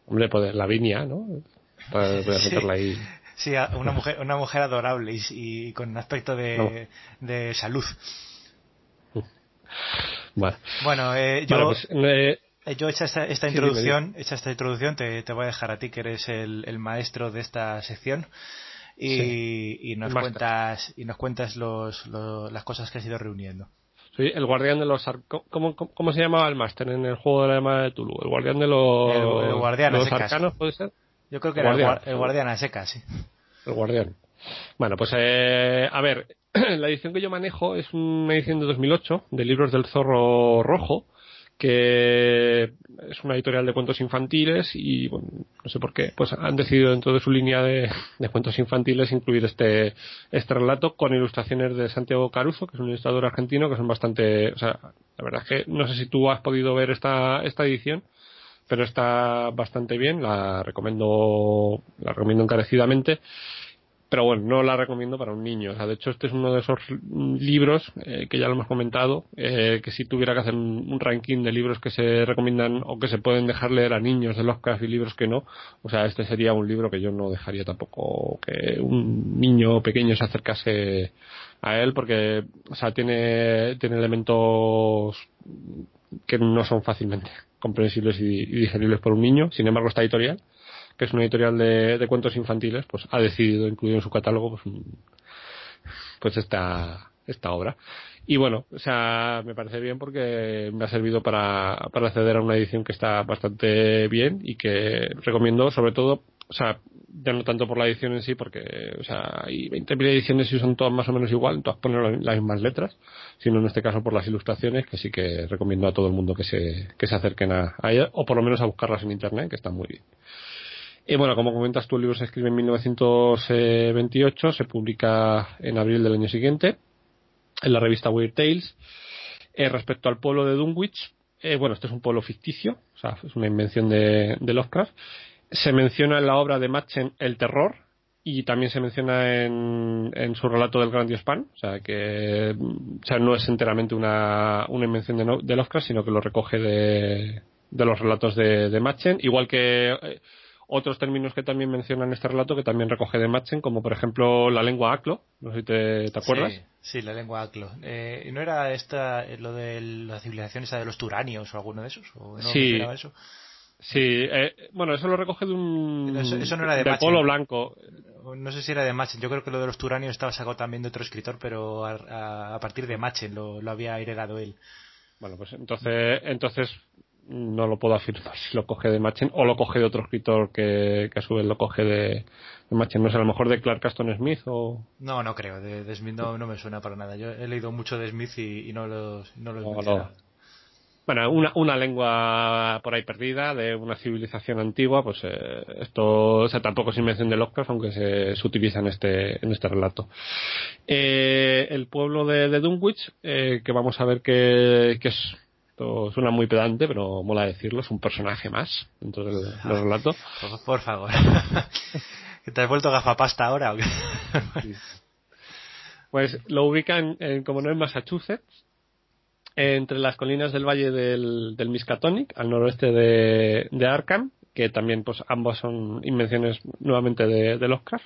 Hombre, pues Lavinia, ¿no? Para meterla ahí. Sí, una mujer, una mujer adorable y, con un aspecto de, de salud. Bueno, eh, yo, pues, eh, eh, yo hecha esta, esta introducción, hecha esta introducción, te, te, voy a dejar a ti que eres el, el maestro de esta sección y, y nos cuentas y nos cuentas los, las cosas que has ido reuniendo. Soy el guardián de los ¿Cómo, cómo, se llamaba el máster en el juego de la llamada de Tulu? El guardián de los, el, guardián los arcanos, ¿puede ser? Yo creo que era guardián. el, guardián a secas, sí. El guardián. Bueno, pues eh, a ver, la edición que yo manejo es una edición de 2008 de libros del zorro rojo que es una editorial de cuentos infantiles y bueno, no sé por qué, pues han decidido dentro de su línea de, cuentos infantiles incluir este, este relato con ilustraciones de Santiago Caruso, que es un ilustrador argentino que son bastante, o sea, la verdad es que no sé si tú has podido ver esta, esta edición, pero está bastante bien, la recomiendo, la recomiendo encarecidamente pero bueno, no la recomiendo para un niño. O sea, de hecho, este es uno de esos libros eh, que ya lo hemos comentado, eh, que si tuviera que hacer un, ranking de libros que se recomiendan o que se pueden dejar leer a niños de Lovecraft y libros que no, o sea, este sería un libro que yo no dejaría tampoco que un niño pequeño se acercase a él porque, o sea, tiene, tiene elementos que no son fácilmente comprensibles y, y digeribles por un niño. Sin embargo, esta editorial que es una editorial de, cuentos infantiles, pues ha decidido incluir en su catálogo pues, pues esta, esta obra. Y bueno, o sea, me parece bien porque me ha servido para, para acceder a una edición que está bastante bien y que recomiendo sobre todo, o sea, ya no tanto por la edición en sí, porque, o sea, hay 20.000 ediciones y son todas más o menos igual, todas ponen las mismas letras, sino en este caso por las ilustraciones, que sí que recomiendo a todo el mundo que se, que se acerquen a, a ella, o por lo menos a buscarlas en internet, que están muy bien. Y bueno, como comentas el libro se escribe en 1928, se publica en abril del año siguiente en la revista Weird Tales. Eh, respecto al pueblo de Dunwich, eh, bueno, este es un pueblo ficticio, o sea, es una invención de, Lovecraft. Se menciona en la obra de Machen el terror y también se menciona en, su relato del Gran Dios Pan, o sea, que o sea, no es enteramente una, una invención de, de, Lovecraft, sino que lo recoge de, de los relatos de, de Machen, igual que eh, otros términos que también mencionan este relato que también recoge de Machen, como por ejemplo la lengua aclo, no sé si te, acuerdas. Sí, la lengua aclo. Eh, ¿No era esta eh, lo de la civilización esa de los turanios o alguno de esos? ¿O no sí. Eso? Sí, eh, bueno, eso lo recoge de un. Eso, no era de, polo blanco. No sé si era de Machen. Yo creo que lo de los turanios estaba sacado también de otro escritor, pero a, partir de Machen lo, lo, había heredado él. Bueno, pues entonces, entonces no lo puedo afirmar si lo coge de Machen o lo coge de otro escritor que, a su vez lo coge de, Machen. No sé, a lo mejor de Clark Aston Smith o. No, no creo. De, Smith no, me suena para nada. Yo he leído mucho de Smith y, no los, no los Bueno, una, una lengua por ahí perdida de una civilización antigua, pues eh, esto o sea, tampoco es invención de Lovecraft, aunque se, utiliza en este, en este relato. Eh, el pueblo de, Dunwich, eh, que vamos a ver que, que es suena muy pedante, pero mola decirlo, es un personaje más dentro del, relato. Por, favor. ¿Te has vuelto gafapasta ahora o qué? Pues lo ubican, en, como no en Massachusetts, entre las colinas del valle del, Miskatonic, al noroeste de, Arkham, que también pues ambas son invenciones nuevamente de, de Lovecraft.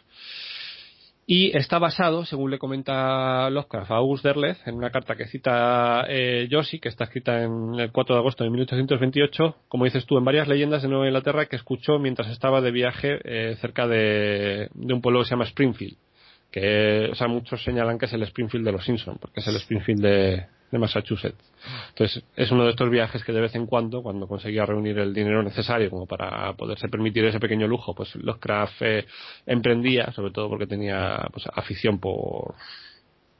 Y está basado, según le comenta Lovecraft a August Derleth, en una carta que cita eh, Josie, que está escrita en el 4 de agosto de 1828, como dices tú, en varias leyendas de Nueva Inglaterra que escuchó mientras estaba de viaje eh, cerca de un pueblo que se llama Springfield que o sea, muchos señalan que es el Springfield de los Simpsons, porque es el Springfield de, Massachusetts. Entonces, es uno de estos viajes que de vez en cuando, cuando conseguía reunir el dinero necesario como para poderse permitir ese pequeño lujo, pues los Craft eh, emprendía, sobre todo porque tenía pues, afición por,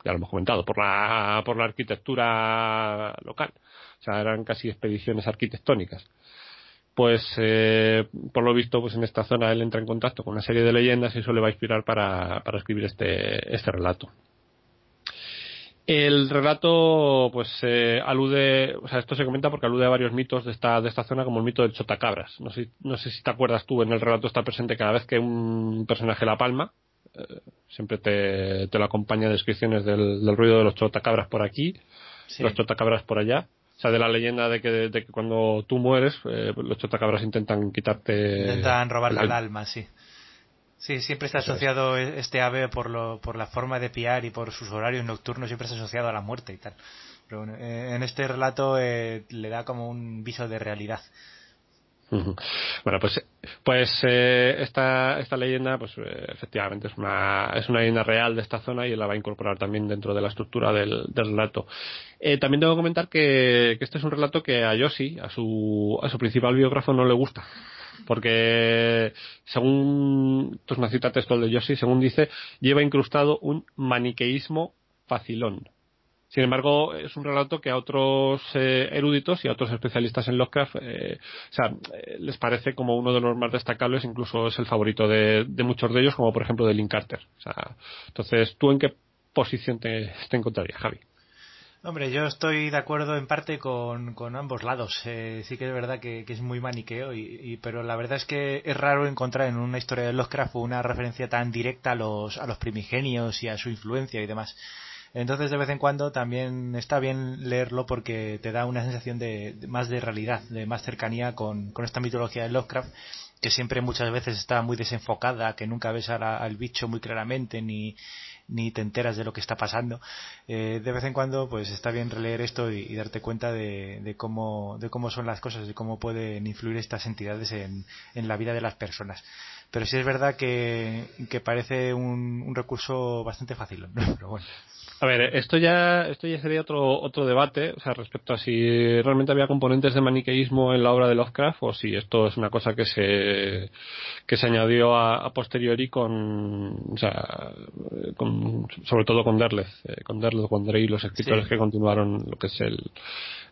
ya lo hemos comentado, por la, por la arquitectura local. O sea, eran casi expediciones arquitectónicas pues eh, por lo visto pues en esta zona él entra en contacto con una serie de leyendas y eso le va a inspirar para, para escribir este, este relato. El relato, pues, eh, alude, o sea, esto se comenta porque alude a varios mitos de esta, de esta zona, como el mito del chotacabras. No sé, no sé si te acuerdas tú, en el relato está presente cada vez que un personaje la palma, eh, siempre te, te lo acompaña descripciones del, del ruido de los chotacabras por aquí, Sí. los chotacabras por allá. Sea, de la leyenda de que, de que cuando tú mueres, eh, los chotacabras intentan quitarte. Intentan robarle el el alma, sí. Sí, siempre está asociado e- este ave por, lo, por la forma de piar y por sus horarios nocturnos, siempre está asociado a la muerte y tal. Pero bueno, eh, en este relato eh, le da como un viso de realidad. Bueno, pues, pues eh, esta, esta leyenda, pues eh, efectivamente es una, es una leyenda real de esta zona y la va a incorporar también dentro de la estructura del, del relato. Eh, también tengo que comentar que, que este es un relato que a Yoshi, a su, a su principal biógrafo, no le gusta. Porque, según, esto es una cita textual de Yoshi, según dice, lleva incrustado un maniqueísmo facilón. Sin embargo, es un relato que a otros eh, eruditos y a otros especialistas en Lovecraft, eh, eh, les parece como uno de los más destacables, incluso es el favorito de, de muchos de ellos, como por ejemplo de Lynn Carter. Entonces, ¿tú en qué posición te, encontrarías, Javi? Hombre, yo estoy de acuerdo en parte con, con ambos lados. Eh, sí que es verdad que, que es muy maniqueo, y, y- pero la verdad es que es raro encontrar en una historia de Lovecraft una referencia tan directa a los, a los primigenios y a su influencia y demás. Entonces, de vez en cuando también está bien leerlo porque te da una sensación de, de más de realidad, de más cercanía con, con esta mitología de Lovecraft, que siempre muchas veces está muy desenfocada, que nunca ves la- al bicho muy claramente ni, ni te enteras de lo que está pasando. Eh, de vez en cuando, pues está bien releer esto y, darte cuenta de, de cómo, de cómo son las cosas y cómo pueden influir estas entidades en, en la vida de las personas. Pero sí es verdad que, que parece un, un recurso bastante fácil, ¿no? pero bueno. A ver, esto ya, esto ya sería otro, otro debate, o sea, respecto a si realmente había componentes de maniqueísmo en la obra de Lovecraft o si esto es una cosa que se, que se añadió a, a posteriori con, o sea, con, sobre todo con Derleth, eh, con Derleth, con Drey, los escritores Sí. que continuaron lo que es el,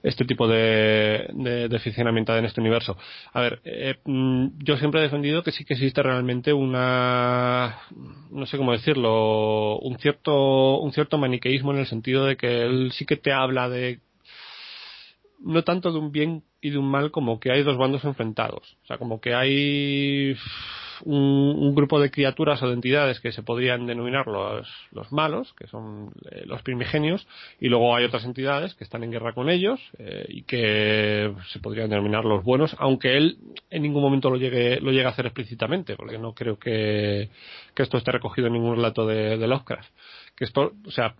este tipo de, de, de ficcionamiento en este universo. A ver, eh, mm, yo siempre he defendido que sí que existe realmente una, no sé cómo decirlo, un cierto, un cierto maniqueísmo en el sentido de que él sí que te habla de no tanto de un bien y de un mal como que hay dos bandos enfrentados. O sea, como que hay un, un grupo de criaturas o de entidades que se podrían denominar los, los malos, que son eh, los primigenios, y luego hay otras entidades que están en guerra con ellos eh, y que se podrían denominar los buenos, aunque él en ningún momento lo llegue, lo llegue a hacer explícitamente, porque no creo que, que esto esté recogido en ningún relato de, de Lovecraft. Que esto, o sea,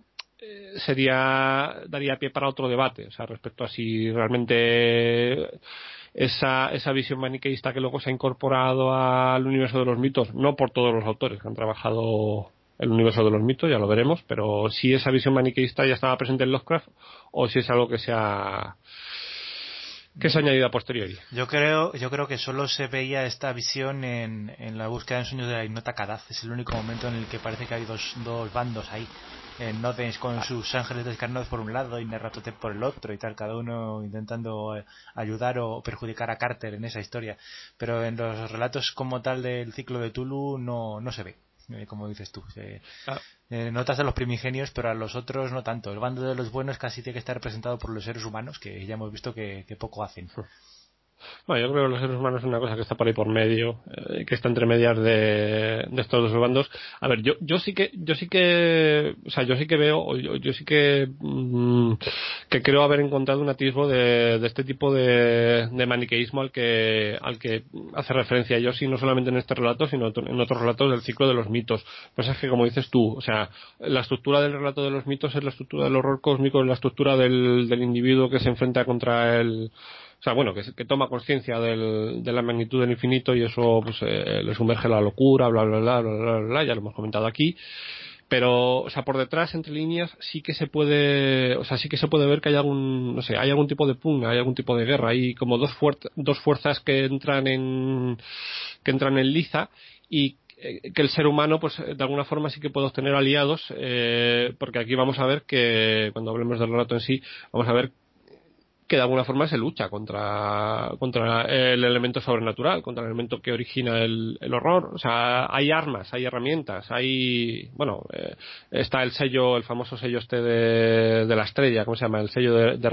sería daría pie para otro debate, o sea, respecto a si realmente esa, esa visión maniqueísta que luego se ha incorporado al universo de los mitos, no por todos los autores que han trabajado el universo de los mitos, ya lo veremos, pero si esa visión maniqueísta ya estaba presente en Lovecraft o si es algo que se ha que se ha añadido a posteriori. Yo creo, yo creo que solo se veía esta visión en, en la búsqueda en sueños de la Ignota Kadaz. Es el único momento en el que parece que hay dos, dos bandos ahí. En Nodens con sus ángeles descarnados por un lado y Nerratotep por el otro y tal, cada uno intentando eh, ayudar o perjudicar a Carter en esa historia. Pero en los relatos como tal del ciclo de Tulu no, no se ve, eh, como dices tú. Se- Ah. eh, notas a los primigenios, pero a los otros no tanto. El bando de los buenos casi tiene que estar representado por los seres humanos, que ya hemos visto que, que poco hacen. Bueno, yo creo que los seres humanos es una cosa que está por ahí por medio, eh, que está entre medias de, estos dos bandos. A ver, yo, yo sí que, yo sí que, o sea, yo sí que veo, yo, yo sí que, mmm, que creo haber encontrado un atisbo de, de este tipo de, de, maniqueísmo al que, al que hace referencia yo sí, no solamente en este relato, sino en otros relatos del ciclo de los mitos. Pues es que, como dices tú, o sea, la estructura del relato de los mitos es la estructura del horror cósmico, es la estructura del, del individuo que se enfrenta contra el, o sea, bueno, que, toma conciencia de la magnitud del infinito y eso pues, eh, le sumerge la locura, bla, bla, bla, bla, bla, bla, ya lo hemos comentado aquí. Pero, o sea, por detrás, entre líneas, sí que se puede, o sea, sí que se puede ver que hay algún, no sé, hay algún tipo de pugna, hay algún tipo de guerra, hay como dos, dos fuerzas que entran en, que entran en liza y que el ser humano, pues de alguna forma sí que puede obtener aliados, eh, porque aquí vamos a ver que, cuando hablemos del relato en sí, vamos a ver que de alguna forma se lucha contra, contra el elemento sobrenatural, contra el elemento que origina el, horror. O sea, hay armas, hay herramientas, hay, bueno, eh, está el sello, el famoso sello este de, de, la estrella, ¿cómo se llama? El sello de, de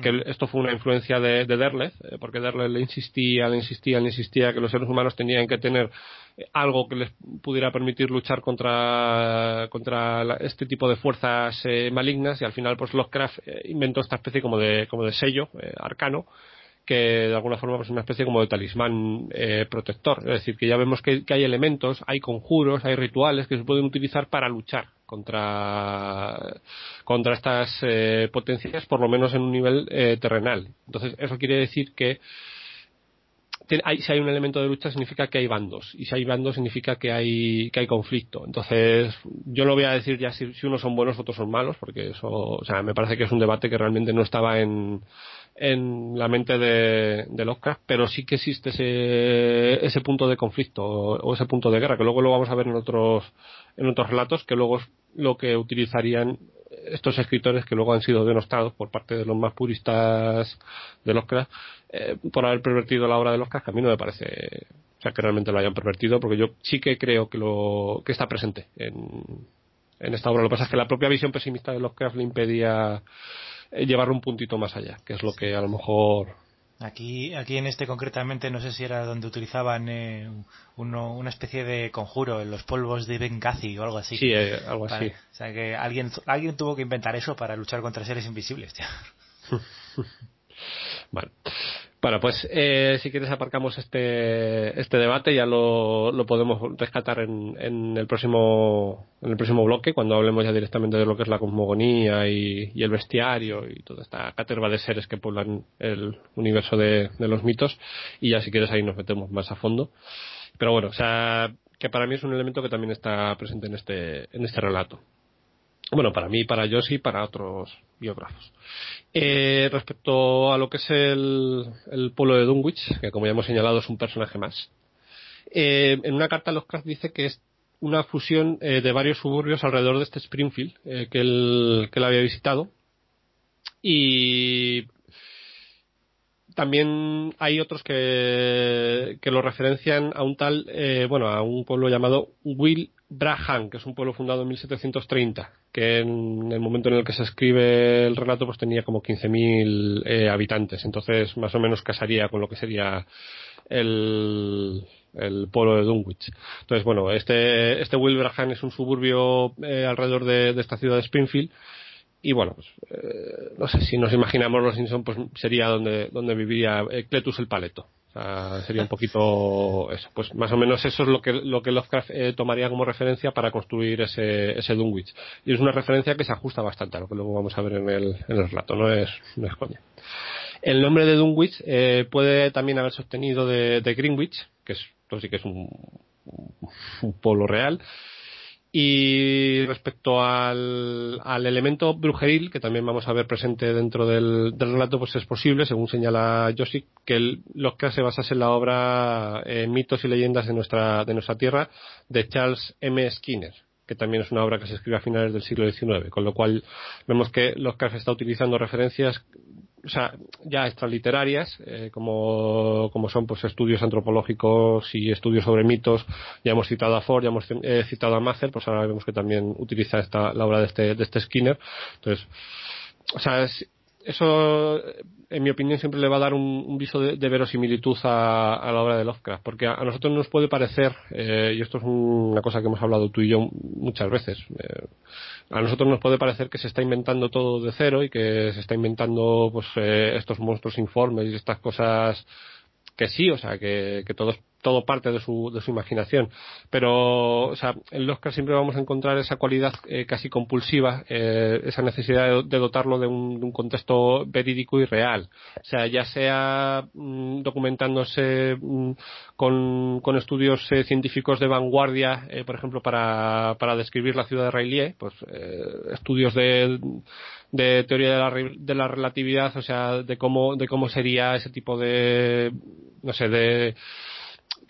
que esto fue una influencia de, de Derleth, eh, porque Derleth le insistía, le insistía, le insistía que los seres humanos tenían que tener algo que les pudiera permitir luchar contra, contra este tipo de fuerzas eh, malignas y al final pues Lovecraft eh, inventó esta especie como de, como de sello eh, arcano que de alguna forma pues, es una especie como de talismán eh, protector. Es decir, que ya vemos que, que, hay elementos, hay conjuros, hay rituales que se pueden utilizar para luchar contra, contra estas eh, potencias, por lo menos en un nivel eh, terrenal. Entonces, eso quiere decir que si hay un elemento de lucha significa que hay bandos y si hay bandos significa que hay que hay conflicto entonces yo no voy a decir ya si, unos son buenos otros son malos porque eso o sea me parece que es un debate que realmente no estaba en en la mente de, de Lovecraft, pero sí que existe ese, ese punto de conflicto o, ese punto de guerra, que luego lo vamos a ver en otros, en otros relatos, que luego es lo que utilizarían estos escritores que luego han sido denostados por parte de los más puristas de Lovecraft eh, por haber pervertido la obra de que a mí no me parece o sea, que realmente lo hayan pervertido, porque yo sí que creo que, lo, que está presente en, en esta obra. Lo que pasa es que la propia visión pesimista de Lovecraft le impedía eh, llevarlo un puntito más allá, que es lo que a lo mejor Aquí, aquí en este concretamente no sé si era donde utilizaban eh, uno, una especie de conjuro en los polvos de Benghazi o algo así. Sí, eh, algo para, así. O sea que alguien, alguien tuvo que inventar eso para luchar contra seres invisibles. bueno, bueno, pues eh, si quieres aparcamos este, este debate, ya lo, lo podemos rescatar en, en, el próximo, en el próximo bloque, cuando hablemos ya directamente de lo que es la cosmogonía y, y el bestiario y toda esta caterva de seres que poblan el universo de, de, los mitos. Y ya si quieres ahí nos metemos más a fondo. Pero bueno, o sea, que para mí es un elemento que también está presente en este, en este relato. Bueno, para mí, para Yoshi y para otros biógrafos. Eh, respecto a lo que es el, pueblo de Dunwich, que como ya hemos señalado es un personaje más, eh, en una carta Lovecraft dice que es una fusión eh, de varios suburbios alrededor de este Springfield eh, que él había visitado. Y también hay otros que, que lo referencian a un tal, eh, bueno, a un pueblo llamado Will Braham, que es un pueblo fundado en 1730, que en el momento en el que se escribe el relato pues tenía como 15.000 eh, habitantes, entonces más o menos casaría con lo que sería el, el pueblo de Dunwich. Entonces, bueno, este, este Wilbraham es un suburbio eh, alrededor de, de, esta ciudad de Springfield y bueno, pues, eh, no sé, si nos imaginamos los Simpson, pues sería donde, donde viviría Cletus el Paleto. O sea, sería un poquito eso. Pues más o menos eso es lo que, lo que Lovecraft eh, tomaría como referencia para construir ese, ese Dunwich. Y es una referencia que se ajusta bastante a lo que luego vamos a ver en el, en el relato, no es, no es coña. El nombre de Dunwich eh, puede también haberse obtenido de, de Greenwich, que es, pues sí que es un, un pueblo real, y respecto al, al, elemento brujeril, que también vamos a ver presente dentro del, del relato, pues es posible, según señala Joshi, que el, que se basase en la obra eh, Mitos y leyendas de nuestra, de nuestra tierra de Charles M. Skinner que también es una obra que se escribe a finales del siglo XIX, con lo cual vemos que Lovecraft está utilizando referencias o sea, ya extraliterarias, eh, como, como son pues estudios antropológicos y estudios sobre mitos. Ya hemos citado a Ford, ya hemos eh, citado a Mather, pues ahora vemos que también utiliza esta, la obra de este, de este Skinner. Entonces, o sea, es, eso, en mi opinión, siempre le va a dar un, viso de, verosimilitud a, la obra de Lovecraft, porque a, nosotros nos puede parecer, eh, y esto es una cosa que hemos hablado tú y yo muchas veces, eh, a nosotros nos puede parecer que se está inventando todo de cero y que se está inventando pues estos monstruos informes y estas cosas que sí, o sea, que, que todo, todo parte de su, de su imaginación. Pero, o sea, en Oscar siempre vamos a encontrar esa cualidad eh, casi compulsiva, eh, esa necesidad de, dotarlo de un, contexto verídico y real. O sea, ya sea mm, documentándose mm, con, con, estudios eh, científicos de vanguardia, por ejemplo, para, para describir la ciudad de Rayleigh, pues estudios de de teoría de la, de la relatividad, o sea, de cómo, de cómo sería ese tipo de, no sé, de,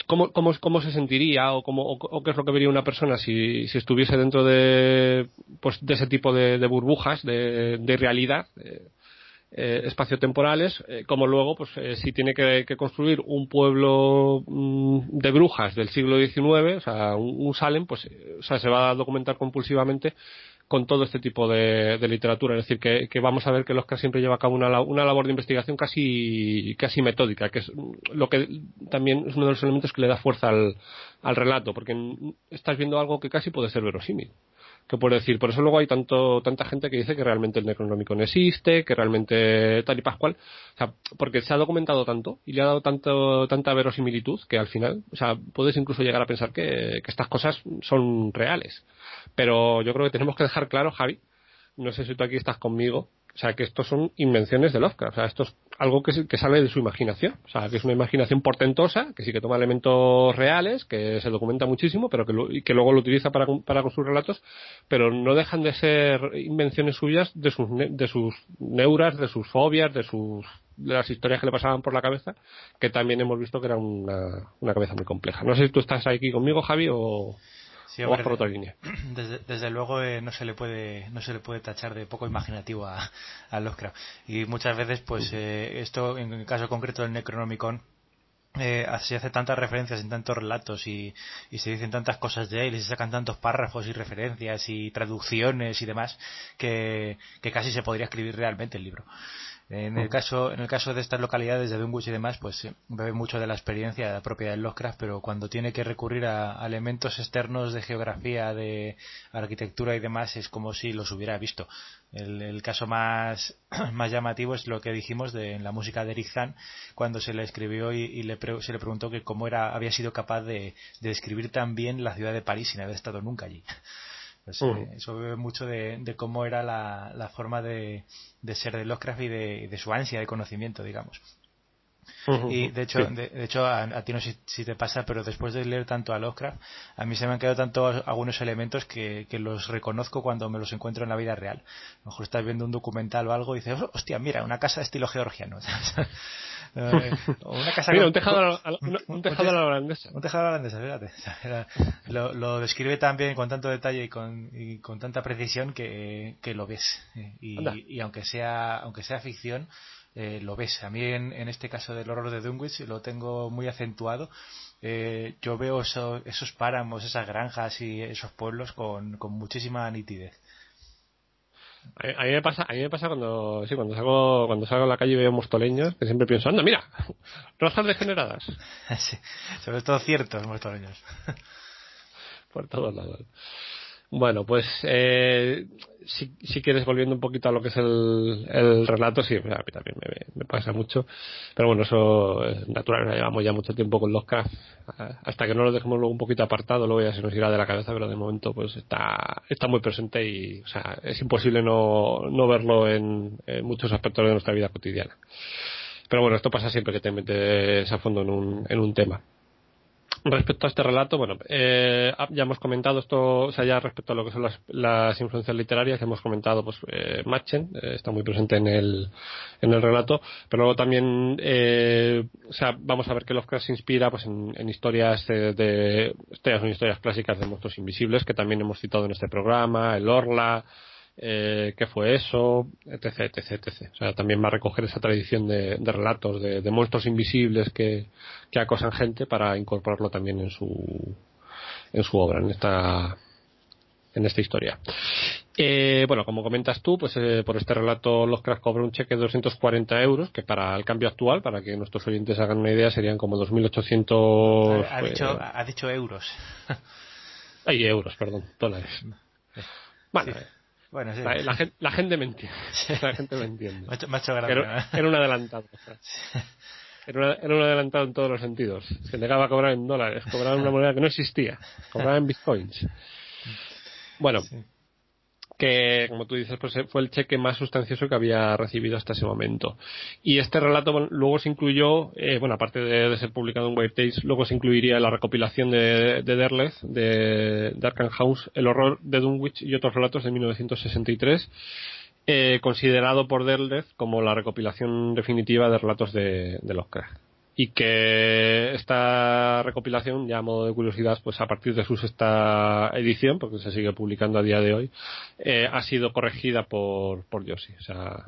cómo, cómo, cómo se sentiría o, cómo, o, qué es lo que vería una persona si, si estuviese dentro de, pues, de ese tipo de, burbujas de, de realidad. Eh, espaciotemporales, eh, como luego, pues eh, si tiene que, construir un pueblo mm, de brujas del siglo XIX, o sea, un, un Salem, pues o sea, se va a documentar compulsivamente con todo este tipo de, literatura. Es decir, que, vamos a ver que el siempre lleva a cabo una, labor de investigación casi, casi metódica, que es lo que también es uno de los elementos que le da fuerza al, al relato, porque estás viendo algo que casi puede ser verosímil que puede decir. Por eso luego hay tanto, tanta gente que dice que realmente el Necronomicon existe, que realmente tal y pascual. O sea, porque se ha documentado tanto y le ha dado tanto, tanta verosimilitud que al final, o sea, puedes incluso llegar a pensar que, que estas cosas son reales. Pero yo creo que tenemos que dejar claro, Javi, no sé si tú aquí estás conmigo, o sea, que estos son invenciones de Lovecraft. O sea, esto es algo que, que, sale de su imaginación. O sea, que es una imaginación portentosa, que sí que toma elementos reales, que se documenta muchísimo, pero que, luego lo utiliza para, para con sus relatos, pero no dejan de ser invenciones suyas de sus, de sus neuras, de sus fobias, de sus de las historias que le pasaban por la cabeza, que también hemos visto que era una, una cabeza muy compleja. No sé si tú estás aquí conmigo, Javi, o... Sí. Desde, desde luego eh, no se le puede no se le puede tachar de poco imaginativo a, a Lovecraft y muchas veces pues eh, esto en el caso concreto del Necronomicon eh, se hace tantas referencias en tantos relatos y, y, se dicen tantas cosas de él y se sacan tantos párrafos y referencias y traducciones y demás que, que casi se podría escribir realmente el libro. En el caso, en el caso de estas localidades de Dunwich y demás, pues bebe mucho de la experiencia propia de Lovecraft, pero cuando tiene que recurrir a, elementos externos de geografía, de arquitectura y demás, es como si los hubiera visto. El, caso más, más llamativo es lo que dijimos de en la música de Eric Zahn, cuando se le escribió y, le se le preguntó que cómo era, había sido capaz de, de describir tan bien la ciudad de París sin haber estado nunca allí. Pues, eh, eso bebe mucho de, cómo era la, forma de, ser de Lovecraft y de, su ansia de conocimiento, digamos. Y de hecho, de, hecho a, ti no sé si, te pasa, pero después de leer tanto a Lovecraft, a mí se me han quedado tanto algunos elementos que, los reconozco cuando me los encuentro en la vida real. A lo mejor estás viendo un documental o algo y dices, hostia, mira, una casa de estilo georgiano. Una casa Mira, un tejado, a, un, tejado a la holandesa. Un tejado a la holandesa, fíjate. Lo, lo, describe tan bien, con tanto detalle y con, y con tanta precisión que, que lo ves. Y, y, aunque sea aunque sea ficción, eh, lo ves. A mí en, en, este caso del horror de Dunwich lo tengo muy acentuado. Eh, yo veo esos páramos, esas granjas y esos pueblos con, con muchísima nitidez. A, mí me pasa, a mí me pasa cuando, sí, cuando salgo, cuando salgo a la calle y veo mostoleños, que siempre pienso, anda, mira, razas degeneradas. sí, sobre todo ciertos mostoleños. Por todos lados. Bueno, pues eh, si, quieres volviendo un poquito a lo que es el, el relato, sí, a mí también me, pasa mucho. Pero bueno, eso es natural, llevamos ya mucho tiempo con los CAF. Hasta que no lo dejemos luego un poquito apartado, luego ya se nos irá de la cabeza, pero de momento pues está, está muy presente y o sea, es imposible no, no verlo en, en muchos aspectos de nuestra vida cotidiana. Pero bueno, esto pasa siempre que te metes a fondo en un, en un tema. Respecto a este relato, bueno, eh, ah, ya hemos comentado esto, o sea, ya respecto a lo que son las, influencias literarias, hemos comentado, pues, eh, Machen, eh, está muy presente en el, en el relato, pero luego también, eh, o sea, vamos a ver que Lovecraft se inspira, pues, en, en historias de, de, estas son historias clásicas de monstruos invisibles, que también hemos citado en este programa, el Orla, eh, qué fue eso, etc, etc, etc. O sea, también va a recoger esa tradición de, relatos de, monstruos invisibles que, que, acosan gente para incorporarlo también en su, en su obra, en esta, en esta historia. Eh, bueno, como comentas tú, pues eh, por este relato los cracks cobran un cheque de 240 euros, que para el cambio actual, para que nuestros oyentes hagan una idea, serían como 2.800... Ha, ha, dicho, ha dicho euros. Ay, euros, perdón, dólares. Bueno, Sí. Bueno, sí. la, la gente, la gente me entiende. La gente me entiende. Macho, macho grande, Era, ¿no? era un adelantado. Era, una- era un adelantado en todos los sentidos. Se negaba a cobrar en dólares, cobraba en una moneda que no existía, cobraba en bitcoins. Bueno, Sí. Que como tú dices, pues eh, fue el cheque más sustancioso que había recibido hasta ese momento. Y este relato luego se incluyó, eh, bueno, aparte de, ser publicado en Days, luego se incluiría la recopilación de, de Derleth, de, Arkham House, El horror de Dunwich y otros relatos de 1963, eh, considerado por Derleth como la recopilación definitiva de relatos de Lovecraft. Y que esta recopilación, ya a modo de curiosidad, pues a partir de su sexta edición, porque se sigue publicando a día de hoy, eh, ha sido corregida por, por Yoshi. O sea,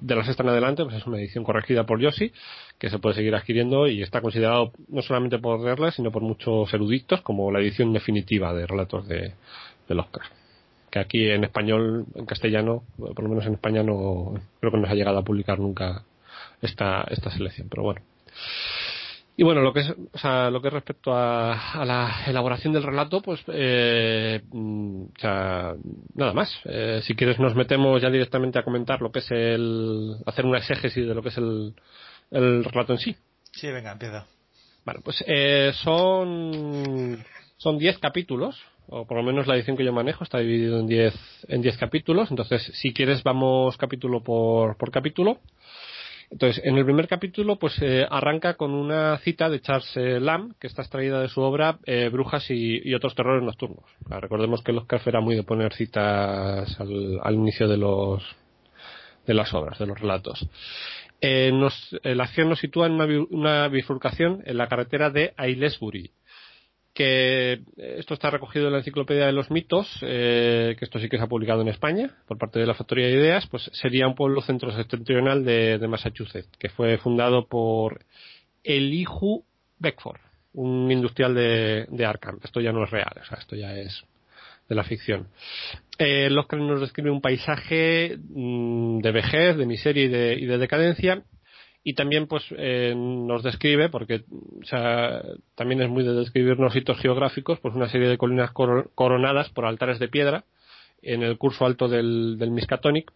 de la sexta en adelante, pues es una edición corregida por Yoshi, que se puede seguir adquiriendo y está considerado no solamente por Derleth, sino por muchos eruditos como la edición definitiva de relatos de, de Lovecraft que aquí en español, en castellano, por lo menos en España no creo que no se ha llegado a publicar nunca esta, esta selección, pero bueno. Y bueno, lo que es, o sea, lo que es respecto a, a la elaboración del relato, pues, eh, mm, o sea, nada más. Eh, si quieres nos metemos ya directamente a comentar lo que es el, hacer una exégesis de lo que es el, el relato en sí. Sí, venga, empieza. Bueno, pues eh, son son 10 capítulos, o por lo menos la edición que yo manejo está dividido en 10 en 10 capítulos, entonces si quieres vamos capítulo por, por capítulo. Entonces, en el primer capítulo, pues eh, arranca con una cita de Charles eh, Lamb, que está extraída de su obra eh, Brujas y, otros terrores nocturnos. Recordemos que Lovecraft era muy de poner citas al, inicio de los de las obras, de los relatos. Eh, nos, eh, la acción nos sitúa en una, una bifurcación en la carretera de Aylesbury, que esto está recogido en la enciclopedia de los mitos, eh, que esto sí que se ha publicado en España por parte de la Factoría de Ideas, pues sería un pueblo centro septentrional de, Massachusetts, que fue fundado por Elihu Beckford, un industrial de, Arkham. Esto ya no es real, o sea, esto ya es de la ficción. Eh, Lovecraft nos describe un paisaje mm, de vejez, de miseria y de, y de decadencia, y también pues eh, nos describe, porque o sea, también es muy de describirnos hitos geográficos, pues una serie de colinas coro- coronadas por altares de piedra en el curso alto del, del Miskatonic,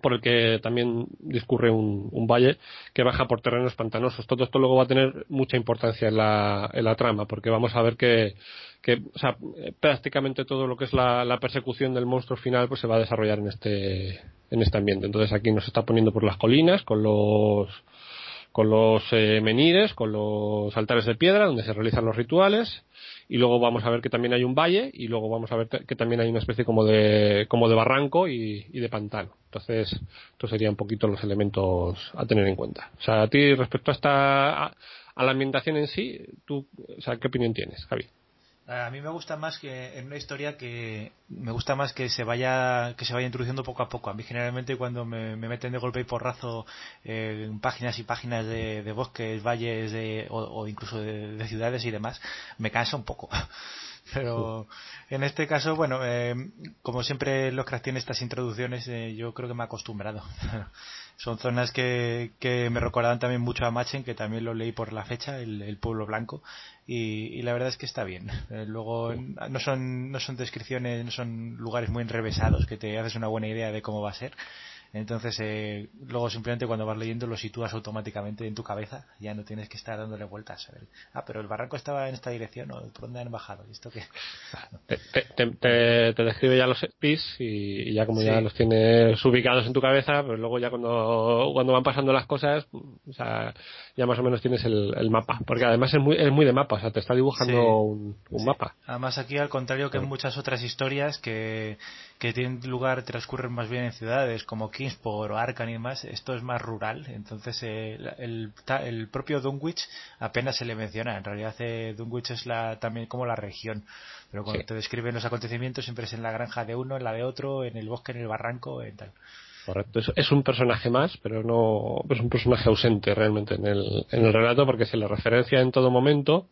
por el que también discurre un, valle que baja por terrenos pantanosos. Todo esto luego va a tener mucha importancia en la, en la trama, porque vamos a ver que, que o sea, prácticamente todo lo que es la, la persecución del monstruo final pues se va a desarrollar en este, en este ambiente. Entonces aquí nos está poniendo por las colinas con los con los eh, menires, con los altares de piedra donde se realizan los rituales y luego vamos a ver que también hay un valle y luego vamos a ver que también hay una especie como de como de barranco y, y de pantano. Entonces, estos serían un poquito los elementos a tener en cuenta. O sea, a ti respecto a esta a, a la ambientación en sí, tú, o sea, ¿qué opinión tienes, Javi? A mí me gusta más que en una historia que me gusta más que se vaya que se vaya introduciendo poco a poco. A mí generalmente cuando me, me meten de golpe y porrazo eh, en páginas y páginas de, de bosques, valles de, o, o incluso de, de ciudades y demás, me cansa un poco. Pero en este caso, bueno, eh, como siempre los cracks tienen estas introducciones, eh, yo creo que me he acostumbrado. Son zonas que, que me recordaban también mucho a Machen, que también lo leí por la fecha, el, el pueblo blanco, y, y la verdad es que está bien. Eh, luego no son, no son descripciones, no son lugares muy enrevesados que te haces una buena idea de cómo va a ser. Entonces, eh, luego simplemente cuando vas leyendo lo sitúas automáticamente en tu cabeza, ya no tienes que estar dándole vueltas. A ver, ah, pero el barranco estaba en esta dirección, o por dónde han bajado, ¿Y esto qué? Te, te, te, te describe ya los pis y, y, ya como Sí. ya los tienes ubicados en tu cabeza, pues luego ya cuando, cuando van pasando las cosas, o sea, ya más o menos tienes el, el mapa. Porque además es muy, es muy de mapa, o sea, te está dibujando Sí. un, un Sí. mapa. Además aquí al contrario que en muchas otras historias que, que tienen lugar, transcurren más bien en ciudades como Kingsport o Arkham y demás, esto es más rural, entonces eh, el, el propio Dunwich apenas se le menciona, en realidad eh, Dunwich es la, también como la región, pero cuando Sí. te describen los acontecimientos siempre es en la granja de uno, en la de otro, en el bosque, en el barranco, en tal. Correcto. Es, es un personaje más, pero no es un personaje ausente realmente en el, en el relato porque se le referencia en todo momento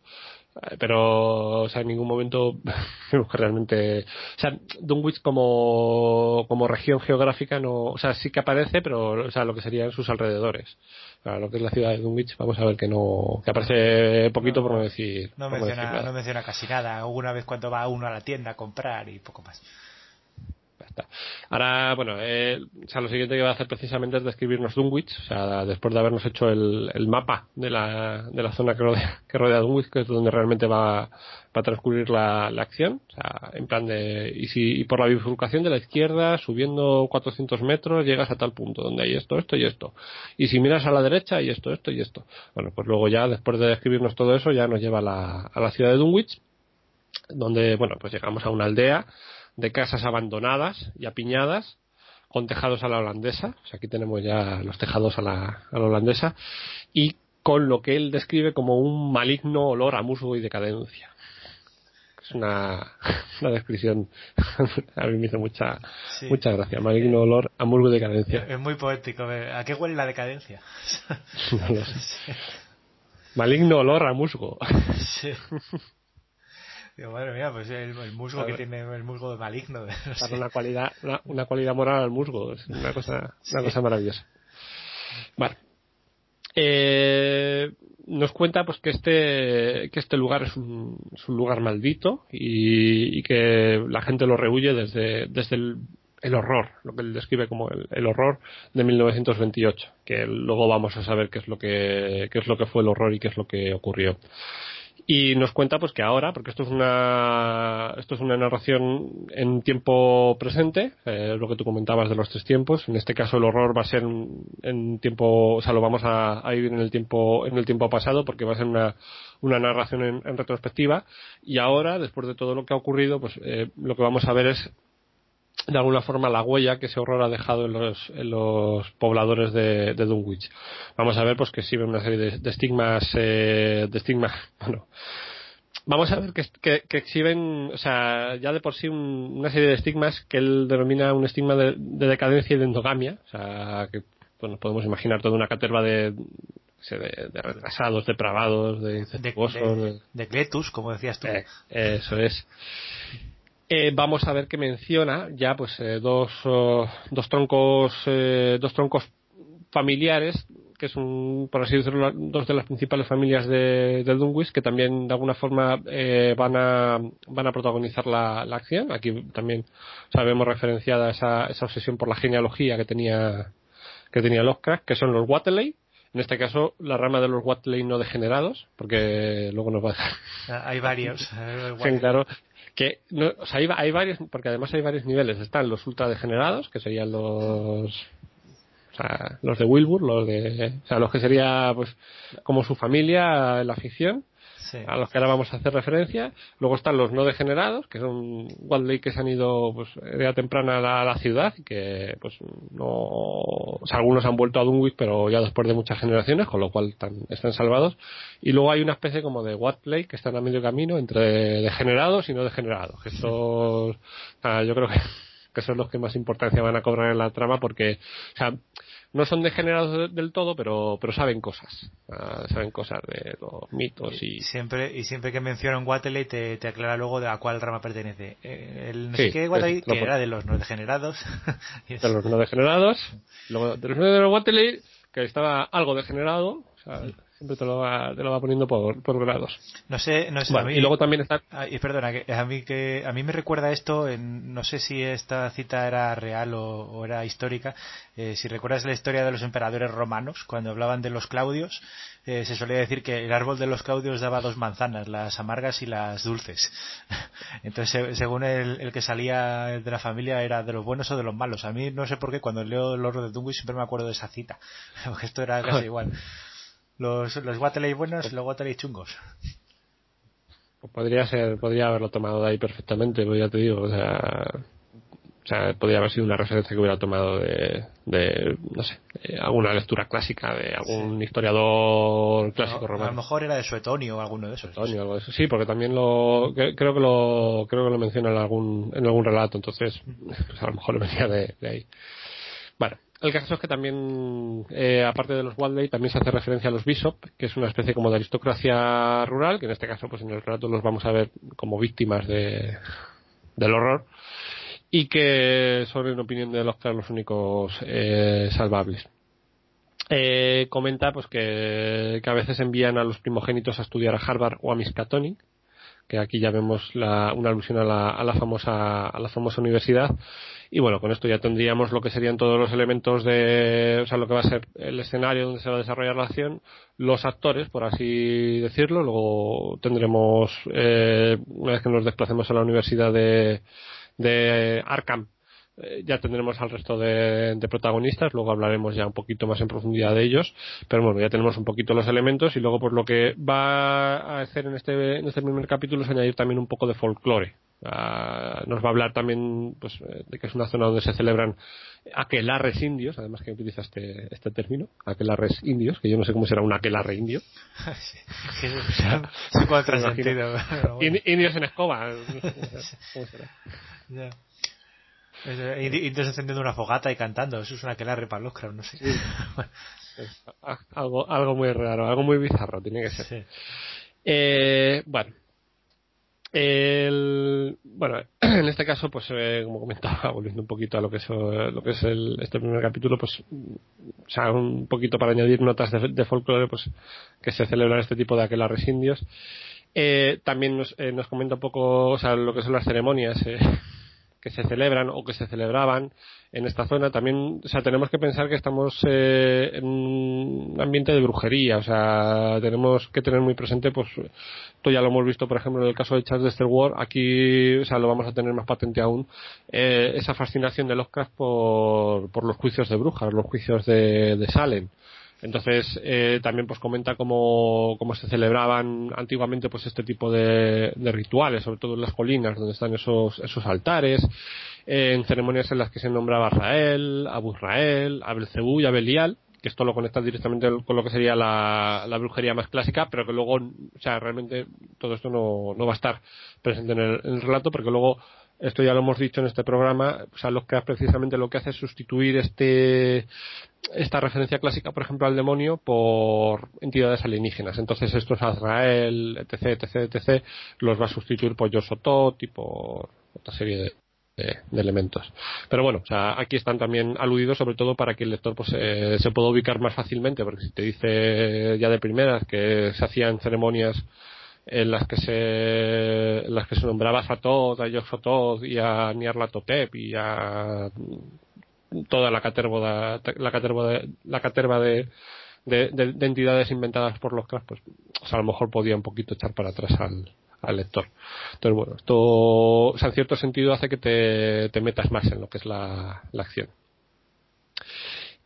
pero o sea en ningún momento realmente o sea Dunwich como como región geográfica no o sea sí que aparece pero o sea lo que serían sus alrededores. Para lo que es la ciudad de Dunwich vamos a ver que no que aparece poquito por no decir no menciona no menciona casi nada. Una vez cuando va uno a la tienda a comprar y poco más Ahora, bueno, eh, o sea, lo siguiente que va a hacer precisamente es describirnos Dunwich, o sea, después de habernos hecho el, mapa de la, de la zona que rodea, que rodea Dunwich, que es donde realmente va, a transcurrir la, la, acción, o sea, en plan de, y si y por la bifurcación de la izquierda, subiendo 400 metros, llegas a tal punto, donde hay esto, esto y esto. Y si miras a la derecha, hay esto, esto y esto. Bueno, pues luego ya, después de describirnos todo eso, ya nos lleva a la, a la ciudad de Dunwich, donde, bueno, pues llegamos a una aldea, de casas abandonadas y apiñadas con tejados a la holandesa, o sea, aquí tenemos ya los tejados a la, a la holandesa, y con lo que él describe como un maligno olor a musgo y decadencia. Es una, una descripción, a mí me hizo mucha, mucha gracia, maligno olor a musgo y decadencia. Es muy poético, ¿a qué huele la decadencia? Maligno olor a musgo. Sí. Digo, madre mía, pues el, musgo que tiene el musgo de maligno. No una cualidad, una, cualidad moral al musgo, es una cosa, una cosa maravillosa. Vale. Eh, nos cuenta pues que este que este lugar es un, lugar maldito y, que la gente lo rehuye desde desde el, el horror, lo que él describe como el, el, horror de 1928, que luego vamos a saber qué es lo que qué es lo que fue el horror y qué es lo que ocurrió y nos cuenta pues que ahora porque esto es una esto es una narración en tiempo presente eh, lo que tú comentabas de los tres tiempos. En este caso el horror va a ser en, tiempo o sea lo vamos a, vivir en el tiempo en el tiempo pasado porque va a ser una, una narración en, retrospectiva. Y ahora después de todo lo que ha ocurrido pues eh, lo que vamos a ver es de alguna forma la huella que ese horror ha dejado en los, en los pobladores de, de, Dunwich. Vamos a ver pues que exhiben una serie de, estigmas, eh, de estigmas, bueno, vamos a ver que, que, exhiben, o sea, ya de por sí una serie de estigmas que él denomina un estigma de, decadencia y de endogamia, o sea, que bueno, podemos imaginar toda una caterva de, de, retrasados, depravados, de de, de, Cletus, como decías tú. Eh, eso es eh, vamos a ver que menciona ya pues eh, dos, oh, dos troncos eh, dos troncos familiares que son por así decirlo dos de las principales familias de, de Dunwich que también de alguna forma eh, van a van a protagonizar la, la, acción aquí también sabemos referenciada esa, esa obsesión por la genealogía que tenía que tenía Lovecraft que son los Wateley en este caso, la rama de los Watley no degenerados, porque luego nos va a dejar. Ah, hay varios. sí, claro que no, o sea, hay, varios porque además hay varios niveles. Están los ultra degenerados que serían los o sea, los de Wilbur los de o sea los que sería pues como su familia la a los que ahora vamos a hacer referencia. Luego están los no degenerados, que son Wildley que se han ido pues edad temprana a la, ciudad y que pues no, o sea, algunos han vuelto a Dunwich, pero ya después de muchas generaciones, con lo cual están, están salvados. Y luego hay una especie como de Wildley que están a medio camino entre degenerados y no degenerados. Estos, yo creo que que son los que más importancia van a cobrar en la trama porque, o sea, no son degenerados del todo, pero, pero saben cosas. Ah, saben cosas de los mitos y... Siempre, y siempre que mencionan Watley te, te aclara luego de a cuál rama pertenece. Eh, el no sé qué Watley, que era de los no degenerados. de los no degenerados. Luego, de los no degenerados que estaba algo degenerado. O sea, siempre te lo va, te lo va poniendo por, por grados. No sé, no sé. y luego también está. Ah, y perdona, que a mí que a mí me recuerda esto, en, no sé si esta cita era real o, era histórica. Eh, si recuerdas la historia de los emperadores romanos, cuando hablaban de los Claudios, eh, se solía decir que el árbol de los Claudios daba dos manzanas, las amargas y las dulces. Entonces, según el, el, que salía de la familia, era de los buenos o de los malos. A mí no sé por qué, cuando leo el oro de Dunwich siempre me acuerdo de esa cita, porque esto era casi igual. Los, los Waterley buenos y los Waterley chungos. Pues podría ser, podría haberlo tomado de ahí perfectamente, pues ya te digo, o sea, o sea, podría haber sido una referencia que hubiera tomado de, de no sé, alguna lectura clásica de algún historiador clásico romano. A lo mejor era de Suetonio o alguno de esos. Suetonio, algo de eso. Sí, porque también lo, creo que lo, creo que lo menciona en algún, en algún relato, entonces, pues a lo mejor lo venía de, de ahí. Bueno, el caso es que también, eh, aparte de los Waldley, también se hace referencia a los Bishop, que es una especie como de aristocracia rural, que en este caso, pues en el relato los vamos a ver como víctimas de, del horror, y que son, en opinión de los los únicos eh, salvables. Eh, comenta pues que, que, a veces envían a los primogénitos a estudiar a Harvard o a Miskatonic, que aquí ya vemos la, una alusión a la, a la famosa a la famosa universidad y bueno, con esto ya tendríamos lo que serían todos los elementos de, o sea, lo que va a ser el escenario donde se va a desarrollar la acción, los actores, por así decirlo. Luego tendremos, eh, una vez que nos desplacemos a la Universidad de, de Arkham, eh, ya tendremos al resto de, protagonistas, luego hablaremos ya un poquito más en profundidad de ellos, pero bueno, ya tenemos un poquito los elementos y luego pues lo que va a hacer en este, en este primer capítulo es añadir también un poco de folclore. Ah, nos va a hablar también pues, eh, de que es una zona donde se celebran aquelarres indios, además que utiliza este, este término, aquelarres indios, que yo no sé cómo será un aquelarre indio. sí, Indios en escoba. ¿Cómo será? Indios encendiendo una fogata y cantando. Eso es una aquelarre para los no sé. algo, algo muy raro, algo muy bizarro, tiene que ser. Eh, bueno. El, bueno, en este caso, pues eh, como comentaba, volviendo un poquito a lo que es, lo que es el, este primer capítulo, pues, o sea, un poquito para añadir notas de, de folclore, pues, que se celebran este tipo de aquelarres indios. Eh, también nos, eh, nos comenta un poco, o sea, lo que son las ceremonias, eh, que se celebran o que se celebraban en esta zona. También, o sea, tenemos que pensar que estamos eh, en un ambiente de brujería, o sea, tenemos que tener muy presente, pues, esto ya lo hemos visto, por ejemplo, en el caso de Charles de Star aquí, o sea, lo vamos a tener más patente aún, eh, esa fascinación de Lovecraft por, por los juicios de brujas, los juicios de, de Salem. Entonces, eh, también pues comenta cómo, cómo, se celebraban antiguamente pues este tipo de, de, rituales, sobre todo en las colinas donde están esos, esos altares, eh, en ceremonias en las que se nombraba Rael, a Busrael, a Belcebú y a Belial, que esto lo conecta directamente con lo que sería la, la, brujería más clásica, pero que luego, o sea, realmente todo esto no, no va a estar presente en el, en el relato, porque luego esto ya lo hemos dicho en este programa, o sea, lo que precisamente lo que hace es sustituir este esta referencia clásica, por ejemplo, al demonio por entidades alienígenas. Entonces, estos Azrael, etc, etc, etc, los va a sustituir por Yosotot y por otra serie de, elementos. Pero bueno, o sea, aquí están también aludidos sobre todo para que el lector pues, eh, se pueda ubicar más fácilmente, porque si te dice ya de primeras que se hacían ceremonias en las que se en las que se nombraba a Todd, a Yoxotod y a Niarlatotep y a toda la caterva la caterva de, la caterva de, de, de, entidades inventadas por los cracks, pues a lo mejor podía un poquito echar para atrás al, al lector. Entonces, bueno, esto en cierto sentido hace que te, te metas más en lo que es la, la acción.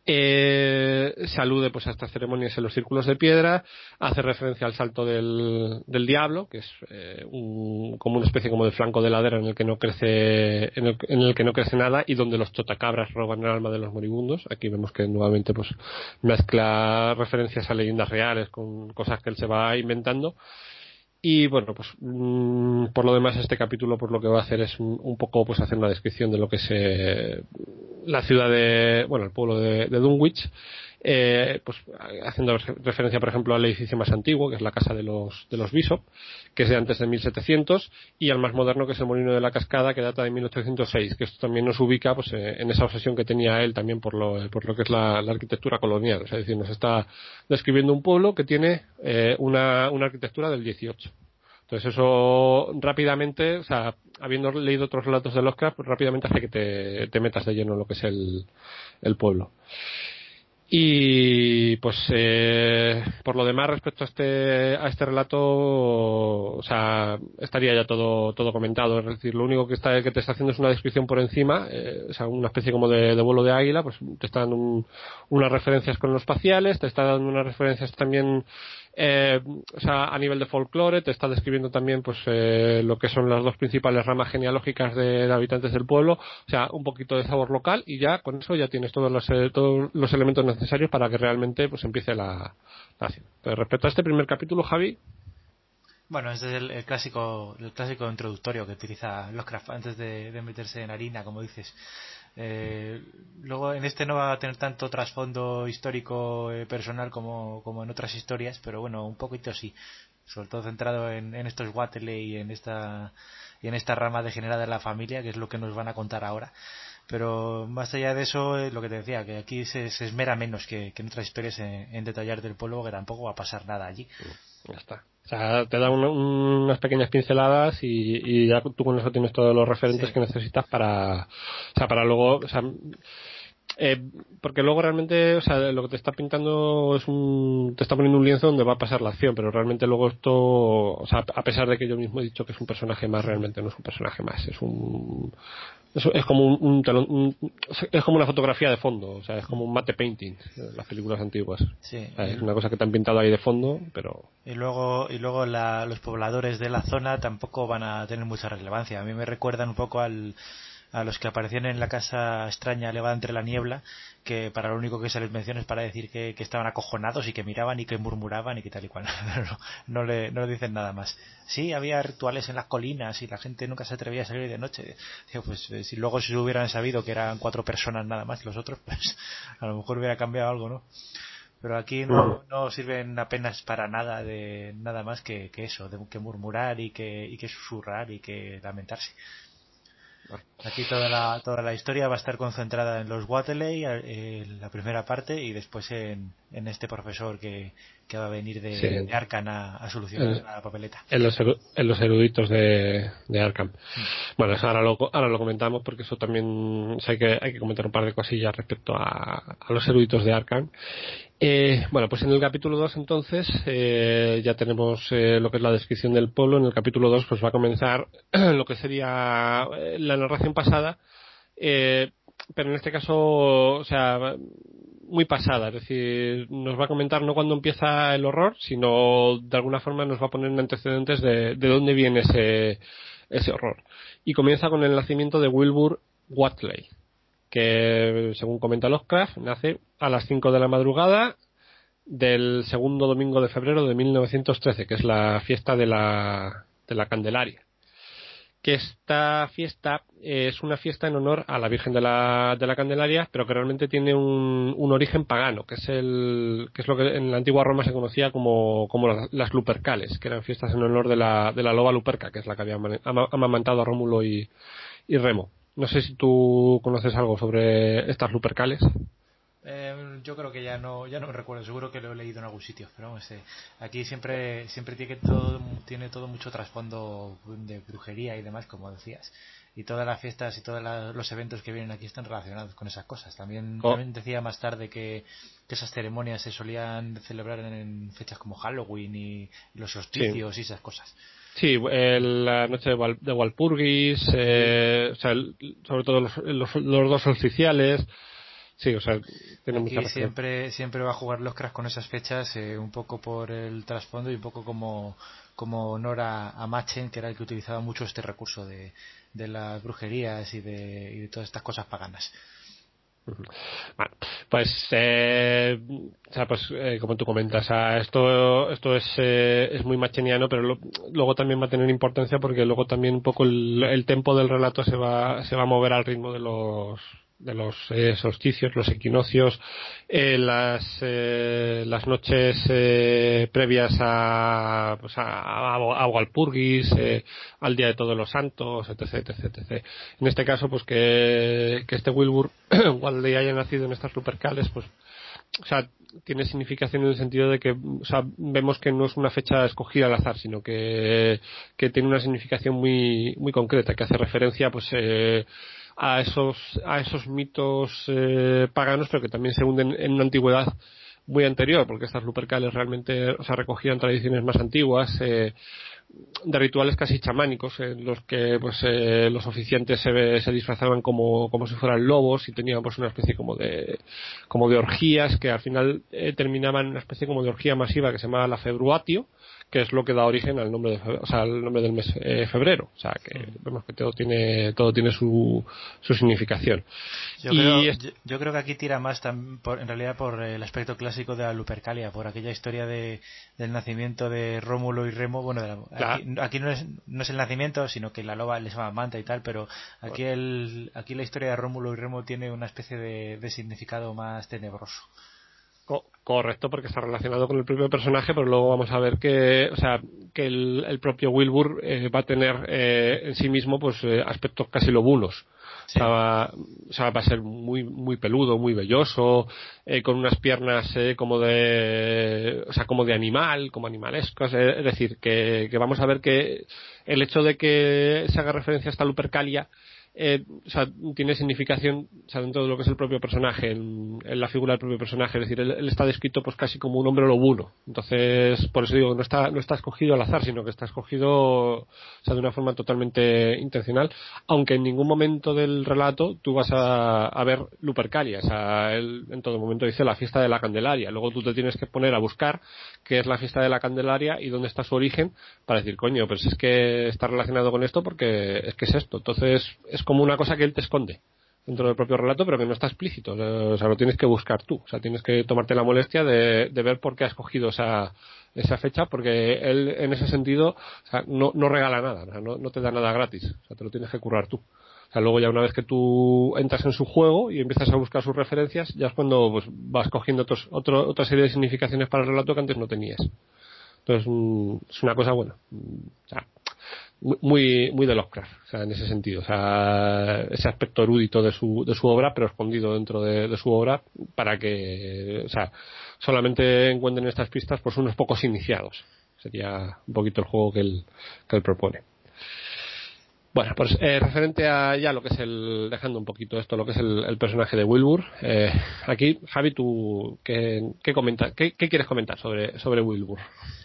Eh, se alude pues a estas ceremonias en los círculos de piedra, hace referencia al salto del, del diablo, que es eh, un, como una especie como de flanco de ladera en el que no crece en el, en el, que no crece nada y donde los chotacabras roban el alma de los moribundos. Aquí vemos que nuevamente pues mezcla referencias a leyendas reales con cosas que él se va inventando y bueno, pues mm, por lo demás este capítulo pues lo que va a hacer es un, poco pues hacer una descripción de lo que es eh, la ciudad de, bueno, el pueblo de Dunwich eh, pues haciendo referencia, por ejemplo, al edificio más antiguo, que es la casa de los, de los Bishop, que es de antes de 1700, y al más moderno, que es el Molino de la Cascada, que data de 1806, que esto también nos ubica pues, eh, en esa obsesión que tenía él también por lo, por lo que es la, arquitectura colonial. es decir, nos está describiendo un pueblo que tiene eh, una, una arquitectura del 18. Entonces eso rápidamente, o sea, habiendo leído otros relatos de Lovecraft, pues rápidamente hace que te, te metas de lleno en lo que es el, el pueblo. Y pues eh, por lo demás respecto a este a este relato, o sea, estaría ya todo todo comentado. Es decir, lo único que está que te está haciendo es una descripción por encima, eh, o sea, una especie como de, vuelo de águila, pues te está dando unas referencias con los espaciales, te está dando unas referencias también eh, o sea, a nivel de folclore, te está describiendo también pues eh, lo que son las dos principales ramas genealógicas de, habitantes del pueblo, o sea, un poquito de sabor local y ya con eso ya tienes todos los, eh, todos los elementos necesarios para que realmente pues empiece la. Pero respecto a este primer capítulo, Javi. Bueno, ese es el, clásico el clásico introductorio que utiliza Lovecraft antes de, de, meterse en harina, como dices. Eh, luego en este no va a tener tanto trasfondo histórico eh, personal como, como en otras historias, pero bueno, un poquito sí. Sobre todo centrado en, estos Watley y en esta y en esta rama degenerada de la familia, que es lo que nos van a contar ahora. Pero más allá de eso, eh, lo que te decía, que aquí se, esmera menos que, en otras historias en, detallar del pueblo, que tampoco va a pasar nada allí. Ya está. O sea, te da unas pequeñas pinceladas y, ya tú con eso tienes todos los referentes que necesitas para, o sea, para luego, o sea, eh, porque luego realmente, o sea, lo que te está pintando es un, te está poniendo un lienzo donde va a pasar la acción, pero realmente luego esto, o sea, a pesar de que yo mismo he dicho que es un personaje más, realmente no es un personaje más, es un, es, como un, es como una fotografía de fondo, o sea, es como un mate painting, las películas antiguas. Sí, es una cosa que te han pintado ahí de fondo, pero. Y luego, y luego los pobladores de la zona tampoco van a tener mucha relevancia. A mí me recuerdan un poco al, a los que aparecían en la casa extraña elevada entre la niebla, que para lo único que se les menciona es para decir que, estaban acojonados y que miraban y que murmuraban y que tal y cual. no, no, le, no le dicen nada más. Sí, había rituales en las colinas y la gente nunca se atrevía a salir de noche. pues eh, si luego se hubieran sabido que eran cuatro personas nada más los otros, pues a lo mejor hubiera cambiado algo, ¿no? pero aquí no, no, sirven apenas para nada de nada más que, que eso, de que murmurar y que, y que susurrar y que lamentarse. Aquí toda la, toda la historia va a estar concentrada en los Watley, eh, en la primera parte, y después en, en este profesor que, que, va a venir de, Arkham a, solucionar la papeleta. En los, en los eruditos de, de Arkham. Mm. Bueno, eso ahora lo, ahora lo comentamos porque eso también hay, que, hay que comentar un par de cosillas respecto a, a los eruditos de Arkham. Eh, bueno, pues en el capítulo 2 entonces eh, ya tenemos eh, lo que es la descripción del pueblo. En el capítulo 2 pues va a comenzar lo que sería eh, la narración pasada, eh, pero en este caso, o sea, muy pasada. Es decir, nos va a comentar no cuando empieza el horror, sino de alguna forma nos va a poner en antecedentes de, de dónde viene ese, ese horror. Y comienza con el nacimiento de Wilbur Watley que según comenta Lovecraft, nace a las 5 de la madrugada del segundo domingo de febrero de 1913, que es la fiesta de la, de la Candelaria. Que esta fiesta es una fiesta en honor a la Virgen de la, de la Candelaria, pero que realmente tiene un, un, origen pagano, que es, el, que es lo que en la antigua Roma se conocía como, como las, Lupercales, que eran fiestas en honor de la, de la loba Luperca, que es la que había amamantado a Rómulo y, y Remo. No sé si tú conoces algo sobre estas lupercales. Eh, yo creo que ya no ya no me recuerdo seguro que lo he leído en algún sitio pero eh, aquí siempre siempre tiene todo tiene todo mucho trasfondo de brujería y demás como decías y todas las fiestas y todos los eventos que vienen aquí están relacionados con esas cosas también, oh. también decía más tarde que, esas ceremonias se solían celebrar en, fechas como Halloween y, los solsticios y esas cosas Sí, la noche de, Walpurgis, eh, o sea, sobre todo los, los, dos oficiales. Sí, o sea, tiene Aquí siempre, siempre va a jugar los cracks con esas fechas, eh, un poco por el trasfondo y un poco como, como honor a, Machen, que era el que utilizaba mucho este recurso de, de las brujerías y de, y de todas estas cosas paganas. Bueno, pues, eh, o sea, pues eh, como tú comentas, esto, esto es, eh, es muy macheniano, pero luego también va a tener importancia porque luego también un poco el, el tempo del relato se va, se va a mover al ritmo de los, de los eh, solsticios, los equinoccios, eh, las, eh, las noches eh, previas a, pues a, a, Walpurgis, eh, al Día de Todos los Santos, etc, etc, etc. En este caso, pues que, que este Wilbur Waldey haya nacido en estas lupercales, pues, o sea, tiene significación en el sentido de que, o sea, vemos que no es una fecha escogida al azar, sino que, que tiene una significación muy, muy concreta, que hace referencia, pues, eh, a esos, a esos mitos eh, paganos, pero que también se hunden en una antigüedad muy anterior, porque estas lupercales realmente o sea, recogían tradiciones más antiguas, eh, de rituales casi chamánicos, en los que pues eh, los oficiantes se, se disfrazaban como, como si fueran lobos y tenían pues una especie como de, como de orgías que al final terminaban en una especie como de orgía masiva que se llamaba la februatio, que es lo que da origen al nombre, de, o sea, al nombre del mes eh, febrero. O sea, que vemos que todo tiene, todo tiene su, su significación. Yo, creo, yo, creo que aquí tira más por, en realidad por el aspecto clásico de la Lupercalia, por aquella historia de, del nacimiento de Rómulo y Remo. Bueno, aquí, no, es, no es el nacimiento, sino que la loba les llama manta y tal, pero aquí, el, aquí la historia de Rómulo y Remo tiene una especie de, de significado más tenebroso correcto, porque está relacionado con el propio personaje, pero luego vamos a ver que, o sea, que el, propio Wilbur eh, va a tener eh, en sí mismo pues eh, aspectos casi lobulos. O, sea, va, a ser muy muy peludo, muy velloso, con unas piernas como de, o sea, como de animal, como animalescos. es decir, que, que, vamos a ver que el hecho de que se haga referencia a esta Lupercalia eh, tiene significación dentro de lo que es el propio personaje, en, la figura del propio personaje. Es decir, él, está descrito pues casi como un hombre lobuno. Entonces, por eso digo, no está, no está escogido al azar, sino que está escogido o sea, de una forma totalmente intencional, aunque en ningún momento del relato tú vas a, a ver Lupercalia. O sea, él en todo momento dice la fiesta de la Candelaria. Luego tú te tienes que poner a buscar qué es la fiesta de la Candelaria y dónde está su origen para decir, coño, pues es que está relacionado con esto porque es que es esto. Entonces, es como una cosa que él te esconde dentro del propio relato, pero que no está explícito. O sea, lo tienes que buscar tú. O sea, tienes que tomarte la molestia de, ver por qué ha escogido esa, esa fecha, porque él, en ese sentido, no, no regala nada, no, no te da nada gratis. O sea, te lo tienes que currar tú. O sea, luego ya una vez que tú entras en su juego y empiezas a buscar sus referencias, ya es cuando pues, vas cogiendo otros, otro, otra serie de significaciones para el relato que antes no tenías. Entonces, mm, es una cosa buena. Muy muy de Lovecraft o sea en ese sentido. O sea ese aspecto erudito de su de su obra pero escondido dentro de, su obra para que o sea solamente encuentren estas pistas pues unos pocos iniciados. Sería un poquito el juego que él que él propone bueno, pues eh, referente a ya lo que es el, dejando un poquito esto, lo que es el, personaje de Wilbur, eh, aquí, Javi, tú, ¿qué, comenta, qué, quieres comentar sobre, sobre Wilbur?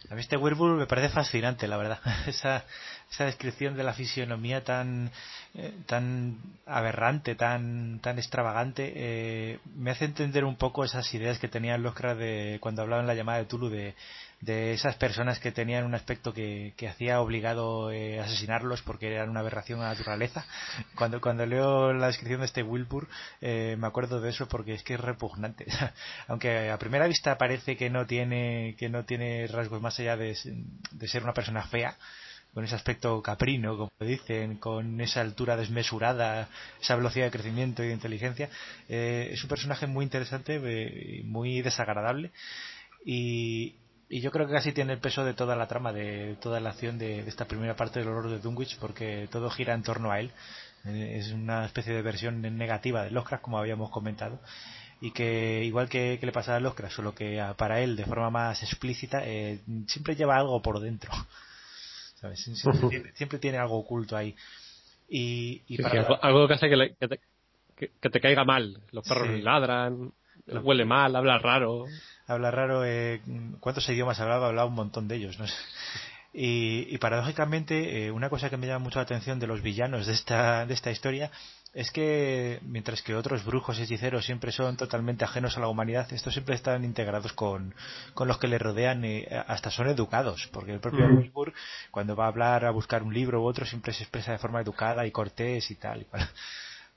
A mí este Wilbur me parece fascinante, la verdad. Esa, esa descripción de la fisionomía tan, eh, tan aberrante, tan, tan extravagante, eh, me hace entender un poco esas ideas que tenían los de cuando hablaba en la llamada de Tulu de, de esas personas que tenían un aspecto que, que hacía obligado eh, asesinarlos porque eran una aberración a la naturaleza. Cuando, cuando leo la descripción de este Wilbur, eh, me acuerdo de eso porque es que es repugnante. Aunque a primera vista parece que no tiene, que no tiene rasgos más allá de, de ser una persona fea, con ese aspecto caprino, como dicen, con esa altura desmesurada, esa velocidad de crecimiento y de inteligencia. Eh, es un personaje muy interesante y muy desagradable. Y, y yo creo que casi tiene el peso de toda la trama, de toda la acción de, esta primera parte del horror de Dunwich, porque todo gira en torno a él. Eh, es una especie de versión negativa de Lovecraft, como habíamos comentado, y que igual que, le pasa a Lovecraft, solo que para él, de forma más explícita, eh, siempre lleva algo por dentro. Siempre, tiene, algo oculto ahí. Y, algo, que hace que, te, caiga mal. Los perros ladran, huele mal, habla raro. Habla raro. Eh, ¿Cuántos idiomas hablaba? Hablaba un montón de ellos. ¿no? Y, paradójicamente, eh, una cosa que me llama mucho la atención de los villanos de esta, de esta historia es que mientras que otros brujos y hechiceros siempre son totalmente ajenos a la humanidad, estos siempre están integrados con, con los que le rodean y hasta son educados, porque el propio Wilbur cuando va a hablar, a buscar un libro u otro, siempre se expresa de forma educada y cortés y tal.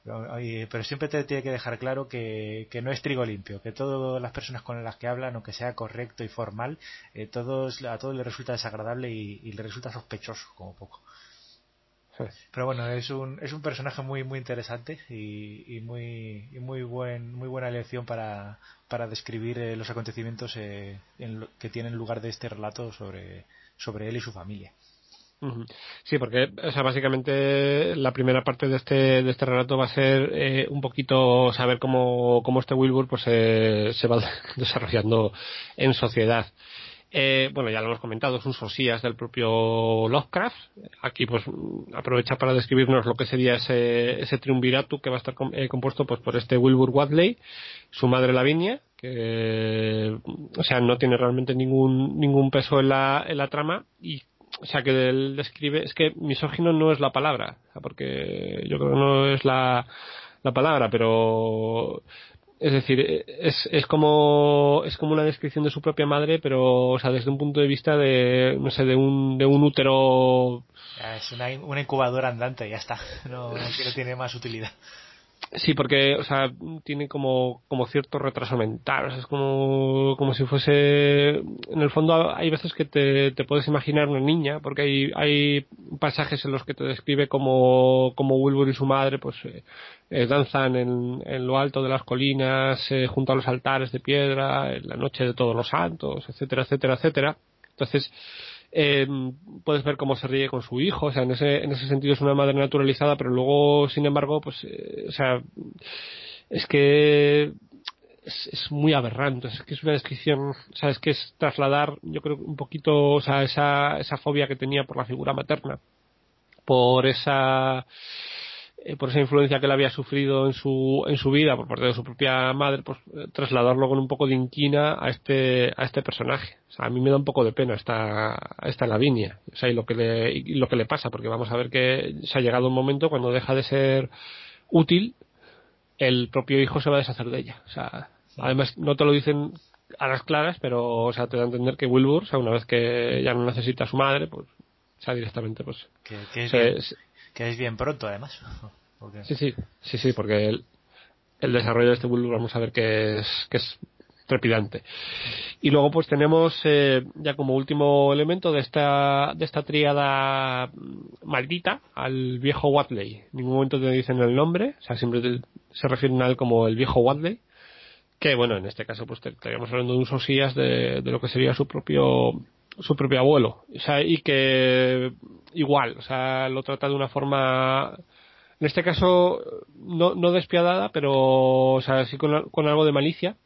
Pero, siempre te tiene que dejar claro que, que, no es trigo limpio, que todas las personas con las que hablan, aunque sea correcto y formal, eh, todos, a todos les resulta desagradable y, y les resulta sospechoso, como poco. Pero bueno, es un, es un personaje muy muy interesante y, muy muy buen muy buena elección para, para describir eh, los acontecimientos eh, que tienen lugar de este relato sobre, sobre él y su familia. Sí, porque o sea, básicamente la primera parte de este, de este relato va a ser eh, un poquito saber cómo, cómo este Wilbur pues, se va desarrollando en sociedad. Eh, bueno, ya lo hemos comentado, son sosías del propio Lovecraft. Aquí, pues, aprovecha para describirnos lo que sería ese, ese triunvirato que va a estar eh, compuesto pues, por este Wilbur Wadley, su madre Lavinia, que, o sea, no tiene realmente ningún, ningún peso en la, en la trama y o sea, que él describe, es que misógino no es la palabra, porque yo creo que no es la, la palabra, pero Es decir, es, es como es como una descripción de su propia madre, pero o sea, desde un punto de vista de no sé, de un de un útero es una, una incubadora andante, ya está. No, no tiene más utilidad. Sí, porque, o sea, tiene como, como cierto retraso mental. Es como, como si fuese. En el fondo, hay veces que te, te puedes imaginar una niña, porque hay, hay pasajes en los que te describe como, como Wilbur y su madre, pues, eh, eh, danzan en, en, lo alto de las colinas, eh, junto a los altares de piedra, en la noche de todos los santos, etcétera, etcétera, etcétera. Entonces, eh, puedes ver cómo se ríe con su hijo, o sea, en ese, en ese sentido es una madre naturalizada, pero luego, sin embargo, pues, eh, o sea, es que es, muy aberrante, es que es una descripción, o sea, es que es trasladar, yo creo, un poquito, o sea, esa, esa fobia que tenía por la figura materna, por esa, eh, por esa influencia que él había sufrido en su, en su vida por parte de su propia madre, pues eh, trasladarlo con un poco de inquina a este, a este personaje. O sea, a mí me da un poco de pena esta, esta Lavinia. O sea, y lo que le, y lo que le pasa, porque vamos a ver que se ha llegado un momento cuando deja de ser útil, el propio hijo se va a deshacer de ella. O sea, además no te lo dicen a las claras, pero, o sea, te da a entender que Wilbur, o sea, una vez que ya no necesita a su madre, pues, o sea, directamente, pues, que, que se, que es bien pronto, además. Sí, sí, sí, sí, porque el, desarrollo de este Bulldog vamos a ver que es, que es trepidante. Y luego pues tenemos eh, ya como último elemento de esta, de esta tríada maldita al viejo Watley. En ningún momento te dicen el nombre, o sea, siempre te, se refieren a él como el viejo Watley. Que bueno, en este caso pues estaríamos hablando de un sosías de, de lo que sería su propio su propio abuelo. O sea, y que igual, o sea, lo trata de una forma, en este caso, no, no despiadada, pero, o sea, sí con, algo de malicia.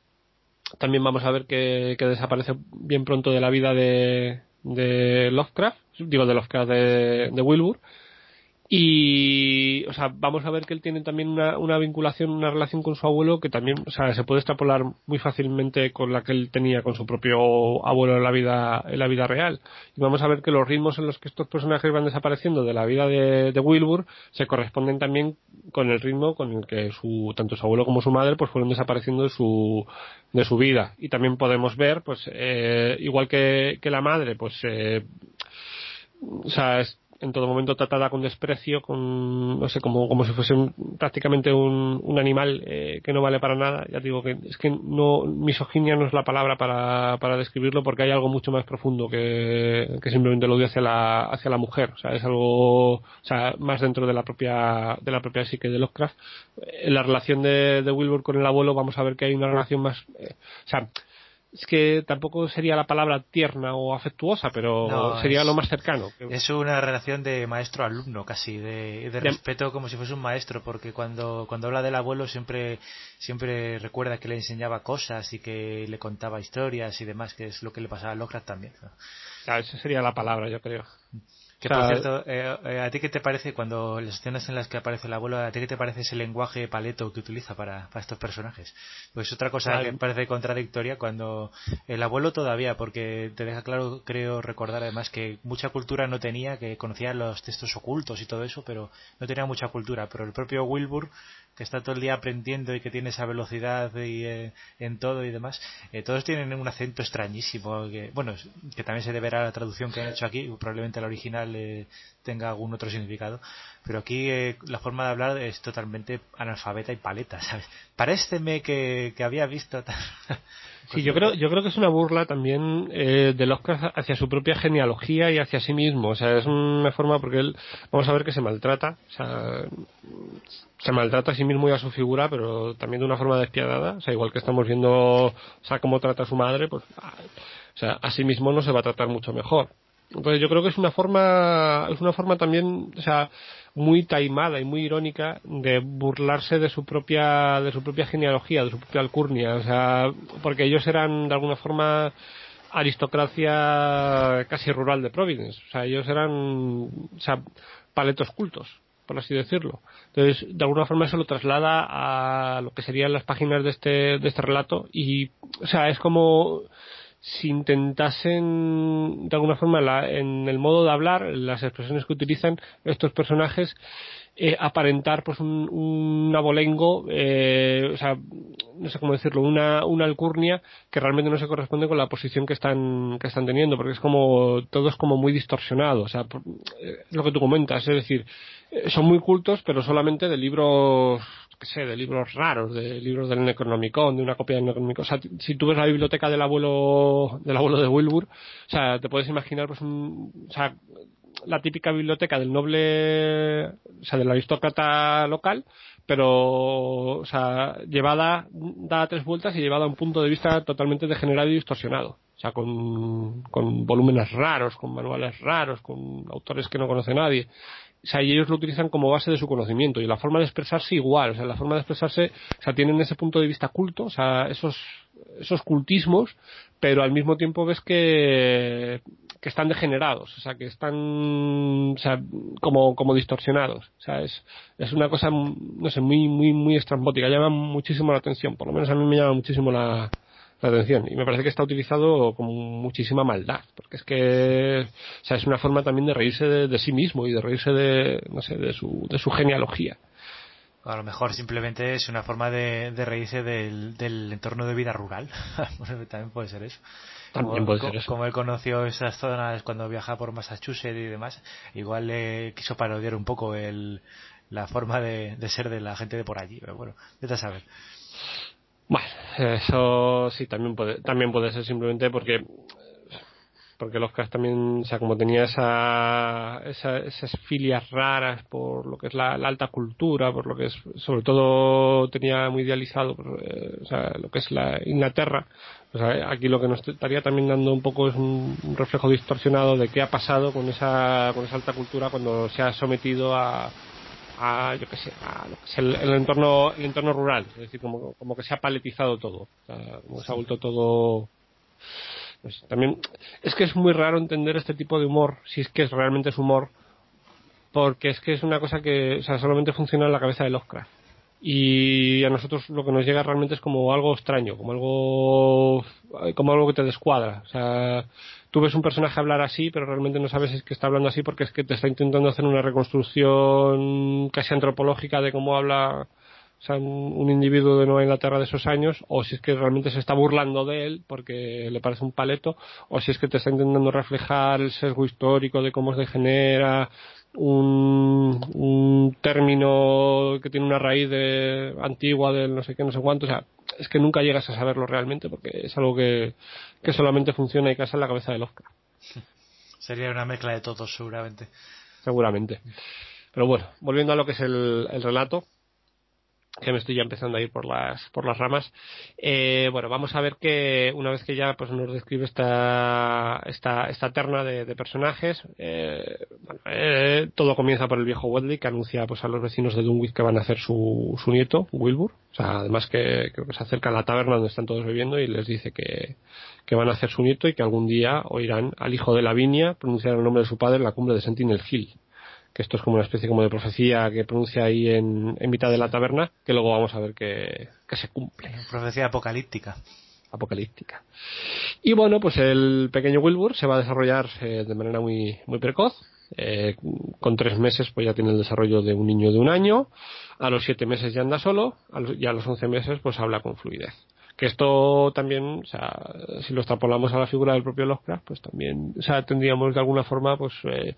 También vamos a ver que, que desaparece bien pronto de la vida de, de Lovecraft, digo de Lovecraft de, de Wilbur y, o sea, vamos a ver que él tiene también una, una, vinculación, una relación con su abuelo que también, o sea, se puede extrapolar muy fácilmente con la que él tenía con su propio abuelo en la vida, en la vida real. Y vamos a ver que los ritmos en los que estos personajes van desapareciendo de la vida de, de Wilbur se corresponden también con el ritmo con el que su, tanto su abuelo como su madre, pues fueron desapareciendo de su, de su vida. Y también podemos ver, pues, eh, igual que, que la madre, pues, eh, o sea, en todo momento tratada con desprecio, con, no sé, como, como si fuese prácticamente un, un animal eh, que no vale para nada. Ya digo que es que no, misoginia no es la palabra para, para describirlo porque hay algo mucho más profundo que, que simplemente lo odio hacia la, hacia la mujer. O sea, es algo, o sea, más dentro de la propia, de la propia psique de Lovecraft. En la relación de, de Wilbur con el abuelo vamos a ver que hay una relación más, eh, o sea, es que tampoco sería la palabra tierna o afectuosa, pero no, sería es, lo más cercano. Es una relación de maestro-alumno casi, de, de respeto como si fuese un maestro, porque cuando, cuando habla del abuelo siempre, siempre recuerda que le enseñaba cosas y que le contaba historias y demás, que es lo que le pasaba a Lovecraft también. ¿no? Claro, esa sería la palabra, yo creo. Que por cierto, eh, eh, ¿a ti qué te parece cuando las escenas en las que aparece el abuelo, a ti qué te parece ese lenguaje paleto que utiliza para, para estos personajes? Pues otra cosa que me parece contradictoria cuando el abuelo todavía, porque te deja claro, creo recordar además que mucha cultura no tenía, que conocía los textos ocultos y todo eso, pero no tenía mucha cultura. Pero el propio Wilbur, que está todo el día aprendiendo y que tiene esa velocidad y, eh, en todo y demás, eh, todos tienen un acento extrañísimo, que, bueno, que también se deberá a la traducción que han hecho aquí, probablemente la original eh, tenga algún otro significado, pero aquí eh, la forma de hablar es totalmente analfabeta y paleta, ¿sabes? Que había visto... Sí, yo creo, yo creo que es una burla también eh, de Lovecraft hacia su propia genealogía y hacia sí mismo. O sea, es una forma porque él, vamos a ver que se maltrata, o sea, se maltrata a sí mismo y a su figura, pero también de una forma despiadada. O sea, igual que estamos viendo, o sea, cómo trata a su madre, pues, o sea, a sí mismo no se va a tratar mucho mejor. Entonces yo creo que es una forma, es una forma también, o sea, muy taimada y muy irónica de burlarse de su propia, de su propia genealogía, de su propia alcurnia, o sea, porque ellos eran de alguna forma aristocracia casi rural de Providence, o sea, ellos eran, o sea, paletos cultos, por así decirlo. Entonces, de alguna forma eso lo traslada a lo que serían las páginas de este, de este relato y, o sea, es como, si intentasen de alguna forma la, en el modo de hablar, las expresiones que utilizan estos personajes, eh, aparentar pues un, un abolengo, eh, o sea, no sé cómo decirlo, una, una alcurnia que realmente no se corresponde con la posición que están, que están teniendo, porque es como, todo es como muy distorsionado, o sea, eh, lo que tú comentas, es decir, son muy cultos, pero solamente de libros que sé, de libros raros, de libros del Necronomicon, de una copia del Necronomicon. O sea, si tú ves la biblioteca del abuelo, del abuelo de Wilbur, o sea, te puedes imaginar, pues, un, o sea, la típica biblioteca del noble, o sea, del aristócrata local, pero, o sea, llevada, dada tres vueltas y llevada a un punto de vista totalmente degenerado y distorsionado. O sea, con, con volúmenes raros, con manuales raros, con autores que no conoce nadie o sea, y ellos lo utilizan como base de su conocimiento y la forma de expresarse igual, o sea, la forma de expresarse, o sea, tienen ese punto de vista culto, o sea, esos, esos cultismos, pero al mismo tiempo ves que, que están degenerados, o sea, que están, o sea, como, como distorsionados, o sea, es, es una cosa, no sé, muy, muy, muy estrambótica, llama muchísimo la atención, por lo menos a mí me llama muchísimo la, la atención. Y me parece que está utilizado con muchísima maldad, porque es que o sea, es una forma también de reírse de, sí mismo y de reírse de, no sé, de su, de su genealogía. A lo mejor simplemente es una forma de, reírse del, del, entorno de vida rural. También puede ser eso. También puede ser eso. Como él conoció esas zonas cuando viajaba por Massachusetts y demás, igual le quiso parodiar un poco el, la forma de, de ser de la gente de por allí. Pero bueno, vete a saber. Bueno, eso sí también puede, también puede ser simplemente porque porque Lovecraft también, o sea, como tenía esa, esas filias raras por lo que es la, alta cultura, por lo que es, sobre todo tenía muy idealizado, eh, o sea, lo que es la Inglaterra, o sea, aquí lo que nos estaría también dando un poco es un, reflejo distorsionado de qué ha pasado con esa, con esa alta cultura cuando se ha sometido a, a yo que sé, a el, entorno el entorno rural, es decir, como, como que se ha paletizado todo, como se ha vuelto todo también es que es muy raro entender este tipo de humor, si es que es realmente es humor, porque es que es una cosa que o sea, solamente funciona en la cabeza de Lovecraft. Y a nosotros lo que nos llega realmente es como algo extraño, como algo como algo que te descuadra. O sea, tú ves un personaje hablar así, pero realmente no sabes si es que está hablando así porque es que te está intentando hacer una reconstrucción casi antropológica de cómo habla un, individuo de Nueva Inglaterra de esos años, o si es que realmente se está burlando de él porque le parece un paleto, o si es que te está intentando reflejar el sesgo histórico de cómo se genera un, un término que tiene una raíz de, antigua del no sé qué, no sé cuánto, o sea, es que nunca llegas a saberlo realmente porque es algo que, que solamente funciona y casa en la cabeza de Lovecraft. Sería una mezcla de todos, seguramente. Seguramente. Pero bueno, volviendo a lo que es el, el relato, que me estoy ya empezando a ir por las por las ramas. Eh, bueno vamos a ver que una vez que ya pues nos describe esta esta esta terna de, personajes eh, eh, todo comienza por el viejo Wedley que anuncia pues a los vecinos de Dunwich que van a hacer su, su nieto Wilbur. O sea además que creo que se acerca a la taberna donde están todos bebiendo y les dice que, que van a hacer su nieto y que algún día oirán al hijo de la viña pronunciar el nombre de su padre en la cumbre de Sentinel Hill que esto es como una especie como de profecía que pronuncia ahí en, mitad de la taberna, que luego vamos a ver que, se cumple. Profecía apocalíptica. Apocalíptica. Y bueno, pues el pequeño Wilbur se va a desarrollar eh, de manera muy, muy precoz. Eh, con tres meses pues ya tiene el desarrollo de un niño de un año, a los siete meses ya anda solo, y a los once meses pues habla con fluidez que esto también, o sea, si lo extrapolamos a la figura del propio Lovecraft, pues también, o sea, tendríamos de alguna forma, pues, eh,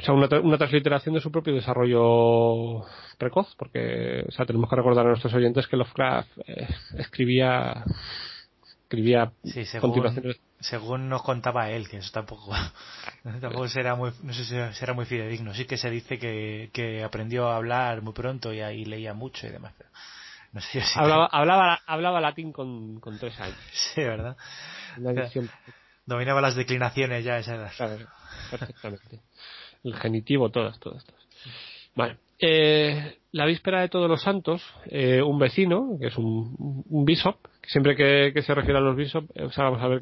o sea, una, una, transliteración de su propio desarrollo precoz, porque o sea, tenemos que recordar a nuestros oyentes que Lovecraft eh, escribía escribía sí, según, según nos contaba él, que eso tampoco, tampoco será muy, no sé si será muy fidedigno. Sí que se dice que, que aprendió a hablar muy pronto y ahí leía mucho y demás. no sé si hablaba, hablaba, hablaba latín con, con tres años. Sí, ¿verdad? Dominaba las declinaciones ya esa edad. Claro, perfectamente el genitivo, todas, todas, todas. Vale. Eh, la víspera de Todos los Santos, eh, un vecino, que es un, un bishop, que siempre que, se refiere a los bishop, eh, vamos a ver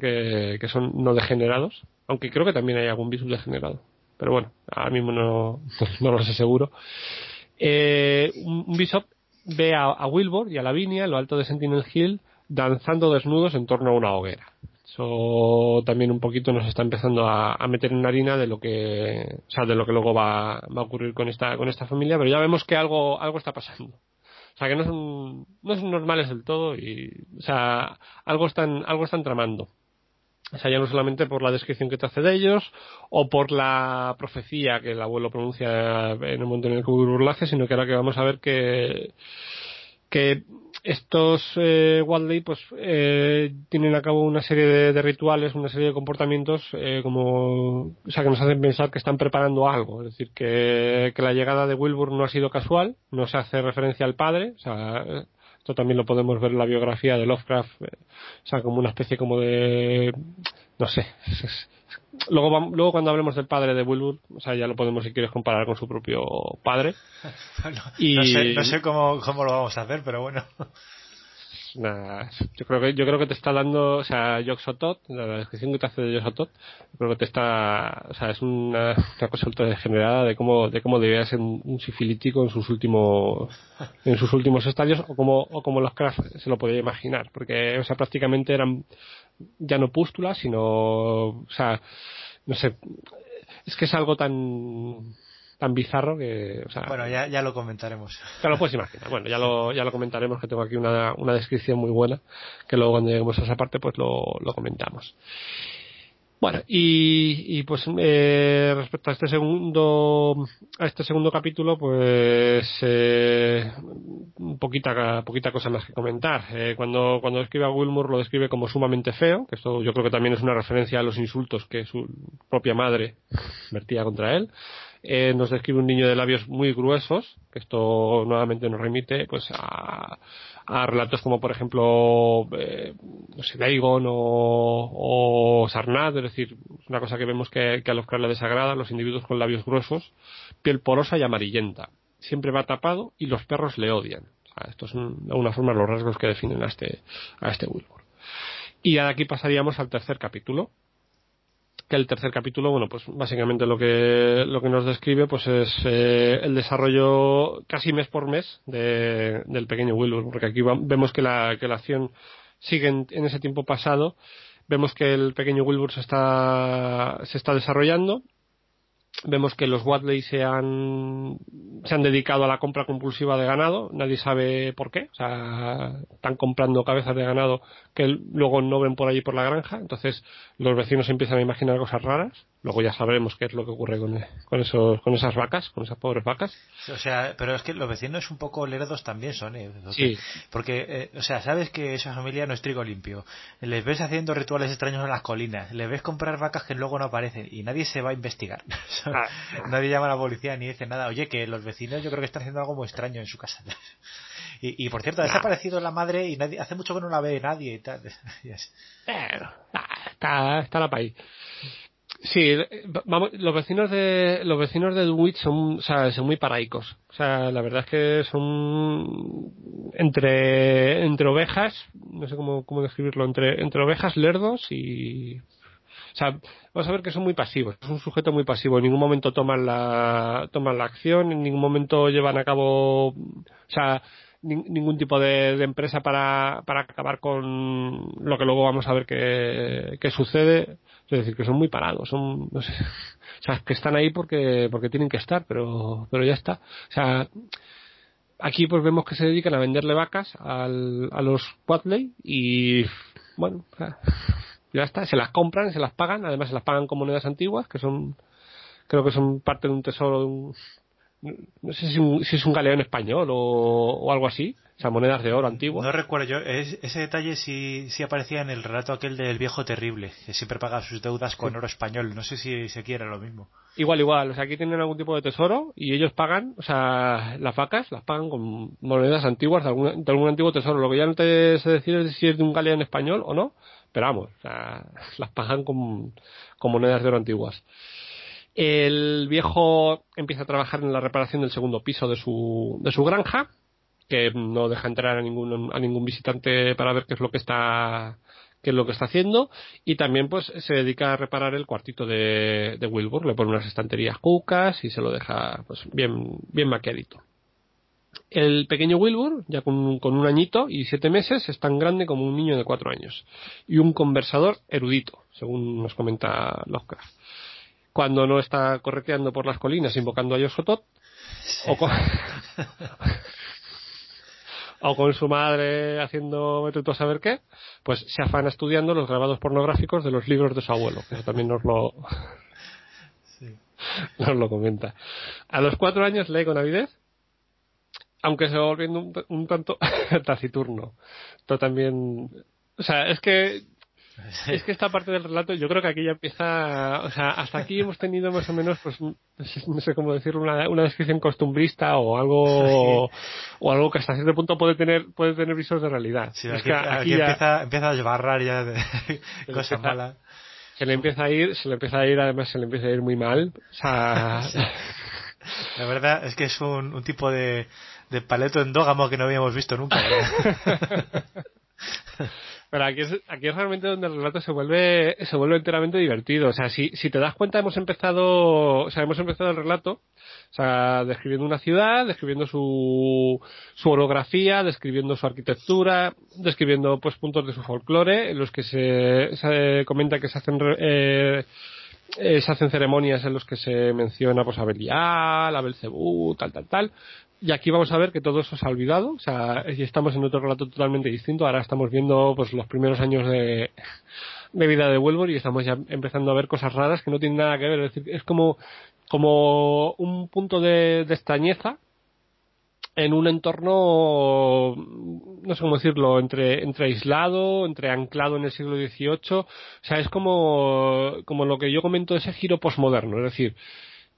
que, son no degenerados, aunque creo que también hay algún bishop degenerado. Pero bueno, ahora mismo no, no lo sé seguro. un, bishop ve a, Wilbur y a Lavinia en lo alto de Sentinel Hill danzando desnudos en torno a una hoguera. Eso también un poquito nos está empezando a, meter en harina de lo que, o sea, de lo que luego va, va, a ocurrir con esta, con esta familia, pero ya vemos que algo, algo está pasando. O sea, que no son, no son normales del todo y, o sea, algo están, algo están tramando. O sea, ya no solamente por la descripción que te hace de ellos o por la profecía que el abuelo pronuncia en el momento en el que hace, sino que ahora que vamos a ver que, que estos eh, pues eh, tienen a cabo una serie de, rituales, una serie de comportamientos eh, como, o sea, que nos hacen pensar que están preparando algo, es decir, que, que la llegada de Wilbur no ha sido casual, no se hace referencia al padre, o sea, esto también lo podemos ver en la biografía de Lovecraft, eh, o sea, como una especie como de, no sé, luego, luego cuando hablemos del padre de Wilbur, o sea, ya lo podemos si quieres comparar con su propio padre. y... No sé, no sé cómo, cómo lo vamos a hacer, pero bueno yo creo que yo creo que te está dando, o sea, Yoxotot, la descripción que te hace de Yoxotot, creo que te está, o sea, es una, cosa ultra degenerada de cómo de cómo debía ser un, sifilítico en sus últimos en sus últimos estadios o como o como los Craft se lo podía imaginar, porque o sea, prácticamente eran ya no pústulas, sino, o sea, no sé, es que es algo tan tan bizarro que. O sea, bueno, ya, ya lo comentaremos. Te lo puedes imaginar. Bueno, ya lo, ya lo comentaremos, que tengo aquí una, una descripción muy buena, que luego cuando lleguemos a esa parte, pues lo, lo comentamos. Bueno, y, y pues eh, respecto a este segundo a este segundo capítulo, pues eh, poquita poquita cosa más que comentar. Eh, cuando cuando describe a Wilmore lo describe como sumamente feo, que esto yo creo que también es una referencia a los insultos que su propia madre vertía contra él eh, nos describe un niño de labios muy gruesos, que esto nuevamente nos remite pues a, a relatos como por ejemplo eh, no sé, Dagon o, o Sarnat, es decir, una cosa que vemos que, a los que le desagrada, los individuos con labios gruesos, piel porosa y amarillenta, siempre va tapado y los perros le odian. O esto es de alguna forma los rasgos que definen a este, a este Wilbur. Y ahora aquí pasaríamos al tercer capítulo, que el tercer capítulo, bueno, pues básicamente lo que, lo que nos describe pues es eh, el desarrollo casi mes por mes de, del pequeño Wilbur, porque aquí vemos que la, que la acción sigue en, ese tiempo pasado, vemos que el pequeño Wilbur se está, se está desarrollando, vemos que los Wadley se han, se han dedicado a la compra compulsiva de ganado, nadie sabe por qué, o sea, están comprando cabezas de ganado que luego no ven por allí por la granja, entonces los vecinos empiezan a imaginar cosas raras, luego ya sabremos qué es lo que ocurre con, con, esos, con esas vacas, con esas pobres vacas. O sea, pero es que los vecinos un poco lerdos también son, ¿eh? Porque, sí. porque eh, o sea, sabes que esa familia no es trigo limpio, les ves haciendo rituales extraños en las colinas, les ves comprar vacas que luego no aparecen y nadie se va a investigar. Ah, nadie llama a la policía ni dice nada, oye, que los vecinos yo creo que están haciendo algo muy extraño en su casa. Y, por cierto, ha desaparecido la madre y nadie, hace mucho que no la ve nadie y tal. está, está la país. Sí, vamos, los vecinos de los vecinos de Dunwich son, o sea, son muy paraicos. O sea, la verdad es que son entre entre ovejas, no sé cómo, cómo describirlo, entre entre ovejas, lerdos y o sea, vamos a ver que son muy pasivos. Es un sujeto muy pasivo. En ningún momento toman la toman la acción, en ningún momento llevan a cabo, o sea, ningún tipo de, empresa para, para acabar con lo que luego vamos a ver que, que sucede. Es decir, que son muy parados, son, no sé, o sea, que están ahí porque, porque tienen que estar, pero, pero ya está. O sea, aquí pues vemos que se dedican a venderle vacas al, a los Watley y, bueno, ya está, se las compran, se las pagan, además se las pagan con monedas antiguas, que son, creo que son parte de un tesoro de un, no sé si, es un galeón español o, algo así, o sea, monedas de oro antiguas. No recuerdo yo, ese detalle sí, sí aparecía en el relato aquel del viejo terrible, que siempre pagaba sus deudas con oro español, no sé si se quiere lo mismo. Igual, igual, o sea, aquí tienen algún tipo de tesoro y ellos pagan, o sea, las vacas las pagan con monedas antiguas de algún, de algún antiguo tesoro, lo que ya no te sé decir es si es de un galeón español o no, pero vamos, o sea, las pagan con, con monedas de oro antiguas. El viejo empieza a trabajar en la reparación del segundo piso de su, de su granja, que no deja entrar a ningún, a ningún visitante para ver qué es lo que está es lo que está haciendo y también pues se dedica a reparar el cuartito de, de Wilbur, le pone unas estanterías cucas y se lo deja pues bien bien maquiadito. El pequeño Wilbur, ya con, un añito y siete meses, es tan grande como un niño de cuatro años. Y un conversador erudito, según nos comenta Lovecraft. Cuando no está correteando por las colinas invocando a Yosotot, o, con, o con su madre haciendo a saber qué, pues se afana estudiando los grabados pornográficos de los libros de su abuelo. Eso también nos lo, nos lo comenta. A los cuatro años lee con avidez aunque se va volviendo un, tanto taciturno. Esto también, o sea, es que es que esta parte del relato yo creo que aquí ya empieza, o sea, hasta aquí hemos tenido más o menos, pues, no sé cómo decirlo, una, una descripción costumbrista o algo, o algo que hasta cierto punto puede tener, puede tener visos de realidad. Sí, aquí, empieza, empieza a llevar ya de cosas malas. Se le empieza a ir, se le empieza a ir, además se le empieza a ir muy mal. O sea, La verdad es que es un, un tipo de, de paleto endógamo que no habíamos visto nunca. Pero aquí es, aquí es realmente donde el relato se vuelve, se vuelve enteramente divertido. O sea, si, si te das cuenta, hemos empezado, o sea, hemos empezado el relato, o sea, describiendo una ciudad, describiendo su, su orografía, describiendo su arquitectura, describiendo, pues, puntos de su folclore, en los que se, comenta que se hacen, eh, eh, se hacen ceremonias en los que se menciona pues a Belial, a Belcebú, tal, tal, tal. Y aquí vamos a ver que todo eso se ha olvidado, o sea, estamos en otro relato totalmente distinto. Ahora estamos viendo pues los primeros años de, vida de Wilbur y estamos ya empezando a ver cosas raras que no tienen nada que ver. Es decir, es como, como un punto de, de extrañeza en un entorno, no sé cómo decirlo, entre, entre aislado, entre anclado en el siglo XVIII. O sea, es como, como lo que yo comento ese giro posmoderno. Es decir,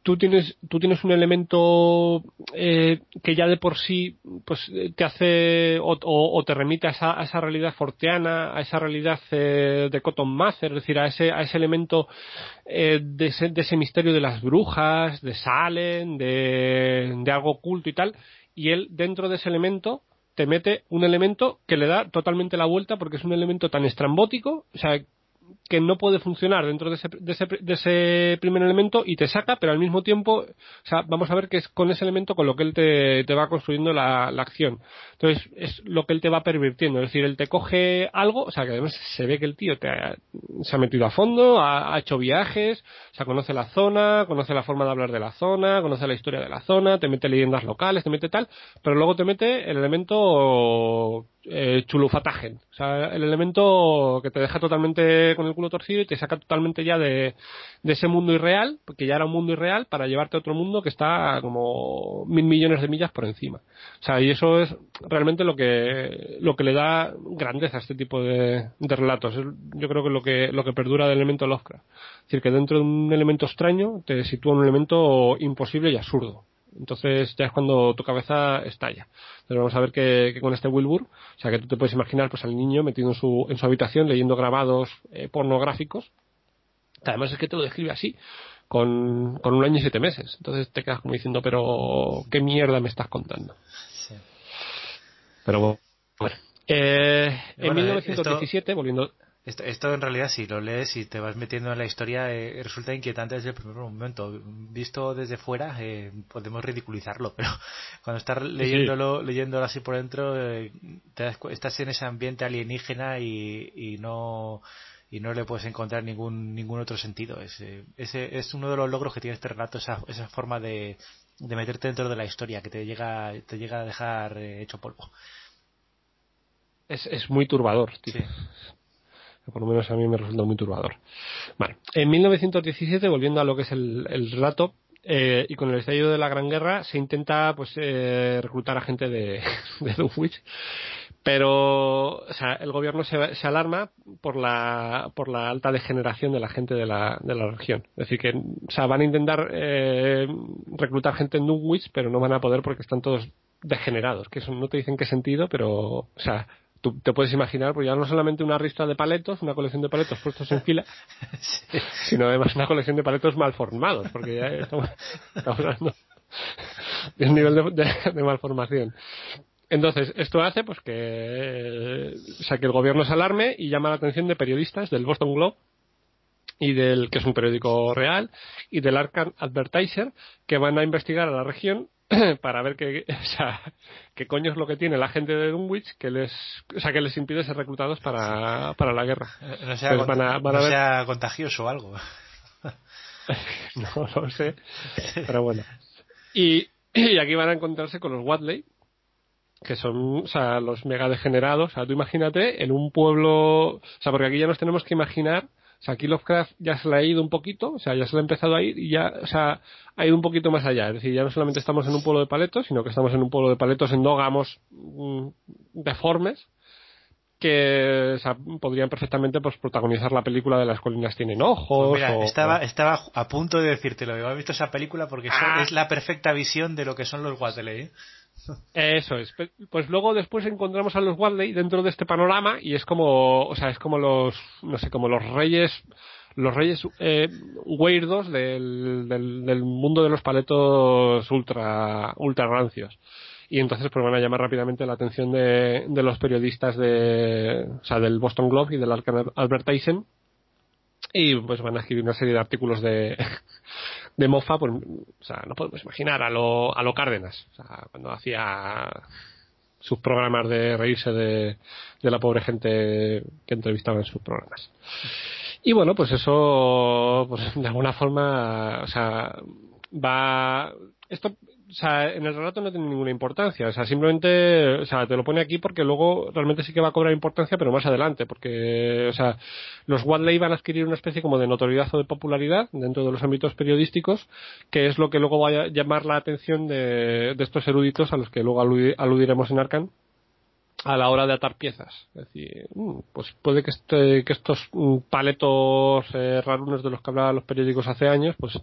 tú tienes, tú tienes un elemento eh, que ya de por sí pues te hace o, o, te remite a esa, a esa, realidad forteana, a esa realidad eh, de Cotton Mather, es decir, a ese, a ese elemento eh, de, ese, de ese misterio de las brujas, de Salem, de, de algo oculto y tal, y él dentro de ese elemento te mete un elemento que le da totalmente la vuelta porque es un elemento tan estrambótico, o sea, que no puede funcionar dentro de ese, de ese, de ese, primer elemento y te saca, pero al mismo tiempo, o sea, vamos a ver que es con ese elemento con lo que él te, te va construyendo la, la, acción. Entonces, es lo que él te va pervirtiendo. Es decir, él te coge algo, o sea, que además se ve que el tío te se ha metido a fondo, ha, ha, hecho viajes, o sea, conoce la zona, conoce la forma de hablar de la zona, conoce la historia de la zona, te mete leyendas locales, te mete tal, pero luego te mete el elemento eh, chulufatagen. O sea, el elemento que te deja totalmente con el culo torcido y te saca totalmente ya de, de ese mundo irreal, porque ya era un mundo irreal, para llevarte a otro mundo que está como mil millones de millas por encima. O sea, y eso es realmente lo que, lo que le da grandeza a este tipo de, de relatos. Yo creo que lo que, lo que perdura del elemento Lovecraft. Es decir, que dentro de un elemento extraño te sitúa un elemento imposible y absurdo. Entonces ya es cuando tu cabeza estalla. Pero vamos a ver que, con este Wilbur, o sea que tú te puedes imaginar pues al niño metido en su, en su habitación leyendo grabados eh, pornográficos. Además es que te lo describe así, con, con un año y siete meses. Entonces te quedas como diciendo, pero ¿qué mierda me estás contando? Sí. Pero bueno. Eh, en 1917, volviendo esto, esto, en realidad, si lo lees y te vas metiendo en la historia, eh, resulta inquietante desde el primer momento. Visto desde fuera, eh, podemos ridiculizarlo, pero cuando estás leyéndolo, leyéndolo así por dentro, eh, te estás en ese ambiente alienígena y, y, no y no le puedes encontrar ningún ningún otro sentido. Ese, ese es uno de los logros que tiene este relato, esa, esa forma de, de meterte dentro de la historia que te llega te llega a dejar hecho polvo. Es, es muy turbador, tío. Sí por lo menos a mí me resulta muy turbador. Vale. En 1917, volviendo a lo que es el, el relato, eh, y con el estallido de la Gran Guerra se intenta pues eh, reclutar a gente de, de Dunwich pero o sea, el gobierno se, se, alarma por la por la alta degeneración de la gente de la, de la región es decir que o sea, van a intentar eh, reclutar gente en Dunwich pero no van a poder porque están todos degenerados que eso no te dicen qué sentido pero o sea tú te puedes imaginar, pues ya no solamente una ristra de paletos, una colección de paletos puestos en fila, sino además una colección de paletos mal formados, porque ya estamos, hablando del nivel de, malformación. Entonces, esto hace pues que, o sea, que el gobierno se alarme y llama la atención de periodistas del Boston Globe y del que es un periódico real y del Arkham Advertiser que van a investigar a la región para ver qué, o sea, qué coño es lo que tiene la gente de Dunwich que les, o sea, que les impide ser reclutados para, para la guerra. No sea, contagioso o algo. no lo sé, pero bueno. Y, y aquí van a encontrarse con los Wadley, que son, o sea, los mega degenerados. O sea, tú imagínate en un pueblo, o sea, porque aquí ya nos tenemos que imaginar, o sea, aquí Lovecraft ya se le ha ido un poquito, o sea, ya se le ha empezado a ir y ya, o sea, ha ido un poquito más allá. Es decir, ya no solamente estamos en un pueblo de paletos, sino que estamos en un pueblo de paletos endógamos mm, deformes que o sea, podrían perfectamente pues protagonizar la película de las colinas tienen ojos. Pues mira, estaba, estaba a punto de decírtelo. He visto esa película porque ah. es la perfecta visión de lo que son los Wadley. ¿eh? Eso es. Pues luego después encontramos a los Wadley dentro de este panorama y es como, o sea, es como los, no sé, como los reyes, los reyes eh, weirdos del, del, mundo de los paletos ultra, ultra rancios. Y entonces pues van a llamar rápidamente la atención de, de los periodistas de, o sea, del Boston Globe y del Advertising y pues van a escribir una serie de artículos de, de mofa, pues, o sea, no podemos imaginar a lo, a lo Cárdenas, o sea, cuando hacía sus programas de reírse de, de la pobre gente que entrevistaba en sus programas. Y bueno, pues eso, pues de alguna forma, o sea, va, esto o sea, en el relato no tiene ninguna importancia. O sea, simplemente, o sea, te lo pone aquí porque luego realmente sí que va a cobrar importancia, pero más adelante, porque, o sea, los Wadley van a adquirir una especie como de notoriedad o de popularidad dentro de los ámbitos periodísticos, que es lo que luego va a llamar la atención de, estos eruditos a los que luego aludiremos en Arcan a la hora de atar piezas. Es decir, mm, pues puede que, este, que estos mm, paletos eh, rarunos de los que hablaban los periódicos hace años, pues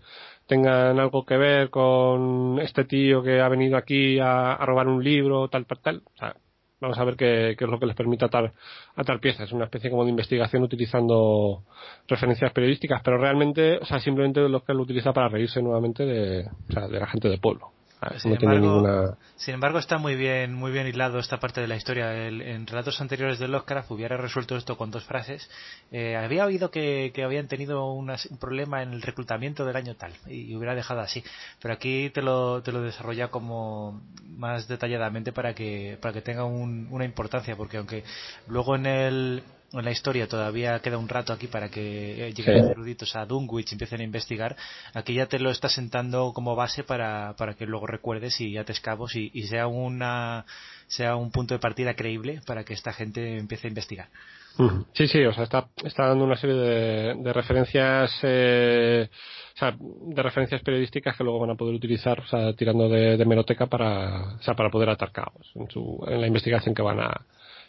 tengan algo que ver con este tío que ha venido aquí a, robar un libro, tal, tal, tal. O sea, vamos a ver qué, es lo que les permite atar, atar piezas. Una especie como de investigación utilizando referencias periodísticas, pero realmente, o sea, simplemente lo que lo utiliza para reírse nuevamente de, o sea, de la gente del pueblo. Sin, embargo, sin embargo, está muy bien, muy bien hilado esta parte de la historia. en relatos anteriores de Lovecraft hubiera resuelto esto con dos frases. Eh, había oído que, habían tenido un problema en el reclutamiento del año tal y, hubiera dejado así. Pero aquí te lo, te lo desarrolla como más detalladamente para que, para que tenga una importancia, porque aunque luego en el, en la historia todavía queda un rato aquí para que eh, lleguen los eruditos a Dunwich y empiecen a investigar, aquí ya te lo está sentando como base para, para que luego recuerdes y ya te escabos y, sea una sea un punto de partida creíble para que esta gente empiece a investigar. Sí, sí, o sea, está, está dando una serie de, de referencias, eh, o sea, de referencias periodísticas que luego van a poder utilizar, o sea, tirando de, de meroteca para, o sea, para poder atar caos en, su, en la investigación que van a,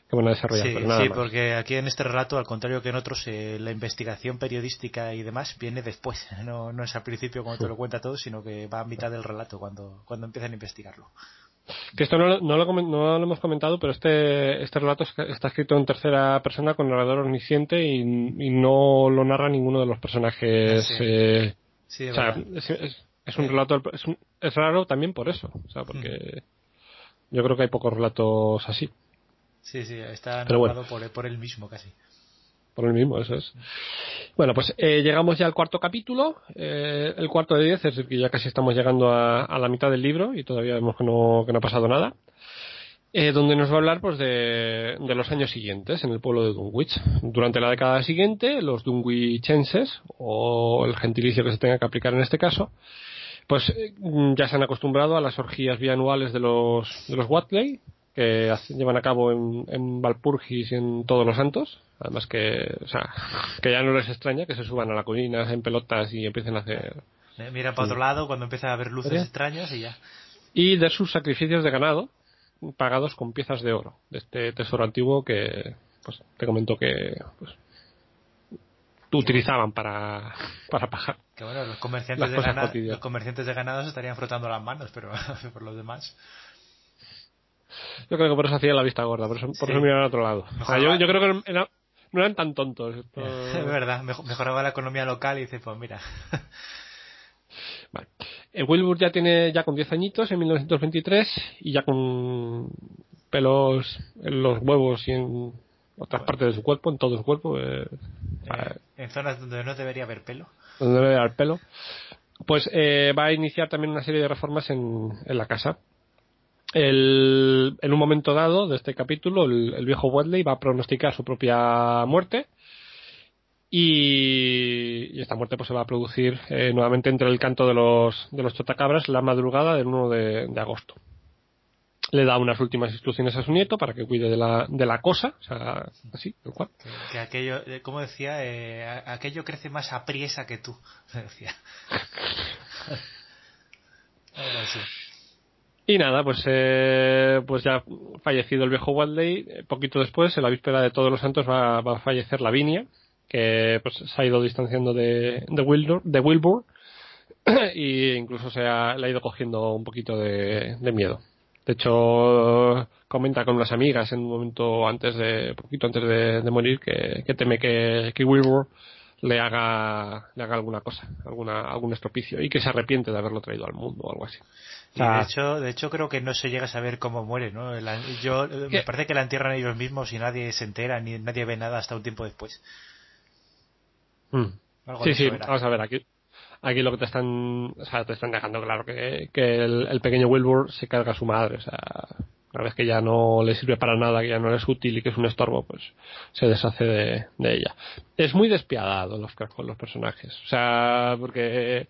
Sí, porque aquí en este relato, al contrario que en otros, eh, la investigación periodística y demás viene después. No, no es al principio cuando te lo cuenta todo, sino que va a mitad del relato cuando, cuando empiezan a investigarlo. Que esto no, no, lo, no lo hemos comentado, pero este, este relato está escrito en tercera persona con narrador omnisciente y, no lo narra ninguno de los personajes. Sí, eh, o sea, es, un relato, es, es, raro también por eso, o sea, porque mm. yo creo que hay pocos relatos así. Sí, sí, está narrado por, por él mismo casi. Por él mismo, eso es. Bueno, pues eh, llegamos ya al cuarto capítulo, eh, el cuarto de diez, es decir, que ya casi estamos llegando a, a, la mitad del libro y todavía vemos que no, que no ha pasado nada. Eh, donde nos va a hablar pues de, de, los años siguientes en el pueblo de Dunwich. Durante la década siguiente, los Dunwichenses, o el gentilicio que se tenga que aplicar en este caso, pues eh, ya se han acostumbrado a las orgías bianuales de los, de los Watley, que llevan a cabo en, en Valpurgis y en Todos los Santos. Además que, o sea, que ya no les extraña que se suban a la colina en pelotas y empiecen a hacer... Eh, mira para otro lado cuando empieza a haber luces extrañas y ya. Y de sus sacrificios de ganado pagados con piezas de oro de este tesoro antiguo que pues te comento que pues, utilizaban para, para pagar. Que bueno, los comerciantes, de ganado, los comerciantes de ganado se estarían frotando las manos, pero por los demás. Yo creo que por eso hacía la vista gorda, por eso, por eso miraban a otro lado. yo, yo, creo que no eran tan tontos. Es verdad, mejoraba la economía local y dice, pues mira. Vale. El Wilbur ya tiene ya con 10 añitos en 1923 y ya con pelos en los huevos y en otras partes de su cuerpo, en todo su cuerpo. Eh, en zonas donde no debería haber pelo. Donde debería haber pelo pues eh, va a iniciar también una serie de reformas en, en la casa. El, en un momento dado de este capítulo, el, el viejo Wadley va a pronosticar su propia muerte y, y esta muerte pues se va a producir eh, nuevamente entre el canto de los, de los chotacabras la madrugada del 1 de, de agosto le da unas últimas instrucciones a su nieto para que cuide de la, de la cosa, o sea, así, tal cual. Que, que aquello, eh, como decía, eh, a- aquello crece más apriesa que tú, decía. Y nada, pues, eh, pues ya fallecido el viejo Wadley, eh, poquito después, en la víspera de Todos los Santos, va, va a fallecer Lavinia, que pues se ha ido distanciando de, de, Wilbur, de Wilbur y incluso se ha, le ha ido cogiendo un poquito de, miedo. De hecho, comenta con unas amigas en un momento antes de, poquito antes de, de morir, que, que teme que, que Wilbur le haga, le haga alguna cosa, alguna, algún estropicio, y que se arrepiente de haberlo traído al mundo o algo así. Y de hecho, de hecho creo que no se llega a saber cómo muere, ¿no? La- yo me parece que la entierran ellos mismos y nadie se entera ni nadie ve nada hasta un tiempo después. mm. Algo Sí, sí, era. vamos a ver, aquí, aquí lo que te están, o sea, te están dejando claro que, que el, el pequeño Wilbur se carga a su madre, o sea, una vez que ya no le sirve para nada, que ya no es útil y que es un estorbo, pues se deshace de, de ella. Es muy despiadado Lovecraft con los personajes, o sea, porque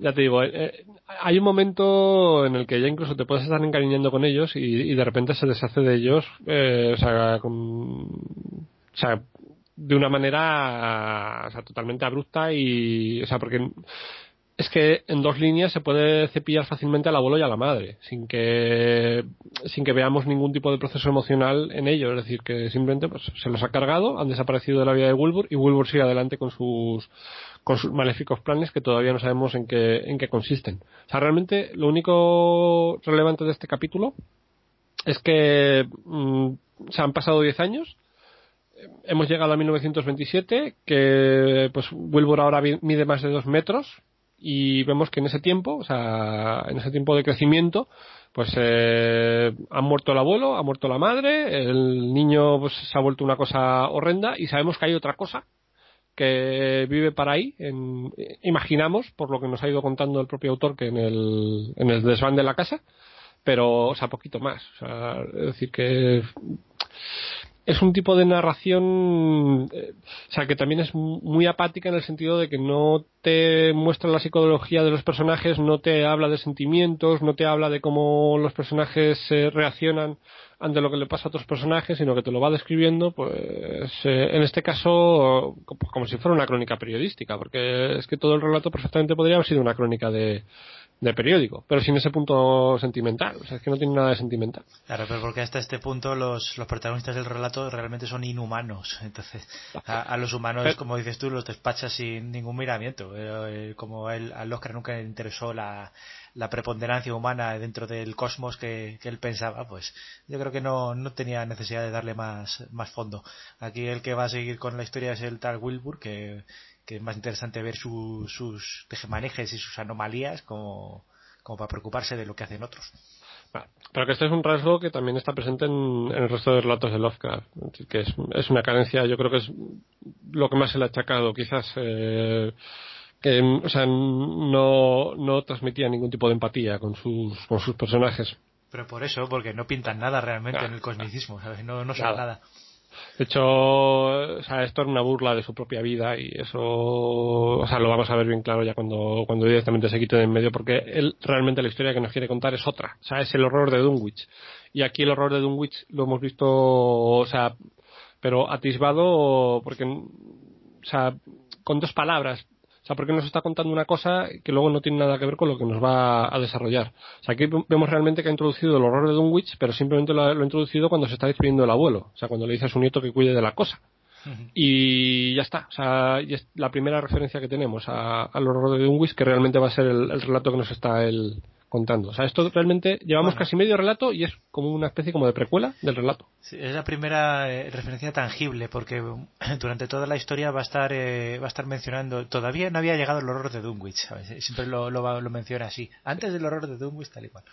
ya te digo, eh, hay un momento en el que ya incluso te puedes estar encariñando con ellos y, y de repente se deshace de ellos, eh, o sea, con, o sea, de una manera o sea, totalmente abrupta y, o sea, porque es que en dos líneas se puede cepillar fácilmente al abuelo y a la madre, sin que, sin que veamos ningún tipo de proceso emocional en ello. Es decir, que simplemente pues, se los ha cargado, han desaparecido de la vida de Wilbur y Wilbur sigue adelante con sus, con sus maléficos planes que todavía no sabemos en qué, en qué consisten. O sea, realmente lo único relevante de este capítulo es que mm, se han pasado 10 años hemos llegado a 1927, que pues Wilbur ahora mide más de dos metros y vemos que en ese tiempo, o sea, en ese tiempo de crecimiento, pues eh, ha muerto el abuelo, ha muerto la madre, el niño pues se ha vuelto una cosa horrenda y sabemos que hay otra cosa que vive para ahí, en- imaginamos, por lo que nos ha ido contando el propio autor, que en el, en el desván de la casa, pero, o sea, poquito más. O sea, es decir, que es un tipo de narración, eh, o sea, que también es muy apática en el sentido de que no te muestra la psicología de los personajes, no te habla de sentimientos, no te habla de cómo los personajes eh, reaccionan ante lo que le pasa a otros personajes, sino que te lo va describiendo, pues, eh, en este caso, co- como si fuera una crónica periodística, porque es que todo el relato perfectamente podría haber sido una crónica de, de periódico, pero sin ese punto sentimental, o sea, es que no tiene nada de sentimental. Claro, pero porque hasta este punto los, los protagonistas del relato realmente son inhumanos. Entonces, a, a los humanos, Pero- como dices tú, los despachas sin ningún miramiento. Eh, eh, como a él, al Oscar nunca le interesó la, la preponderancia humana dentro del cosmos que, que él pensaba, pues yo creo que no, no tenía necesidad de darle más, más fondo. Aquí el que va a seguir con la historia es el tal Wilbur, que, que es más interesante ver su- sus tejemanejes y sus anomalías como, como para preocuparse de lo que hacen otros. Pero que este es un rasgo que también está presente en, en el resto de relatos de Lovecraft, que es, es una carencia, yo creo que es lo que más se le ha achacado, quizás, eh, que, o sea, no, no transmitía ningún tipo de empatía con sus, con sus personajes. Pero por eso, porque no pintan nada realmente en el cosmicismo, ¿sabes? No, no son Nada. nada. De hecho, o sea, esto era una burla de su propia vida y eso, o sea, lo vamos a ver bien claro ya cuando, cuando directamente se quite de en medio, porque él realmente la historia que nos quiere contar es otra, o sea, es el horror de Dunwich. Y aquí el horror de Dunwich lo hemos visto, o sea, pero atisbado porque, o sea, con dos palabras. O sea, porque nos está contando una cosa que luego no tiene nada que ver con lo que nos va a desarrollar. O sea, aquí vemos realmente que ha introducido el horror de Dunwich, pero simplemente lo ha, lo ha introducido cuando se está despidiendo el abuelo. O sea, cuando le dice a su nieto que cuide de la cosa. Y ya está. O sea, y es la primera referencia que tenemos al horror de Dunwich, que realmente va a ser el, el relato que nos está él contando. O sea, esto realmente llevamos Bueno. casi medio relato y es como una especie como de precuela del relato. Sí, es la primera eh, referencia tangible, porque um, durante toda la historia va a estar eh, va a estar mencionando. Todavía no había llegado el horror de Dunwich, ¿sabes? Siempre lo, lo, lo menciona así. Antes del horror de Dunwich, tal y cual.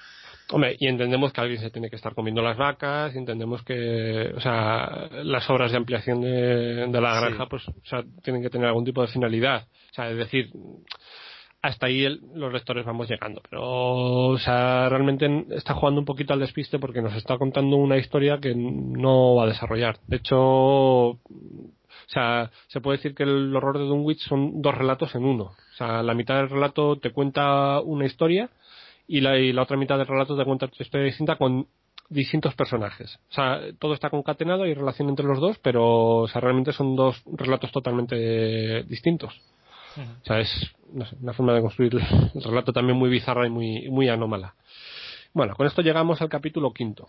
Hombre, y entendemos que alguien se tiene que estar comiendo las vacas, y entendemos que, o sea, las obras de ampliación de, de la Sí. granja, pues, o sea, tienen que tener algún tipo de finalidad. O sea, es decir, hasta ahí los lectores vamos llegando. Pero, o sea, realmente está jugando un poquito al despiste porque nos está contando una historia que no va a desarrollar. De hecho, o sea, se puede decir que el horror de Dunwich son dos relatos en uno. O sea, la mitad del relato te cuenta una historia y la, y la otra mitad del relato te cuenta otra historia distinta con distintos personajes. O sea, todo está concatenado, hay relación entre los dos, pero o sea, realmente son dos relatos totalmente distintos. O sea, es una forma de construir el relato también muy bizarra y muy, muy anómala. Bueno, con esto llegamos al capítulo quinto.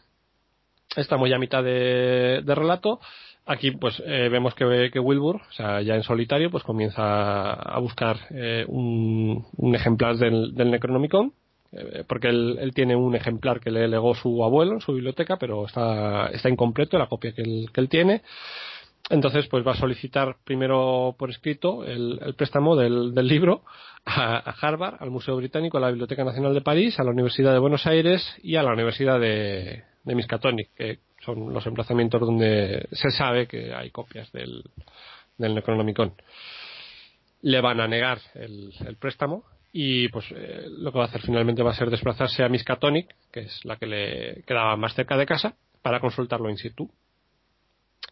Estamos ya a mitad de, relato. Aquí, pues, eh, vemos que, que, Wilbur, o sea, ya en solitario, pues comienza a buscar eh, un, ejemplar del, Necronomicon, eh, porque él, tiene un ejemplar que le legó su abuelo en su biblioteca, pero está, está incompleto la copia él, que él tiene. Entonces, pues va a solicitar primero por escrito el, préstamo del, libro a, Harvard, al Museo Británico, a la Biblioteca Nacional de París, a la Universidad de Buenos Aires y a la Universidad de, de Miskatonic, que son los emplazamientos donde se sabe que hay copias del, del Necronomicon. Le van a negar el, préstamo y pues eh, lo que va a hacer finalmente va a ser desplazarse a Miskatonic, que es la que le quedaba más cerca de casa, para consultarlo in situ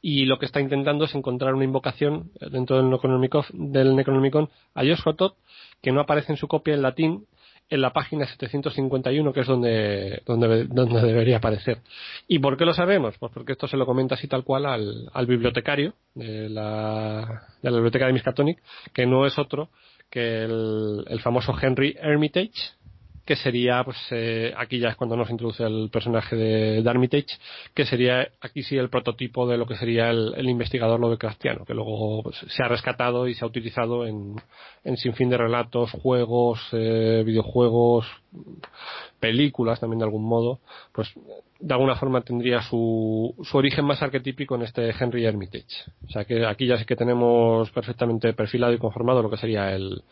y lo que está intentando es encontrar una invocación dentro del Necronomicon, del Necronomicon a Yoshotot que no aparece en su copia en latín en la página 751, que es donde, donde, donde debería aparecer. ¿Y por qué lo sabemos? Pues porque esto se lo comenta así tal cual al, al bibliotecario de la, de la biblioteca de Miskatonic, que no es otro que el, el famoso Henry Hermitage, que sería, pues eh, aquí ya es cuando nos introduce el personaje de Darmitage, que sería aquí sí el prototipo de lo que sería el, el investigador Lovecraftiano, que luego pues, se ha rescatado y se ha utilizado en, en sinfín de relatos, juegos, eh, videojuegos, películas también de algún modo, pues de alguna forma tendría su, su origen más arquetípico en este Henry Hermitage. O sea que aquí ya sí que tenemos perfectamente perfilado y conformado lo que sería el,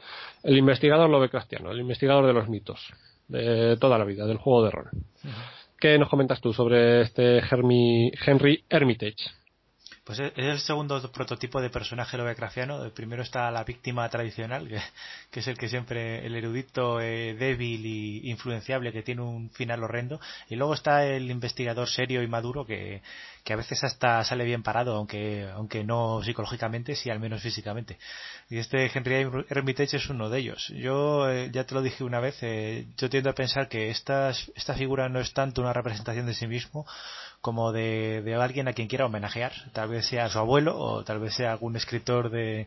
el investigador Lovecraftiano, el investigador de los mitos de toda la vida, del juego de rol. ¿Qué nos comentas tú sobre este Henry Hermitage? Pues es el segundo prototipo de personaje lovecraftiano. Primero está la víctima tradicional, que, es el que siempre, el erudito eh, débil y influenciable que tiene un final horrendo. Y luego está el investigador serio y maduro que, que a veces hasta sale bien parado, aunque, aunque no psicológicamente, sí al menos físicamente. Y este Henry Hermitage es uno de ellos. Yo eh, ya te lo dije una vez, eh, yo tiendo a pensar que esta, esta figura no es tanto una representación de sí mismo como de, de alguien a quien quiera homenajear. Tal vez sea su abuelo o tal vez sea algún escritor de,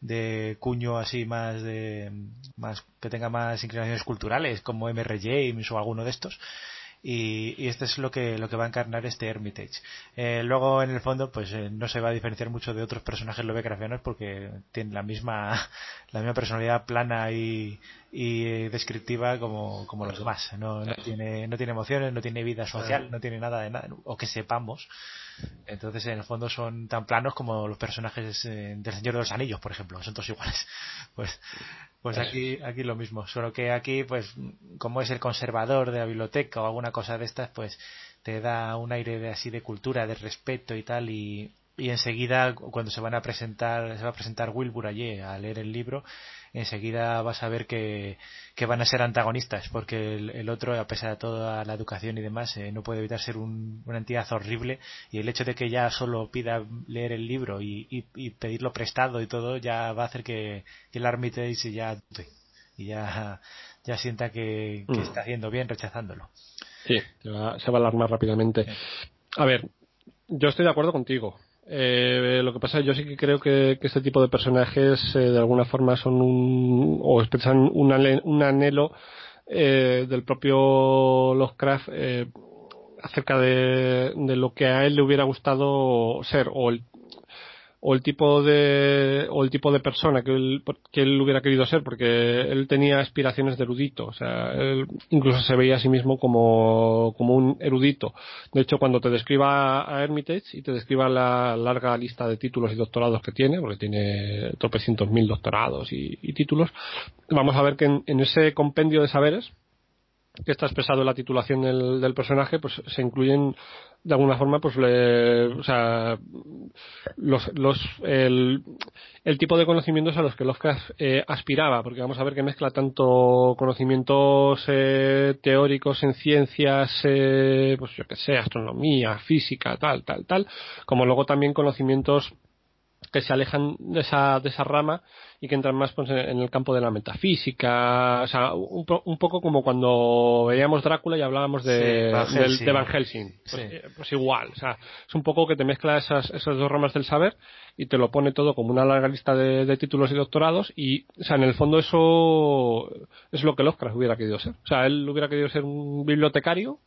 de cuño así más de más que tenga más inclinaciones culturales como M.R. James o alguno de estos y, y esto es lo que lo que va a encarnar este Hermitage. Eh, luego en el fondo pues eh, no se va a diferenciar mucho de otros personajes lovecraftianos porque tiene la misma la misma personalidad plana y, y descriptiva como, como los demás. No, no tiene no tiene emociones no tiene vida social no tiene nada de nada o que sepamos entonces, en el fondo son tan planos como los personajes eh, del Señor de los Anillos, por ejemplo, son todos iguales. Pues, pues aquí, aquí lo mismo, solo que aquí, pues, como es el conservador de la biblioteca o alguna cosa de estas, pues, te da un aire de así de cultura, de respeto y tal, y, y enseguida, cuando se van a presentar, se va a presentar Wilbur allí a leer el libro, enseguida vas a ver que, que van a ser antagonistas, porque el, otro, a pesar de toda la educación y demás, eh, no puede evitar ser una entidad horrible y el hecho de que ya solo pida leer el libro y, y, pedirlo prestado y todo, ya va a hacer que, que el Armitage ya y ya, ya sienta que, mm. está haciendo bien rechazándolo. Sí, se va, se va a alarmar rápidamente. A ver, yo estoy de acuerdo contigo. Eh, lo que pasa, yo sí que creo que, este tipo de personajes eh, de alguna forma son un, o expresan un, anhelo eh, del propio Lovecraft eh, acerca de, de, lo que a él le hubiera gustado ser o el o el tipo de o el tipo de persona que él, que él hubiera querido ser porque él tenía aspiraciones de erudito o sea él incluso se veía a sí mismo como, como un erudito. De hecho cuando te describa a Hermitage y te describa la larga lista de títulos y doctorados que tiene porque tiene tropecientos mil doctorados y, títulos vamos a ver que en, ese compendio de saberes que está expresado en la titulación del, del personaje, pues se incluyen de alguna forma, pues, le, o sea, los, los, el, el, tipo de conocimientos a los que Lovecraft eh, aspiraba, porque vamos a ver que mezcla tanto conocimientos eh, teóricos en ciencias, eh, pues yo que sé, astronomía, física, tal, tal, tal, como luego también conocimientos que se alejan de esa, de esa rama y que entran más pues, en el campo de la metafísica, o sea, un, un poco como cuando veíamos Drácula y hablábamos de, de Van Helsing. Pues, eh, pues, igual, o sea, es un poco que te mezcla esas, esas dos ramas del saber y te lo pone todo como una larga lista de, de, títulos y doctorados y, o sea, en el fondo eso es lo que Lovecraft hubiera querido ser. O sea, él hubiera querido ser un bibliotecario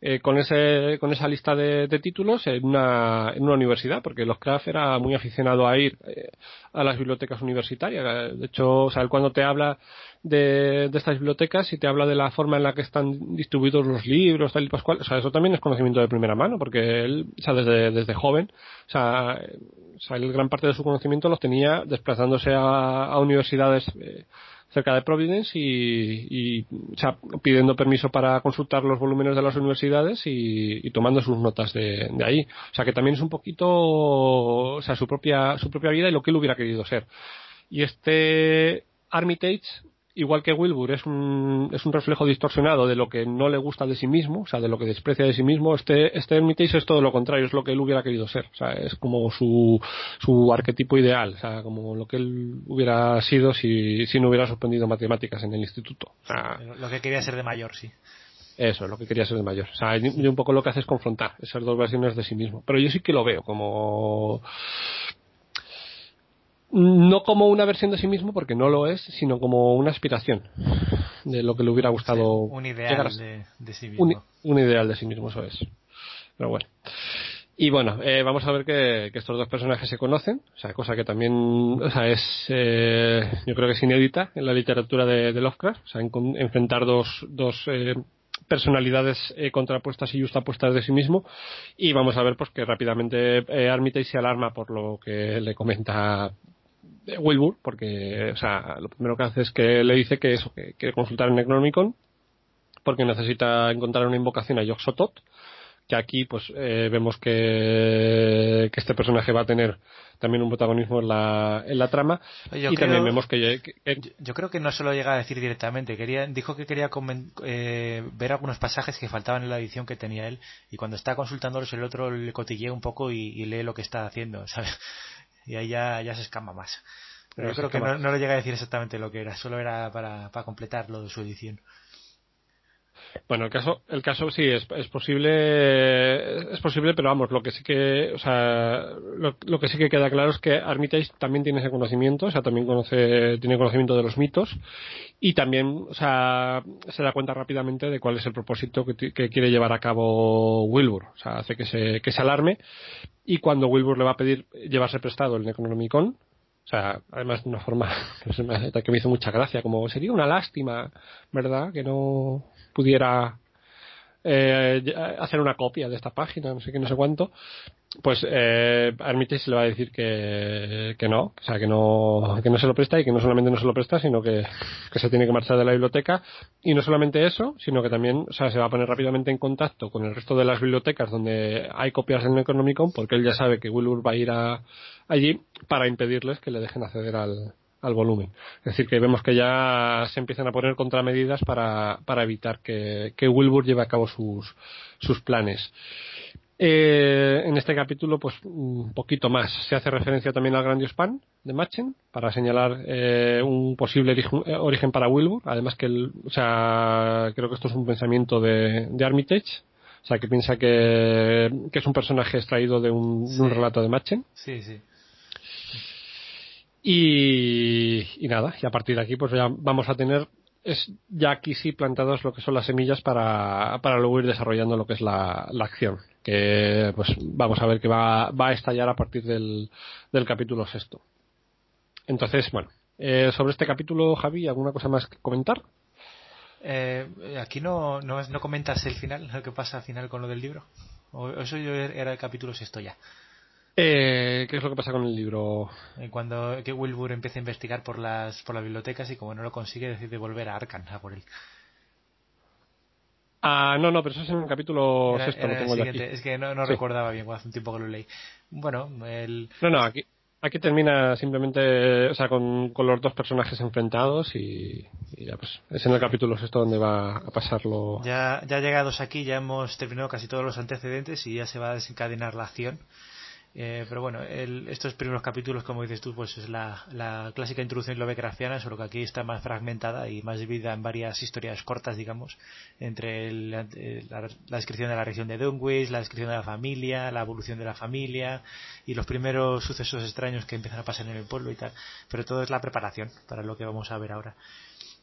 eh, con, ese, con esa lista de, títulos en una, en una universidad, porque Lovecraft era muy aficionado a ir eh, a las bibliotecas universitarias. De hecho, o cuando te habla de, de, estas bibliotecas y te habla de la forma en la que están distribuidos los libros, tal y pascual, o sea, eso también es conocimiento de primera mano, porque él, desde, desde joven, o sea, él gran parte de su conocimiento los tenía desplazándose a, a universidades eh, cerca de Providence y, o sea, pidiendo permiso para consultar los volúmenes de las universidades y, tomando sus notas de, de, ahí. O sea, que también es un poquito, o sea, su propia, su propia vida y lo que él hubiera querido ser. Y este Armitage igual que Wilbur es un, es un reflejo distorsionado de lo que no le gusta de sí mismo, o sea, de lo que desprecia de sí mismo, este, este Hermitage es todo lo contrario, es lo que él hubiera querido ser, o sea, es como su, su arquetipo ideal, o sea, como lo que él hubiera sido si, si no hubiera suspendido matemáticas en el instituto. O sea, lo que quería ser de mayor, sí. Eso, es lo que quería ser de mayor. O sea, y un poco lo que hace es confrontar esas dos versiones de sí mismo. Pero yo sí que lo veo como no como una versión de sí mismo, porque no lo es, sino como una aspiración de lo que le hubiera gustado. un ideal de, sí mismo. Un, ideal de sí mismo, eso es. Pero bueno. Y bueno, eh, vamos a ver que, estos dos personajes se conocen, o sea, cosa que también, o sea, es, eh, yo creo que es inédita en la literatura de, Lovecraft, o sea, enfrentar dos, dos eh, personalidades contrapuestas y justapuestas de sí mismo y vamos a ver pues que rápidamente Armitage se alarma por lo que le comenta Wilbur, porque, o sea, lo primero que hace es que le dice que eso, que quiere consultar en Necronomicon, porque necesita encontrar una invocación a Yog-Sothoth, que aquí, pues, eh, vemos que, que este personaje va a tener también un protagonismo en la, en la trama. y también vemos que, yo, creo que no se lo llega a decir directamente. Quería, dijo que quería eh, ver algunos pasajes que faltaban en la edición que tenía él y cuando está consultándolos el otro le cotillea un poco y, y lee lo que está haciendo, ¿sabes? Y ahí ya, ya se escama más. Pero, yo creo que no, no, le llega a decir exactamente lo que era, solo era para, para completar lo de su edición. Bueno, el caso, el caso sí es, es posible, es posible, pero vamos, lo que sí que, o sea, lo, lo, que sí que queda claro es que Armitage también tiene ese conocimiento, o sea, también conoce, tiene conocimiento de los mitos y también, o sea, se da cuenta rápidamente de cuál es el propósito que, que quiere llevar a cabo Wilbur, o sea, hace que se, que se alarme y cuando Wilbur le va a pedir llevarse prestado el Necronomicon, o sea, además de una forma que me hizo mucha gracia, como sería una lástima, ¿verdad? Que no pudiera eh, hacer una copia de esta página, no sé qué, no sé cuánto, pues eh, se le va a decir que, que no, o sea, que no, que no se lo presta y que no solamente no se lo presta, sino que, que se tiene que marchar de la biblioteca. Y no solamente eso, sino que también, o sea, se va a poner rápidamente en contacto con el resto de las bibliotecas donde hay copias del Necronomicon, porque él ya sabe que Wilbur va a ir a, allí para impedirles que le dejen acceder al, al volumen. Es decir, que vemos que ya se empiezan a poner contramedidas para, para evitar que, que Wilbur lleve a cabo sus, sus planes. Eh, en este capítulo, pues un poquito más. Se hace referencia también al Grandios Pan de Machen para señalar eh, un posible eh, origen para Wilbur. Además que, el, o sea, creo que esto es un pensamiento de, de Armitage. O sea, que piensa que, que es un personaje extraído de un, de un relato de Machen. Sí, sí. Y, nada, y a partir de aquí pues ya vamos a tener es ya aquí sí plantados lo que son las semillas para, para luego ir desarrollando lo que es la, la acción, que pues vamos a ver que va, va a estallar a partir del, del capítulo sexto. Entonces, bueno, eh, sobre este capítulo, Javi, ¿alguna cosa más que comentar? Eh, aquí no, no, no comentas el final, lo que pasa al final con lo del libro. O eso era el capítulo sexto ya. Eh, ¿Qué es lo que pasa con el libro? Eh, cuando que Wilbur empieza a investigar por las, por las bibliotecas y como no lo consigue decide volver a Arkham a por él. Ah, no, no, pero eso es en el capítulo sexto, lo tengo aquí. Es que no, recordaba bien, hace un tiempo que lo leí. Bueno, el... No, no, aquí, Aquí termina simplemente, o sea, con, los dos personajes enfrentados y, ya pues es en el capítulo sexto donde va a pasarlo. Ya, ya llegados aquí ya hemos terminado casi todos los antecedentes y ya se va a desencadenar la acción. Eh, pero bueno, estos primeros capítulos, como dices tú, pues es la, clásica introducción lovecraftiana, solo que aquí está más fragmentada y más dividida en varias historias cortas, digamos, entre la, descripción de la región de Dunwich, la descripción de la familia, la evolución de la familia y los primeros sucesos extraños que empiezan a pasar en el pueblo y tal. Pero todo es la preparación para lo que vamos a ver ahora.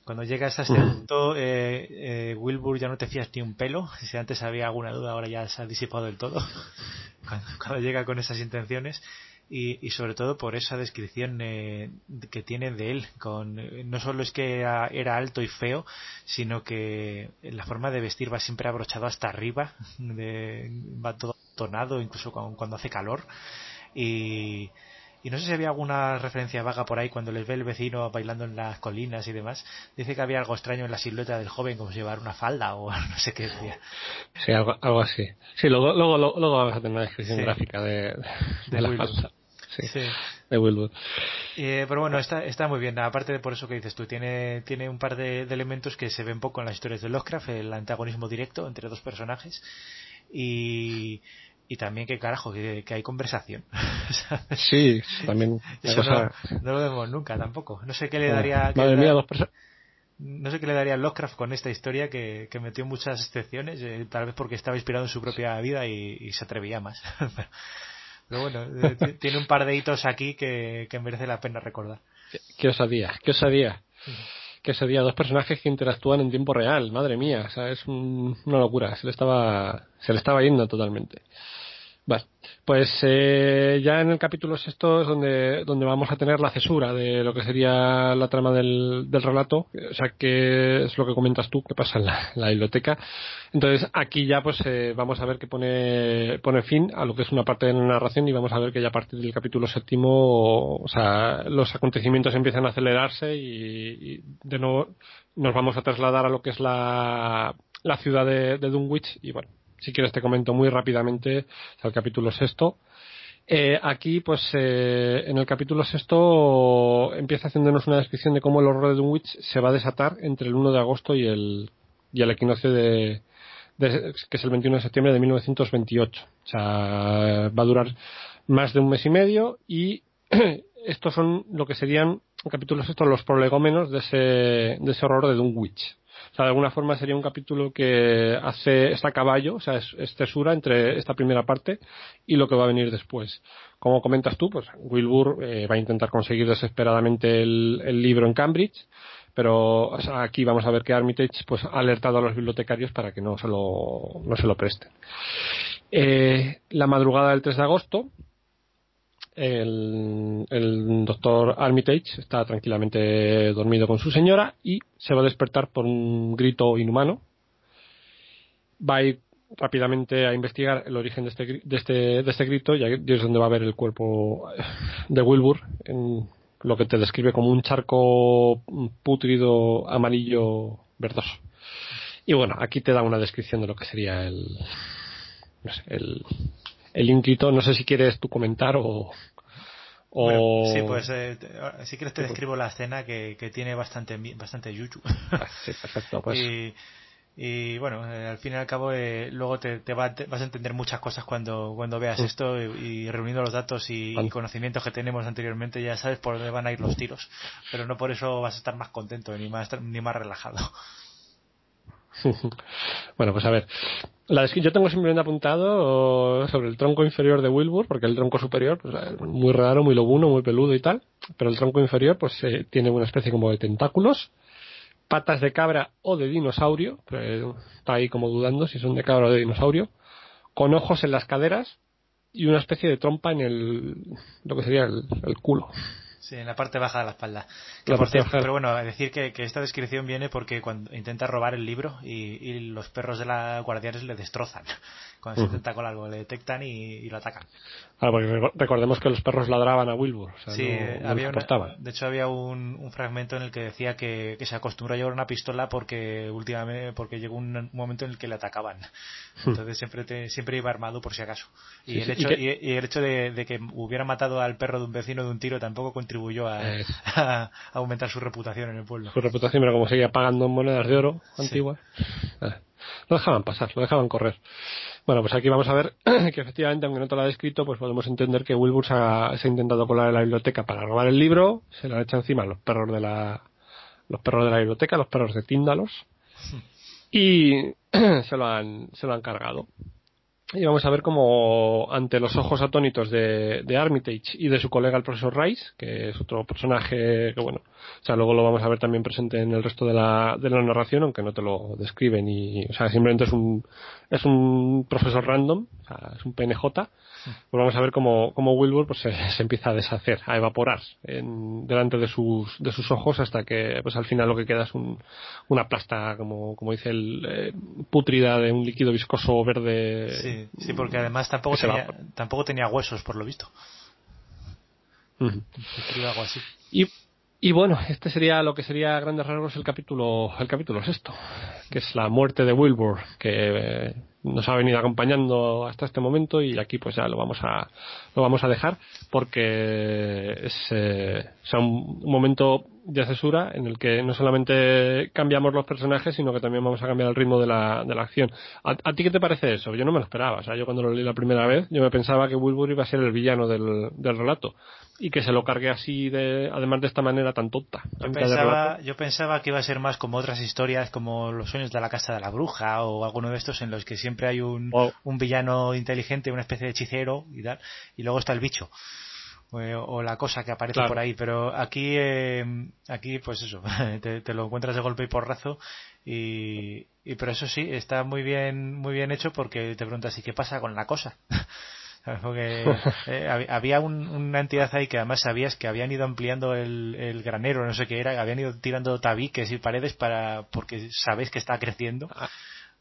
Cuando llegas a este punto, eh, eh, Wilbur ya no te fías ni un pelo. Si antes había alguna duda, ahora ya se ha disipado del todo. cuando, llega con esas intenciones. Y, sobre todo por esa descripción eh, que tiene de él. Con, no solo es que era, alto y feo, sino que la forma de vestir va siempre abrochado hasta arriba. va todo tonado, incluso cuando hace calor. Y y no sé si había alguna referencia vaga por ahí cuando les ve el vecino bailando en las colinas y demás. Dice que había algo extraño en la silueta del joven, como si llevara una falda o no sé qué decía. Sí, algo, algo así. Sí, luego, luego, luego, vamos a tener una descripción gráfica de, la falda. Sí, de Wilbur. Eh, pero bueno, está, está muy bien. Aparte de por eso que dices tú, tiene, tiene un par de, de elementos que se ven poco en las historias de Lovecraft, el antagonismo directo entre dos personajes. Y, y también que carajo que, hay conversación. Sí también no, lo vemos nunca tampoco. No sé qué le daría no sé qué le daría a Lovecraft con esta historia que, metió muchas excepciones eh, tal vez porque estaba inspirado en su propia vida y, se atrevía más. Pero bueno eh, tiene un par de hitos aquí que, merece la pena recordar. Qué, osadía qué osadía. Que sería dos personajes que interactúan en tiempo real, madre mía, o sea, es una locura, se le estaba, se le estaba yendo totalmente. Vale, pues eh, ya en el capítulo sexto es donde, donde vamos a tener la cesura de lo que sería la trama del, del relato, o sea que es lo que comentas tú, que pasa en la, biblioteca. Entonces aquí ya pues eh, vamos a ver que pone, pone fin a lo que es una parte de la narración y vamos a ver que ya a partir del capítulo séptimo, o sea, los acontecimientos empiezan a acelerarse y, de nuevo nos vamos a trasladar a lo que es la, la ciudad de, de Dunwich y bueno, si quieres te comento muy rápidamente el capítulo sexto. Eh, aquí, pues, eh, en el capítulo sexto empieza haciéndonos una descripción de cómo el horror de Dunwich se va a desatar entre el 1 de agosto y el, y el equinoccio de, que es el 21 de septiembre de 1928. O sea, va a durar más de un mes y medio y estos son lo que serían, el capítulo sexto, los prolegómenos de ese, de ese horror de Dunwich. O sea, de alguna forma sería un capítulo que hace, está caballo, o sea, es, tesura entre esta primera parte y lo que va a venir después. Como comentas tú, pues Wilbur eh, va a intentar conseguir desesperadamente el, libro en Cambridge, pero aquí vamos a ver que Armitage pues, ha alertado a los bibliotecarios para que no se lo, no se lo presten. Eh, la madrugada del 3 de agosto, el, doctor Armitage está tranquilamente dormido con su señora y se va a despertar por un grito inhumano. Va a ir rápidamente a investigar el origen de este, de este, de este grito y es donde va a ver el cuerpo de Wilbur en lo que te describe como un charco putrido amarillo verdoso. Y bueno, aquí te da una descripción de lo que sería el, no sé, el, el inquito. No sé si quieres tú comentar o. o... sí, pues eh, si quieres te describo la escena que, que tiene bastante bastante yuyu. Ah, sí, perfecto. Pues. y, y bueno, eh, al fin y al cabo eh, luego te, te, vas a entender muchas cosas cuando, cuando veas mm. esto y, reuniendo los datos y, conocimientos que tenemos anteriormente ya sabes por dónde van a ir los tiros, pero no por eso vas a estar más contento ni más, ni más relajado. bueno, pues a ver. La yo tengo simplemente apuntado sobre el tronco inferior de Wilbur, porque el tronco superior, pues, muy raro, muy lobuno, muy peludo y tal, pero el tronco inferior, pues eh, tiene una especie como de tentáculos, patas de cabra o de dinosaurio, está ahí como dudando si son de cabra o de dinosaurio, con ojos en las caderas y una especie de trompa en el, lo que sería el, culo. Sí, en la parte baja de la espalda. pero bueno, decir que, esta descripción viene porque cuando intenta robar el libro y, los perros de la guardianes le destrozan. Cuando se intenta con algo, le detectan y, lo atacan. Ah, porque recordemos que los perros ladraban a Wilbur. sí, había de hecho había un, fragmento en el que decía que, se acostumbró a llevar una pistola porque últimamente porque llegó un, momento en el que le atacaban. Hmm. Entonces siempre siempre iba armado por si acaso. Y el hecho, y, el hecho de, que hubiera matado al perro de un vecino de un tiro tampoco contribuyó a, aumentar su reputación en el pueblo. Su reputación, pero como seguía pagando monedas de oro antiguas, eh, lo dejaban pasar, lo dejaban correr. Bueno, pues aquí vamos a ver que efectivamente, aunque no te lo ha descrito, pues podemos entender que Wilbur se ha, intentado colar en la biblioteca para robar el libro, se le han hecho encima los perros de la, los perros de la biblioteca, los perros de Tíndalos, y se lo han, se lo han cargado y vamos a ver cómo ante los ojos atónitos de, de, Armitage y de su colega el profesor Rice, que es otro personaje que bueno, o sea, luego lo vamos a ver también presente en el resto de la, de la narración, aunque no te lo describen y, o sea, simplemente es un, es un profesor random, o sea, es un PNJ, pues vamos a ver cómo, cómo Wilbur pues, se, empieza a deshacer, a evaporar en, delante de sus, de sus ojos hasta que pues al final lo que queda es un, una plasta, como, como dice el eh, putrida de un líquido viscoso verde. Sí porque además tampoco tenía, tampoco tenía huesos por lo visto. algo así. Y y bueno, este sería lo que sería a grandes rasgos el capítulo, el capítulo sexto, que es la muerte de Wilbur, que eh, nos ha venido acompañando hasta este momento y aquí pues ya lo vamos a, lo vamos a dejar porque es eh, un, momento de cesura en el que no solamente cambiamos los personajes, sino que también vamos a cambiar el ritmo de la, de la acción. ¿A, ti qué te parece eso? Yo no me lo esperaba. O sea, yo cuando lo leí la primera vez, yo me pensaba que Wilbur iba a ser el villano del, del relato y que se lo cargue así de además de esta manera tan tonta yo pensaba, yo pensaba que iba a ser más como otras historias como los sueños de la casa de la bruja o alguno de estos en los que siempre hay un, un villano inteligente una especie de hechicero y tal y luego está el bicho o, la cosa que aparece por ahí pero aquí eh, aquí pues eso te, lo encuentras de golpe y porrazo y, y pero eso sí está muy bien muy bien hecho porque te preguntas y qué pasa con la cosa porque eh, había una entidad ahí que además sabías que habían ido ampliando el, granero, no sé qué era, habían ido tirando tabiques y paredes para porque sabéis que está creciendo ah,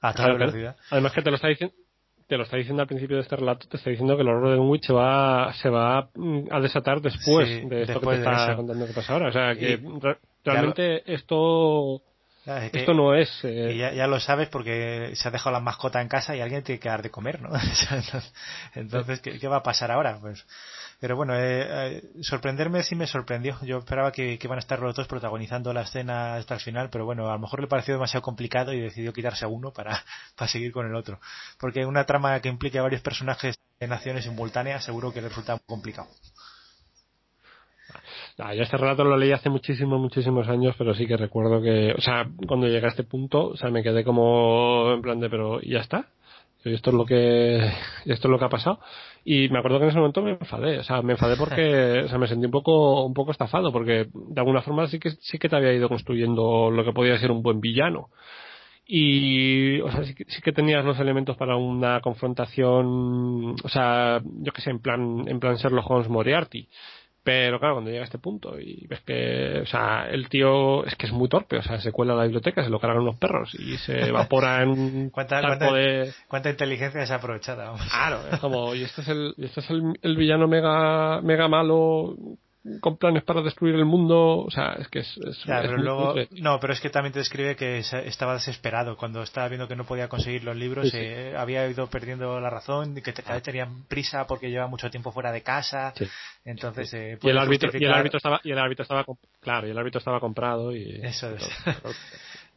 a, toda velocidad. Además que te lo está diciendo te lo está diciendo al principio de este relato, te está diciendo que el horror de Dunwich se va, se va mm, a desatar después de esto que te está contando que pasa ahora. O sea, que realmente esto esto no es. Eh, ya, lo sabes porque se ha dejado la mascota en casa y alguien tiene que dar de comer, ¿no? Entonces, ¿qué, va a pasar ahora? Pues. Pero bueno, eh, eh, sorprenderme sí me sorprendió. Yo esperaba que, que, iban a estar los dos protagonizando la escena hasta el final, pero bueno, a lo mejor le pareció demasiado complicado y decidió quitarse a uno para, para seguir con el otro. Porque una trama que implique a varios personajes en acciones simultáneas seguro que le resulta muy complicado. Ah, yo este relato lo leí hace muchísimos, muchísimos años, pero sí que recuerdo que, o sea, cuando llegué a este punto, o sea, me quedé como en plan de, pero ya está. Esto es lo que, esto es lo que ha pasado. Y me acuerdo que en ese momento me enfadé, o sea, me enfadé porque, o sea, me sentí un poco, un poco estafado, porque de alguna forma sí que, sí que te había ido construyendo lo que podía ser un buen villano. Y o sea sí que, sí que, tenías los elementos para una confrontación o sea yo que sé en plan en plan Sherlock Holmes Moriarty pero claro, cuando llega a este punto y ves que, o sea, el tío es que es muy torpe, o sea, se cuela a la biblioteca, se lo cargan unos perros y se evapora en un ¿Cuánta, cuánta, de... ¿Cuánta inteligencia desaprovechada? Vamos. Claro, es como, y este es el, este es el, el villano mega, mega malo con planes para destruir el mundo, o sea, es que es... pero luego, no, pero es que también te describe que estaba desesperado cuando estaba viendo que no podía conseguir los libros, eh, había ido perdiendo la razón, que cada vez tenía prisa porque lleva mucho tiempo fuera de casa, entonces... Eh, y, el árbitro, y el árbitro estaba, y el árbitro estaba, claro, y el árbitro estaba comprado y... Eso es.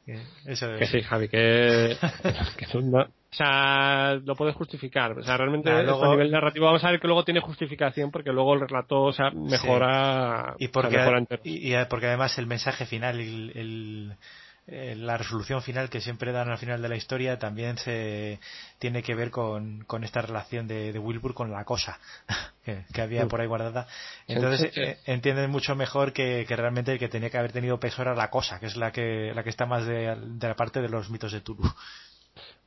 Eso es. Que sí, Javi, que, que no, o sea, lo puedes justificar. O sea, realmente a nivel narrativo vamos a ver que luego tiene justificación porque luego el relato o sea, mejora. Y, porque, y, porque además el mensaje final, el, eh, la resolución final que siempre dan al final de la historia también se tiene que ver con, con esta relación de, de, Wilbur con la cosa que, había por ahí guardada. Entonces eh, entienden mucho mejor que, que, realmente el que tenía que haber tenido peso era la cosa, que es la que, la que está más de, de la parte de los mitos de Tulu.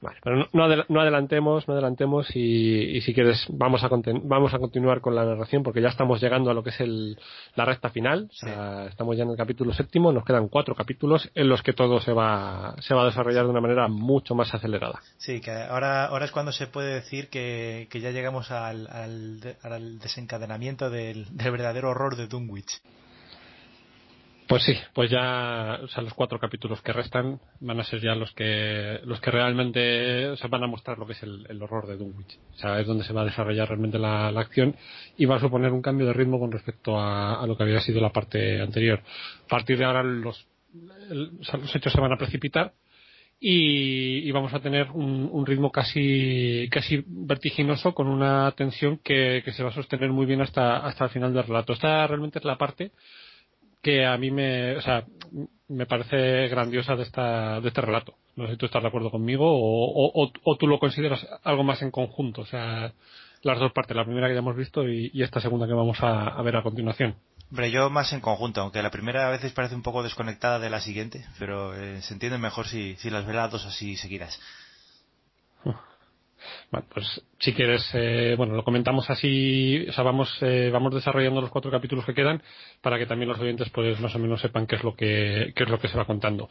Vale, pero no, adelantemos, no adelantemos y, si quieres vamos a vamos a continuar con la narración porque ya estamos llegando a lo que es el, la recta final. estamos ya en el capítulo séptimo, nos quedan cuatro capítulos en los que todo se va se va a desarrollar de una manera mucho más acelerada. Sí, que ahora ahora es cuando se puede decir que, que ya llegamos al, al, desencadenamiento del, del verdadero horror de Dunwich. Pues sí, pues ya, o sea, los cuatro capítulos que restan van a ser ya los que, los que realmente, o van a mostrar lo que es el, horror de Dunwich. O es donde se va a desarrollar realmente la, acción y va a suponer un cambio de ritmo con respecto a, lo que había sido la parte anterior. A partir de ahora los, los hechos se van a precipitar y, vamos a tener un, ritmo casi, casi vertiginoso con una tensión que, que se va a sostener muy bien hasta, hasta el final del relato. Esta realmente es la parte que a mí me, o sea, me parece grandiosa de, esta, de este relato. No sé si tú estás de acuerdo conmigo o, o, tú lo consideras algo más en conjunto. O sea, las dos partes, la primera que ya hemos visto y, esta segunda que vamos a, ver a continuación. Hombre, yo más en conjunto, aunque la primera a veces parece un poco desconectada de la siguiente, pero eh, se entiende mejor si, si las las dos así seguidas. Bueno, pues si quieres, eh, bueno, lo comentamos así, o sea, vamos, eh, vamos desarrollando los cuatro capítulos que quedan para que también los oyentes, pues, más o menos sepan qué es lo que, qué es lo que se va contando.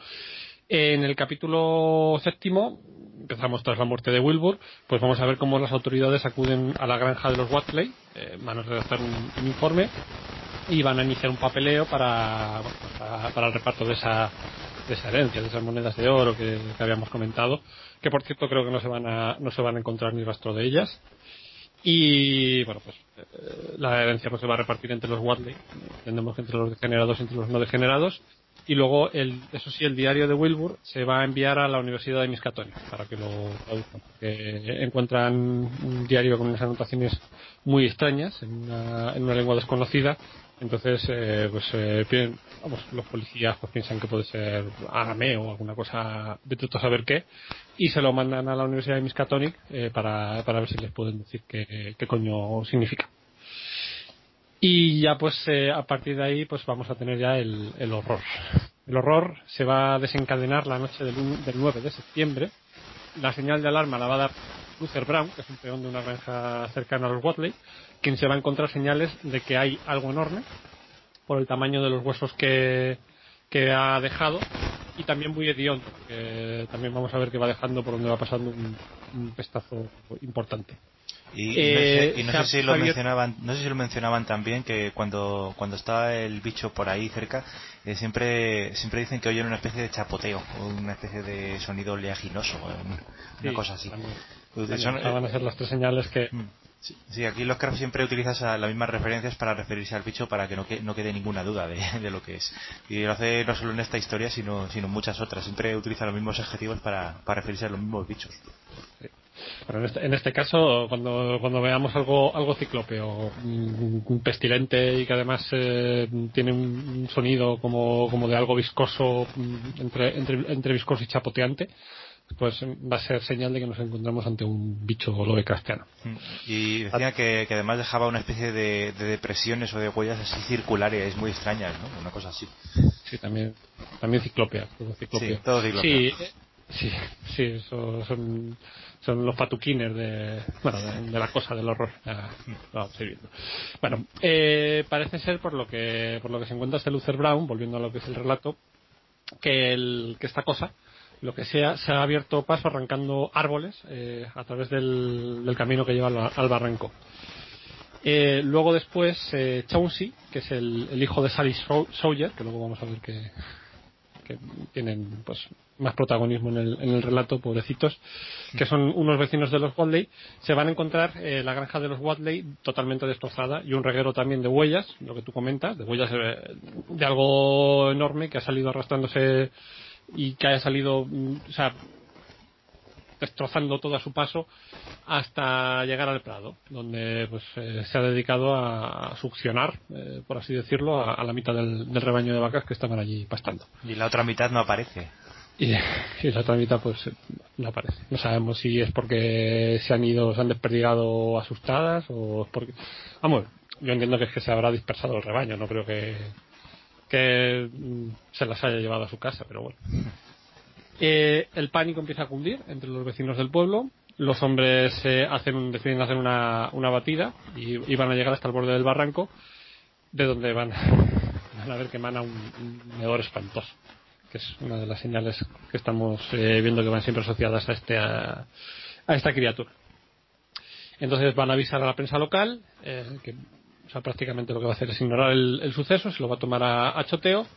En el capítulo séptimo, empezamos tras la muerte de Wilbur, pues vamos a ver cómo las autoridades acuden a la granja de los Watley, eh, van a redactar un, informe y van a iniciar un papeleo para, para, el reparto de esa, de esa herencia, de esas monedas de oro que habíamos comentado que por cierto creo que no se van a, no se van a encontrar ni rastro de ellas. Y bueno, pues eh, la herencia pues, se va a repartir entre los Wadley, entendemos que entre los degenerados y entre los no degenerados. Y luego, el, eso sí, el diario de Wilbur se va a enviar a la Universidad de Miskatonic para que lo traduzcan. Porque encuentran un diario con unas anotaciones muy extrañas en una, en una lengua desconocida entonces, eh, pues eh, vamos, los policías pues, piensan que puede ser arameo o alguna cosa de todo saber qué, y se lo mandan a la Universidad de Miskatonic eh, para, para ver si les pueden decir qué, qué coño significa. Y ya pues eh, a partir de ahí pues vamos a tener ya el, el horror. El horror se va a desencadenar la noche del, del 9 de septiembre. La señal de alarma la va a dar Luther Brown, que es un peón de una granja cercana a los Watley, quien se va a encontrar señales de que hay algo enorme por el tamaño de los huesos que, que ha dejado y también muy hediondo, que también vamos a ver que va dejando por donde va pasando un, pestazo importante. Y, no, sé, eh, si lo mencionaban, no sé si lo mencionaban también que cuando cuando está el bicho por ahí cerca eh, siempre siempre dicen que oyen una especie de chapoteo una especie de sonido oleaginoso, una cosa así. Pues van a ser las tres señales que. Sí, aquí los Lovecraft siempre utilizas las mismas referencias para referirse al bicho para que no, quede ninguna duda de, lo que es. Y lo hace no solo en esta historia, sino, sino en muchas otras. Siempre utiliza los mismos adjetivos para, para referirse a los mismos bichos. en este, en este caso, cuando, cuando veamos algo, algo ciclópeo, un pestilente y que además eh, tiene un sonido como, como de algo viscoso, mm, entre, entre viscoso y chapoteante, pues va a ser señal de que nos encontramos ante un bicho Lovecraftiano. Y decía que, además dejaba una especie de, depresiones o de huellas así circulares muy extrañas, ¿no? Una cosa así. Sí, también, también ciclopia, todo ciclopia. Sí, todo ciclopia. Sí, sí, son, son los patuquines de, bueno, de, la cosa del horror. vamos viendo. Bueno, eh, parece ser por lo que por lo que se encuentra este Luther Brown, volviendo a lo que es el relato, que, el, que esta cosa lo que sea, se ha abierto paso arrancando árboles eh, a través del, camino que lleva al, barranco. Eh, luego después eh, Chauncey, que es el, hijo de Sally Sawyer, que luego vamos a ver que, tienen pues más protagonismo en el, relato, pobrecitos, que son unos vecinos de los Wadley, se van a encontrar la granja de los Wadley totalmente destrozada y un reguero también de huellas, lo que tú comentas, de huellas de algo enorme que ha salido arrastrándose y que haya salido, mm, o sea, destrozando todo a su paso hasta llegar al Prado, donde pues eh, se ha dedicado a, succionar, eh, por así decirlo, a, la mitad del, rebaño de vacas que estaban allí pastando. Y la otra mitad no aparece. Y, la otra mitad pues no aparece. No sabemos si es porque se han ido, se han desperdigado asustadas o es porque... Vamos, yo entiendo que es que se habrá dispersado el rebaño, no creo que que mm, se las haya llevado a su casa, pero bueno. Eh, el pánico empieza a cundir entre los vecinos del pueblo. Los hombres eh, hacen deciden hacer una, una batida y, y, van a llegar hasta el borde del barranco, de donde van, van a ver que emana un, un hedor espantoso, que es una de las señales que estamos eh, viendo que van siempre asociadas a, este, a, a, esta criatura. Entonces van a avisar a la prensa local, eh, que o sea, prácticamente lo que va a hacer es ignorar el, suceso, se lo va a tomar a, choteo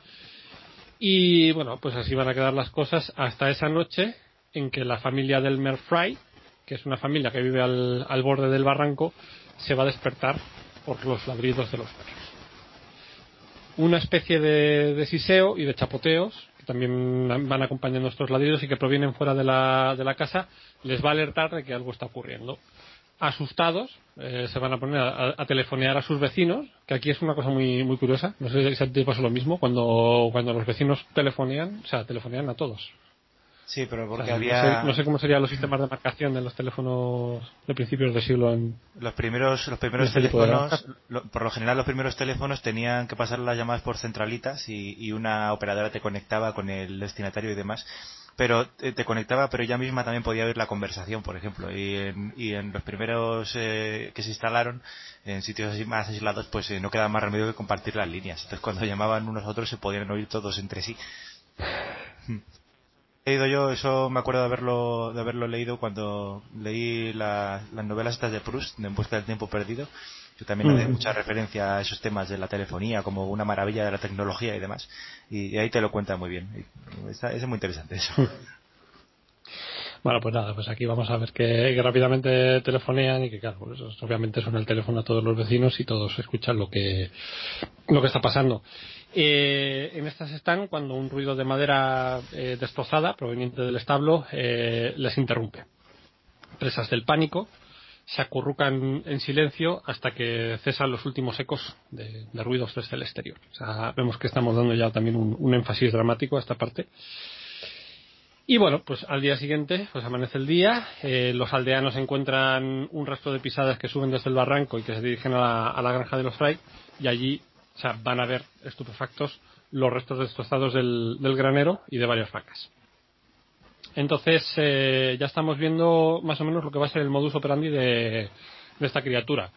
y bueno, pues así van a quedar las cosas hasta esa noche en que la familia del Fry, que es una familia que vive al, al, borde del barranco, se va a despertar por los ladridos de los perros. Una especie de, de siseo y de chapoteos, que también van acompañando estos ladridos y que provienen fuera de la, de la casa, les va a alertar de que algo está ocurriendo asustados eh, se van a poner a, a, telefonear a sus vecinos, que aquí es una cosa muy muy curiosa. No sé si te pasa lo mismo cuando cuando los vecinos telefonean, o sea, telefonean a todos. Sí, pero porque o sea, había... No sé, no sé, cómo serían los sistemas de marcación de los teléfonos de principios de siglo en... Los primeros, los primeros este teléfonos, lo, por lo general los primeros teléfonos tenían que pasar las llamadas por centralitas y, y una operadora te conectaba con el destinatario y demás pero te, conectaba, pero ella misma también podía oír la conversación, por ejemplo. Y en, y en los primeros eh, que se instalaron, en sitios así más aislados, pues eh, no quedaba más remedio que compartir las líneas. Entonces, cuando llamaban unos a otros, se podían oír todos entre sí. He leído yo, eso me acuerdo de haberlo, de haberlo leído cuando leí la, las novelas estas de Proust, de En busca del tiempo perdido, que también hace mucha referencia a esos temas de la telefonía como una maravilla de la tecnología y demás. Y, ahí te lo cuenta muy bien. Está, es muy interesante eso. Bueno, pues nada, pues aquí vamos a ver que, que rápidamente telefonean y que, claro, pues obviamente suena el teléfono a todos los vecinos y todos escuchan lo que, lo que está pasando. Eh, en estas están cuando un ruido de madera eh, destrozada proveniente del establo eh, les interrumpe. Presas del pánico, se acurrucan en silencio hasta que cesan los últimos ecos de, ruidos desde el exterior. O sea, vemos que estamos dando ya también un, énfasis dramático a esta parte. Y bueno, pues al día siguiente, pues amanece el día, eh, los aldeanos encuentran un rastro de pisadas que suben desde el barranco y que se dirigen a la, a la granja de los Fray, y allí van a ver estupefactos los restos destrozados del granero y de varias vacas. Entonces eh, ya estamos viendo más o menos lo que va a ser el modus operandi de, de esta criatura.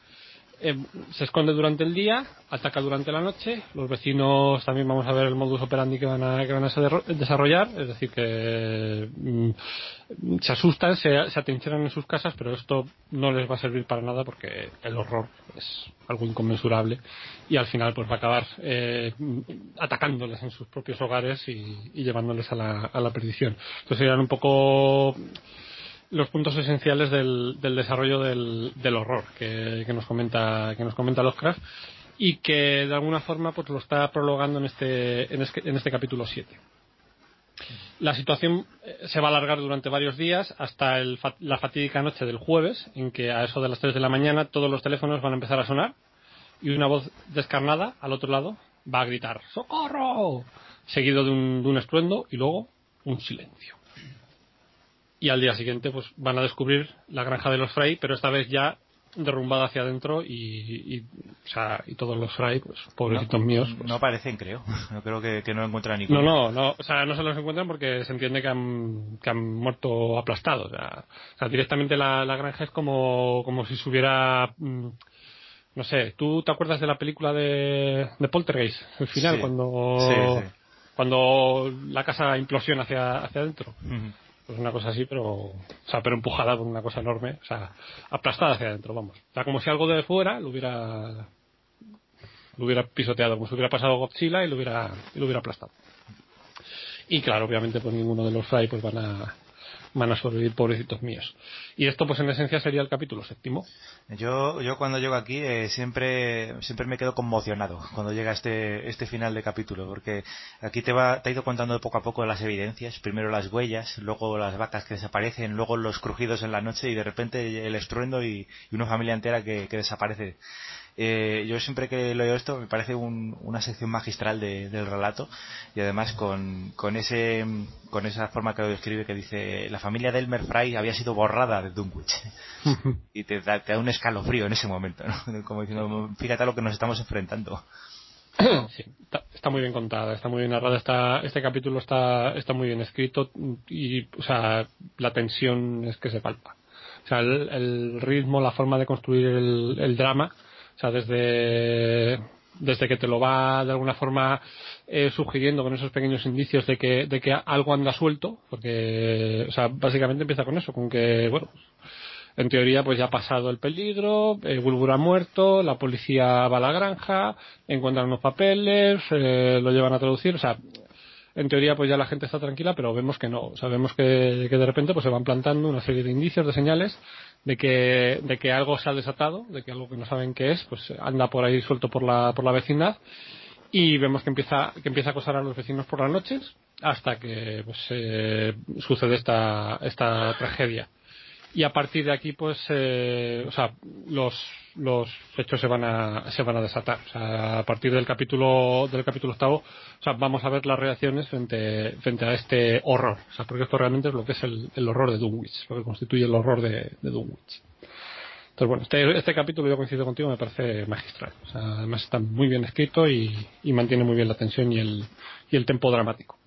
Eh, se esconde durante el día, ataca durante la noche. Los vecinos también vamos a ver el modus operandi que van a, que van a desarrollar, es decir, que mm, se asustan, se, se en sus casas, pero esto no les va a servir para nada porque el horror es algo inconmensurable y al final pues va a acabar eh, atacándoles en sus propios hogares y, y llevándoles a la, a la perdición. Entonces serían un poco los puntos esenciales del, del desarrollo del, del horror que, que, nos comenta que nos comenta Lovecraft y que de alguna forma pues lo está prologando en este en este, en este capítulo 7. La situación se va a alargar durante varios días hasta el, la fatídica noche del jueves, en que a eso de las 3 de la mañana todos los teléfonos van a empezar a sonar y una voz descarnada al otro lado va a gritar ¡Socorro! seguido de un, de un estruendo y luego un silencio y al día siguiente pues van a descubrir la granja de los Frey, pero esta vez ya derrumbada hacia adentro y, y, o sea, y todos los Frey, pues pobrecitos no, míos. Pues, no aparecen, creo. No creo que, que no encuentran ninguno. No, no, no, o sea, no se los encuentran porque se entiende que han, que han muerto aplastados. O sea, o sea directamente la, la, granja es como, como si se hubiera. Mmm, no sé, ¿tú te acuerdas de la película de, de Poltergeist? El final, sí. cuando. Sí, sí. Cuando la casa implosiona hacia, hacia adentro. Uh -huh pues una cosa así, pero, o sea, pero empujada por una cosa enorme, o sea, aplastada hacia adentro, vamos. O sea, como si algo de fuera lo hubiera, lo hubiera pisoteado, como si hubiera pasado Godzilla y lo hubiera, y lo hubiera aplastado. Y claro, obviamente, pues ninguno de los Fry pues van a, van a sobrevivir pobrecitos míos. Y esto, pues en esencia, sería el capítulo séptimo. Yo, yo cuando llego aquí eh, siempre, siempre me quedo conmocionado cuando llega este, este final de capítulo, porque aquí te va, te ha ido contando poco a poco las evidencias, primero las huellas, luego las vacas que desaparecen, luego los crujidos en la noche y de repente el estruendo y, una familia entera que desaparece. Eh, yo siempre que leo esto me parece un, una sección magistral de, del relato y además con, con, ese, con esa forma que lo describe que dice la familia de Elmer Fry había sido borrada de Dunwich y te da, te da, un escalofrío en ese momento ¿no? como diciendo fíjate a lo que nos estamos enfrentando sí, está, muy bien contada, está muy bien narrada, está, este capítulo está, está muy bien escrito y, o sea, la tensión es que se palpa. O sea, el, ritmo, la forma de construir el, el drama, o sea, desde, desde que te lo va de alguna forma eh, sugiriendo con esos pequeños indicios de que, de que algo anda suelto, porque, o sea, básicamente empieza con eso, con que, bueno, en teoría pues ya ha pasado el peligro, eh, ha muerto, la policía va a la granja, encuentran unos papeles, eh, lo llevan a traducir, o sea, en teoría pues ya la gente está tranquila, pero vemos que no, sabemos que, que de repente pues se van plantando una serie de indicios, de señales de que, de que algo se ha desatado, de que algo que no saben qué es, pues anda por ahí suelto por la, por la vecindad. Y vemos que empieza, que empieza a acosar a los vecinos por las noches hasta que pues, eh, sucede esta, esta tragedia. Y a partir de aquí pues eh, o sea los los hechos se van a se van a desatar. O sea, a partir del capítulo del capítulo octavo vamos a ver las reacciones frente frente a este horror. O sea porque esto realmente es lo que es el, horror de Dunwich lo que constituye el horror de, de entonces bueno este, este capítulo yo coincido contigo me parece magistral. O sea, además está muy bien escrito y, y mantiene muy bien la tensión y el y el tempo dramático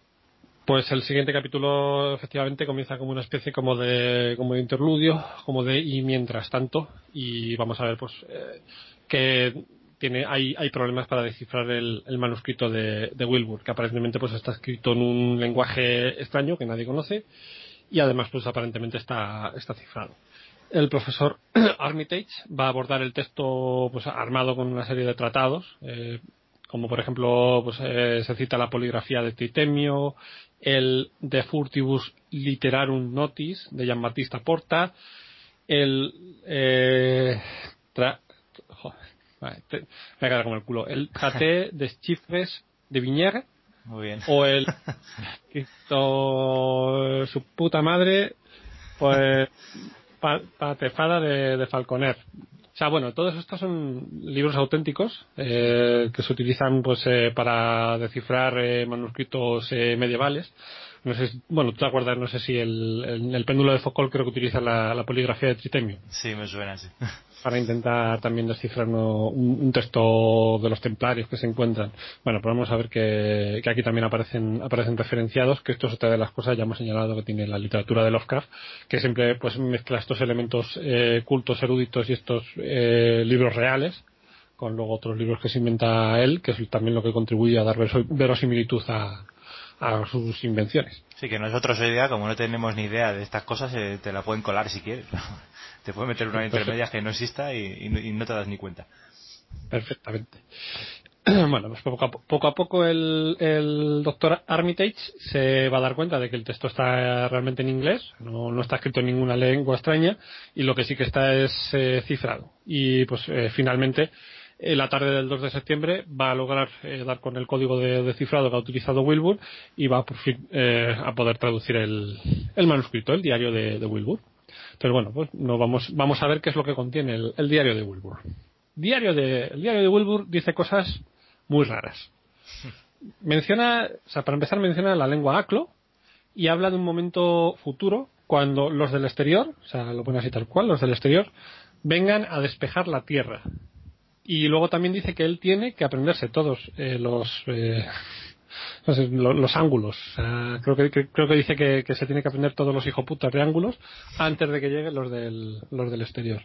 pues el siguiente capítulo efectivamente comienza como una especie como de como de interludio como de y mientras tanto y vamos a ver pues eh, que tiene hay, hay problemas para descifrar el, manuscrito de, de, Wilbur que aparentemente pues está escrito en un lenguaje extraño que nadie conoce y además pues aparentemente está está cifrado. El profesor Armitage va a abordar el texto pues armado con una serie de tratados eh, como por ejemplo pues, eh, se cita la poligrafía de Tritemio, el De Furtibus Literarum Notis de Jean Battista Porta, el eh, tra, joder, vale, te, me ha como el culo, el Traté de Chifres de Viñer Muy bien. o el Cristo, su puta madre pues Patefada de, de Falconer sea, bueno, todos estos son libros auténticos eh, que se utilizan pues eh, para descifrar eh, manuscritos medievales. No sé, bueno, tú te acuerdas, no sé si el, el, péndulo de Foucault creo que utiliza la, la poligrafía de Tritemio. Sí, me suena así para intentar también descifrar un, texto de los templarios que se encuentran. Bueno, pues vamos a ver que, aquí también aparecen, aparecen referenciados, que esto es otra de las cosas, ya hemos señalado que tiene la literatura de Lovecraft, que siempre pues mezcla estos elementos eh, cultos, eruditos y estos eh, libros reales, con luego otros libros que se inventa él, que es también lo que contribuye a dar verosimilitud a, a sus invenciones. Sí, que nosotros hoy día, como no tenemos ni idea de estas cosas, eh, te la pueden colar si quieres. te pueden meter una intermedia que no exista y, no te das ni cuenta. Perfectamente. Bueno, pues poco a, poco, a poco el, el, doctor Armitage se va a dar cuenta de que el texto está realmente en inglés, no, no está escrito en ninguna lengua extraña y lo que sí que está es eh, cifrado. Y pues eh, finalmente en la tarde del 2 de septiembre va a lograr eh, dar con el código de, cifrado que ha utilizado Wilbur y va por fin eh, a poder traducir el, manuscrito, el diario de, Wilbur. Entonces, bueno, pues no vamos, vamos a ver qué es lo que contiene el, diario de Wilbur. Diario de, el diario de Wilbur dice cosas muy raras. Menciona, o sea, para empezar menciona la lengua aclo y habla de un momento futuro cuando los del exterior, o sea, lo pone así tal cual, los del exterior, vengan a despejar la tierra y luego también dice que él tiene que aprenderse todos eh, los, eh, los, ángulos. creo que creo que dice que, se tiene que aprender todos los hijoputas de ángulos antes de que lleguen los del, los del exterior.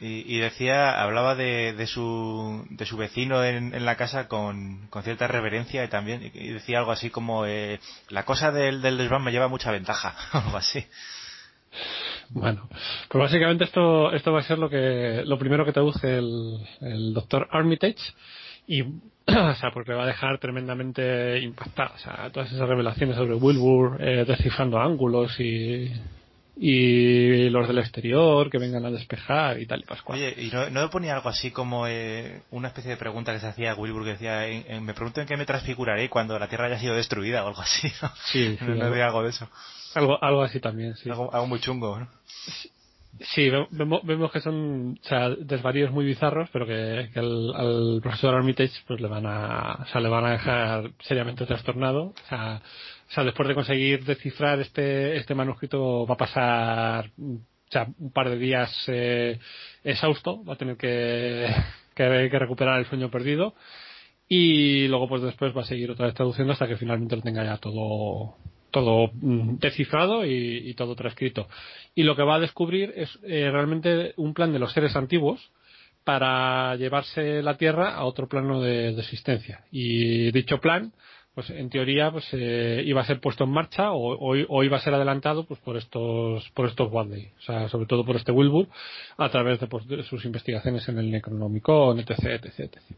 Y, decía, hablaba de, de, su, de su vecino en, en la casa con, con, cierta reverencia y también y decía algo así como eh, la cosa del, del desván me lleva mucha ventaja, algo así. Bueno, pues básicamente esto, esto va a ser lo que, lo primero que traduce el, el doctor Armitage y, o sea, porque va a dejar tremendamente impactada, o sea, todas esas revelaciones sobre Wilbur, eh, descifrando ángulos y, y los del exterior que vengan a despejar y tal y pascual. Oye, ¿y no, no ponía algo así como eh, una especie de pregunta que se hacía a Wilbur que decía, me pregunto en qué me transfiguraré cuando la Tierra haya sido destruida o algo así, ¿no? Sí, sí no, algo de eso. Algo, algo así también, sí. Algo, muy chungo, ¿no? Sí, vemos, vemos que son o sea, desvaríos muy bizarros, pero que, al, profesor Armitage pues le van a, o sea, le van a dejar seriamente trastornado. O sea, o sea, después de conseguir descifrar este, este manuscrito va a pasar o sea, un par de días eh, exhausto, va a tener que, que, que recuperar el sueño perdido y luego pues después va a seguir otra vez traduciendo hasta que finalmente lo tenga ya todo todo mm, descifrado y, todo transcrito. Y lo que va a descubrir es eh, realmente un plan de los seres antiguos para llevarse la Tierra a otro plano de, existencia. Y dicho plan, pues en teoría, pues eh, iba a ser puesto en marcha o, iba a ser adelantado pues por estos por estos Wadley, o sea, sobre todo por este Wilbur, a través de, pues, sus investigaciones en el Necronomicon, etc, etc, etc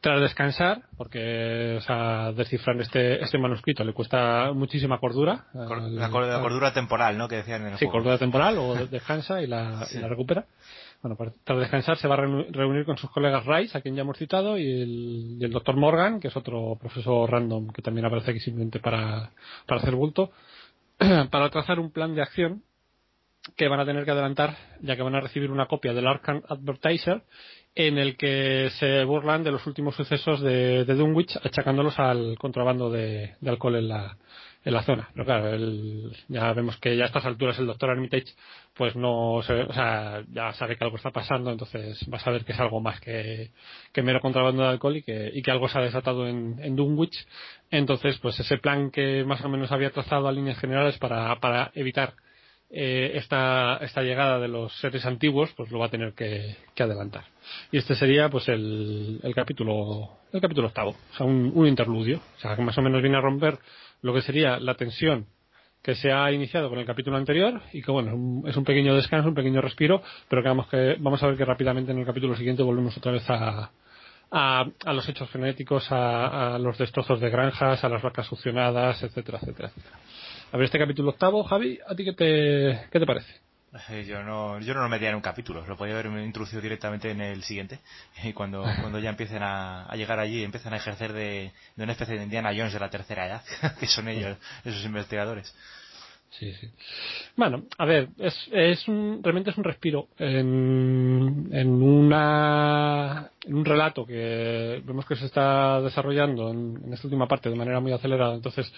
tras descansar, porque o sea, descifrar este, este manuscrito le cuesta muchísima cordura. la, cordura temporal, ¿no? Que decían en el Sí, cordura temporal, o descansa y la, y la recupera. Bueno, tras descansar se va a reunir con sus colegas Rice, a quien ya hemos citado, y el, y doctor Morgan, que es otro profesor random que también aparece aquí simplemente para, para hacer bulto, para trazar un plan de acción que van a tener que adelantar, ya que van a recibir una copia del Arkham Advertiser en el que se burlan de los últimos sucesos de, de Dunwich, achacándolos al contrabando de, alcohol en la, en la zona. Pero claro, ya vemos que ya a estas alturas el doctor Armitage, pues no, o sea, ya sabe que algo está pasando, entonces va a saber que es algo más que, que mero contrabando de alcohol y que, y que algo se ha desatado en, en Dunwich. Entonces, pues ese plan que más o menos había trazado a líneas generales para, para evitar eh, esta, esta llegada de los seres antiguos, pues lo va a tener que, adelantar. Y este sería pues el, el capítulo el capítulo octavo, o sea, un, un, interludio, o sea, que más o menos viene a romper lo que sería la tensión que se ha iniciado con el capítulo anterior y que bueno, es un pequeño descanso, un pequeño respiro, pero que vamos, que vamos a ver que rápidamente en el capítulo siguiente volvemos otra vez a, a, a los hechos genéticos, a, a, los destrozos de granjas, a las vacas succionadas, etcétera, etcétera, etcétera. A ver, este capítulo octavo, Javi, ¿a ti qué te, qué te parece? Eh, yo no, yo no lo metía en un capítulo, lo podía haber introducido directamente en el siguiente. Y cuando, cuando ya empiecen a, llegar allí, empiezan a ejercer de, de, una especie de Indiana Jones de la tercera edad, que son ellos, esos investigadores. Sí, sí. Bueno, a ver, es, es un, realmente es un respiro en, en, una, en un relato que vemos que se está desarrollando en, en esta última parte de manera muy acelerada. Entonces,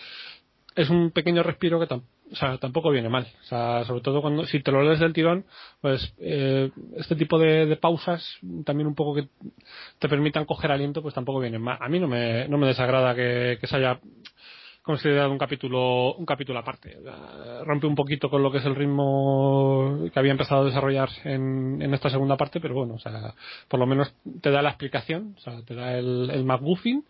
es un pequeño respiro que o sea, tampoco viene mal. O sea, sobre todo cuando si te lo lees del tirón, pues eh, este tipo de, pausas también un poco que te permitan coger aliento, pues tampoco viene mal. A mí no me, no me desagrada que, se haya considerado un capítulo un capítulo aparte. Rompe un poquito con lo que es el ritmo que había empezado a desarrollar en, en esta segunda parte, pero bueno, o sea, por lo menos te da la explicación, o sea, te da el, el McGuffin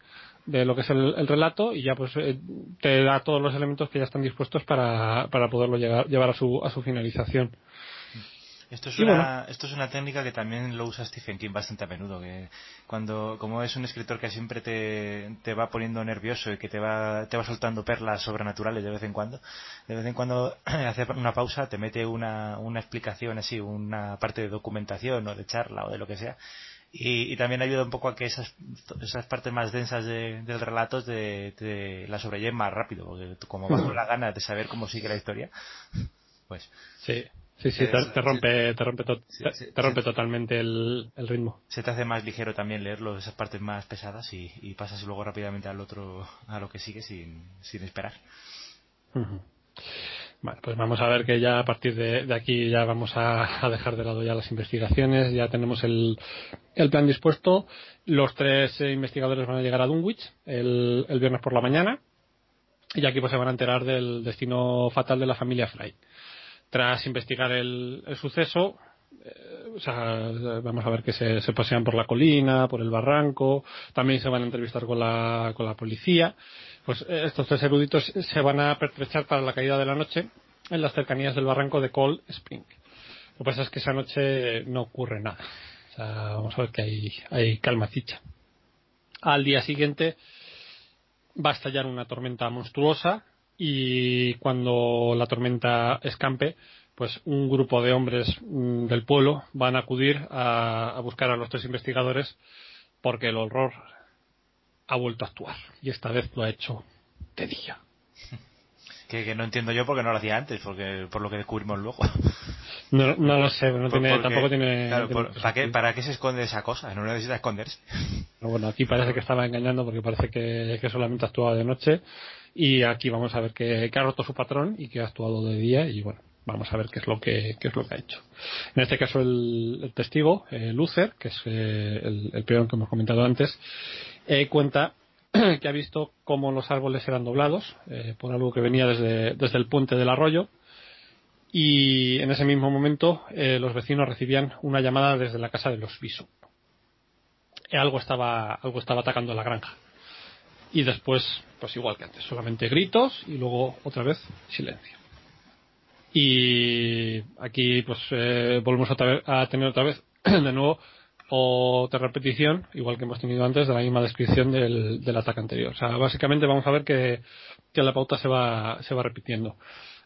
de lo que es el, relato y ya pues eh, te da todos los elementos que ya están dispuestos para, para poderlo llevar a su, a su finalización. Esto es, una, esto es una técnica que también lo usa Stephen King bastante a menudo, que cuando, como es un escritor que siempre te, te va poniendo nervioso y que te va, te va soltando perlas sobrenaturales de vez en cuando, de vez en cuando hace una pausa, te mete una, una explicación así, una parte de documentación o de charla o de lo que sea, y, también ayuda un poco a que esas, esas partes más densas del relato te, te la sobrellenen más rápido, porque como vas con la gana de saber cómo sigue la historia, pues... Sí. Sí, sí, te, rompe, te rompe, te, rompe totalmente el, el, ritmo. Se te hace más ligero también leerlo, esas partes más pesadas, y, y pasas luego rápidamente al otro, a lo que sigue sin, sin esperar. Bueno, pues vamos a ver que ya a partir de, aquí ya vamos a, dejar de lado ya las investigaciones, ya tenemos el, el plan dispuesto. Los tres eh, investigadores van a llegar a Dunwich el, el, viernes por la mañana y aquí pues se van a enterar del destino fatal de la familia Fry. Tras investigar el, suceso, eh, vamos a ver que se, se, pasean por la colina, por el barranco, también se van a entrevistar con la, con la policía pues eh, estos tres eruditos se van a pertrechar para la caída de la noche en las cercanías del barranco de Cold Spring. Lo que pasa es que esa noche no ocurre nada. O sea, vamos a ver que hay, hay calmacicha. Al día siguiente va a estallar una tormenta monstruosa y cuando la tormenta escampe, pues un grupo de hombres mm, del pueblo van a acudir a, a buscar a los tres investigadores porque el horror ha vuelto a actuar y esta vez lo ha hecho de día. Que, no entiendo yo porque no lo hacía antes, porque por lo que descubrimos luego. No, no lo sé, no tiene, tampoco tiene. ¿para, qué, ¿para, qué, se esconde esa cosa? No necesita esconderse. Bueno, aquí parece que estaba engañando porque parece que, que solamente actuaba de noche y aquí vamos a ver que, que, ha roto su patrón y que ha actuado de día y bueno, vamos a ver qué es lo que, qué es lo que ha hecho. En este caso el, testigo, eh, Luther, que es eh, el, peón que hemos comentado antes, cuenta que ha visto cómo los árboles eran doblados por algo que venía desde, desde el puente del arroyo y en ese mismo momento los vecinos recibían una llamada desde la casa de los Viso. Algo estaba, algo estaba atacando la granja. Y después, pues igual que antes, solamente gritos y luego otra vez silencio. Y aquí pues eh, volvemos a, tener otra vez de nuevo otra repetición, igual que hemos tenido antes, de la misma descripción del, del ataque anterior. O sea, básicamente vamos a ver que, que la pauta se va, se va repitiendo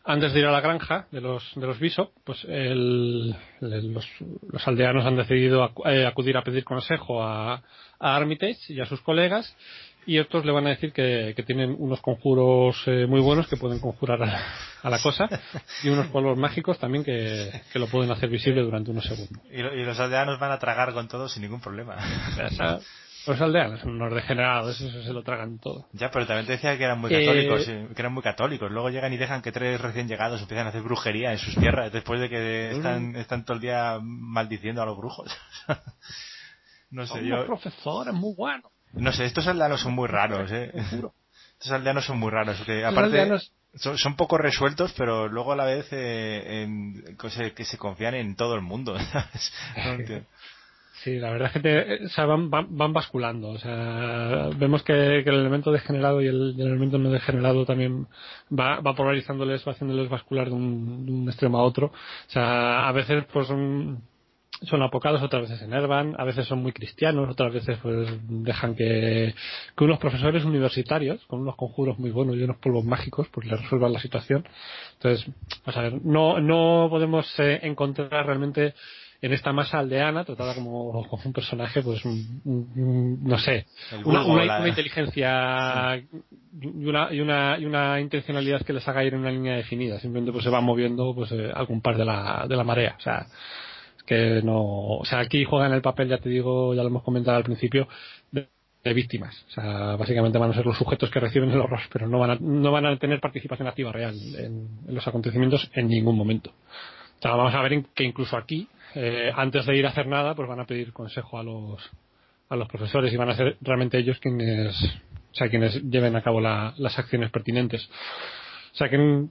antes de ir a la granja de los de los Viso, pues el, los, los, aldeanos han decidido eh, acudir a pedir consejo a, a, Armitage y a sus colegas y estos le van a decir que, que tienen unos conjuros eh, muy buenos que pueden conjurar a, la cosa y unos polvos mágicos también que, que, lo pueden hacer visible durante unos segundos. Y, y, los aldeanos van a tragar con todo sin ningún problema. Los aldeanos son unos degenerados, eso se lo tragan todo. Ya, pero también te decía que eran muy católicos, eh, que eran muy católicos. Luego llegan y dejan que tres recién llegados empiezan a hacer brujería en sus tierras después de que están, están todo el día maldiciendo a los brujos. no sé, yo. profesores muy buenos. No sé, estos aldeanos son muy raros, eh. Estos aldeanos son muy raros, que aparte son, son poco resueltos, pero luego a la vez eh, en, que, se, confían en todo el mundo. Sí, la verdad es que van, van, basculando. O sea, vemos que, el elemento degenerado y el, elemento no degenerado también va, va polarizándoles, va haciéndoles bascular de un, de un extremo a otro. O sea, a veces pues son, son apocados, otras veces se enervan, a veces son muy cristianos, otras veces pues dejan que, que unos profesores universitarios, con unos conjuros muy buenos y unos polvos mágicos, pues les resuelvan la situación. Entonces, pues a ver, no, no podemos eh, encontrar realmente en esta masa aldeana, tratada como, como un personaje, pues, no sé, una, una, inteligencia y, una, y, una, y una intencionalidad que les haga ir en una línea definida. Simplemente pues se va moviendo pues eh, algún par de la, de la marea. O sea, que no, o sea, aquí juegan el papel, ya te digo, ya lo hemos comentado al principio, de, víctimas. O sea, básicamente van a ser los sujetos que reciben el horror, pero no van a, no van a tener participación activa real en, los acontecimientos en ningún momento. O sea, vamos a ver que incluso aquí eh, antes de ir a hacer nada, pues van a pedir consejo a los, a los profesores y van a ser realmente ellos quienes, o sea, quienes lleven a cabo las acciones pertinentes. O sea, que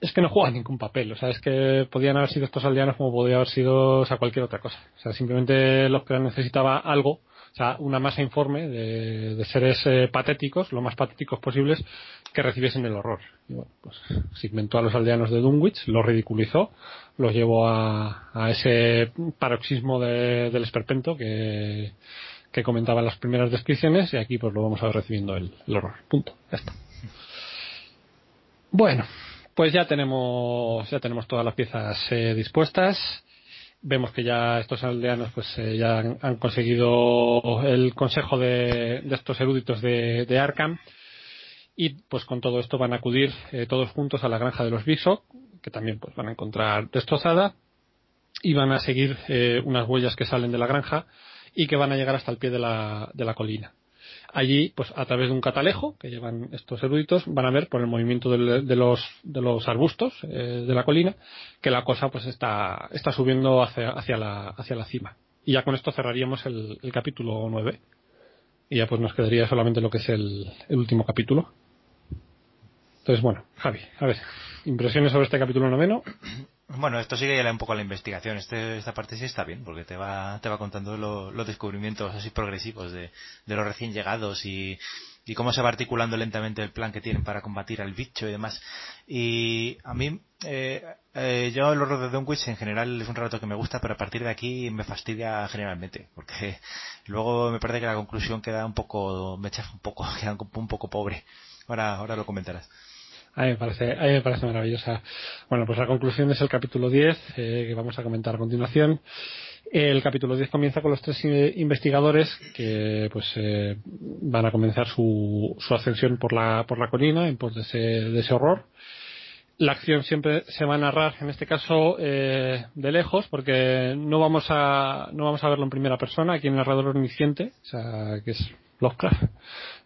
es que no juegan ningún papel. O sea, es que podían haber sido estos aldeanos como podía haber sido o sea, cualquier otra cosa. O sea, simplemente los que necesitaba algo o sea, una masa informe de, de seres eh, patéticos, lo más patéticos posibles, que recibiesen el horror. Y bueno, pues se inventó a los aldeanos de Dunwich, los ridiculizó, los llevó a, a ese paroxismo de, del esperpento que, que comentaba en las primeras descripciones y aquí pues lo vamos a ver recibiendo el, el horror. Punto. Ya está. Bueno, pues ya tenemos, ya tenemos todas las piezas eh, dispuestas. Vemos que ya estos aldeanos pues eh, ya han, conseguido el consejo de, estos eruditos de, Arkham. Y pues con todo esto van a acudir eh, todos juntos a la granja de los Bisok que también pues van a encontrar destrozada. Y van a seguir unas huellas que salen de la granja y que van a llegar hasta el pie de la, de la colina allí, pues a través de un catalejo que llevan estos eruditos, van a ver por el movimiento de, los, de los arbustos eh, de la colina que la cosa pues está, está subiendo hacia, hacia, la, hacia la cima. Y ya con esto cerraríamos el, capítulo 9. Y ya pues nos quedaría solamente lo que es el, el último capítulo. Entonces, bueno, Javi, a ver, impresiones sobre este capítulo noveno. Bueno, esto sigue ya un poco la investigación. Este, esta parte sí está bien, porque te va, te va contando los descubrimientos así progresivos de, los recién llegados y, cómo se va articulando lentamente el plan que tienen para combatir al bicho y demás. Y a mí, eh, eh, yo el horror de Dunwich en general es un relato que me gusta, pero a partir de aquí me fastidia generalmente, porque luego me parece que la conclusión queda un poco, me echa un poco, queda un poco pobre. Ahora, ahora lo comentarás. A mí me parece, a mí me parece maravillosa. Bueno, pues la conclusión es el capítulo 10, eh, que vamos a comentar a continuación. El capítulo 10 comienza con los tres investigadores que pues eh, van a comenzar su, su ascensión por la, por la colina en pos de ese, de ese horror. La acción siempre se va a narrar, en este caso, eh, de lejos, porque no vamos a, no vamos a verlo en primera persona, aquí el narrador omnisciente, o sea, que es Lovecraft.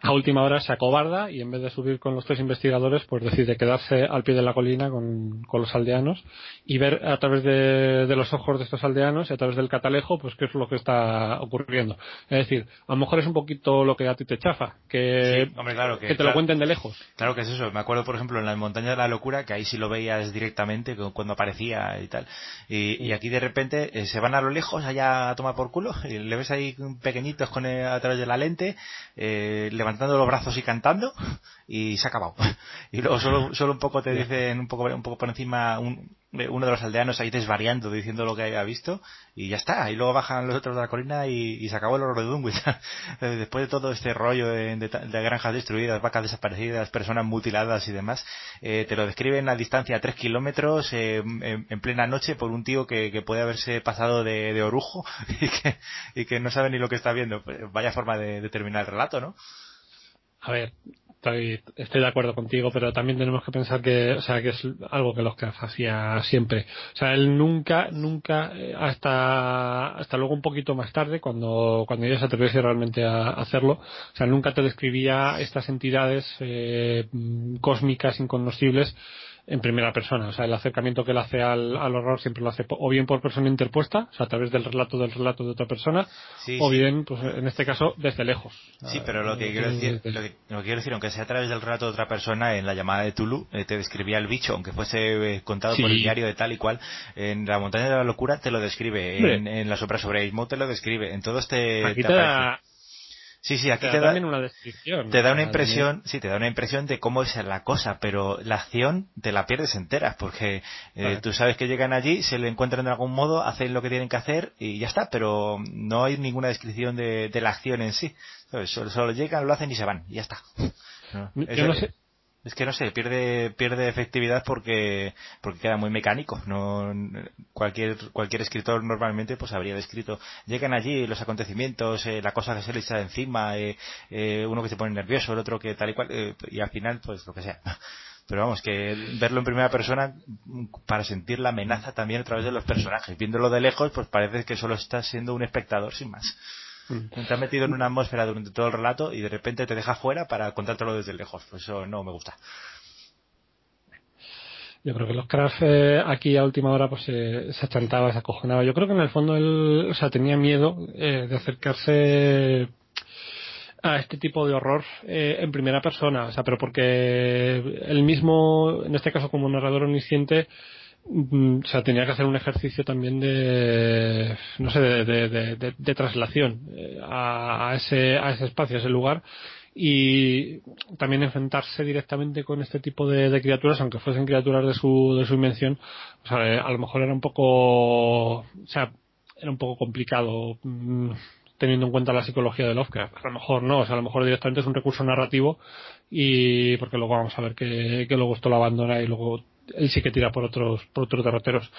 A última hora se acobarda y en vez de subir con los tres investigadores, pues decide quedarse al pie de la colina con, los aldeanos y ver a través de, los ojos de estos aldeanos y a través del catalejo, pues qué es lo que está ocurriendo. Es decir, a lo mejor es un poquito lo que a ti te chafa, que, que, te lo cuenten de lejos. Claro que es eso. Me acuerdo, por ejemplo, en la montaña de la locura, que ahí sí lo veías directamente cuando aparecía y tal. Y, aquí de repente eh, se van a lo lejos allá a tomar por culo y le ves ahí pequeñitos con a través de la lente eh, levantando los brazos y cantando y se ha acabado. Y luego solo, solo un poco te dicen, un poco, un poco por encima, un, uno de los aldeanos ahí desvariando, diciendo lo que había visto, y ya está. Y luego bajan los otros de la colina y, se acabó el horror de Dunwich. Después de todo este rollo de, granjas destruidas, vacas desaparecidas, personas mutiladas y demás, eh, te lo describen a distancia a tres kilómetros, eh, en, plena noche, por un tío que, puede haberse pasado de, orujo y que, y que no sabe ni lo que está viendo. Pues vaya forma de terminar el relato, ¿no? A ver, estoy, estoy de acuerdo contigo, pero también tenemos que pensar que, o sea, que es algo que los que hacía siempre. O sea, él nunca, nunca, eh, hasta, hasta luego un poquito más tarde, cuando, cuando ella se atreviese realmente a hacerlo, o sea, nunca te describía estas entidades eh, cósmicas inconocibles en primera persona. O sea, el acercamiento que él hace al, horror siempre lo hace o bien por persona interpuesta, o sea, a través del relato del relato de otra persona, o bien, pues en este caso, desde lejos. Sí, pero lo que, quiero decir, lo que, quiero decir, aunque sea a través del relato de otra persona, en la llamada de Tulu, eh, te describía el bicho, aunque fuese eh, contado por el diario de tal y cual, en la montaña de la locura te lo describe, en, la sombra sobre Ismo te lo describe, en todo este... Aquí te, Sí, sí, aquí te, da, una descripción. Te da una impresión, sí, te da una impresión de cómo es la cosa, pero la acción te la pierdes entera, porque eh, tú sabes que llegan allí, se le encuentran de algún modo, hacen lo que tienen que hacer y ya está, pero no hay ninguna descripción de, la acción en sí. Solo, llegan, lo hacen y se van, y ya está. Yo no sé, es que no sé, pierde, pierde efectividad porque, porque queda muy mecánico. No, cualquier, cualquier escritor normalmente pues habría descrito, llegan allí los acontecimientos, eh, la cosa que se le echa encima, eh, eh, uno que se pone nervioso, el otro que tal y cual, y al final pues lo que sea. Pero vamos, que verlo en primera persona para sentir la amenaza también a través de los personajes. Viéndolo de lejos, pues parece que solo estás siendo un espectador sin más. Mm. Te has metido en una atmósfera durante todo el relato y de repente te deja fuera para contártelo desde lejos. Pues eso no me gusta. Yo creo que los Craft eh, aquí a última hora pues se achantaba, se acojonaba. Yo creo que en el fondo él, o sea, tenía miedo eh, de acercarse a este tipo de horror eh, en primera persona, o sea, pero porque él mismo, en este caso como narrador omnisciente, o sea, tenía que hacer un ejercicio también de, no sé, de, traslación eh, a, ese, a ese espacio, a ese lugar y también enfrentarse directamente con este tipo de, criaturas, aunque fuesen criaturas de su, de su invención, o sea, eh, a lo mejor era un poco, o sea, era un poco complicado mm, teniendo en cuenta la psicología de Lovecraft. A lo mejor no, o sea, a lo mejor directamente es un recurso narrativo y porque luego vamos a ver que, que luego esto lo abandona y luego él sí que tira por otros, por otros derroteros.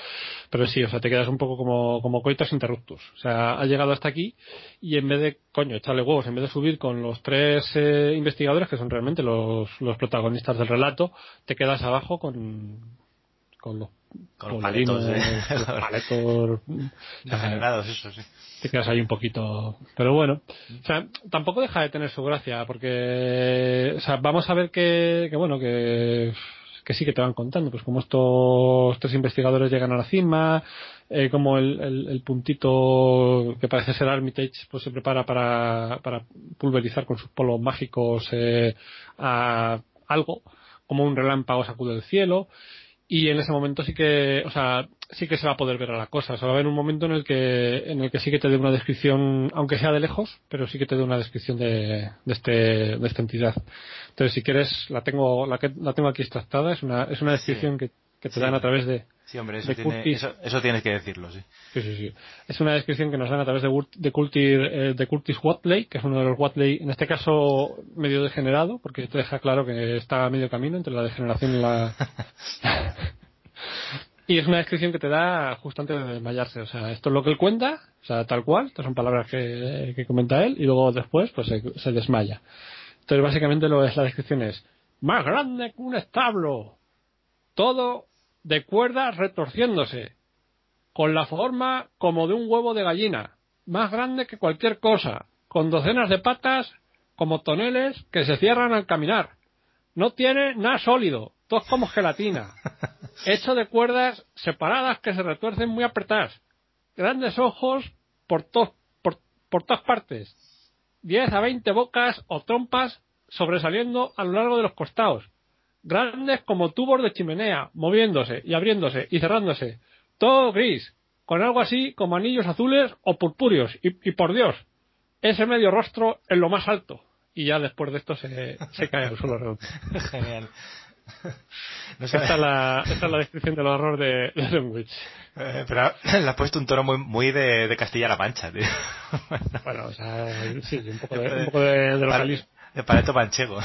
Pero sí, o sea, te quedas un poco como, como coitas interruptus. O sea, ha llegado hasta aquí y en vez de, coño, echarle huevos, en vez de subir con los tres eh, investigadores, que son realmente los, los protagonistas del relato, te quedas abajo con, con los con los paletos, los paletos degenerados, eso sí. Te quedas ahí un poquito. Pero bueno, o sea, tampoco deja de tener su gracia, porque, o sea, vamos a ver que, que bueno, que que sí que te van contando, pues como estos tres investigadores llegan a la cima, eh, como el, puntito que parece ser Armitage pues se prepara para, para pulverizar con sus polos mágicos eh, a algo, como un relámpago sacude el cielo, y en ese momento sí que, o sea, sí que se va a poder ver a la cosa. O sea, va a haber un momento en el que, en el que sí que te dé una descripción, aunque sea de lejos, pero sí que te dé una descripción de, de, este, de esta entidad. Entonces, si quieres, la tengo, la, que, la tengo aquí extractada, es una, es una descripción que, que te dan a través de, Sí, hombre, eso, tiene, eso, tienes que decirlo, sí. Sí, sí, sí. Es una descripción que nos dan a través de, de, Curtis, eh, de Curtis Watley, que es uno de los Watley, en este caso medio degenerado, porque te deja claro que está a medio camino entre la degeneración y la... y es una descripción que te da justo antes de desmayarse. O sea, esto es lo que él cuenta, o sea, tal cual, estas son palabras que, que comenta él, y luego después pues se, se desmaya. Entonces, básicamente lo es la descripción es más grande que un establo. Todo de cuerdas retorciéndose, con la forma como de un huevo de gallina, más grande que cualquier cosa, con docenas de patas, como toneles que se cierran al caminar. No tiene nada sólido, todo como gelatina. Hecho de cuerdas separadas que se retuercen muy apretadas. Grandes ojos por, por, por todas partes. 10 a 20 bocas o trompas sobresaliendo a lo largo de los costados. Grandes como tubos de chimenea, moviéndose y abriéndose y cerrándose. Todo gris, con algo así como anillos azules o purpúreos. Y, por Dios, ese medio rostro en lo más alto. Y ya después de esto se, se cae al suelo. Genial. esta, es la, esta, es la, descripción del horror de, de Dunwich. Eh, pero le ha puesto un tono muy, muy de, de Castilla-La Mancha, tío. bueno, o sea, sí, un poco de, un poco de, de localismo. De paleto manchego.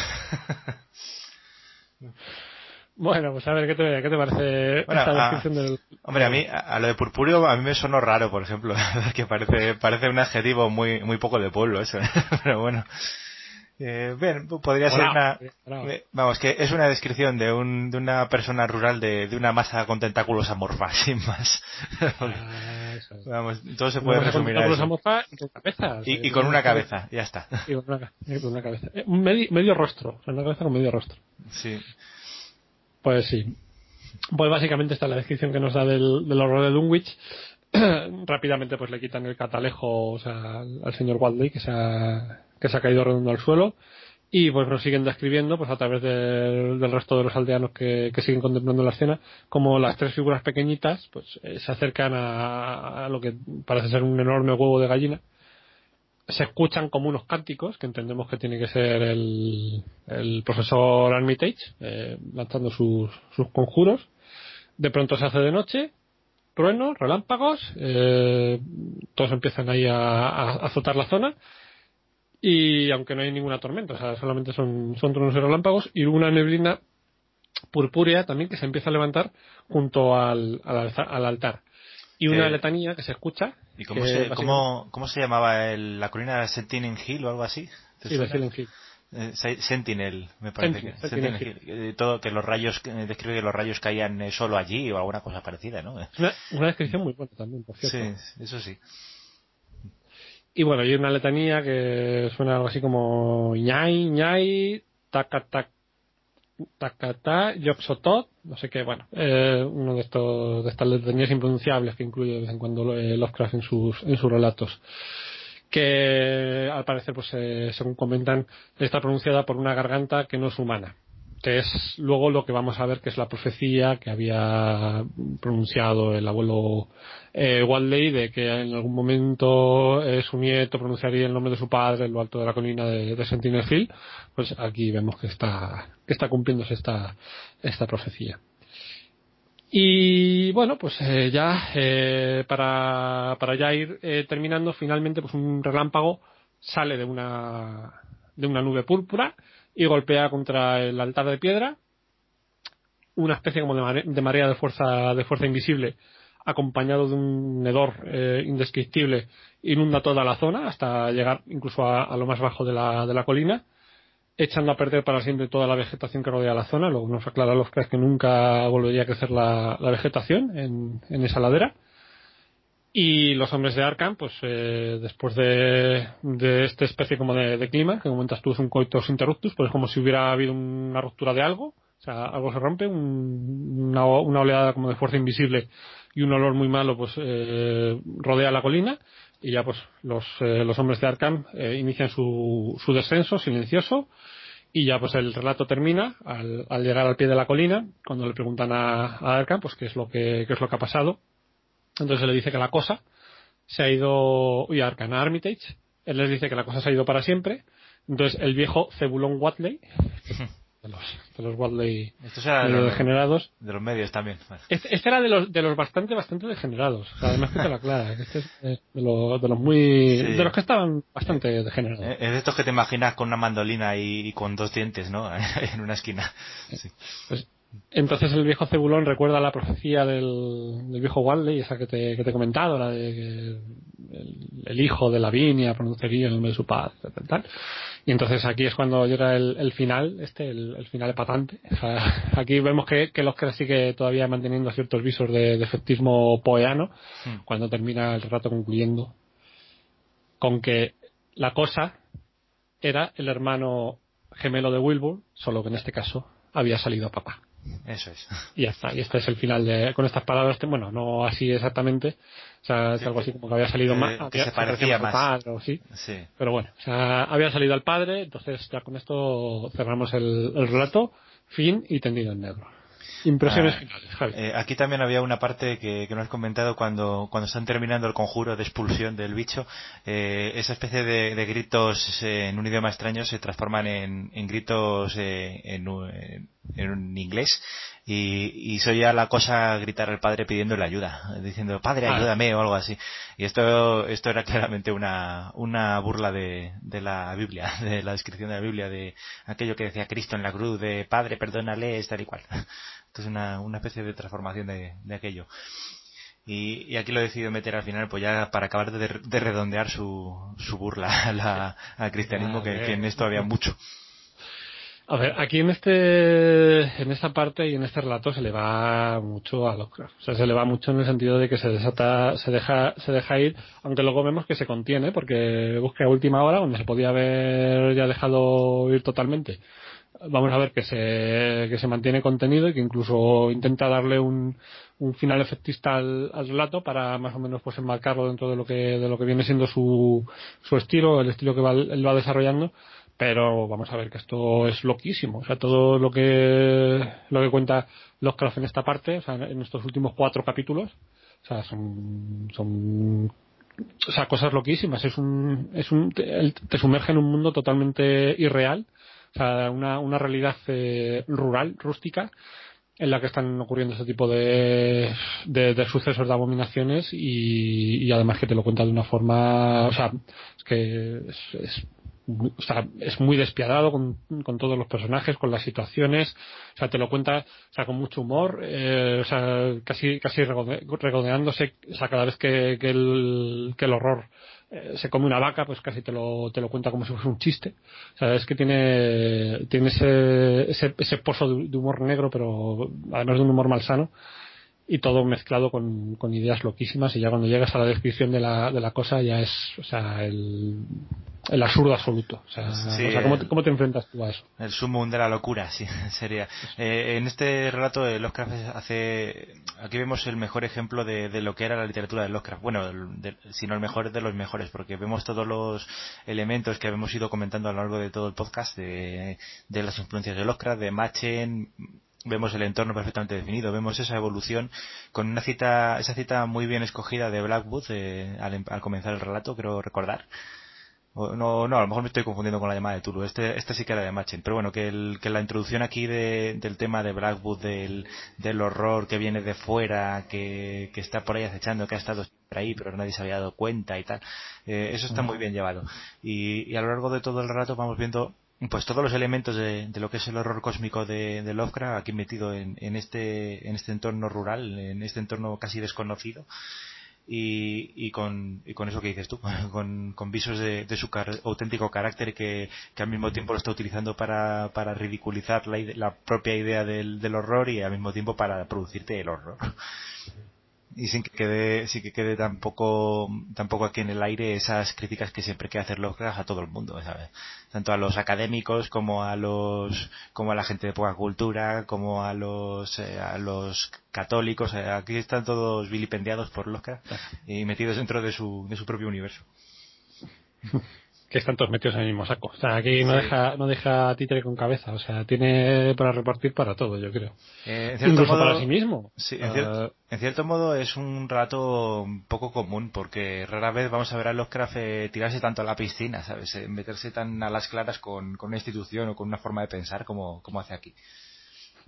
Bueno, pues a ver, ¿qué te, qué te parece bueno, esta a, descripción del... Hombre, a mí, a, lo de purpúreo a mí me sonó raro, por ejemplo, que parece, parece un adjetivo muy, muy poco de pueblo eso, pero bueno. Eh, bien, podría ser una... Eh, vamos, que es una descripción de, un, de una persona rural de, de una masa con tentáculos amorfa, sin más. Ah, eso es. Vamos, todo se puede resumir a eso. Amorfa y con cabeza. Y, y con una cabeza, ya está. Y con una, y con una cabeza. Eh, medio, medio rostro, una cabeza con medio rostro. Sí. Pues sí. Pues básicamente esta es la descripción que nos da del, del horror de Dunwich. Rápidamente pues le quitan el catalejo o sea, al señor Waldley que se ha, que se ha caído redondo al suelo y pues nos siguen describiendo pues a través del, resto de los aldeanos que, que, siguen contemplando la escena como las tres figuras pequeñitas pues eh, se acercan a, lo que parece ser un enorme huevo de gallina se escuchan como unos cánticos, que entendemos que tiene que ser el, el profesor Armitage, eh, lanzando sus, sus conjuros. De pronto se hace de noche, truenos, relámpagos, eh, todos empiezan ahí a, azotar la zona. Y aunque no hay ninguna tormenta, o sea, solamente son, son truenos y relámpagos, y una neblina purpúrea también que se empieza a levantar junto al, al, al altar y una eh, letanía que se escucha. ¿Y cómo, se, cómo, cómo se llamaba el, la colina Sentinel Hill o algo así? Sí, Silent Hill. Eh, Sentinel, me parece Sentinel, que. Sentinel Hill. Todo, que los rayos, describe que los rayos caían eh, solo allí o alguna cosa parecida, ¿no? Una, una descripción muy buena también, por cierto. Sí, eso sí. Y bueno, hay una letanía que suena algo así como ñay, ñay, taca, tac, Takata, Yoxotot, no sé qué, bueno, eh, uno de estos de estas letanías impronunciables que incluye de vez en cuando eh, Lovecraft en sus en sus relatos que al parecer pues eh, según comentan está pronunciada por una garganta que no es humana que es luego lo que vamos a ver que es la profecía que había pronunciado el abuelo eh, Waldley de que en algún momento eh, su nieto pronunciaría el nombre de su padre en lo alto de la colina de, de Sentinel Hill, pues aquí vemos que está, que está cumpliéndose esta, esta profecía. Y bueno, pues eh, ya eh, para, para ya ir eh, terminando, finalmente pues un relámpago sale de una, de una nube púrpura y golpea contra el altar de piedra. Una especie como de, mare de marea de fuerza de fuerza invisible acompañado de un hedor eh, indescriptible inunda toda la zona hasta llegar incluso a, lo más bajo de la, de la colina echando a perder para siempre toda la vegetación que rodea la zona. Luego nos aclara los que nunca volvería a crecer la, la vegetación en, en esa ladera y los hombres de Arkham, pues eh, después de, de esta especie como de, clima, que comentas tú es un coitus interruptus, pues es como si hubiera habido una ruptura de algo, o sea, algo se rompe, un, una, una, oleada como de fuerza invisible y un olor muy malo, pues eh, rodea la colina y ya pues los, eh, los hombres de Arkham eh, inician su, su descenso silencioso y ya pues el relato termina al, al, llegar al pie de la colina, cuando le preguntan a, a Arkham pues qué es lo que, qué es lo que ha pasado entonces le dice que la cosa se ha ido, y Arcana Armitage, él les dice que la cosa se ha ido para siempre. Entonces el viejo Cebulón Watley, de los, de los Watley de los degenerados. De los medios también. Este, este, era de los, de los bastante, bastante degenerados. O sea, además que te la clara. Este es de los, de los muy, sí. de los que estaban bastante degenerados. Es de estos que te imaginas con una mandolina y, y con dos dientes, ¿no? en una esquina. Sí. Pues entonces el viejo Cebulón recuerda la profecía del, del viejo Waldley, esa que te, que te he comentado, la de que el, el hijo de Lavinia pronunciaría el nombre de su padre, tal, tal. Y entonces aquí es cuando llega el, el final, este, el, el final. O sea, aquí vemos que, que los que sigue todavía manteniendo ciertos visos de, de efectismo poeano, Hmm. mm. cuando termina el rato concluyendo con que la cosa era el hermano gemelo de Wilbur, solo que en este caso había salido a papá. Eso es. Y ya está. Y este es el final de. Con estas palabras, bueno, no así exactamente. O sea, es algo así como que había salido más. Que se parecía más. sí. Pero bueno, o sea, había salido al padre, entonces ya con esto cerramos el, el relato, fin y tendido en negro. Impresiones ah, Javi. Eh, aquí también había una parte que, que, nos has comentado cuando, cuando están terminando el conjuro de expulsión del bicho. Eh, esa especie de, de gritos eh, en un idioma extraño se transforman en, en gritos eh, en, en, un inglés y, y soy ya la cosa gritar al padre pidiéndole ayuda, diciendo padre ayúdame o algo así. Y esto, esto era claramente una, una burla de, de la Biblia, de la descripción de la Biblia, de aquello que decía Cristo en la cruz, de padre perdónale, tal y cual. Esto es una, una especie de transformación de, de aquello. Y, y, aquí lo he decidido meter al final, pues ya para acabar de, de redondear su, su burla al cristianismo, que, que, en esto había mucho. A ver, aquí en este, en esta parte y en este relato se le va mucho a Lovecraft. O sea, se le va mucho en el sentido de que se desata, se deja, se deja ir, aunque luego vemos que se contiene, porque busca a última hora, donde se podía haber ya dejado ir totalmente vamos a ver que se, que se mantiene contenido y que incluso intenta darle un, un final efectista al, al, relato para más o menos pues enmarcarlo dentro de lo que, de lo que viene siendo su, su estilo, el estilo que va, él va desarrollando. Pero vamos a ver que esto es loquísimo. O sea, todo lo que, lo que cuenta Lovecraft en esta parte, o sea, en estos últimos cuatro capítulos, o sea, son, son o sea, cosas loquísimas. Es un, es un, te sumerge en un mundo totalmente irreal o sea, una, una realidad eh, rural, rústica, en la que están ocurriendo este tipo de, de, sucesos de abominaciones y, y, además que te lo cuenta de una forma, o sea, es que es o sea, es muy despiadado con, todos los personajes, con las situaciones, o sea, te lo cuenta, o sea, con mucho humor, eh, o sea, casi, casi regodeándose, o sea, cada vez que, que, el, que el horror eh, se come una vaca, pues casi te lo, te lo cuenta como si fuese un chiste. O sea, es que tiene, tiene ese, ese, ese pozo de humor negro, pero además de un humor malsano, y todo mezclado con, con ideas loquísimas, y ya cuando llegas a la descripción de la, de la cosa ya es, o sea, el, el absurdo absoluto. O sea, ¿cómo, te, enfrentas tú a eso? El sumum de la locura, sí, sería. Eh, en este relato de Lovecraft hace, aquí vemos el mejor ejemplo de, de lo que era la literatura de Lovecraft. Bueno, si no el mejor de los mejores, porque vemos todos los elementos que hemos ido comentando a lo largo de todo el podcast de, de las influencias de Lovecraft, de Machen, vemos el entorno perfectamente definido, vemos esa evolución con una cita, esa cita muy bien escogida de Blackwood eh, al, al, comenzar el relato, creo recordar, no, no, a lo mejor me estoy confundiendo con la llamada de Tulu. Este, este sí que era de Machen. Pero bueno, que, el, que la introducción aquí de, del tema de Blackwood, del, del horror que viene de fuera, que, que está por ahí acechando, que ha estado por ahí, pero nadie se había dado cuenta y tal. Eh, eso está muy bien llevado. Y, y a lo largo de todo el rato vamos viendo pues todos los elementos de, de, lo que es el horror cósmico de, de Lovecraft aquí metido en, en, este en este entorno rural en este entorno casi desconocido y, y, con, con eso que dices tú, con, con visos de, de su auténtico carácter que, que, al mismo tiempo lo está utilizando para, para ridiculizar la, la propia idea del, del horror y al mismo tiempo para producirte el horror y sin que quede, sin que quede tampoco, tampoco aquí en el aire esas críticas que siempre quiere hacer Lovecraft a todo el mundo, ¿sabes? Tanto a los académicos como a los, como a la gente de poca cultura, como a los, eh, a los católicos, eh, aquí están todos vilipendiados por Lovecraft y metidos dentro de su, de su propio universo. que están todos metidos en el mismo saco. O sea, aquí no deja no deja títere con cabeza. O sea, tiene para repartir para todo, yo creo. Eh, Incluso para sí mismo. Sí, en, cierto, modo es un rato poco común porque rara vez vamos a ver a los craft tirarse tanto a la piscina, ¿sabes? Eh, meterse tan a las claras con, con una institución o con una forma de pensar como, como hace aquí.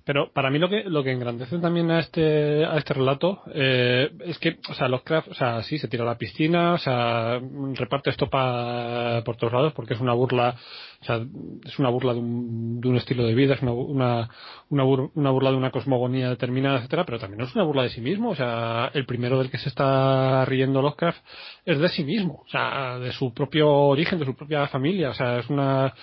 Pero para mí lo que lo que engrandece también a este a este relato eh, es que, o sea, Lovecraft, o sea, sí se tira a la piscina, o sea, reparte esto por todos lados porque es una burla, o sea, es una burla de un, de un estilo de vida, es una una, una, una, burla de una cosmogonía determinada, etcétera, pero también es una burla de sí mismo, o sea, el primero del que se está riendo Lovecraft es de sí mismo, o sea, de su propio origen, de su propia familia, o sea, es una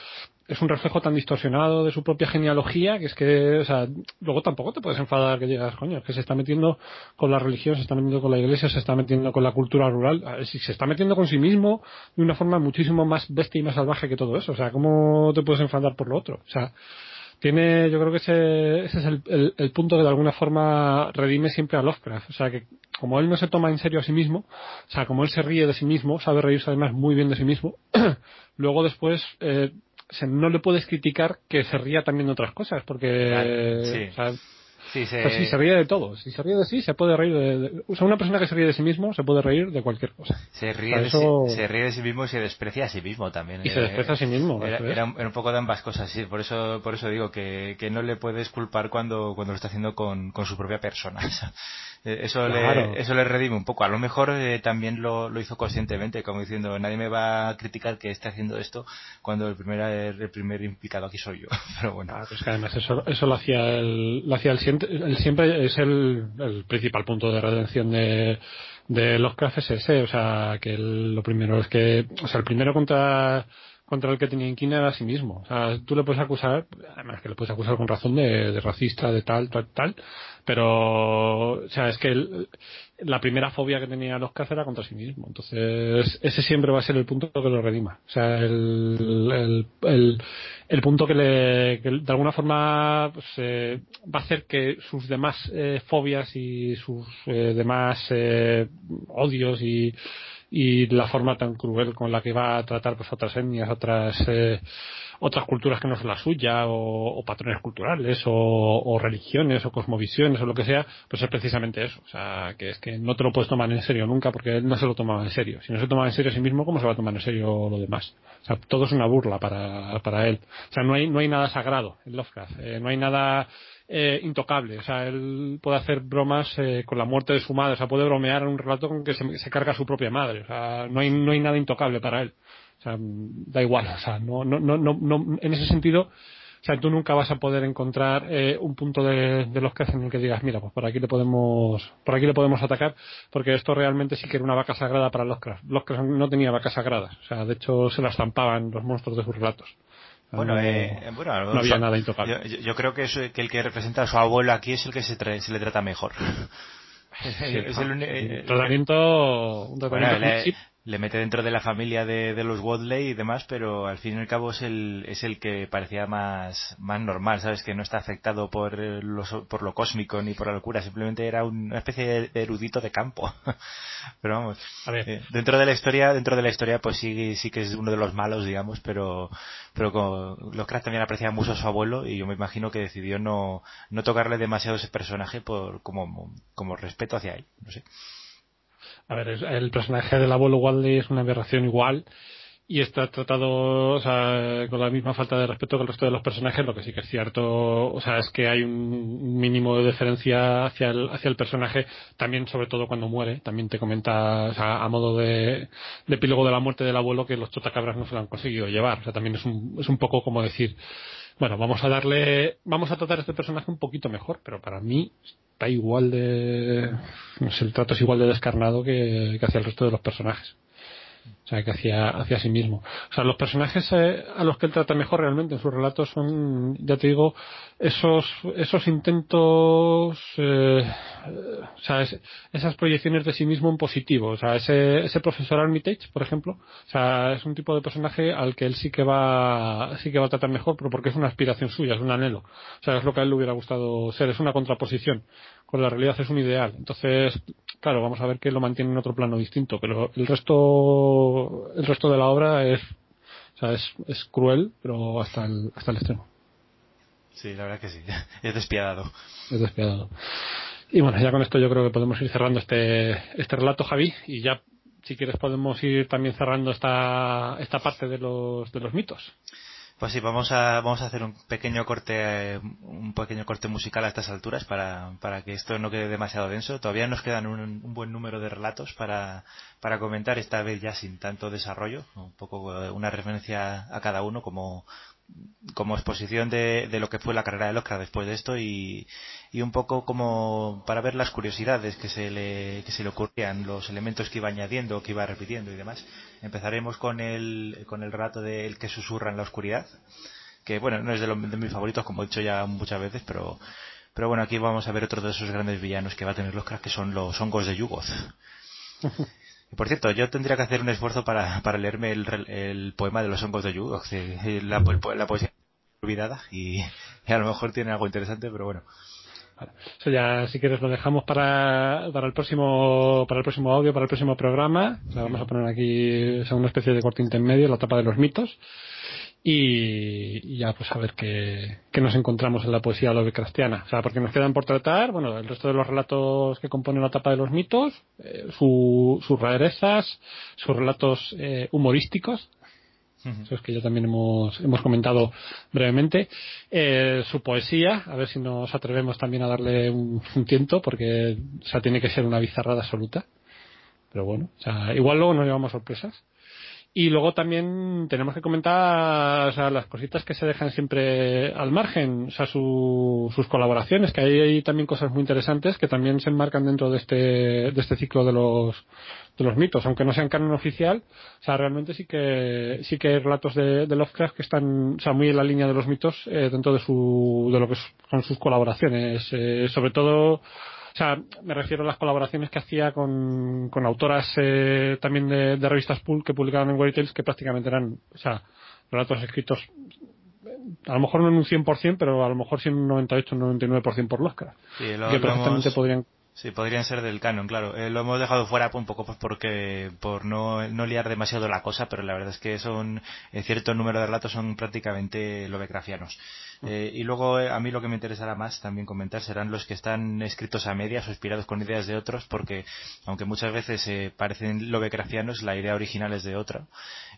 es un reflejo tan distorsionado de su propia genealogía que es que, o sea, luego tampoco te puedes enfadar que digas, coño, que se está metiendo con la religión, se está metiendo con la iglesia, se está metiendo con la cultura rural, se está metiendo con sí mismo de una forma muchísimo más bestia y más salvaje que todo eso, o sea, ¿cómo te puedes enfadar por lo otro? O sea, tiene, yo creo que ese, ese es el, el, punto que de alguna forma redime siempre a Lovecraft. O sea, que como él no se toma en serio a sí mismo, o sea, como él se ríe de sí mismo, sabe reírse además muy bien de sí mismo, luego después eh, no le puedes criticar que se ría también de otras cosas, porque sí. se... se ríe de todo. Si se ríe de sí, se puede reír de, O sea, una persona que se ríe de sí mismo se puede reír de cualquier cosa. Se ríe, de, sí, se ríe de sí mismo y se desprecia a sí mismo también. Y se desprecia a sí mismo. Era, un poco de ambas cosas, sí. Por eso, por eso digo que, que no le puedes culpar cuando, cuando lo está haciendo con, con su propia persona. Eh, eso, le, eso le redime un poco. A lo mejor eh, también lo, lo, hizo conscientemente, como diciendo, nadie me va a criticar que esté haciendo esto cuando el primer, el primer implicado aquí soy yo. Pero bueno. Ah, pues que además eso, eso lo hacía el, lo hacía el, siempre, es el, el principal punto de redención de, de los es ese, o sea, que lo primero es que, o sea, el primero contra contra el que tenía inquina era a sí mismo. O sea, tú le puedes acusar, además que le puedes acusar con razón de, racista, de tal, tal, tal, pero, o sea, es que la primera fobia que tenía los era contra sí mismo. Entonces, ese siempre va a ser el punto que lo redima. O sea, el, el, el, punto que, le, que de alguna forma pues, eh, va a hacer que sus demás eh, fobias y sus eh, demás odios y y la forma tan cruel con la que va a tratar pues otras etnias, otras eh, otras culturas que no son la suya o, patrones culturales o, religiones o cosmovisiones o lo que sea, pues es precisamente eso, o sea, que es que no te lo puedes tomar en serio nunca porque él no se lo tomaba en serio. Si no se toma en serio a sí mismo, ¿cómo se va a tomar en serio lo demás? O sea, todo es una burla para, para él. O sea, no hay no hay nada sagrado en Lovecraft, eh, no hay nada eh, intocable. O sea, él puede hacer bromas eh, con la muerte de su madre. O sea, puede bromear en un relato con que se, carga a su propia madre. O sea, no hay, no hay nada intocable para él. O sea, da igual. O sea, no, no, no, no, en ese sentido, o sea, tú nunca vas a poder encontrar eh, un punto de, los que en el que digas, mira, pues por aquí le podemos, por aquí le podemos atacar, porque esto realmente sí que era una vaca sagrada para Los que no tenía vacas sagradas. O sea, de hecho se las estampaban los monstruos de sus relatos. Bueno, eh, bueno no había nada intocable. Yo, creo que, que, el que representa a su abuelo aquí es el que se, se le trata mejor. es el, eh, tratamiento, un tratamiento le mete dentro de la familia de, de, los Wadley y demás, pero al fin y al cabo es el, es el que parecía más, más normal, ¿sabes? Que no está afectado por, los, por lo cósmico ni por la locura, simplemente era una especie de erudito de campo. pero vamos, a ver. Eh, dentro de la historia, dentro de la historia, pues sí, sí que es uno de los malos, digamos, pero, pero como Lovecraft también aprecia mucho a su abuelo y yo me imagino que decidió no, no tocarle demasiado ese personaje por, como, como respeto hacia él, no sé. A ver, el personaje del abuelo Wally es una aberración igual y está tratado o sea, con la misma falta de respeto que el resto de los personajes, lo que sí que es cierto, o sea, es que hay un mínimo de deferencia hacia el, hacia el personaje, también sobre todo cuando muere, también te comenta, a modo de, de epílogo de la muerte del abuelo que los chotacabras no se lo han conseguido llevar, o sea, también es un, es un poco como decir, bueno, vamos a darle, vamos a tratar a este personaje un poquito mejor, pero para mí está igual de, el trato es igual de descarnado que, que hacia el resto de los personajes. O sea, que hacia, hacia sí mismo. O sea, los personajes eh, a los que él trata mejor realmente en sus relatos son, ya te digo, esos, esos intentos, eh, o sea, esas proyecciones de sí mismo en positivo. O sea, ese, ese profesor Armitage, por ejemplo, o sea, es un tipo de personaje al que él sí que va, sí que va a tratar mejor, pero porque es una aspiración suya, es un anhelo. O sea, es lo que a él le hubiera gustado ser, es una contraposición. Con la realidad es un ideal. Entonces, claro, vamos a ver que lo mantiene en otro plano distinto, pero el resto, el resto de la obra es, o sea, es, es cruel, pero hasta el, hasta el extremo. Sí, la verdad que sí. Es despiadado. Es despiadado. Y bueno, ya con esto yo creo que podemos ir cerrando este, este relato, Javi, y ya, si quieres, podemos ir también cerrando esta, esta parte de los, de los mitos. Pues sí, vamos a, vamos a hacer un pequeño corte, un pequeño corte musical a estas alturas para, que esto no quede demasiado denso. Todavía nos quedan un, buen número de relatos para, para comentar, esta vez ya sin tanto desarrollo, un poco eh, una referencia a cada uno como, como exposición de, lo que fue la carrera de Lovecraft después de esto y, y, un poco como para ver las curiosidades que se, le, que se le ocurrían, los elementos que iba añadiendo, que iba repitiendo y demás. Empezaremos con el, con el relato de El que susurra en la oscuridad, que bueno, no es de, lo, de mis favoritos, como he dicho ya muchas veces, pero, pero bueno, aquí vamos a ver otro de esos grandes villanos que va a tener Lovecraft, que son los hongos de Yugoth. Por cierto, yo tendría que hacer un esfuerzo para, para leerme el, el poema de los hongos de Yu, la, la poesía olvidada y, a lo mejor tiene algo interesante, pero bueno. Eso ya, si quieres, lo dejamos para, para el próximo para el próximo audio, para el próximo programa. vamos a poner aquí una especie de corte intermedio, la tapa de los mitos y, ya pues a ver qué, nos encontramos en la poesía Lovecraftiana. O sea, porque nos quedan por tratar, bueno, el resto de los relatos que componen la tapa de los mitos, eh, sus rarezas, sus relatos eh, humorísticos, esos que ya también hemos, hemos comentado brevemente, eh, su poesía, a ver si nos atrevemos también a darle un, un tiento, porque o sea, tiene que ser una bizarrada absoluta. Pero bueno, o sea, igual luego nos llevamos sorpresas. Y luego también tenemos que comentar o sea, las cositas que se dejan siempre al margen, o sea, sus colaboraciones, que hay, hay, también cosas muy interesantes que también se enmarcan dentro de este, de este ciclo de los, de los mitos, aunque no sean canon oficial, o sea, realmente sí que, sí que hay relatos de, de Lovecraft que están, o sea, muy en la línea de los mitos eh, dentro de su, de lo que son sus colaboraciones, eh, sobre todo, o sea, me refiero a las colaboraciones que hacía con, con autoras eh, también de, de, revistas Pool que publicaban en Weird Tales que prácticamente eran, o sea, relatos escritos a lo mejor no en un 100%, pero a lo mejor sí en un 98 un 99% por Lovecraft. Sí, lo, que perfectamente podrían Sí, podrían ser del canon, claro. Eh, lo hemos dejado fuera un poco pues, porque por no, no liar demasiado la cosa, pero la verdad es que son eh, cierto número de relatos son prácticamente lovegrafianos. Eh, y luego eh, a mí lo que me interesará más también comentar serán los que están escritos a medias o inspirados con ideas de otros, porque aunque muchas veces eh, parecen lovegrafianos, la idea original es de otro.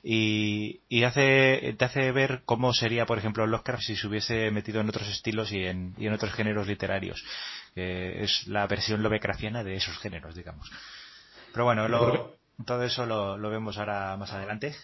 Y, y hace, te hace ver cómo sería, por ejemplo, Lovecraft si se hubiese metido en otros estilos y en, y en otros géneros literarios. es la versión lovegrafiana de esos géneros, digamos. Pero bueno, lo, todo eso lo, lo vemos ahora más adelante.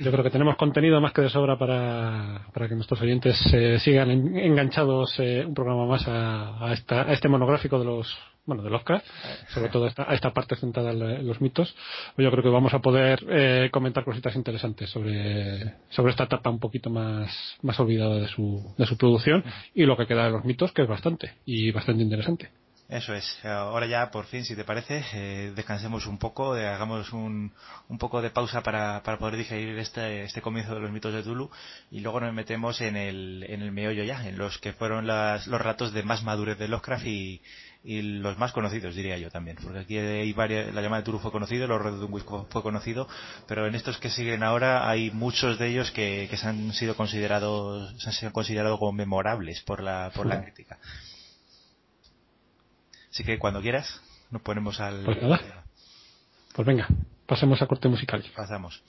Yo creo que tenemos contenido más que de sobra para, para que nuestros oyentes eh, sigan enganchados eh, un programa más a, esta, a, este monográfico de los bueno de Lovecraft, sobre todo esta, a esta parte centrada en los mitos. Yo creo que vamos a poder eh, comentar cositas interesantes sobre, sobre esta etapa un poquito más, más olvidada de su, de su producción y lo que queda de los mitos, que es bastante y bastante interesante. Eso es. Ahora ya, por fin, si te parece, eh, descansemos un poco, eh, hagamos un, un, poco de pausa para, para poder digerir este, este comienzo de los mitos de Tulu y luego nos metemos en el, en el meollo ya, en los que fueron las, los ratos de más madurez de Lovecraft y, y los más conocidos, diría yo también. Porque aquí hay varias, la llamada de Tulu fue conocido, los Red de fue conocido, pero en estos que siguen ahora hay muchos de ellos que, que se han sido considerados, se han sido considerados como memorables por la, por la crítica. Así que cuando quieras, nos ponemos al. Pues nada. Pues venga, pasemos a corte musical. Pasamos.